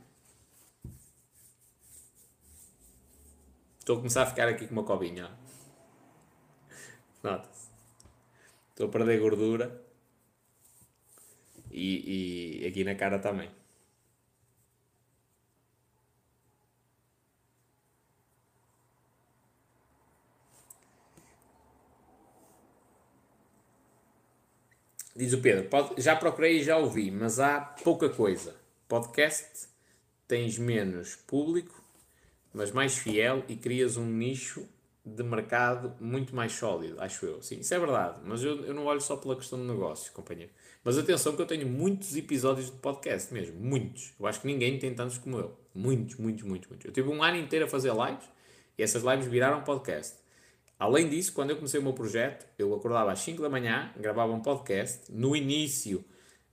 Estou a começar a ficar aqui com uma cobinha. Nota-se. Estou a perder gordura. E, e aqui na cara também. Diz o Pedro, já procurei e já ouvi, mas há pouca coisa. Podcast tens menos público, mas mais fiel e crias um nicho de mercado muito mais sólido, acho eu. Sim, isso é verdade, mas eu, eu não olho só pela questão de negócio, companheiro. Mas atenção que eu tenho muitos episódios de podcast mesmo, muitos. Eu acho que ninguém tem tantos como eu. Muitos, muitos, muitos, muitos. Eu tive um ano inteiro a fazer lives e essas lives viraram podcast. Além disso, quando eu comecei o meu projeto, eu acordava às 5 da manhã, gravava um podcast. No início,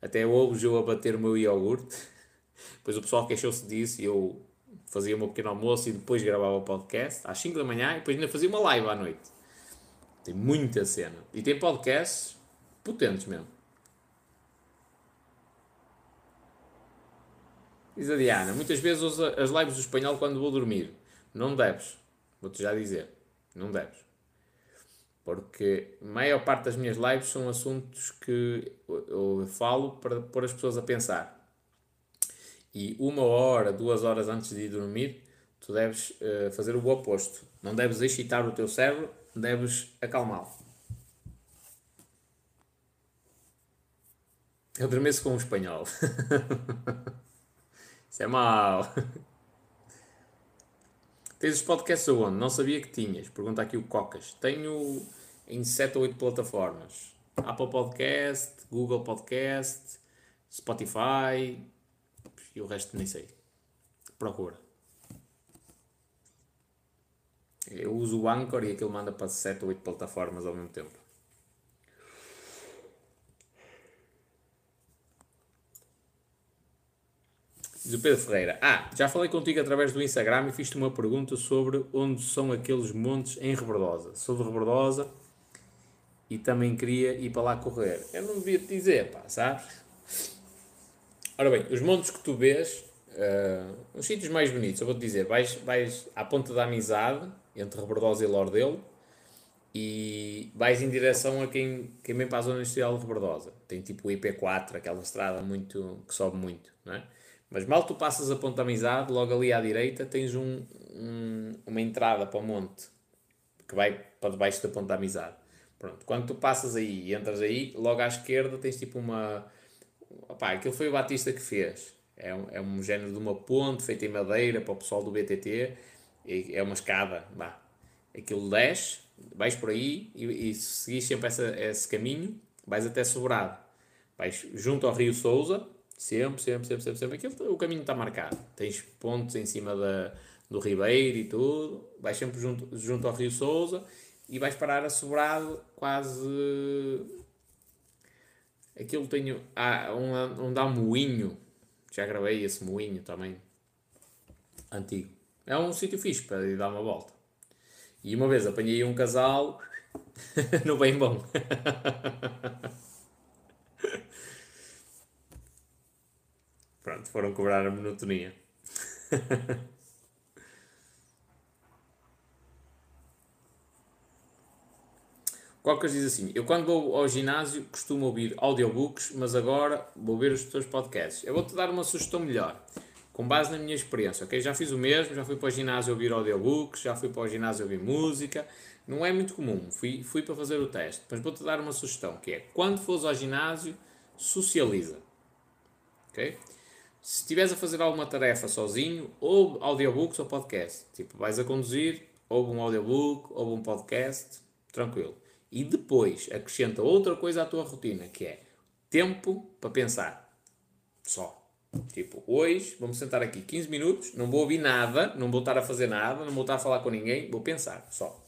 até houve eu a bater o meu iogurte. Depois o pessoal queixou-se disso e eu fazia o meu pequeno almoço e depois gravava o podcast às 5 da manhã e depois ainda fazia uma live à noite. Tem muita cena. E tem podcasts potentes mesmo. Diz a Diana, muitas vezes uso as lives do espanhol quando vou dormir. Não deves. Vou-te já dizer. Não deves. Porque a maior parte das minhas lives são assuntos que eu falo para pôr as pessoas a pensar e uma hora, duas horas antes de ir dormir, tu deves uh, fazer o oposto. Não deves excitar o teu cérebro, deves acalmá-lo. Eu adormeço com um espanhol. Isso é mau. Tens os podcasts aonde? Não sabia que tinhas. Pergunta aqui o Cocas. Tenho em 7 ou 8 plataformas. Apple Podcast, Google Podcast, Spotify, e o resto nem sei. Procura. Eu uso o Anchor e aquilo manda para 7 ou 8 plataformas ao mesmo tempo. Diz o Pedro Ferreira. Ah, já falei contigo através do Instagram e fiz-te uma pergunta sobre onde são aqueles montes em Rebordosa. Sou de Rebordosa e também queria ir para lá correr. Eu não devia te dizer, pá, sabes? Ora bem, os montes que tu vês, uh, os sítios mais bonitos, eu vou-te dizer, vais, vais à ponta da amizade, entre Rebordosa e Lordelo, e vais em direção a quem, quem vem para a zona industrial de Rebordosa. Tem tipo o IP4, aquela estrada muito, que sobe muito, não é? Mas mal tu passas a ponta da amizade, logo ali à direita tens um, um, uma entrada para o monte, que vai para debaixo da ponta da amizade. Pronto, quando tu passas aí e entras aí, logo à esquerda tens tipo uma opá, aquilo foi o Batista que fez. É um, é um género de uma ponte feita em madeira para o pessoal do BTT. É uma escada, vá. Aquilo desce, vais por aí e, e se seguis sempre essa, esse caminho, vais até Sobrado. Vais junto ao Rio Souza, sempre, sempre, sempre, sempre, sempre. Aquilo, o caminho está marcado. Tens pontos em cima da, do Ribeiro e tudo. Vais sempre junto, junto ao Rio Souza e vais parar a Sobrado quase Aquilo tenho. Um, onde há moinho. Já gravei esse moinho também. Antigo. É um sítio fixe para ir dar uma volta. E uma vez apanhei um casal no bem bom. Pronto, foram cobrar a monotonia. Qualquer diz assim: Eu quando vou ao ginásio costumo ouvir audiobooks, mas agora vou ver os teus podcasts. Eu vou-te dar uma sugestão melhor, com base na minha experiência, ok? Já fiz o mesmo, já fui para o ginásio ouvir audiobooks, já fui para o ginásio ouvir música. Não é muito comum, fui, fui para fazer o teste, mas vou-te dar uma sugestão, que é, quando fores ao ginásio, socializa, ok? Se estiveres a fazer alguma tarefa sozinho, ouve audiobooks ou podcast. Tipo, vais a conduzir, ouve um audiobook, ouve um podcast, tranquilo e depois acrescenta outra coisa à tua rotina, que é tempo para pensar. Só. Tipo, hoje vamos sentar aqui 15 minutos, não vou ouvir nada, não vou estar a fazer nada, não vou estar a falar com ninguém, vou pensar só.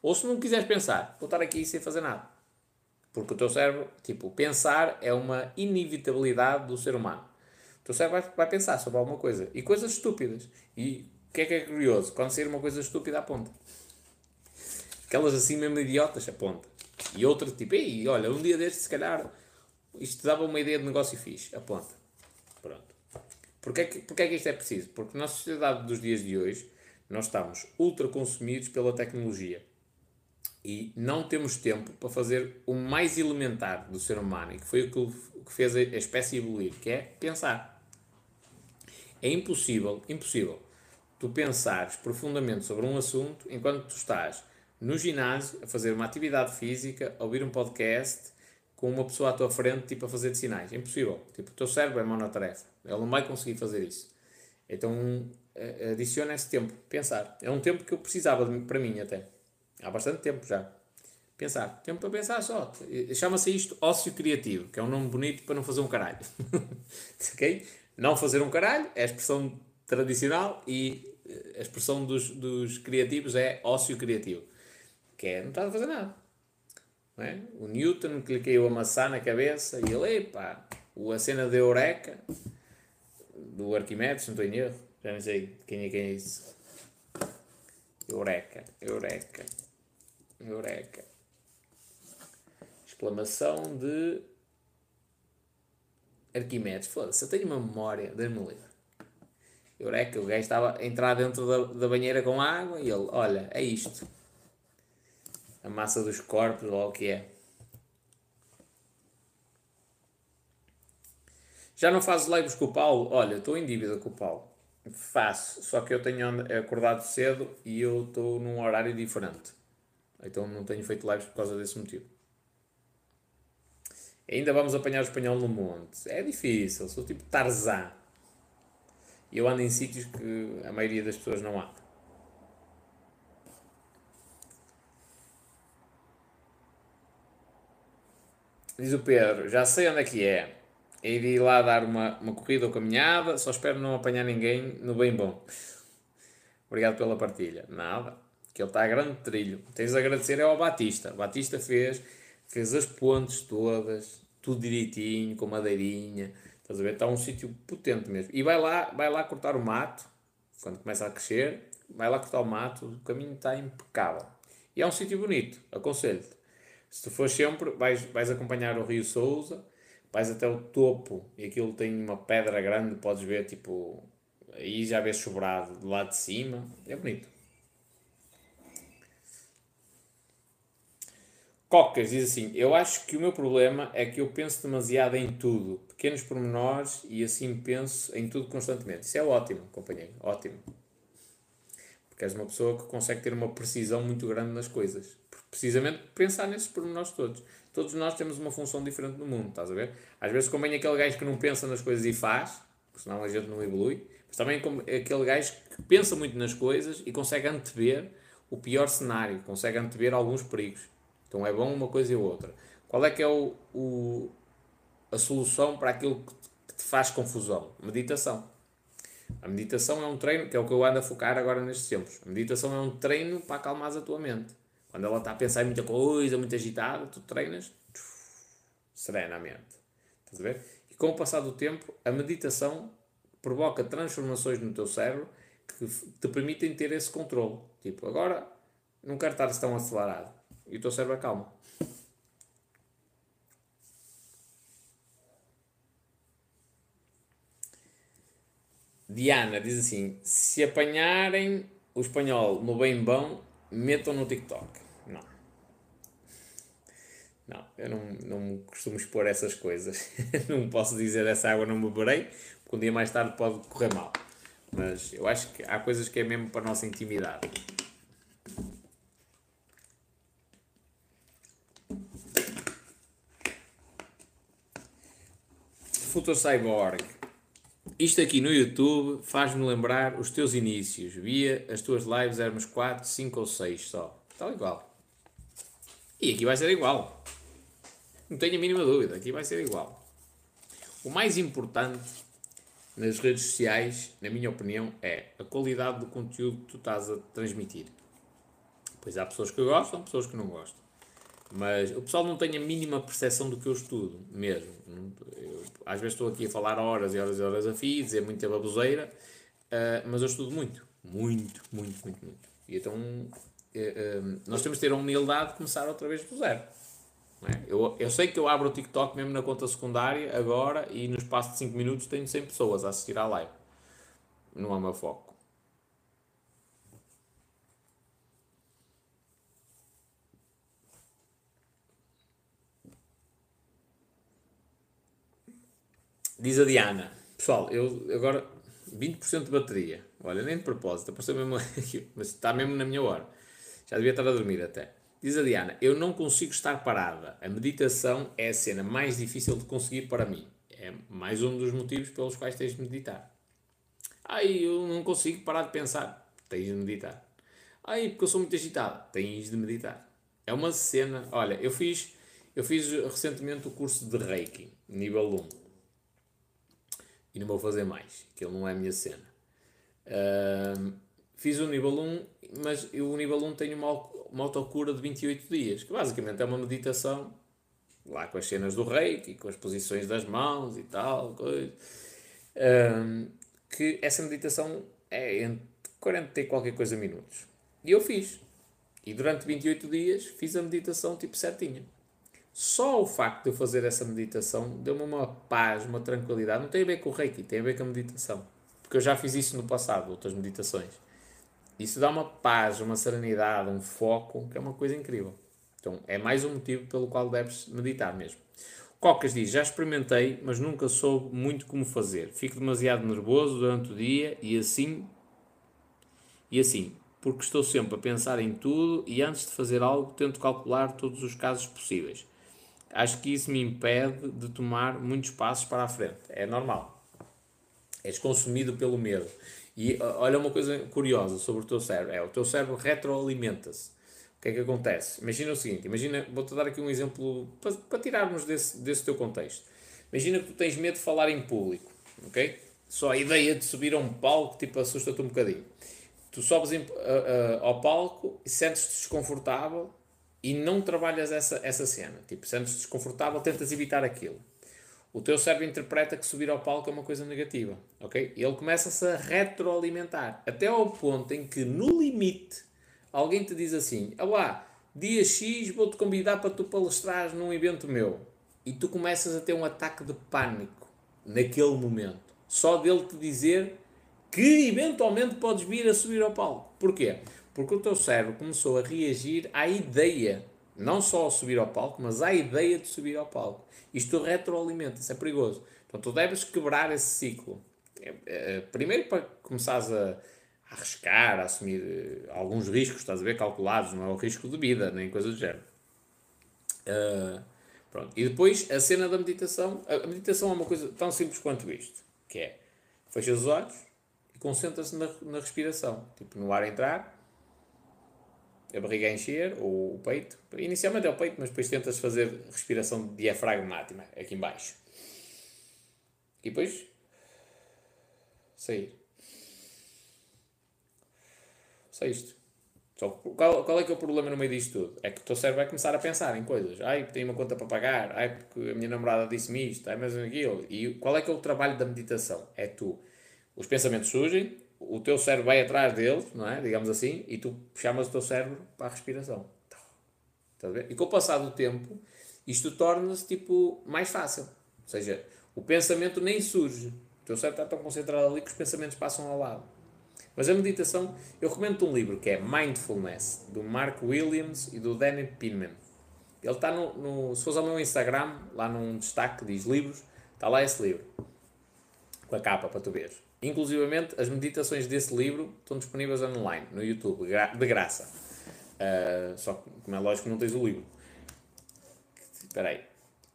Ou se não quiseres pensar, vou estar aqui sem fazer nada. Porque o teu cérebro, tipo, pensar é uma inevitabilidade do ser humano. O teu cérebro vai, vai pensar sobre alguma coisa. E coisas estúpidas. E o que é que é curioso? Quando sair uma coisa estúpida, aponta. Aquelas assim mesmo idiotas, aponta. E outra tipo, ei, olha, um dia deste, se calhar, isto dava uma ideia de negócio fixe, aponta. Pronto. Porquê é que, porquê que isto é preciso? Porque na sociedade dos dias de hoje, nós estamos ultra consumidos pela tecnologia. E não temos tempo para fazer o mais elementar do ser humano, e que foi o que fez a espécie evoluir, que é pensar. É impossível, impossível, tu pensares profundamente sobre um assunto enquanto tu estás no ginásio, a fazer uma atividade física, a ouvir um podcast com uma pessoa à tua frente, tipo, a fazer sinais. Impossível. Tipo, o teu cérebro é monotarefa. Ele não vai conseguir fazer isso. Então, adiciona esse tempo. Pensar. É um tempo que eu precisava de, para mim até. Há bastante tempo já. Pensar. Tempo para pensar só. Chama-se isto ócio criativo, que é um nome bonito para não fazer um caralho. ok? Não fazer um caralho é a expressão tradicional e a expressão dos, dos criativos é ócio criativo que é, não estás a fazer nada. Não é? O Newton que lhe caiu a maçã na cabeça e ele, epá, a cena de Eureka, do Arquimedes, não estou em erro, já não sei quem é quem é isso. Eureka, Eureka, Eureka. Exclamação de Arquimedes. Foda-se, eu tenho uma memória, Deus-me livre. Eureka, o gajo estava a entrar dentro da, da banheira com água e ele, olha, é isto a massa dos corpos, ou o que é. Já não fazes lives com o Paulo? Olha, estou em dívida com o Paulo. Faço, só que eu tenho acordado cedo e eu estou num horário diferente. Então não tenho feito lives por causa desse motivo. Ainda vamos apanhar o espanhol no monte. É difícil, sou tipo Tarzan. Eu ando em sítios que a maioria das pessoas não anda. Diz o Pedro, já sei onde é que é. Hei de ir lá dar uma, uma corrida ou caminhada, só espero não apanhar ninguém no bem bom. Obrigado pela partilha. Nada, que ele está a grande trilho. Tens de agradecer é ao Batista. O Batista fez, fez as pontes todas, tudo direitinho, com madeirinha. Estás a ver? Está um sítio potente mesmo. E vai lá, vai lá cortar o mato, quando começa a crescer, vai lá cortar o mato, o caminho está impecável. E é um sítio bonito, aconselho-te. Se tu fores sempre, vais, vais acompanhar o Rio Souza, vais até o topo e aquilo tem uma pedra grande, podes ver tipo. Aí já vês sobrado do lado de cima. É bonito. Cocas diz assim: Eu acho que o meu problema é que eu penso demasiado em tudo, pequenos pormenores, e assim penso em tudo constantemente. Isso é ótimo, companheiro, ótimo. Porque és uma pessoa que consegue ter uma precisão muito grande nas coisas. Precisamente pensar nesses pormenores todos. Todos nós temos uma função diferente no mundo, estás a ver? Às vezes convém aquele gajo que não pensa nas coisas e faz, porque senão a gente não evolui, mas também aquele gajo que pensa muito nas coisas e consegue antever o pior cenário, consegue antever alguns perigos. Então é bom uma coisa e outra. Qual é que é o, o a solução para aquilo que te faz confusão? Meditação. A meditação é um treino, que é o que eu ando a focar agora nestes tempos. A meditação é um treino para acalmar a tua mente. Quando ela está a pensar em muita coisa, muito agitada, tu treinas serenamente. Estás a ver? E com o passar do tempo, a meditação provoca transformações no teu cérebro que te permitem ter esse controle. Tipo, agora não quero estar tão acelerado e o teu cérebro acalma. Diana diz assim: se apanharem o espanhol no bem bom, metam no TikTok. Não. Eu não, não costumo expor essas coisas. não posso dizer essa água não beberei, porque um dia mais tarde pode correr mal. Mas eu acho que há coisas que é mesmo para a nossa intimidade. Future Cyborg. Isto aqui no YouTube faz-me lembrar os teus inícios. Via as tuas lives éramos 4, 5 ou 6 só. Está igual. E aqui vai ser igual. Não tenho a mínima dúvida. Aqui vai ser igual. O mais importante nas redes sociais, na minha opinião, é a qualidade do conteúdo que tu estás a transmitir. Pois há pessoas que gostam, pessoas que não gostam. Mas o pessoal não tem a mínima percepção do que eu estudo, mesmo. Eu, às vezes estou aqui a falar horas e horas e horas a fio, dizer muita baboseira, uh, mas eu estudo muito. Muito, muito, muito, muito. E então uh, uh, nós temos de ter a humildade de começar outra vez do zero. É? Eu, eu sei que eu abro o TikTok mesmo na conta secundária agora e no espaço de 5 minutos tenho 100 pessoas a assistir à live. Não é o meu foco. Diz a Diana, pessoal, eu agora 20% de bateria. Olha, nem de propósito, apareceu mesmo mas está mesmo na minha hora. Já devia estar a dormir até. Diz a Diana, eu não consigo estar parada. A meditação é a cena mais difícil de conseguir para mim. É mais um dos motivos pelos quais tens de meditar. Ai, eu não consigo parar de pensar. Tens de meditar. Ai, porque eu sou muito agitado. Tens de meditar. É uma cena. Olha, eu fiz, eu fiz recentemente o curso de Reiki, nível 1 e não vou fazer mais, que ele não é a minha cena. Uh, fiz o nível 1, mas eu, o nível 1 tem uma, uma autocura de 28 dias, que basicamente é uma meditação, lá com as cenas do reiki, com as posições das mãos e tal, coisa. Uh, que essa meditação é entre 40 e qualquer coisa minutos. E eu fiz. E durante 28 dias fiz a meditação tipo certinha. Só o facto de eu fazer essa meditação deu-me uma paz, uma tranquilidade. Não tem a ver com o Reiki, tem a ver com a meditação. Porque eu já fiz isso no passado, outras meditações. Isso dá uma paz, uma serenidade, um foco, que é uma coisa incrível. Então é mais um motivo pelo qual deves meditar mesmo. Cocas diz: Já experimentei, mas nunca soube muito como fazer. Fico demasiado nervoso durante o dia e assim. E assim, porque estou sempre a pensar em tudo e antes de fazer algo tento calcular todos os casos possíveis acho que isso me impede de tomar muitos passos para a frente. É normal. És consumido pelo medo. E olha uma coisa curiosa sobre o teu cérebro. É, o teu cérebro retroalimenta-se. O que é que acontece? Imagina o seguinte, imagina, vou-te dar aqui um exemplo para, para tirarmos desse, desse teu contexto. Imagina que tu tens medo de falar em público, ok? Só a ideia de subir a um palco, tipo, assusta-te um bocadinho. Tu sobes em, uh, uh, ao palco e sentes-te desconfortável e não trabalhas essa, essa cena. Tipo, sentes desconfortável, tentas evitar aquilo. O teu cérebro interpreta que subir ao palco é uma coisa negativa, ok? Ele começa-se a retroalimentar, até ao ponto em que, no limite, alguém te diz assim, ah lá, dia X vou-te convidar para tu palestrares num evento meu. e tu começas a ter um ataque de pânico naquele momento. Só dele te dizer que eventualmente podes vir a subir ao palco. Porquê? Porque o teu cérebro começou a reagir à ideia, não só a subir ao palco, mas à ideia de subir ao palco. Isto retroalimenta, isso é perigoso. Então tu deves quebrar esse ciclo. É, é, primeiro para começares a, arriscar, a assumir uh, alguns riscos, estás a ver, calculados, não é o risco de vida, nem coisa do género. Uh, pronto. E depois a cena da meditação. A meditação é uma coisa tão simples quanto isto, que é fecha os olhos e concentra-se na, na respiração. Tipo, no ar entrar, a barriga a encher, ou o peito. Inicialmente é o peito, mas depois tentas fazer respiração diafragmática, aqui embaixo. E depois sair. Só isto. Só, qual, qual é que é o problema no meio disto tudo? É que o teu cérebro vai começar a pensar em coisas. Ai, tenho uma conta para pagar. Ai, porque a minha namorada disse-me isto. Ai, mas aquilo. E qual é que é o trabalho da meditação? É tu. Os pensamentos surgem, o teu cérebro vai atrás deles, não é? Digamos assim, e tu chamas o teu cérebro para a respiração. Estás a ver? E com o passar do tempo, isto torna-se tipo mais fácil. Ou seja, o pensamento nem surge. O teu cérebro está tão concentrado ali que os pensamentos passam ao lado. Mas a meditação, eu recomendo um livro que é Mindfulness, do Mark Williams e do Danny Pinman. Ele está no, no, Se fores ao meu Instagram, lá num destaque que diz livros, está lá esse livro. Com a capa para tu veres. Inclusivamente, as meditações desse livro estão disponíveis online, no YouTube, de graça. Uh, só que, como é lógico, não tens o livro. Espera aí.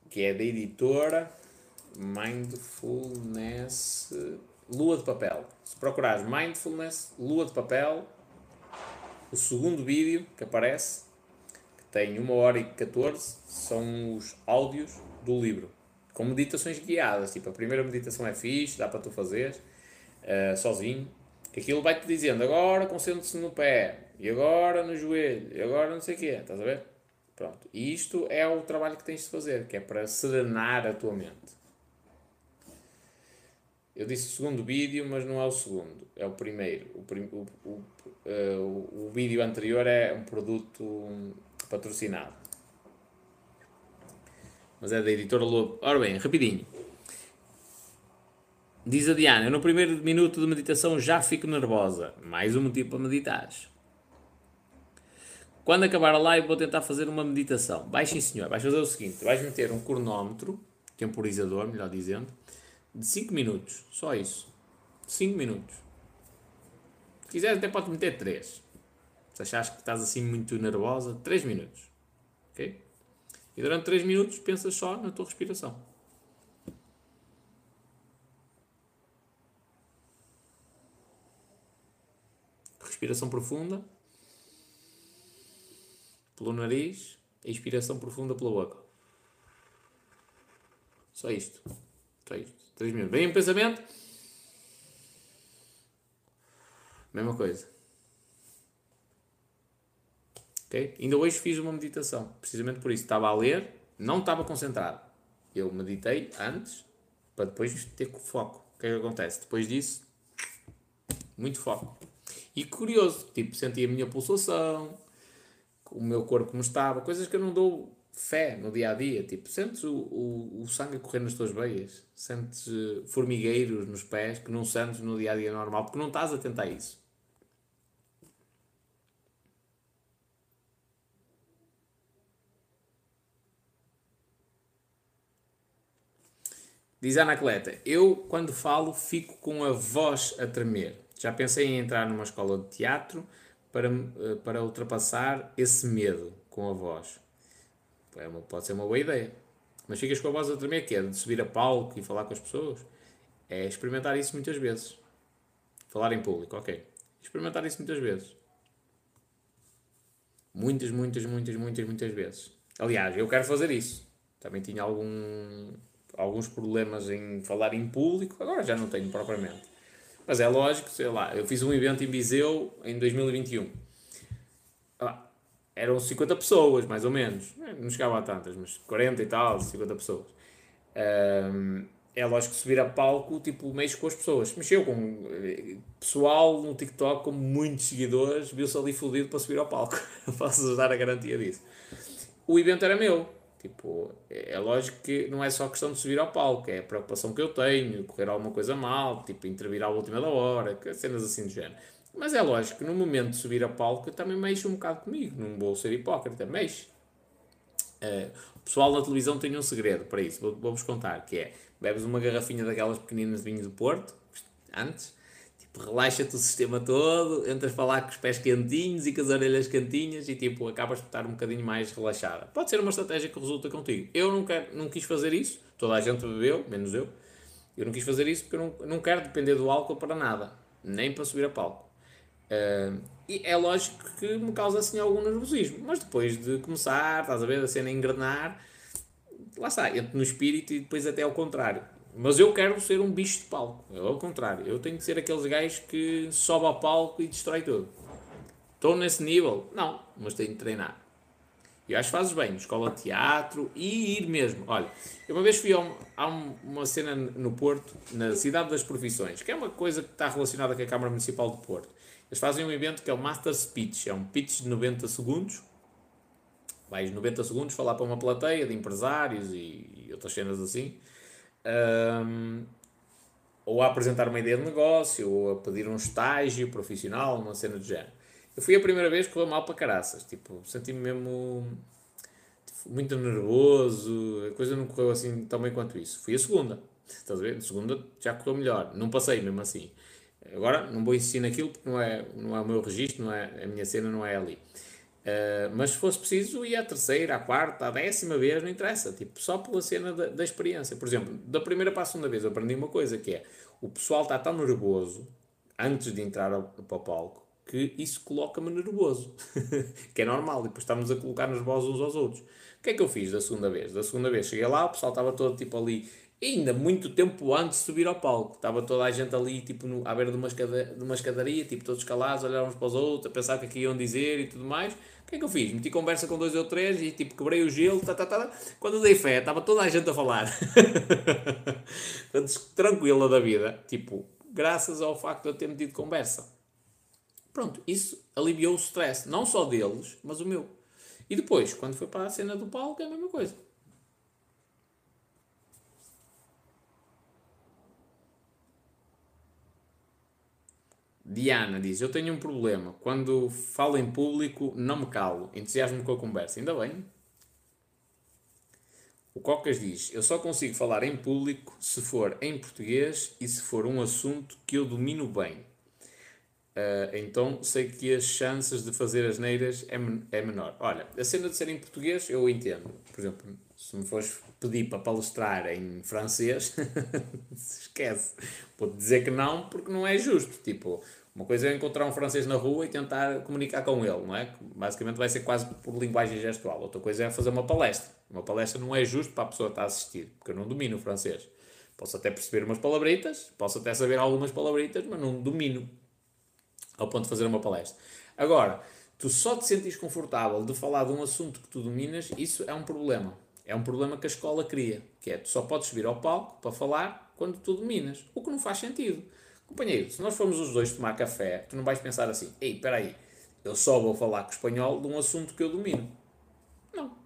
Que é da editora Mindfulness Lua de Papel. Se procurares Mindfulness Lua de Papel, o segundo vídeo que aparece, que tem 1 hora e 14, são os áudios do livro. Com meditações guiadas. Tipo, a primeira meditação é fixe, dá para tu fazeres uh, sozinho. Aquilo vai-te dizendo, agora concentre-se no pé, e agora no joelho, e agora não sei o quê. Estás a ver? Pronto. E isto é o trabalho que tens de fazer, que é para serenar a tua mente. Eu disse o segundo vídeo, mas não é o segundo, é o primeiro. O, prim o, o, uh, o vídeo anterior é um produto patrocinado. Mas é da editora Lobo. Ora bem, rapidinho. Diz a Diana, no primeiro minuto de meditação já fico nervosa. Mais um motivo para meditar. Quando acabar a live vou tentar fazer uma meditação. Vai sim senhor, vais fazer o seguinte, vais meter um cronómetro, temporizador, melhor dizendo, de 5 minutos, só isso. 5 minutos. Se quiseres até pode meter 3. Se achares que estás assim muito nervosa, 3 minutos. Ok? E durante 3 minutos pensas só na tua respiração. Respiração profunda pelo nariz, expiração profunda pela boca. Só isto. Só isto. 3 minutos. Vem um pensamento. Mesma coisa. Ok? Ainda hoje fiz uma meditação. Precisamente por isso. Estava a ler, não estava concentrado. Eu meditei antes para depois ter foco. O que é que acontece? Depois disso, muito foco. E curioso, tipo, senti a minha pulsação, o meu corpo como estava, coisas que eu não dou fé no dia a dia. Tipo, sentes o, o, o sangue a correr nas tuas veias, sentes uh, formigueiros nos pés que não sentes no dia a dia normal, porque não estás atento a isso. Diz a Anacleta, eu quando falo fico com a voz a tremer. Já pensei em entrar numa escola de teatro para, eh, para ultrapassar esse medo com a voz. É uma, pode ser uma boa ideia. Mas ficas com a voz a tremer, que é de subir a palco e falar com as pessoas. É experimentar isso muitas vezes. Falar em público, ok. Experimentar isso muitas vezes. Muitas, muitas, muitas, muitas, muitas vezes. Aliás, eu quero fazer isso. Também tinha algum, alguns problemas em falar em público, agora já não tenho propriamente. Mas é lógico, sei lá, eu fiz um evento em Viseu em 2021. Ah, eram 50 pessoas, mais ou menos. Não chegava a tantas, mas 40 e tal, 50 pessoas. Um, é lógico que subir a palco, tipo, mexe com as pessoas. Mexeu com eh, pessoal no TikTok com muitos seguidores, viu-se ali fodido para subir ao palco. Posso-vos dar a garantia disso. O evento era meu. Tipo, é, é lógico que não é só questão de subir ao palco, é a preocupação que eu tenho, correr alguma coisa mal, tipo, intervir à última da hora, cenas assim do género. Mas é lógico que no momento de subir a palco eu também mexo um bocado comigo, não vou ser hipócrita, mexe. Uh, o pessoal na televisão tem um segredo para isso, vou-vos contar, que é, bebes uma garrafinha daquelas pequeninas de vinho do Porto, antes, relaxa-te o sistema todo, entras a falar com os pés quentinhos e com as orelhas quentinhas e tipo, acabas de estar um bocadinho mais relaxada. Pode ser uma estratégia que resulta contigo. Eu não, quero, não quis fazer isso, toda a gente bebeu, menos eu, eu não quis fazer isso porque eu não, não quero depender do álcool para nada, nem para subir a palco. Uh, e é lógico que me causa assim algum nervosismo, mas depois de começar, estás a ver, a cena engrenar, lá está, entro no espírito e depois até ao contrário. Mas eu quero ser um bicho de palco, é ao contrário, eu tenho que ser aqueles gajos que sobe ao palco e destrói tudo. Estou nesse nível? Não, mas tenho de treinar. E acho que fazes bem, escola de teatro e ir mesmo. Olha, eu uma vez fui a, um, a uma cena no Porto, na Cidade das Profissões, que é uma coisa que está relacionada com a Câmara Municipal de Porto. Eles fazem um evento que é o Master Speech, é um pitch de 90 segundos. Vais 90 segundos falar para uma plateia de empresários e, e outras cenas assim. Um, ou a apresentar uma ideia de negócio, ou a pedir um estágio profissional, uma cena do género. Eu fui a primeira vez que correu mal para caraças. Tipo, senti-me mesmo tipo, muito nervoso, a coisa não correu assim tão bem quanto isso. Fui a segunda, estás a ver? A segunda já correu melhor, não passei mesmo assim. Agora não vou insistir naquilo porque não é, não é o meu registro, não é, a minha cena não é ali. Uh, mas se fosse preciso, ia à terceira, à quarta, à décima vez, não interessa. Tipo, só pela cena da, da experiência. Por exemplo, da primeira para a segunda vez, eu aprendi uma coisa que é o pessoal está tão nervoso antes de entrar ao, para o palco que isso coloca-me nervoso. que é normal, depois estamos a colocar nas vozes uns aos outros. O que é que eu fiz da segunda vez? Da segunda vez cheguei lá, o pessoal estava todo tipo ali ainda muito tempo antes de subir ao palco. Estava toda a gente ali, tipo, no, à beira de uma, escada, de uma escadaria, tipo, todos calados, olhavam uns para os outros, a pensar o que é que iam dizer e tudo mais. Que é que eu fiz? Meti conversa com dois ou três e, tipo, quebrei o gelo, tá, tá, tá. Quando dei fé, estava toda a gente a falar. tranquila da vida. Tipo, graças ao facto de eu ter metido conversa. Pronto, isso aliviou o stress, não só deles, mas o meu. E depois, quando foi para a cena do palco, é a mesma coisa. Diana diz: Eu tenho um problema. Quando falo em público, não me calo. Entusiasmo com a conversa. Ainda bem. O Cocas diz: Eu só consigo falar em público se for em português e se for um assunto que eu domino bem. Uh, então sei que as chances de fazer as neiras é, men é menor. Olha, a cena de ser em português eu entendo. Por exemplo, se me fores pedir para palestrar em francês, esquece. Vou-te dizer que não, porque não é justo. Tipo, uma coisa é encontrar um francês na rua e tentar comunicar com ele, não é? Basicamente vai ser quase por linguagem gestual. Outra coisa é fazer uma palestra. Uma palestra não é justo para a pessoa estar a assistir, porque eu não domino o francês. Posso até perceber umas palabritas, posso até saber algumas palabritas, mas não domino ao ponto de fazer uma palestra. Agora, tu só te sentes confortável de falar de um assunto que tu dominas, isso é um problema. É um problema que a escola cria, que é tu só podes subir ao palco para falar quando tu dominas, o que não faz sentido. Companheiro, se nós formos os dois tomar café, tu não vais pensar assim, ei, espera aí, eu só vou falar com o espanhol de um assunto que eu domino. Não.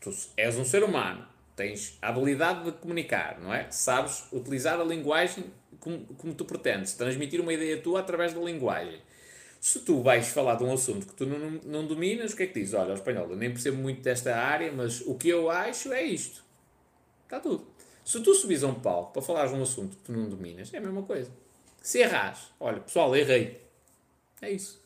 Tu és um ser humano, tens a habilidade de comunicar, não é? Sabes utilizar a linguagem como, como tu pretendes, transmitir uma ideia tua através da linguagem. Se tu vais falar de um assunto que tu não, não dominas, o que é que dizes? Olha, espanhol, eu nem percebo muito desta área, mas o que eu acho é isto. Está tudo. Se tu subis a um palco para falar de um assunto que tu não dominas, é a mesma coisa. Se erras, olha, pessoal, errei. É isso.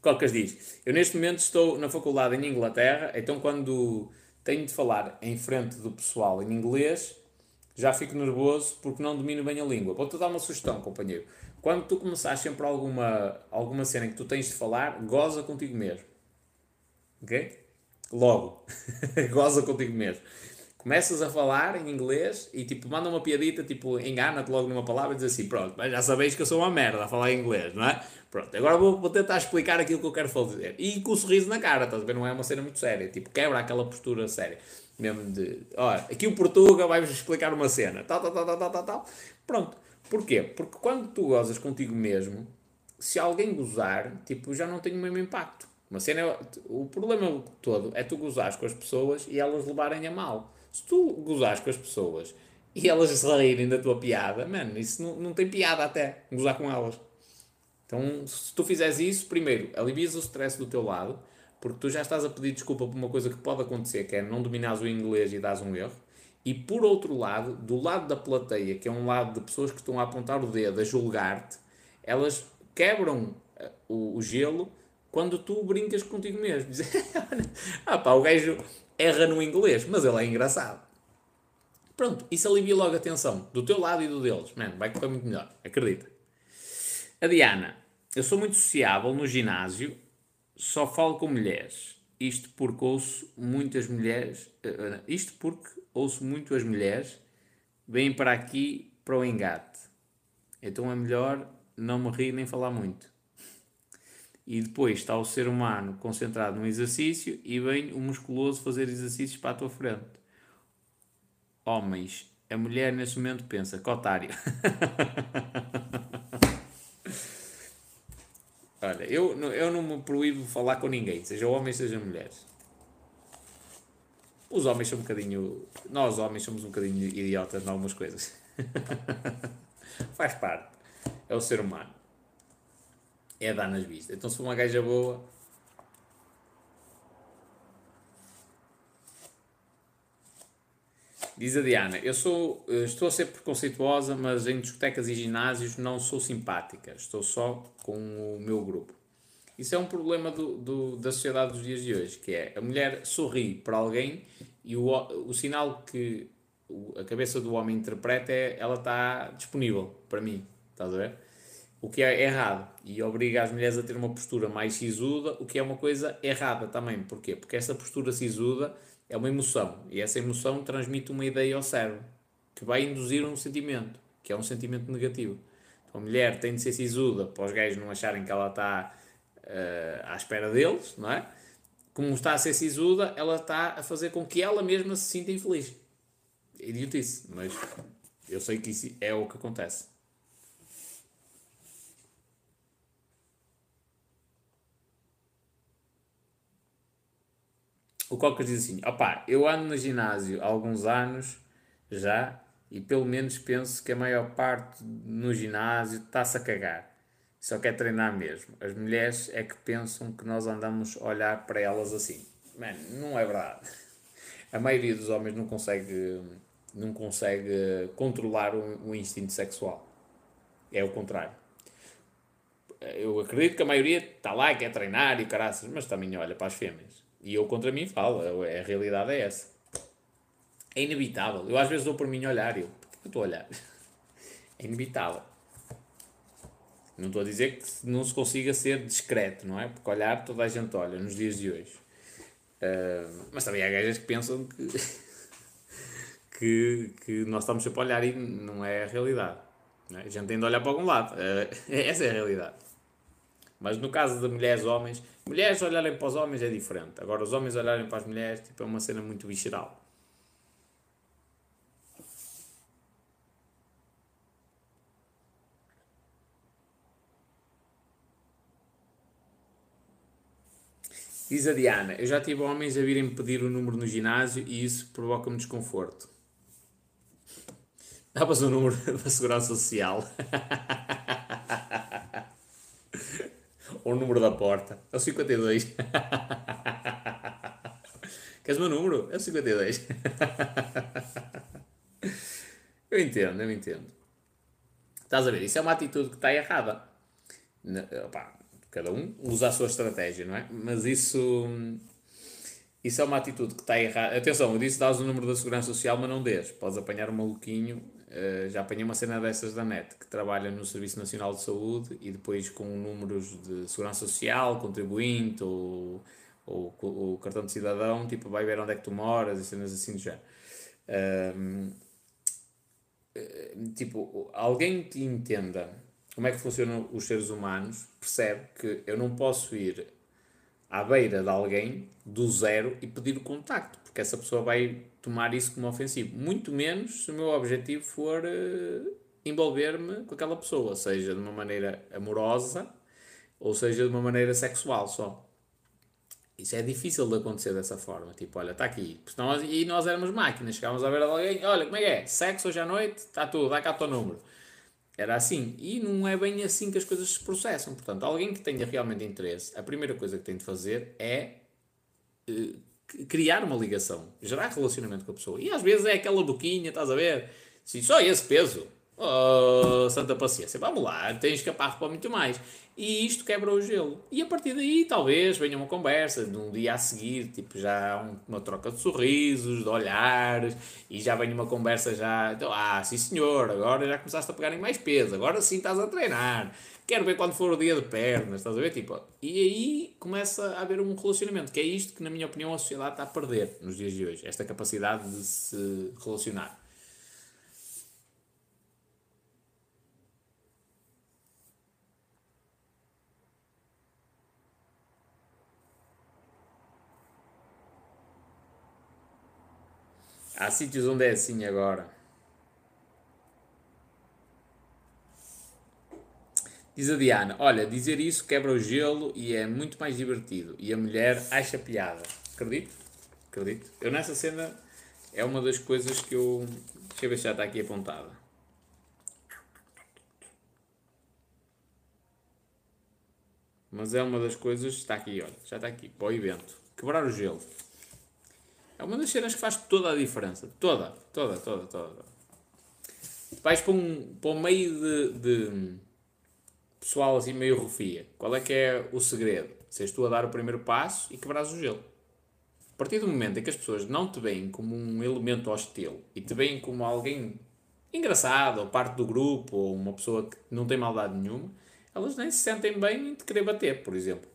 Cocas diz: Eu neste momento estou na faculdade em Inglaterra, então quando tenho de falar em frente do pessoal em inglês, já fico nervoso porque não domino bem a língua. Vou-te dar uma sugestão, companheiro. Quando tu começares sempre alguma, alguma cena em que tu tens de falar, goza contigo mesmo. Ok? Logo. goza contigo mesmo. Começas a falar em inglês e tipo, manda uma piadita, tipo, engana-te logo numa palavra e diz assim: pronto, já sabeis que eu sou uma merda a falar inglês, não é? Pronto, agora vou, vou, tentar explicar aquilo que eu quero fazer. E com o sorriso na cara, estás a ver? Não é uma cena muito séria. Tipo, quebra aquela postura séria. Mesmo de, olha, aqui o Portuga vai-vos explicar uma cena. Tal, tal, tal, tal, tal, tal. Pronto. Porquê? Porque quando tu gozas contigo mesmo, se alguém gozar, tipo, já não tem o mesmo impacto. Uma cena é, o problema todo é tu gozares com as pessoas e elas levarem a mal. Se tu gozares com as pessoas e elas se rirem da tua piada, mano, isso não, não tem piada até, gozar com elas. Então, se tu fizeres isso, primeiro, alivias o stress do teu lado, porque tu já estás a pedir desculpa por uma coisa que pode acontecer, que é não dominares o inglês e dás um erro. E por outro lado, do lado da plateia, que é um lado de pessoas que estão a apontar o dedo, a julgar-te, elas quebram eh, o, o, gelo quando tu brincas contigo mesmo. ah pá, o gajo erra no inglês, mas ele é engraçado. Pronto, isso alivia logo a tensão, do teu lado e do deles. Mano, vai correr muito melhor, acredita. A Diana, eu sou muito sociável no ginásio, só falo com mulheres. Isto porque ouço muitas mulheres, uh, isto porque ouço muito as mulheres vêm para aqui para o engate. Então é melhor não me rir nem falar muito. E depois está o ser humano concentrado no exercício e vem o musculoso fazer exercícios para a tua frente. Homens, a mulher nesse momento pensa, que otário. Olha, eu, eu não me proíbo falar com ninguém, seja homens, seja mulheres. Os homens são um bocadinho. Nós, homens, somos um bocadinho idiotas em algumas coisas. Faz parte. É o ser humano. É dar nas vistas. Então, se for uma gaja boa, Diz a Diana, eu sou, eh, estou a ser preconceituosa, mas em discotecas e ginásios não sou simpática, estou só com o meu grupo. Isso é um problema do, do, da sociedade dos dias de hoje, que é a mulher sorri para alguém e o, o sinal que a cabeça do homem interpreta é ela está disponível para mim, estás a ver? O que é errado e obriga as mulheres a ter uma postura mais sisuda, o que é uma coisa errada também. Porquê? Porque essa postura sisuda é uma emoção e essa emoção transmite uma ideia ao cérebro que vai induzir um sentimento, que é um sentimento negativo. Então a mulher tem de ser sisuda para os gajos não acharem que ela está uh, à espera deles, não é? Como está a ser sisuda, ela está a fazer com que ela mesma se sinta infeliz. Idiotice, mas eu sei que isso é o que acontece. O Cocas diz assim: opá, eu ando no ginásio há alguns anos já e pelo menos penso que a maior parte no ginásio está-se a cagar. Só quer treinar mesmo. As mulheres é que pensam que nós andamos a olhar para elas assim. Mano, não é verdade. A maioria dos homens não consegue, não consegue controlar o, o instinto sexual. É o contrário. Eu acredito que a maioria está lá e quer treinar e caraças, mas também olha para as fêmeas e eu contra mim falo, a realidade é essa. É inevitável. Eu às vezes dou por mim olhar e eu, por que eu estou a olhar? É inevitável. Não estou a dizer que não se consiga ser discreto, não é? Porque olhar toda a gente olha nos dias de hoje. Uh, mas também há gajas que pensam que, que, que nós estamos sempre a olhar e não é a realidade. É? A gente tem de olhar para algum lado. Uh, essa é a realidade. Mas no caso de mulheres homens, mulheres olharem para os homens é diferente. Agora os homens olharem para as mulheres tipo, é uma cena muito visceral. Diz a Diana, eu já tive homens a virem pedir o número no ginásio e isso provoca-me desconforto. Davas o número da Segurança Social. ou o número da porta. É o 52. Queres o meu número? É o 52. eu entendo, eu entendo. Estás a ver? Isso é uma atitude que está errada. Opa, cada um usa a sua estratégia, não é? Mas isso. Isso é uma atitude que está errada. Atenção, eu disse dás o número da Segurança Social, mas não dês. Podes apanhar um maluquinho Uh, já apanhei uma cena dessas da NET, que trabalha no Serviço Nacional de Saúde e depois com números de segurança social, contribuinte ou, ou, o cartão de cidadão, tipo, vai ver onde é que tu moras e cenas assim do género. Uh, tipo, alguém que entenda como é que funcionam os seres humanos percebe que eu não posso ir à beira de alguém do zero e pedir o contacto, porque essa pessoa vai tomar isso como ofensivo. Muito menos se o meu objetivo for uh, envolver-me com aquela pessoa, seja de uma maneira amorosa ou seja de uma maneira sexual só. Isso é difícil de acontecer dessa forma. Tipo, olha, está aqui. Nós, e nós éramos máquinas. Chegávamos a ver alguém, olha, como é que é? Sexo hoje à noite? Está tudo, dá cá o teu número. Era assim. E não é bem assim que as coisas se processam. Portanto, alguém que tenha realmente interesse, a primeira coisa que tem de fazer é uh, criar uma ligação, gerar relacionamento com a pessoa. E às vezes é aquela boquinha, estás a ver? Se só esse peso, oh, santa paciência, vamos lá, tens capaz para muito mais. E isto quebra o gelo. E a partir daí, talvez venha uma conversa, num dia a seguir, tipo, já uma troca de sorrisos, de olhares, e já vem uma conversa já, então, ah, sim senhor, agora já começaste a pegar em mais peso, agora sim estás a treinar, quero ver quando for o dia de pernas, estás a ver? Tipo, e aí começa a haver um relacionamento, que é isto que, na minha opinião, a sociedade está a perder nos dias de hoje, esta capacidade de se relacionar. Há sítios onde é assim agora. Diz a Diana: Olha, dizer isso quebra o gelo e é muito mais divertido. E a mulher acha piada. Acredito? Acredito. Eu nessa cena é uma das coisas que eu. Deixa eu ver se já está aqui apontada. Mas é uma das coisas. Está aqui, olha. Já está aqui. Para o evento. Quebrar o gelo. É uma das cenas que faz toda a diferença. Toda, toda, toda, toda. Vais para um, para um meio de, de pessoal assim meio rufia. Qual é que é o segredo? Seres tu a dar o primeiro passo e quebras o gelo. A partir do momento em que as pessoas não te veem como um elemento hostil e te veem como alguém engraçado, ou parte do grupo, ou uma pessoa que não tem maldade nenhuma, elas nem se sentem bem em te querer bater, por exemplo.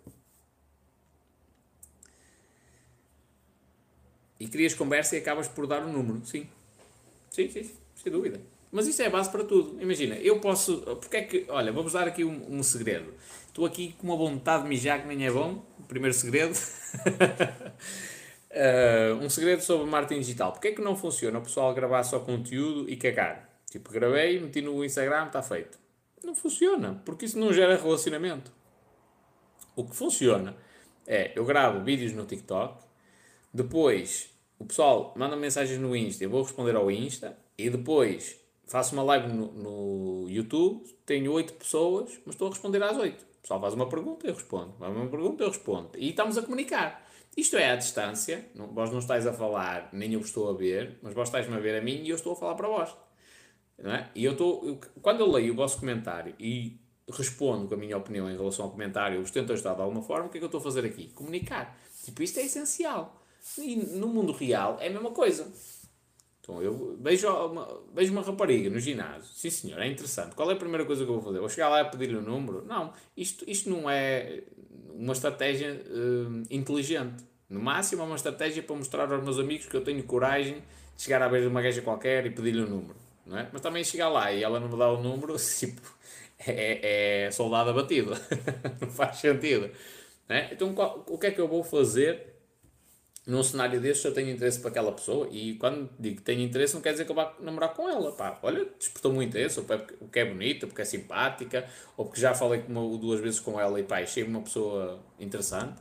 E crias conversa e acabas por dar um número. Sim. Sim, sim, sem dúvida. Mas isso é a base para tudo. Imagina, eu posso. Porque é que. Olha, vamos dar aqui um, um segredo. Estou aqui com uma vontade de mijar que nem é bom. Primeiro segredo. uh, um segredo sobre marketing digital. Porque é que não funciona o pessoal gravar só conteúdo e cagar? Tipo, gravei, meti no Instagram, está feito. Não funciona, porque isso não gera relacionamento. O que funciona é eu gravo vídeos no TikTok, depois o pessoal manda mensagens no Insta, eu vou responder ao Insta e depois faço uma live no, no YouTube, tenho 8 pessoas, mas estou a responder às 8. O pessoal faz uma pergunta, eu respondo. Faz uma pergunta, eu respondo. E estamos a comunicar. Isto é à distância, não, vós não estáis a falar, nem eu vos estou a ver, mas vós estáis-me a ver a mim e eu estou a falar para vós. Não é? E eu estou, eu, quando eu leio o vosso comentário e respondo com a minha opinião em relação ao comentário, eu vos tento ajudar de alguma forma, o que é que eu estou a fazer aqui? Comunicar. Tipo, isto é essencial. E no mundo real é a mesma coisa. Então eu vejo uma, vejo uma rapariga no ginásio. Sim senhor, é interessante. Qual é a primeira coisa que eu vou fazer? Vou chegar lá e pedir-lhe o número? Não, isto, isto não é uma estratégia uh, inteligente. No máximo é uma estratégia para mostrar aos meus amigos que eu tenho coragem de chegar à beira de uma gaja qualquer e pedir-lhe o número. Não é? Mas também chegar lá e ela não me dá o número, tipo, é, é soldado abatido. não faz sentido. É? Então qual, o que é que eu vou fazer num cenário deste eu tenho interesse para aquela pessoa e quando digo que tenho interesse não quer dizer que eu vá namorar com ela, pá, olha, despertou muito interesse, ou porque é bonita, porque é simpática, ou porque já falei uma duas vezes com ela e pá, achei uma pessoa interessante,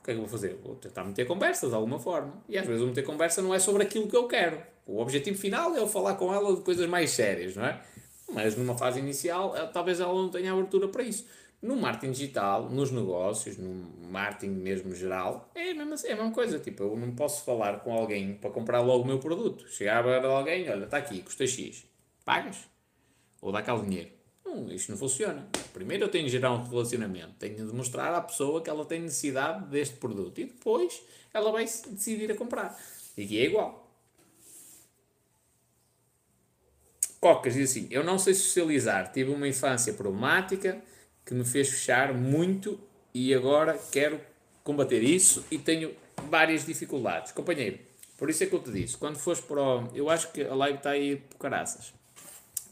o que é que eu vou fazer? Vou tentar meter conversa de alguma forma, e às vezes meter conversa não é sobre aquilo que eu quero, o objetivo final é eu falar com ela de coisas mais sérias, não é? Mas numa fase inicial, talvez ela não tenha abertura para isso. No marketing digital, nos negócios, no marketing mesmo geral, é a mesma, é a mesma coisa. Tipo, eu não posso falar com alguém para comprar logo o meu produto. Chegar a alguém, olha, está aqui, custa X. Pagas? Ou dá cá o dinheiro? Não, isto não funciona. Primeiro eu tenho de gerar um relacionamento. Tenho de mostrar à pessoa que ela tem necessidade deste produto. E depois ela vai decidir a comprar. E aqui é igual. Cocas diz assim: Eu não sei socializar. Tive uma infância problemática que me fez fechar muito e agora quero combater isso e tenho várias dificuldades. Companheiro, por isso é que eu te disse, quando fores para o... Eu acho que a live está aí por caraças,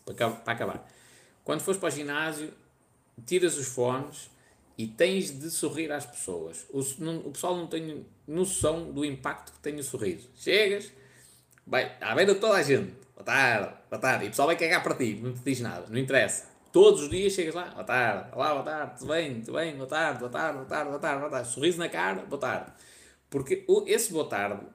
para acabar. Quando fores para o ginásio, tiras os fones e tens de sorrir às pessoas. O, não, o pessoal não tem noção do impacto que tem o sorriso. Chegas, vai à beira de toda a gente, boa tarde, boa tarde. E o pessoal vai cagar para ti, não te diz nada, não interessa. Todos os dias chegas lá, boa tarde, olá, boa tarde, tudo bem, tudo bem, boa tarde, boa tarde, boa tarde, boa tarde, boa tarde. Sorriso na cara, boa tarde. Porque esse boa tarde,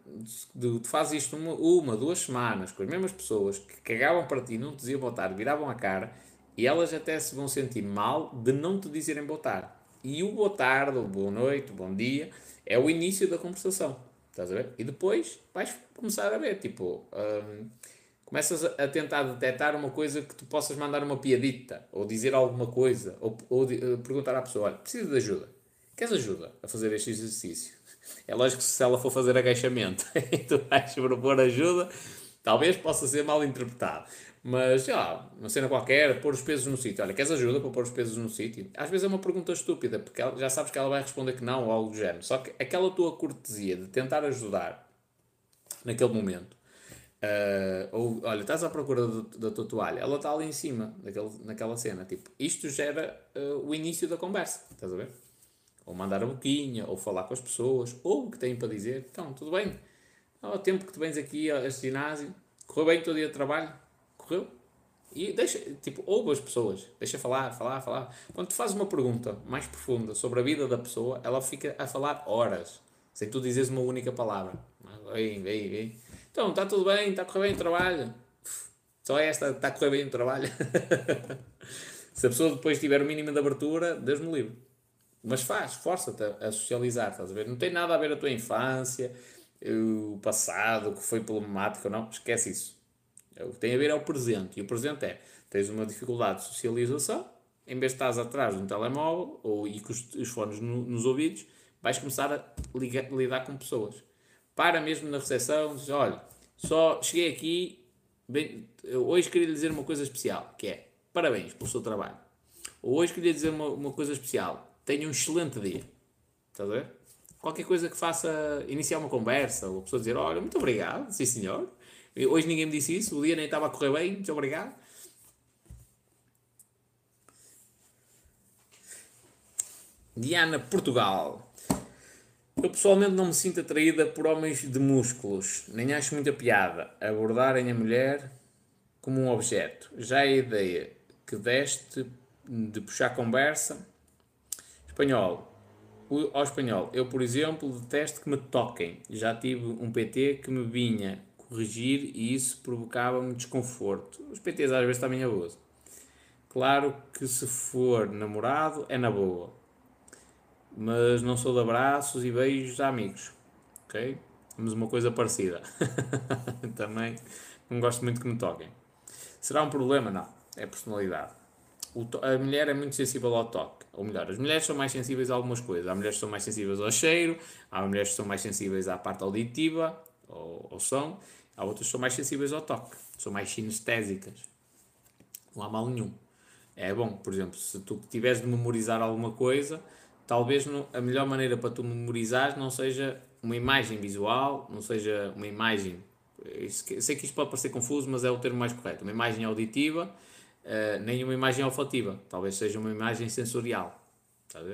tu fazes isto uma, uma, duas semanas com as mesmas pessoas que cagavam para ti, não te diziam boa tarde, viravam a cara e elas até se vão sentir mal de não te dizerem boa tarde. E o boa tarde, ou boa noite, bom dia, é o início da conversação. Estás a ver? E depois vais começar a ver, tipo, hum, começas a tentar detectar uma coisa que tu possas mandar uma piadita, ou dizer alguma coisa, ou, ou uh, perguntar à pessoa: olha, preciso de ajuda. Queres ajuda a fazer este exercício? É lógico que se ela for fazer agachamento e tu vais propor ajuda, talvez possa ser mal interpretado. Mas, sei lá, uma cena qualquer, pôr os pesos no sítio. Olha, queres ajuda para pôr os pesos no sítio? Às vezes é uma pergunta estúpida, porque ela, já sabes que ela vai responder que não ou algo do género. Só que aquela tua cortesia de tentar ajudar naquele momento, uh, ou olha, estás à procura do, da tua toalha, ela está ali em cima, naquele, naquela cena. Tipo, isto gera uh, o início da conversa, estás a ver? Ou mandar a boquinha, ou falar com as pessoas, ou o que têm para dizer. Então, tudo bem? Há tempo que tu vens aqui a este ginásio, correu bem o teu dia de trabalho? Correu? E deixa, tipo, ouve as pessoas, deixa falar, falar, falar. Quando tu fazes uma pergunta mais profunda sobre a vida da pessoa, ela fica a falar horas, sem tu dizeres uma única palavra. Vem, vem, vem. Então, está tudo bem, está a correr bem o trabalho. Só esta, está a correr bem o trabalho. Se a pessoa depois tiver o mínimo de abertura, Deus me livre. Mas faz, força-te a, socializar, estás a ver? Não tem nada a ver a tua infância, o passado, o que foi problemático ou não, esquece isso. O que tem a ver é o presente. E o presente é, tens uma dificuldade de socialização, em vez de estás atrás de um telemóvel ou, e com os, os fones no, nos ouvidos, vais começar a ligar, lidar com pessoas. Para mesmo na recepção, diz, olha, só cheguei aqui, bem, hoje queria lhe dizer uma coisa especial, que é, parabéns pelo seu trabalho. Ou hoje queria dizer uma, uma coisa especial, tenha um excelente dia. Estás a ver? Qualquer coisa que faça iniciar uma conversa, ou a pessoa dizer, olha, muito obrigado, sim senhor. Hoje ninguém me disse isso, o dia nem estava a correr bem, muito obrigado. Diana, Portugal. Eu pessoalmente não me sinto atraída por homens de músculos, nem acho muita piada abordarem a mulher como um objeto. Já a ideia que deste de puxar conversa Espanhol. O, ao espanhol, eu, por exemplo, detesto que me toquem. Já tive um PT que me vinha corrigir e isso provocava-me desconforto. Os PTs às vezes também abusam. Claro que se for namorado é na boa. Mas não sou de abraços e beijos a amigos. Ok? Temos uma coisa parecida. também não gosto muito que me toquem. Será um problema? Não. É personalidade a mulher é muito sensível ao toque. Ou melhor, as mulheres são mais sensíveis a algumas coisas. Há mulheres que são mais sensíveis ao cheiro, há mulheres que são mais sensíveis à parte auditiva, ao, ao som, há outras que são mais sensíveis ao toque, são mais sinestésicas. Não há mal nenhum. É bom, por exemplo, se tu tiveres de memorizar alguma coisa, talvez a melhor maneira para tu memorizares não seja uma imagem visual, não seja uma imagem. Sei que isto pode parecer confuso, mas é o termo mais correto. Uma imagem auditiva uh, nem uma imagem olfativa, talvez seja uma imagem sensorial.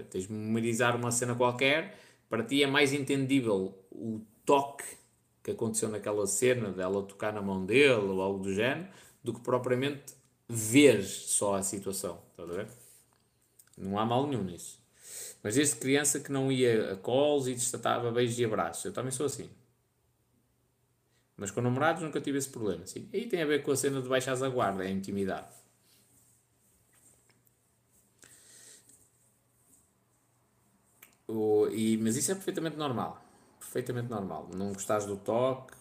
Tens de memorizar uma cena qualquer, para ti é mais entendível o toque que aconteceu naquela cena, dela tocar na mão dele ou algo do género, do que propriamente ver só a situação. A? Não há mal nenhum nisso. Mas desde criança que não ia a colos e destatava beijos e abraços. Eu também sou assim. Mas com namorados nunca tive esse problema. Sim. Aí tem a ver com a cena de baixar a guarda, é a intimidade. O, e, mas isso é perfeitamente normal. Perfeitamente normal. Não gostares do toque,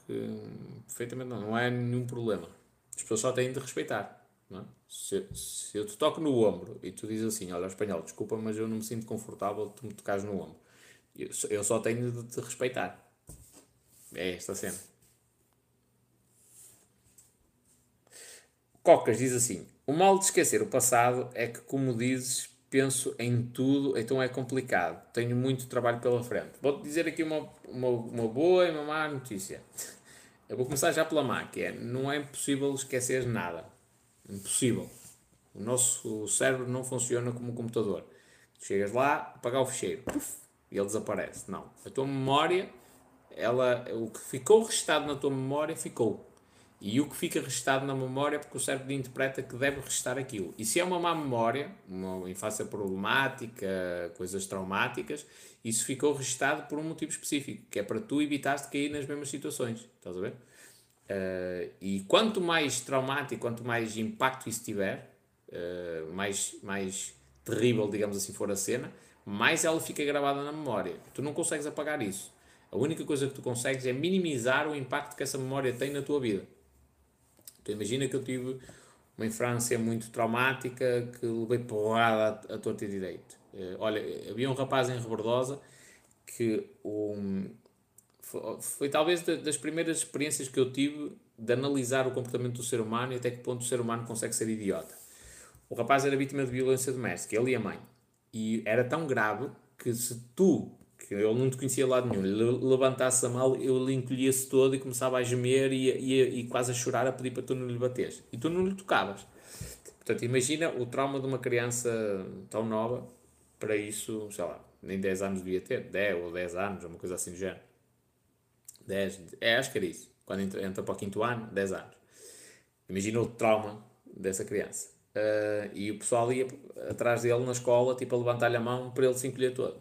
perfeitamente não, não é nenhum problema. As pessoas só têm de respeitar. É? Se, se, eu te toco no ombro e tu dizes assim, olha, espanhol, desculpa, mas eu não me sinto confortável tu me tocares no ombro. Eu, eu só tenho de te respeitar. É esta cena. Cocas diz assim: O mal de esquecer o passado é que, como dizes, penso em tudo, então é complicado. Tenho muito trabalho pela frente. Vou-te dizer aqui uma, uma, uma boa e uma má notícia. Eu vou começar já pela má, que é, não é impossível esquecer nada. Impossível. O nosso cérebro não funciona como um computador. Chegas lá, apagar o ficheiro, puff, e ele desaparece. Não. A tua memória, ela, o que ficou restado na tua memória, ficou. E o que fica registado na memória é porque o cérebro interpreta que deve restar aquilo. E se é uma má memória, uma infância problemática, coisas traumáticas, isso ficou registado por um motivo específico, que é para tu evitares de cair nas mesmas situações. Estás a ver? Uh, e quanto mais traumático, quanto mais impacto isso tiver, uh, mais, mais terrível, digamos assim, for a cena, mais ela fica gravada na memória. Tu não consegues apagar isso. A única coisa que tu consegues é minimizar o impacto que essa memória tem na tua vida. Então imagina que eu tive uma infância muito traumática, que levei porrada a, a torta e direito. Uh, olha, havia um rapaz em Rebordosa que um, foi, foi, talvez das primeiras experiências que eu tive de analisar o comportamento do ser humano e até que ponto o ser humano consegue ser idiota. O rapaz era vítima de violência doméstica, ele e a mãe. E era tão grave que se tu que ele não te conhecia lado nenhum, levantasse a mão, eu lhe encolhia-se todo e começava a gemer e, e, e, quase a chorar a pedir para tu não lhe bateres. E tu não lhe tocavas. Portanto, imagina o trauma de uma criança tão nova, para isso, sei lá, nem 10 anos devia ter, 10 ou 10 anos, uma coisa assim do género. 10, é, acho que era isso. Quando entra, entra para o quinto ano, 10 anos. Imagina o trauma dessa criança. Uh, e o pessoal ia atrás dele na escola, tipo, a levantar-lhe a mão para ele se encolher todo.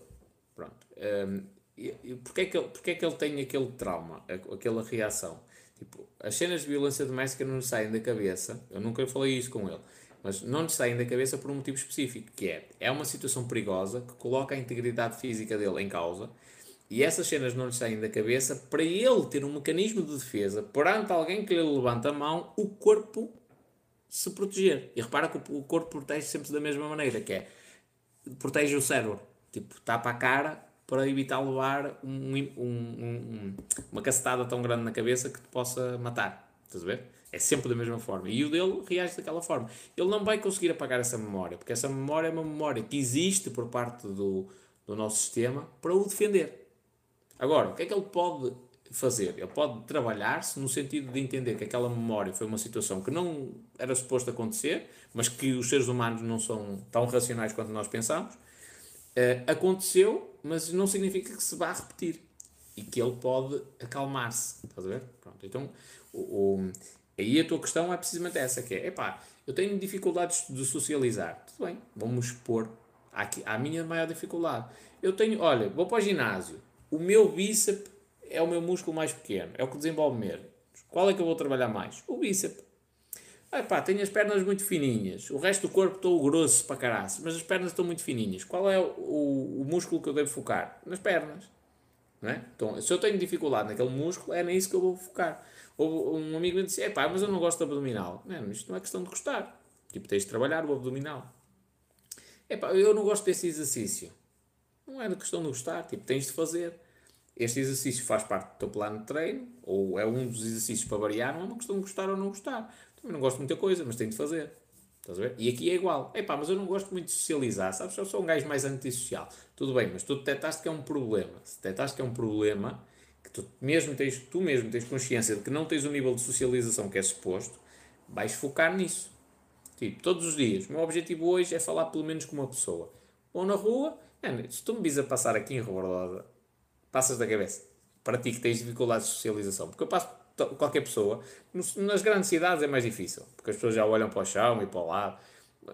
Pronto. Um, e, e porquê, é que ele, porquê é que ele tem aquele trauma, aquela reação? Tipo, as cenas de violência doméstica não saem da cabeça, eu nunca falei isso com ele, mas não lhe saem da cabeça por um motivo específico, que é, é uma situação perigosa que coloca a integridade física dele em causa, e essas cenas não lhe saem da cabeça para ele ter um mecanismo de defesa perante alguém que lhe levanta a mão, o corpo se proteger. E repara que o corpo protege sempre da mesma maneira, que é, protege o cérebro. Tipo, tapa a cara para evitar levar um, um, um, uma cacetada tão grande na cabeça que te possa matar. Estás a ver? É sempre da mesma forma. E o dele reage daquela forma. Ele não vai conseguir apagar essa memória, porque essa memória é uma memória que existe por parte do, do nosso sistema para o defender. Agora, o que é que ele pode fazer? Ele pode trabalhar-se no sentido de entender que aquela memória foi uma situação que não era suposto acontecer, mas que os seres humanos não são tão racionais quanto nós pensamos, Uh, aconteceu, mas não significa que se vá repetir. E que ele pode acalmar-se. Estás a ver? Pronto. Então, o, o, aí a tua questão é precisamente essa, que é, epá, eu tenho dificuldades de socializar. Tudo bem, vamos expor aqui, a minha maior dificuldade. Eu tenho, olha, vou para o ginásio. O meu bíceps é o meu músculo mais pequeno. É o que desenvolve mesmo. Qual é que eu vou trabalhar mais? O bíceps. Ah, pá, tenho as pernas muito fininhas, o resto do corpo estou grosso para caraças, mas as pernas estão muito fininhas. Qual é o, o, músculo que eu devo focar? Nas pernas. É? Então, se eu tenho dificuldade naquele músculo, é nisso que eu vou focar. Ou um amigo me disse, é pá, mas eu não gosto de abdominal. Não, isto não é questão de gostar. Tipo, tens de trabalhar o abdominal. É pá, eu não gosto desse exercício. Não é questão de gostar, tipo, tens de fazer. Este exercício faz parte do teu plano de treino, ou é um dos exercícios para variar, não é uma questão de gostar ou não gostar. Também não gosto de muita coisa, mas tenho de fazer. Estás a ver? E aqui é igual. Epá, mas eu não gosto muito de socializar, sabes? Eu sou um gajo mais antissocial. Tudo bem, mas tu detectaste que é um problema. Se detectaste que é um problema, que tu mesmo tens, tu mesmo tens consciência de que não tens o nível de socialização que é suposto, vais focar nisso. Tipo, todos os dias. O meu objetivo hoje é falar pelo menos com uma pessoa. Ou na rua, se tu me vis a passar aqui em Rebordosa, passas da cabeça. Para ti que tens dificuldades de socialização. Porque eu passo qualquer pessoa. Nas grandes cidades é mais difícil, porque as pessoas já olham para o chão e para o lado.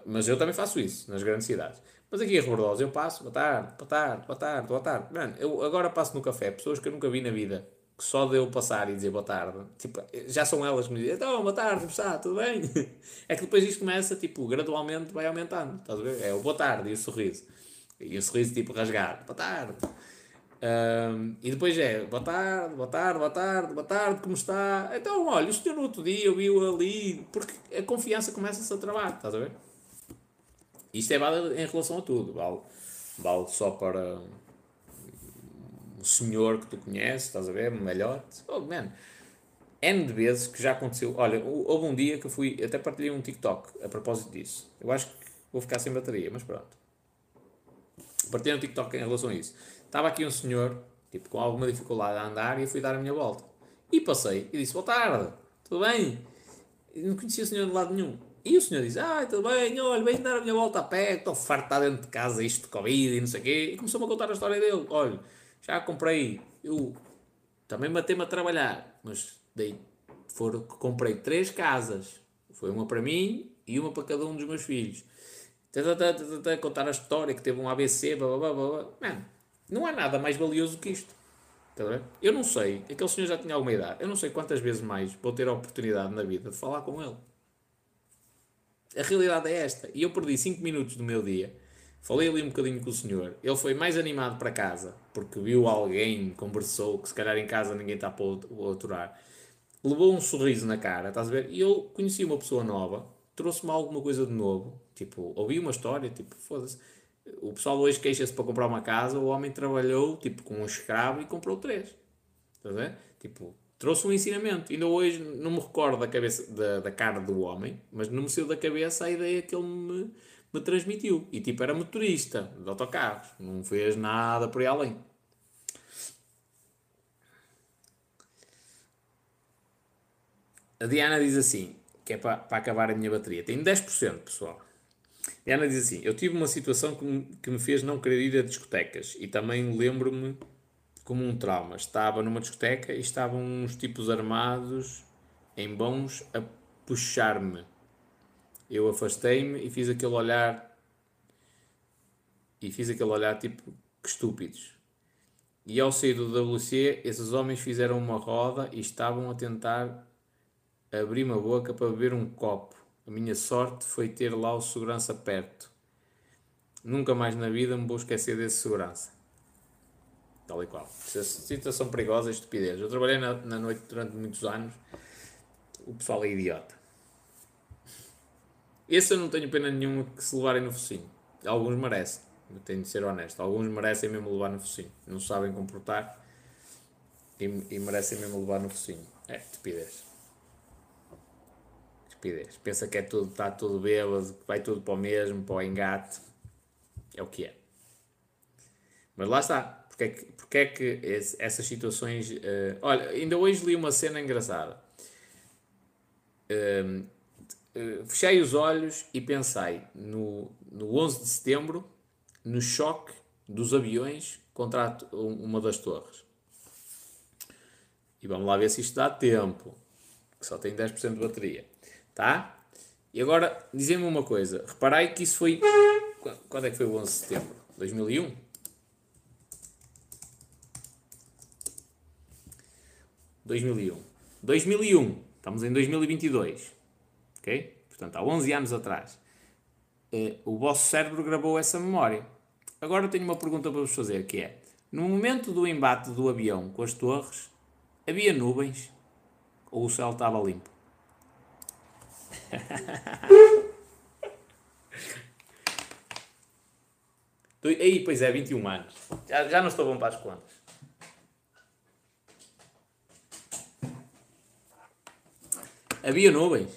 Mas eu também faço isso, nas grandes cidades. Mas aqui em Rebordosa eu passo, boa tarde, boa tarde, boa tarde, boa tarde. Mano, eu agora passo no café, pessoas que eu nunca vi na vida, que só de eu passar e dizer boa tarde, tipo, já são elas que me dizem, então, boa tarde, está, tudo bem? É que depois isto começa, tipo, gradualmente vai aumentando, estás a ver? É o boa tarde e o sorriso. E o sorriso, tipo, rasgado, boa tarde. Um, e depois é, boa tarde, boa tarde, boa tarde, boa tarde, como está? Então, olha, o senhor no outro dia viu ali, porque a confiança começa-se a trabalhar, estás a ver? Isto é válido em relação a tudo, vale, vale só para um senhor que tu conheces, estás a ver, melhor. Oh, man, N de vezes que já aconteceu. Olha, houve um dia que eu fui, até partilhei um TikTok a propósito disso. Eu acho que vou ficar sem bateria, mas pronto. Partilhei um TikTok em relação a isso Estava aqui um senhor, tipo, com alguma dificuldade a andar e eu fui dar a minha volta. E passei e disse, boa tarde, tudo bem? E não conhecia o senhor de lado nenhum. E o senhor disse, ah, tudo bem, olha, vem dar a minha volta a pé, estou estar dentro de casa, isto de Covid e não sei o quê. E começou-me a contar a história dele. Olha, já comprei, eu também matei-me a trabalhar, mas dei foram, comprei três casas. Foi uma para mim e uma para cada um dos meus filhos. Contar a história que teve um ABC, blá blá blá blá. Mano, não há nada mais valioso que isto. Eu não sei, aquele senhor já tinha alguma idade, eu não sei quantas vezes mais vou ter a oportunidade na vida de falar com ele. A realidade é esta. E eu perdi 5 minutos do meu dia. Falei ali um bocadinho com o senhor. Ele foi mais animado para casa, porque viu alguém, conversou, que se calhar em casa ninguém está para o aturar. Levou um sorriso na cara, estás a ver? E eu conheci uma pessoa nova, trouxe-me alguma coisa de novo. Tipo, ouvi uma história, tipo, foda-se. O pessoal hoje queixa-se para comprar uma casa, o homem trabalhou, tipo, com um escravo e comprou três. Estás a? Tipo, trouxe um ensinamento. Ainda hoje não me recordo da, cabeça, da, da cara do homem, mas não me saiu da cabeça a ideia que ele me, me transmitiu. E tipo, era motorista de autocarros, não fez nada por aí além. A Diana diz assim, que é para, para acabar a minha bateria. Tem 10%, pessoal. A Diana diz assim, eu tive uma situação que me, que me fez não querer ir a discotecas e também lembro-me como um trauma. Estava numa discoteca e estavam uns tipos armados em bons a puxar-me. Eu afastei-me e fiz aquele olhar e fiz aquele olhar tipo que estúpidos. E ao sair do WC, esses homens fizeram uma roda e estavam a tentar abrir uma boca para beber um copo. A minha sorte foi ter lá o segurança perto. Nunca mais na vida me vou esquecer desse segurança. Tal e qual. Situação perigosa estupidez. Eu trabalhei na, na noite durante muitos anos. O pessoal é idiota. Esse eu não tenho pena nenhuma que se levarem no focinho. Alguns merecem. Tenho de ser honesto. Alguns merecem mesmo levar no focinho. Não sabem comportar e, e merecem mesmo levar no focinho. É, estupidez. Estupidez. Pensa que é tudo, está tudo bêbado, que vai tudo para o mesmo, para o engate. É o que é. Mas lá está. Porque é que, porque é que essas situações. Uh, olha, ainda hoje li uma cena engraçada. Uh, fechei os olhos e pensei no, no 11 de setembro, no choque dos aviões contra uma das torres. E vamos lá ver se isto dá tempo. Que só tem 10% de bateria. Tá? E agora, dizem-me uma coisa. Reparei que isso foi. Quando é que foi o 11 de setembro? 2001? 2001. 2001, estamos em 2022, ok? Portanto, há 11 anos atrás. Uh, o vosso cérebro gravou essa memória. Agora tenho uma pergunta para vos fazer, que é, no momento do embate do avião com as torres, havia nuvens ou o céu estava limpo? Aí, pois é, 21 anos. Já, já não estou bom para as contas. Havia nuvens.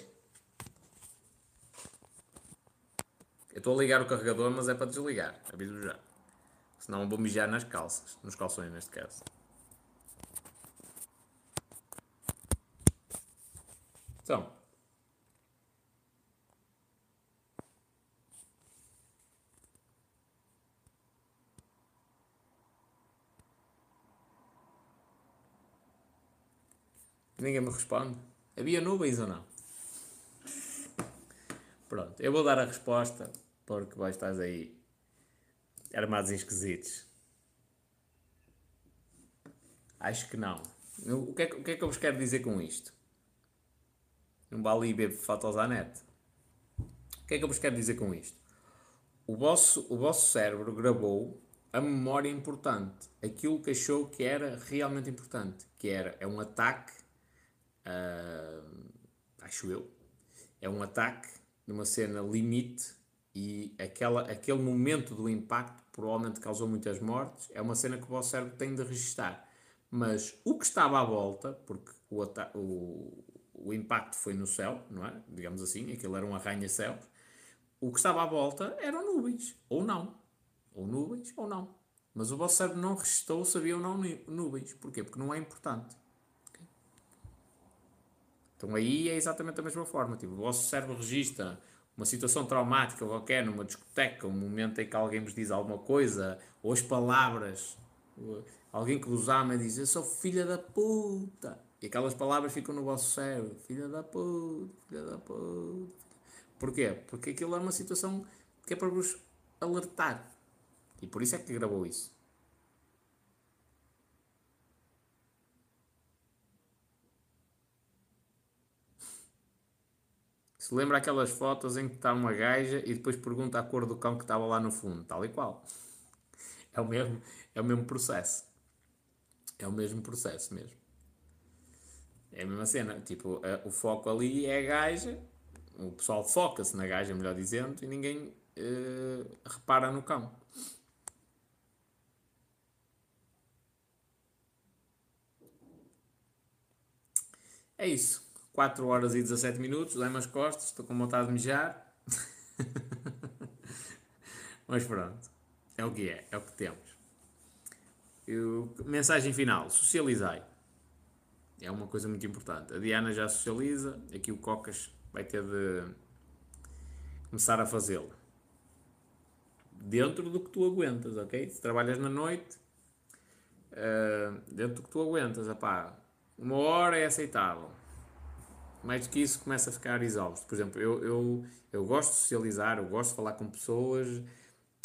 Eu estou a ligar o carregador, mas é para desligar. Aviso já. Senão vou mijar nas calças. Nos calções, neste caso. Então. Ninguém me responde. Havia nuvens ou não? Pronto, eu vou dar a resposta porque vai estar aí armados em esquisitos. Acho que não. O que, é, o que é que eu vos quero dizer com isto? Não vale ir ver fotos à net. O que é que eu vos quero dizer com isto? O vosso, o vosso cérebro gravou a memória importante, aquilo que achou que era realmente importante, que era é um ataque uh, acho eu, é um ataque numa cena limite e aquela, aquele momento do impacto provavelmente causou muitas mortes, é uma cena que o vosso cérebro tem de registrar. Mas o que estava à volta, porque o, o, o impacto foi no céu, não é? Digamos assim, aquilo era um arranha-céus. O que estava à volta eram nuvens, ou não. Ou nuvens, ou não. Mas o vosso cérebro não registrou se havia ou não nuvens. Porquê? Porque não é importante. Então aí é exatamente a mesma forma. Tipo, o vosso cérebro registra uma situação traumática qualquer, numa discoteca, um momento em que alguém vos diz alguma coisa, ou as palavras, alguém que vos ama diz: Eu sou filha da puta. E aquelas palavras ficam no vosso cérebro. Filha da puta, filha da puta. Porquê? Porque aquilo é uma situação que é para vos alertar. E por isso é que gravou isso. Se lembra aquelas fotos em que está uma gaja e depois pergunta a cor do cão que estava lá no fundo, tal e qual. É o mesmo, é o mesmo processo. É o mesmo processo mesmo. É a mesma cena. Tipo, o foco ali é a gaja, o pessoal foca-se na gaja, melhor dizendo, e ninguém uh, repara no cão. É isso. 4 horas e 17 minutos, dá-me as costas, estou com vontade de mijar. Mas pronto, é o que é, é o que temos. Eu, mensagem final: socializai. É uma coisa muito importante. A Diana já socializa, aqui o Cocas vai ter de começar a fazê-lo. Dentro do que tu aguentas, ok? Se trabalhas na noite, uh, dentro do que tu aguentas, apá, uma hora é aceitável. Mais do que isso, começa a ficar exausto. Por exemplo, eu, eu, eu gosto de socializar, eu gosto de falar com pessoas.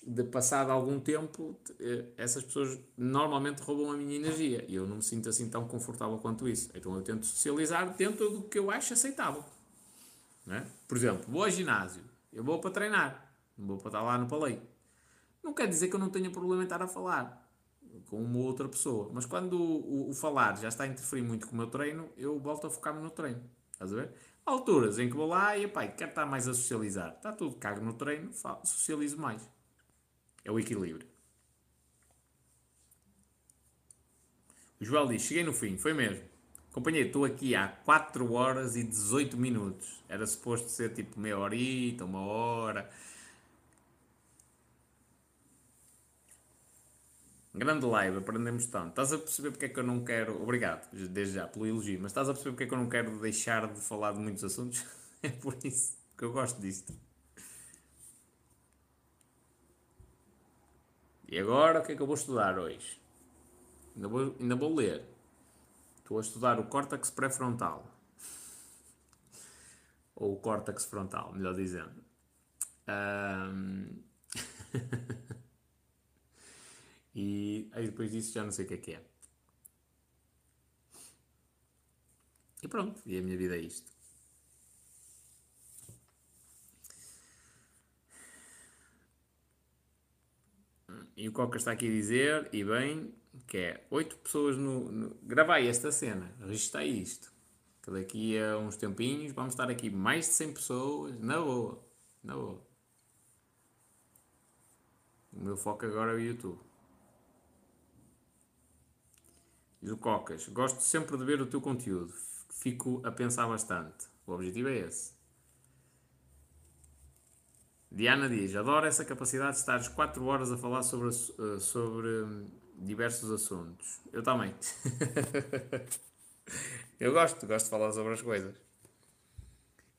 De passado algum tempo, eh, essas pessoas normalmente roubam a minha energia e eu não me sinto assim tão confortável quanto isso. Então eu tento socializar dentro do que eu acho aceitável. É? Por exemplo, vou ao ginásio, eu vou para treinar, não vou para estar lá no paleio. Não quer dizer que eu não tenha problema em estar a falar com uma outra pessoa, mas quando o, o, o falar já está a interferir muito com o meu treino, eu volto a focar-me no treino. Estás a ver? Alturas em que vou lá e, pai, quero estar mais a socializar. Está tudo, cago no treino, socializo mais. É o equilíbrio. O Joel diz, cheguei no fim, foi mesmo. Companheiro, estou aqui há 4 horas e 18 minutos. Era suposto ser tipo meia horita, uma hora. Grande live, aprendemos tanto. Estás a perceber porque é que eu não quero. Obrigado, desde já, pelo elogio, mas estás a perceber porque é que eu não quero deixar de falar de muitos assuntos? é por isso que eu gosto disto. E agora o que é que eu vou estudar hoje? Ainda vou, ainda vou ler. Estou a estudar o córtex pré-frontal. Ou o córtex frontal, melhor dizendo. Um... E aí depois disso já não sei o que é que é. E pronto, e a minha vida é isto. E o Coca está aqui a dizer, e bem, que é 8 pessoas no. no gravai esta cena, registai isto. Que daqui a uns tempinhos vamos estar aqui mais de 100 pessoas, na boa, na boa. O meu foco agora é o YouTube. Diz o Cocas, gosto sempre de ver o teu conteúdo. Fico a pensar bastante. O objetivo é esse. Diana diz, adoro essa capacidade de estares 4 horas a falar sobre, eh, sobre hum, diversos assuntos. Eu também. eu gosto, gosto de falar sobre as coisas.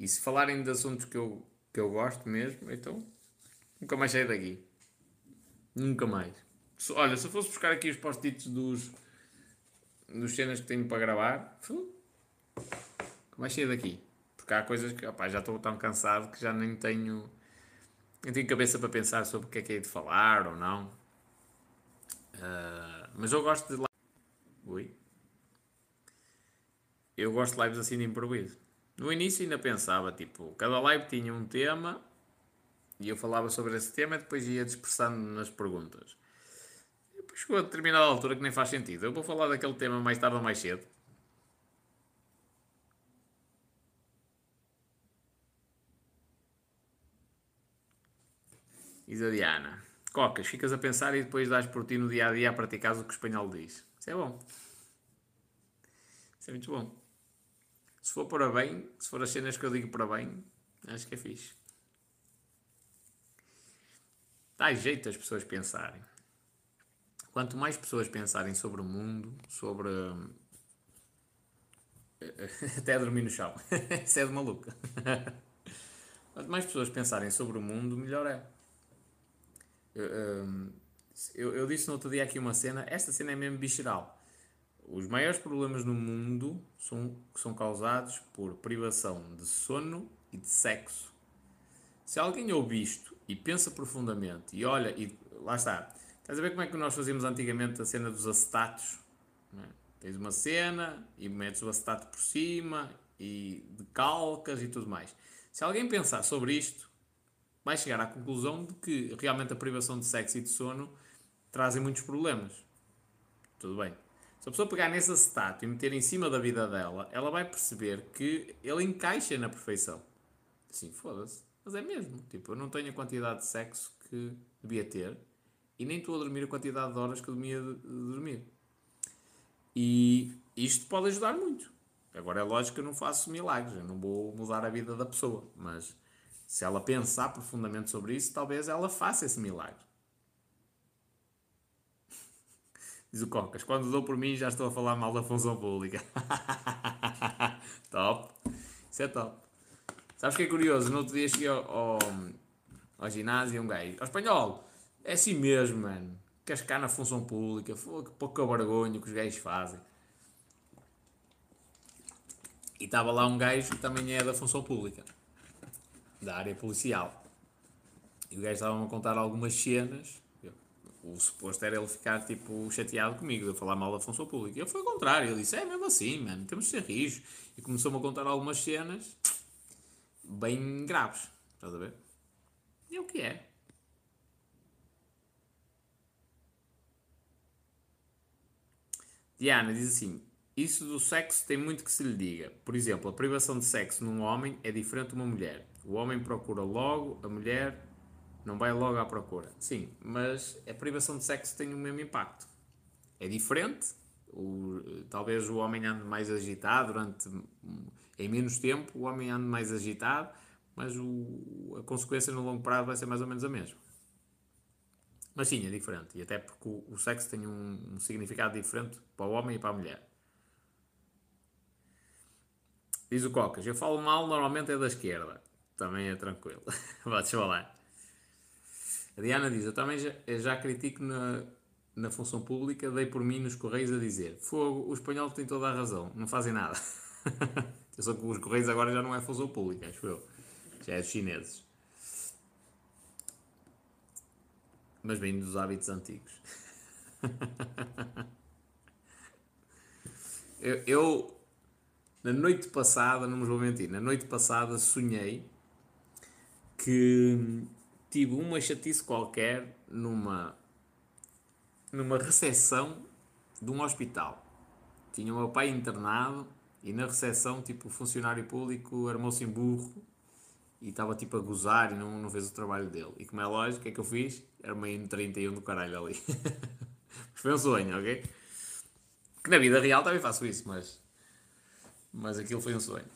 E se falarem de assuntos que eu, que eu gosto mesmo, então nunca mais saio daqui. Nunca mais. Olha, se eu fosse buscar aqui os post-its dos nos cenas que tenho para gravar, mais cheio daqui. Porque há coisas que opa, já estou tão cansado que já nem tenho, nem tenho cabeça para pensar sobre o que é que é de falar ou não. Uh, mas eu gosto de. Ui. Eu gosto de lives assim de improviso. No início ainda pensava, tipo, cada live tinha um tema e eu falava sobre esse tema e depois ia dispersando nas perguntas chegou a determinada altura que nem faz sentido. Eu vou falar daquele tema mais tarde ou mais cedo. Diz a Diana. Cocas, ficas a pensar e depois dás por ti no dia a dia a praticar o que o espanhol diz. Isso é bom. Isso é muito bom. Se for para bem, se for as cenas que eu digo para bem, acho que é fixe. Dá jeito as pessoas pensarem. Quanto mais pessoas pensarem sobre o mundo, sobre. Até dormir no chão. Isso é de maluca. Quanto mais pessoas pensarem sobre o mundo, melhor é. Eu, eu, eu, disse no outro dia aqui uma cena, esta cena é mesmo visceral. os maiores problemas no mundo são, são causados por privação de sono e de sexo. Se alguém ouve isto e pensa profundamente e olha, e lá está, estás a ver como é que nós fazíamos antigamente a cena dos acetatos? É? Tens uma cena e metes o acetato por cima e de calcas e tudo mais. Se alguém pensar sobre isto, vai chegar à conclusão de que realmente a privação de sexo e de sono trazem muitos problemas. Tudo bem. Se a pessoa pegar nesse acetato e meter em cima da vida dela, ela vai perceber que ele encaixa na perfeição. Sim, foda-se. Mas é mesmo. Tipo, eu não tenho a quantidade de sexo que devia ter e nem estou a dormir a quantidade de horas que eu devia de dormir. E isto pode ajudar muito. Agora é lógico que eu não faço milagres, eu não vou mudar a vida da pessoa, mas se ela pensar profundamente sobre isso, talvez ela faça esse milagre. Diz o Cocas, quando dou por mim já estou a falar mal da função pública. top. Isso é top. Sabes o que é curioso? No outro dia cheguei ao, ao, ao ginásio um gajo, ao espanhol, é assim mesmo, mano. Ficar na função pública? Que pouca vergonha que os gajos fazem. E estava lá um gajo que também é da função pública, da área policial. E o gajo estava-me a contar algumas cenas o suposto era ele ficar tipo chateado comigo, de eu falar mal da função pública. Eu foi ao contrário, ele disse: É mesmo assim, mano, temos de ser rijos. E começou-me a contar algumas cenas bem graves, estás a ver? E é o que é. Diana diz assim: Isso do sexo tem muito que se lhe diga. Por exemplo, a privação de sexo num homem é diferente de uma mulher. O homem procura logo, a mulher não vai logo à procura. Sim, mas a privação de sexo tem o mesmo impacto. É diferente. O, talvez o homem ande mais agitado durante em menos tempo, o homem ande mais agitado, mas o, a consequência no longo prazo vai ser mais ou menos a mesma. Mas sim, é diferente. E até porque o, o sexo tem um, um significado diferente para o homem e para a mulher. Diz o Cocas, eu falo mal, normalmente é da esquerda. Também é tranquilo. Podes falar. A Diana diz: Eu também já, já critico na, na função pública, dei por mim nos Correios a dizer: Fogo, o espanhol tem toda a razão, não fazem nada. Só que os Correios agora já não é função pública, acho eu. Já é dos chineses. Mas bem dos hábitos antigos. eu, eu, na noite passada, não me vou mentir, na noite passada sonhei que tive uma chatice qualquer numa, numa recepção de um hospital. Tinha o meu pai internado e na recepção, tipo, o funcionário público armou-se em burro e estava tipo a gozar e não, não fez o trabalho dele. E como é lógico, o que é que eu fiz? Armei em 31 do caralho ali. mas foi um sonho, ok? Que na vida real também faço isso, mas. Mas aquilo foi um sonho.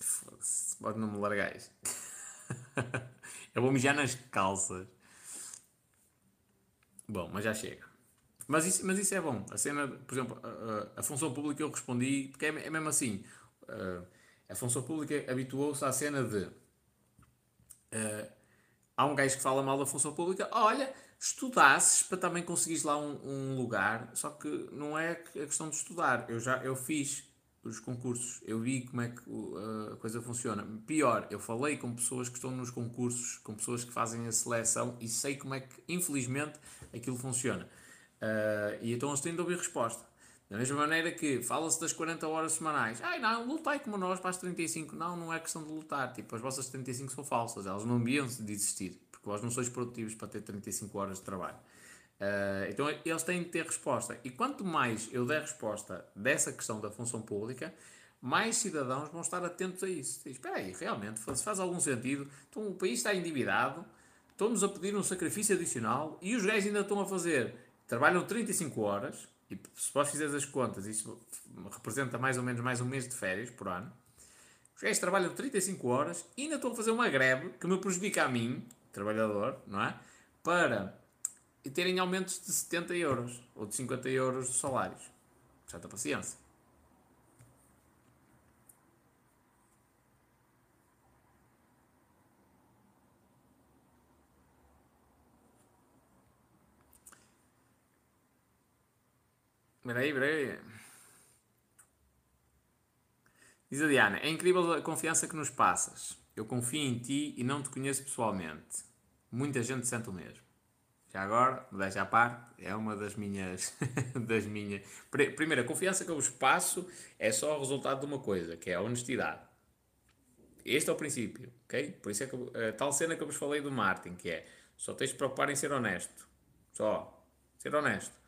Foda-se, pode não me largais. Eu vou mijar nas calças. Bom, mas já chega. Mas isso, mas isso é bom. A cena, por exemplo, a, a, a função pública eu respondi, porque é, é mesmo assim. Uh, a função pública habituou-se à cena de. Uh, há um gajo que fala mal da função pública. Olha, estudasses para também conseguires lá um, um, lugar. Só que não é a questão de estudar. Eu já eu fiz os concursos, eu vi como é que a coisa funciona. Pior, eu falei com pessoas que estão nos concursos, com pessoas que fazem a seleção e sei como é que, infelizmente, aquilo funciona. Uh, e então eles têm de ouvir resposta. Da mesma maneira que fala-se das 40 horas semanais. Ai não, lutai como nós para as 35. Não, não é questão de lutar. Tipo, as vossas 35 são falsas. Elas não deviam de existir. Porque vós não sois produtivos para ter 35 horas de trabalho. Uh, então eles têm de ter resposta. E quanto mais eu der resposta dessa questão da função pública, mais cidadãos vão estar atentos a isso. Diz, espera aí, realmente, faz, faz algum sentido. Então o país está endividado, estão-nos a pedir um sacrifício adicional e os gajos ainda estão a fazer, trabalham 35 horas, e se vós fizeres as contas, isso representa mais ou menos mais um mês de férias por ano. Os gajos trabalham 35 horas e ainda estão a fazer uma greve que me prejudica a mim, trabalhador, não é? Para terem aumentos de 70 euros ou de 50 euros de salários. Certa paciência. Espera aí, espera aí. Diz a Diana, é incrível a confiança que nos passas. Eu confio em ti e não te conheço pessoalmente. Muita gente sente o mesmo. Já agora, deixa à parte, é uma das minhas. das minhas. Primeiro, a confiança que eu vos passo é só o resultado de uma coisa, que é a honestidade. Este é o princípio, ok? Por isso é que a tal cena que eu vos falei do Martin, que é só tens de preocupar em ser honesto. Só. Ser honesto.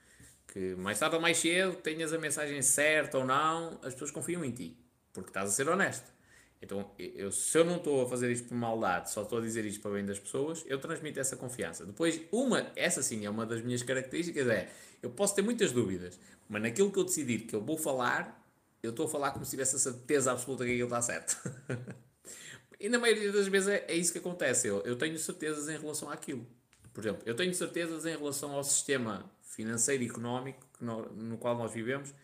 Que mais tarde ou mais cedo tenhas a mensagem certa ou não, as pessoas confiam em ti. Porque estás a ser honesto. Então, eu, se eu não estou a fazer isto por maldade, só estou a dizer isto para bem das pessoas, eu transmito essa confiança. Depois, uma, essa sim é uma das minhas características, é, eu posso ter muitas dúvidas, mas naquilo que eu decidir que eu vou falar, eu estou a falar como se tivesse a certeza absoluta que aquilo está certo. e na maioria das vezes é, é isso que acontece. Eu, eu tenho certezas em relação àquilo. Por exemplo, eu tenho certezas em relação ao sistema financeiro e económico no, qual nós vivemos,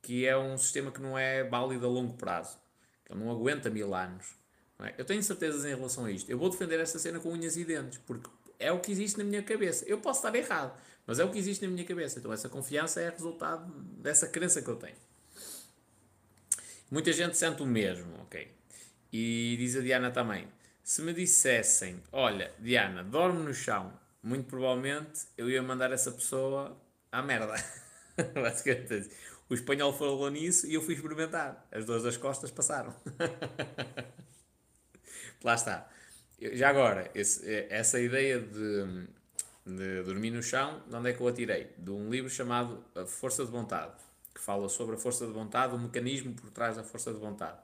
que é um sistema que não é válido a longo prazo. Que não aguenta mil anos. É? Eu tenho certezas em relação a isto. Eu vou defender esta cena com unhas e dentes, porque é o que existe na minha cabeça. Eu posso estar errado, mas é o que existe na minha cabeça. Então essa confiança é resultado dessa crença que eu tenho. Muita gente sente o mesmo, ok? E diz a Diana também: se me dissessem, olha, Diana, dorme no chão, muito provavelmente eu ia mandar essa pessoa à merda. Basicamente, o espanhol falou nisso e eu fui experimentar. As dores das costas passaram. Lá está. Já agora, esse, essa ideia de, de, dormir no chão, de onde é que eu a tirei? De um livro chamado A Força de Vontade, que fala sobre a força de vontade, o mecanismo por trás da força de vontade.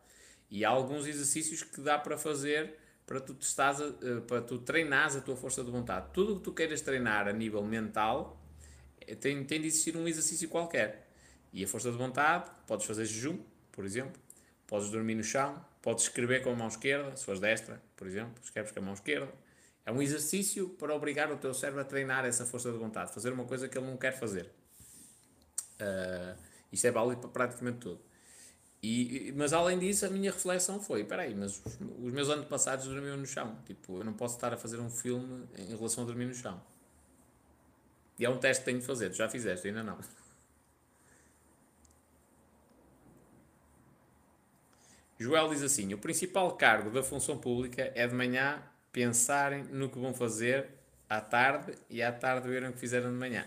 E há alguns exercícios que dá para fazer para tu, testares, eh, para tu treinares a tua força de vontade. Tudo o que tu queiras treinar a nível mental eh, tem, tem de existir um exercício qualquer. E a força de vontade, podes fazer jejum, por exemplo, podes dormir no chão, podes escrever com a mão esquerda, se fores destra, por exemplo, escreves com a mão esquerda. É um exercício para obrigar o teu cérebro a treinar essa força de vontade, fazer uma coisa que ele não quer fazer. Uh, isto é válido para praticamente tudo. E, mas além disso, a minha reflexão foi: espera aí, mas os, os meus antepassados dormiam no chão. Tipo, eu não posso estar a fazer um filme em relação a dormir no chão. E é um teste que tenho de fazer. Tu já fizeste, ainda não. Joel diz assim: o principal cargo da função pública é de manhã pensarem no que vão fazer à tarde e à tarde verem o que fizeram de manhã.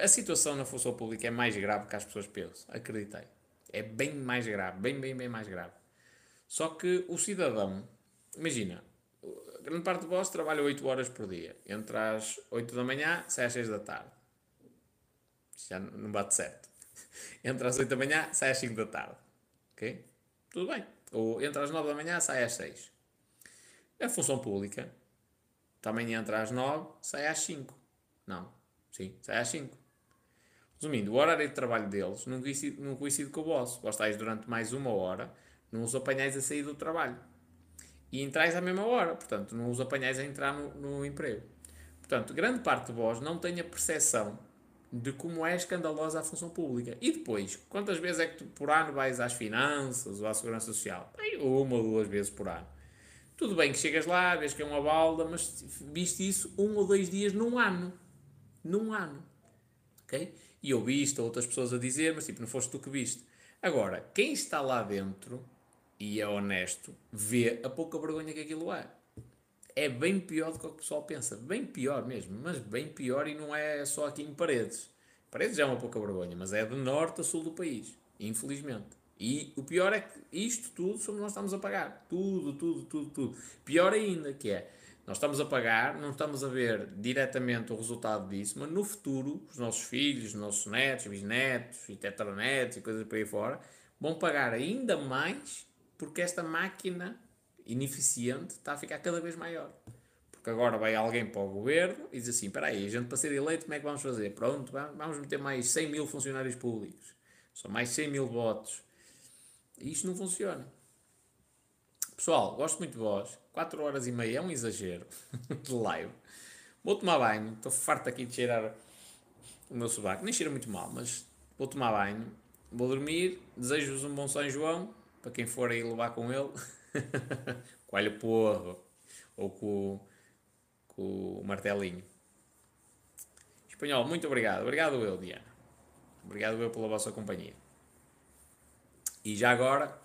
A situação na função pública é mais grave que as pessoas pensam, acreditei. É bem mais grave, bem, bem, bem mais grave. Só que o cidadão, imagina, grande parte de vós trabalha 8 horas por dia. Entre as 8 da manhã, sai às 6 da tarde. Já não bate certo. Entre as 8 da manhã, sai às 5 da tarde. Ok? Tudo bem. Ou entre as 9 da manhã, sai às 6. A função pública, também entra às 9, sai às 5. Não. Sim, sai às 5. Resumindo, o horário de trabalho deles não coincide, não coincide com o vosso. Vós estáis durante mais uma hora, não os apanhais a sair do trabalho. E entrais à mesma hora, portanto, não os apanhais a entrar no, no emprego. Portanto, grande parte de vós não tem a percepção de como é escandalosa a função pública. E depois, quantas vezes é que tu por ano vais às finanças ou à segurança social? Bem, uma ou duas vezes por ano. Tudo bem que chegas lá, vês que é uma balda, mas viste isso um ou dois dias num ano. Num ano. Ok? E eu isto, outras pessoas a dizer, mas tipo, não foste tu que viste. Agora, quem está lá dentro e é honesto, vê a pouca vergonha que aquilo é é bem pior do que o que o pessoal pensa. Bem pior mesmo, mas bem pior e não é só aqui em Paredes. Paredes já é uma pouca vergonha, mas é de norte a sul do país, infelizmente. E o pior é que isto tudo somos nós estamos a pagar. Tudo, tudo, tudo, tudo. Pior ainda que é, nós estamos a pagar, não estamos a ver diretamente o resultado disso, mas no futuro, os nossos filhos, os nossos netos, bisnetos e tetranetos e coisas por aí fora, vão pagar ainda mais porque esta máquina ineficiente está a ficar cada vez maior. Porque agora vai alguém para o governo e diz assim: espera aí, a gente para ser eleito, como é que vamos fazer? Pronto, vamos meter mais 100 mil funcionários públicos. São mais 100 mil votos. E isto não funciona. Pessoal, gosto muito de vós. 4 horas e meia é um exagero de live. Vou tomar banho. Estou farto aqui de cheirar o meu sovaco. Nem cheira muito mal, mas vou tomar banho. Vou dormir. Desejo-vos um bom São João. Para quem for aí levar com ele. Coelho porro. Ou com, com o martelinho. Espanhol, muito obrigado. Obrigado eu, Diana. Obrigado. Obrigado eu pela vossa companhia. E já agora,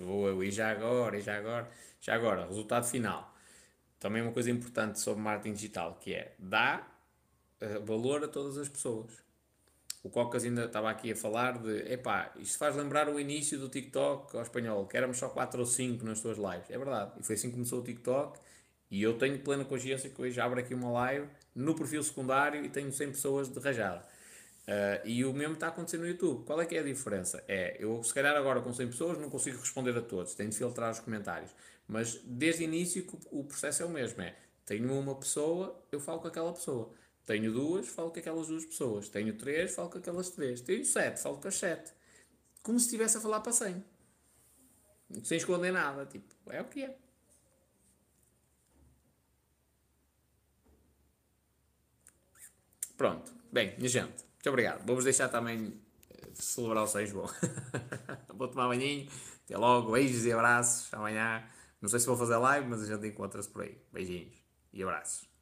vou eu, e já agora, e já agora, já agora, resultado final. Também uma coisa importante sobre marketing digital, que é dá uh, valor a todas as pessoas. O Cocas ainda estava aqui a falar de, epá, isto faz lembrar o início do TikTok ao espanhol, que éramos só 4 ou 5 nas tuas lives. É verdade, e foi assim que começou o TikTok, e eu tenho plena consciência que hoje abro aqui uma live no perfil secundário e tenho 100 pessoas de rajada. Uh, e o mesmo está a acontecer no YouTube. Qual é que é a diferença? É, eu se calhar agora com 100 pessoas não consigo responder a todos, tenho de filtrar os comentários. Mas desde o início o processo é o mesmo, é, tenho uma pessoa, eu falo com aquela pessoa. Tenho duas, falo com aquelas duas pessoas. Tenho três, falo com aquelas três. Tenho sete, falo com as sete. Como se estivesse a falar para 100. Sem esconder nada, tipo, é o que é. Pronto. Bem, minha gente, muito obrigado. Vou-vos deixar também eh, celebrar o 6 bom. vou tomar banhinho. Até logo. Beijos e abraços. Amanhã. Não sei se vou fazer live, mas a gente encontra-se por aí. Beijinhos e abraços.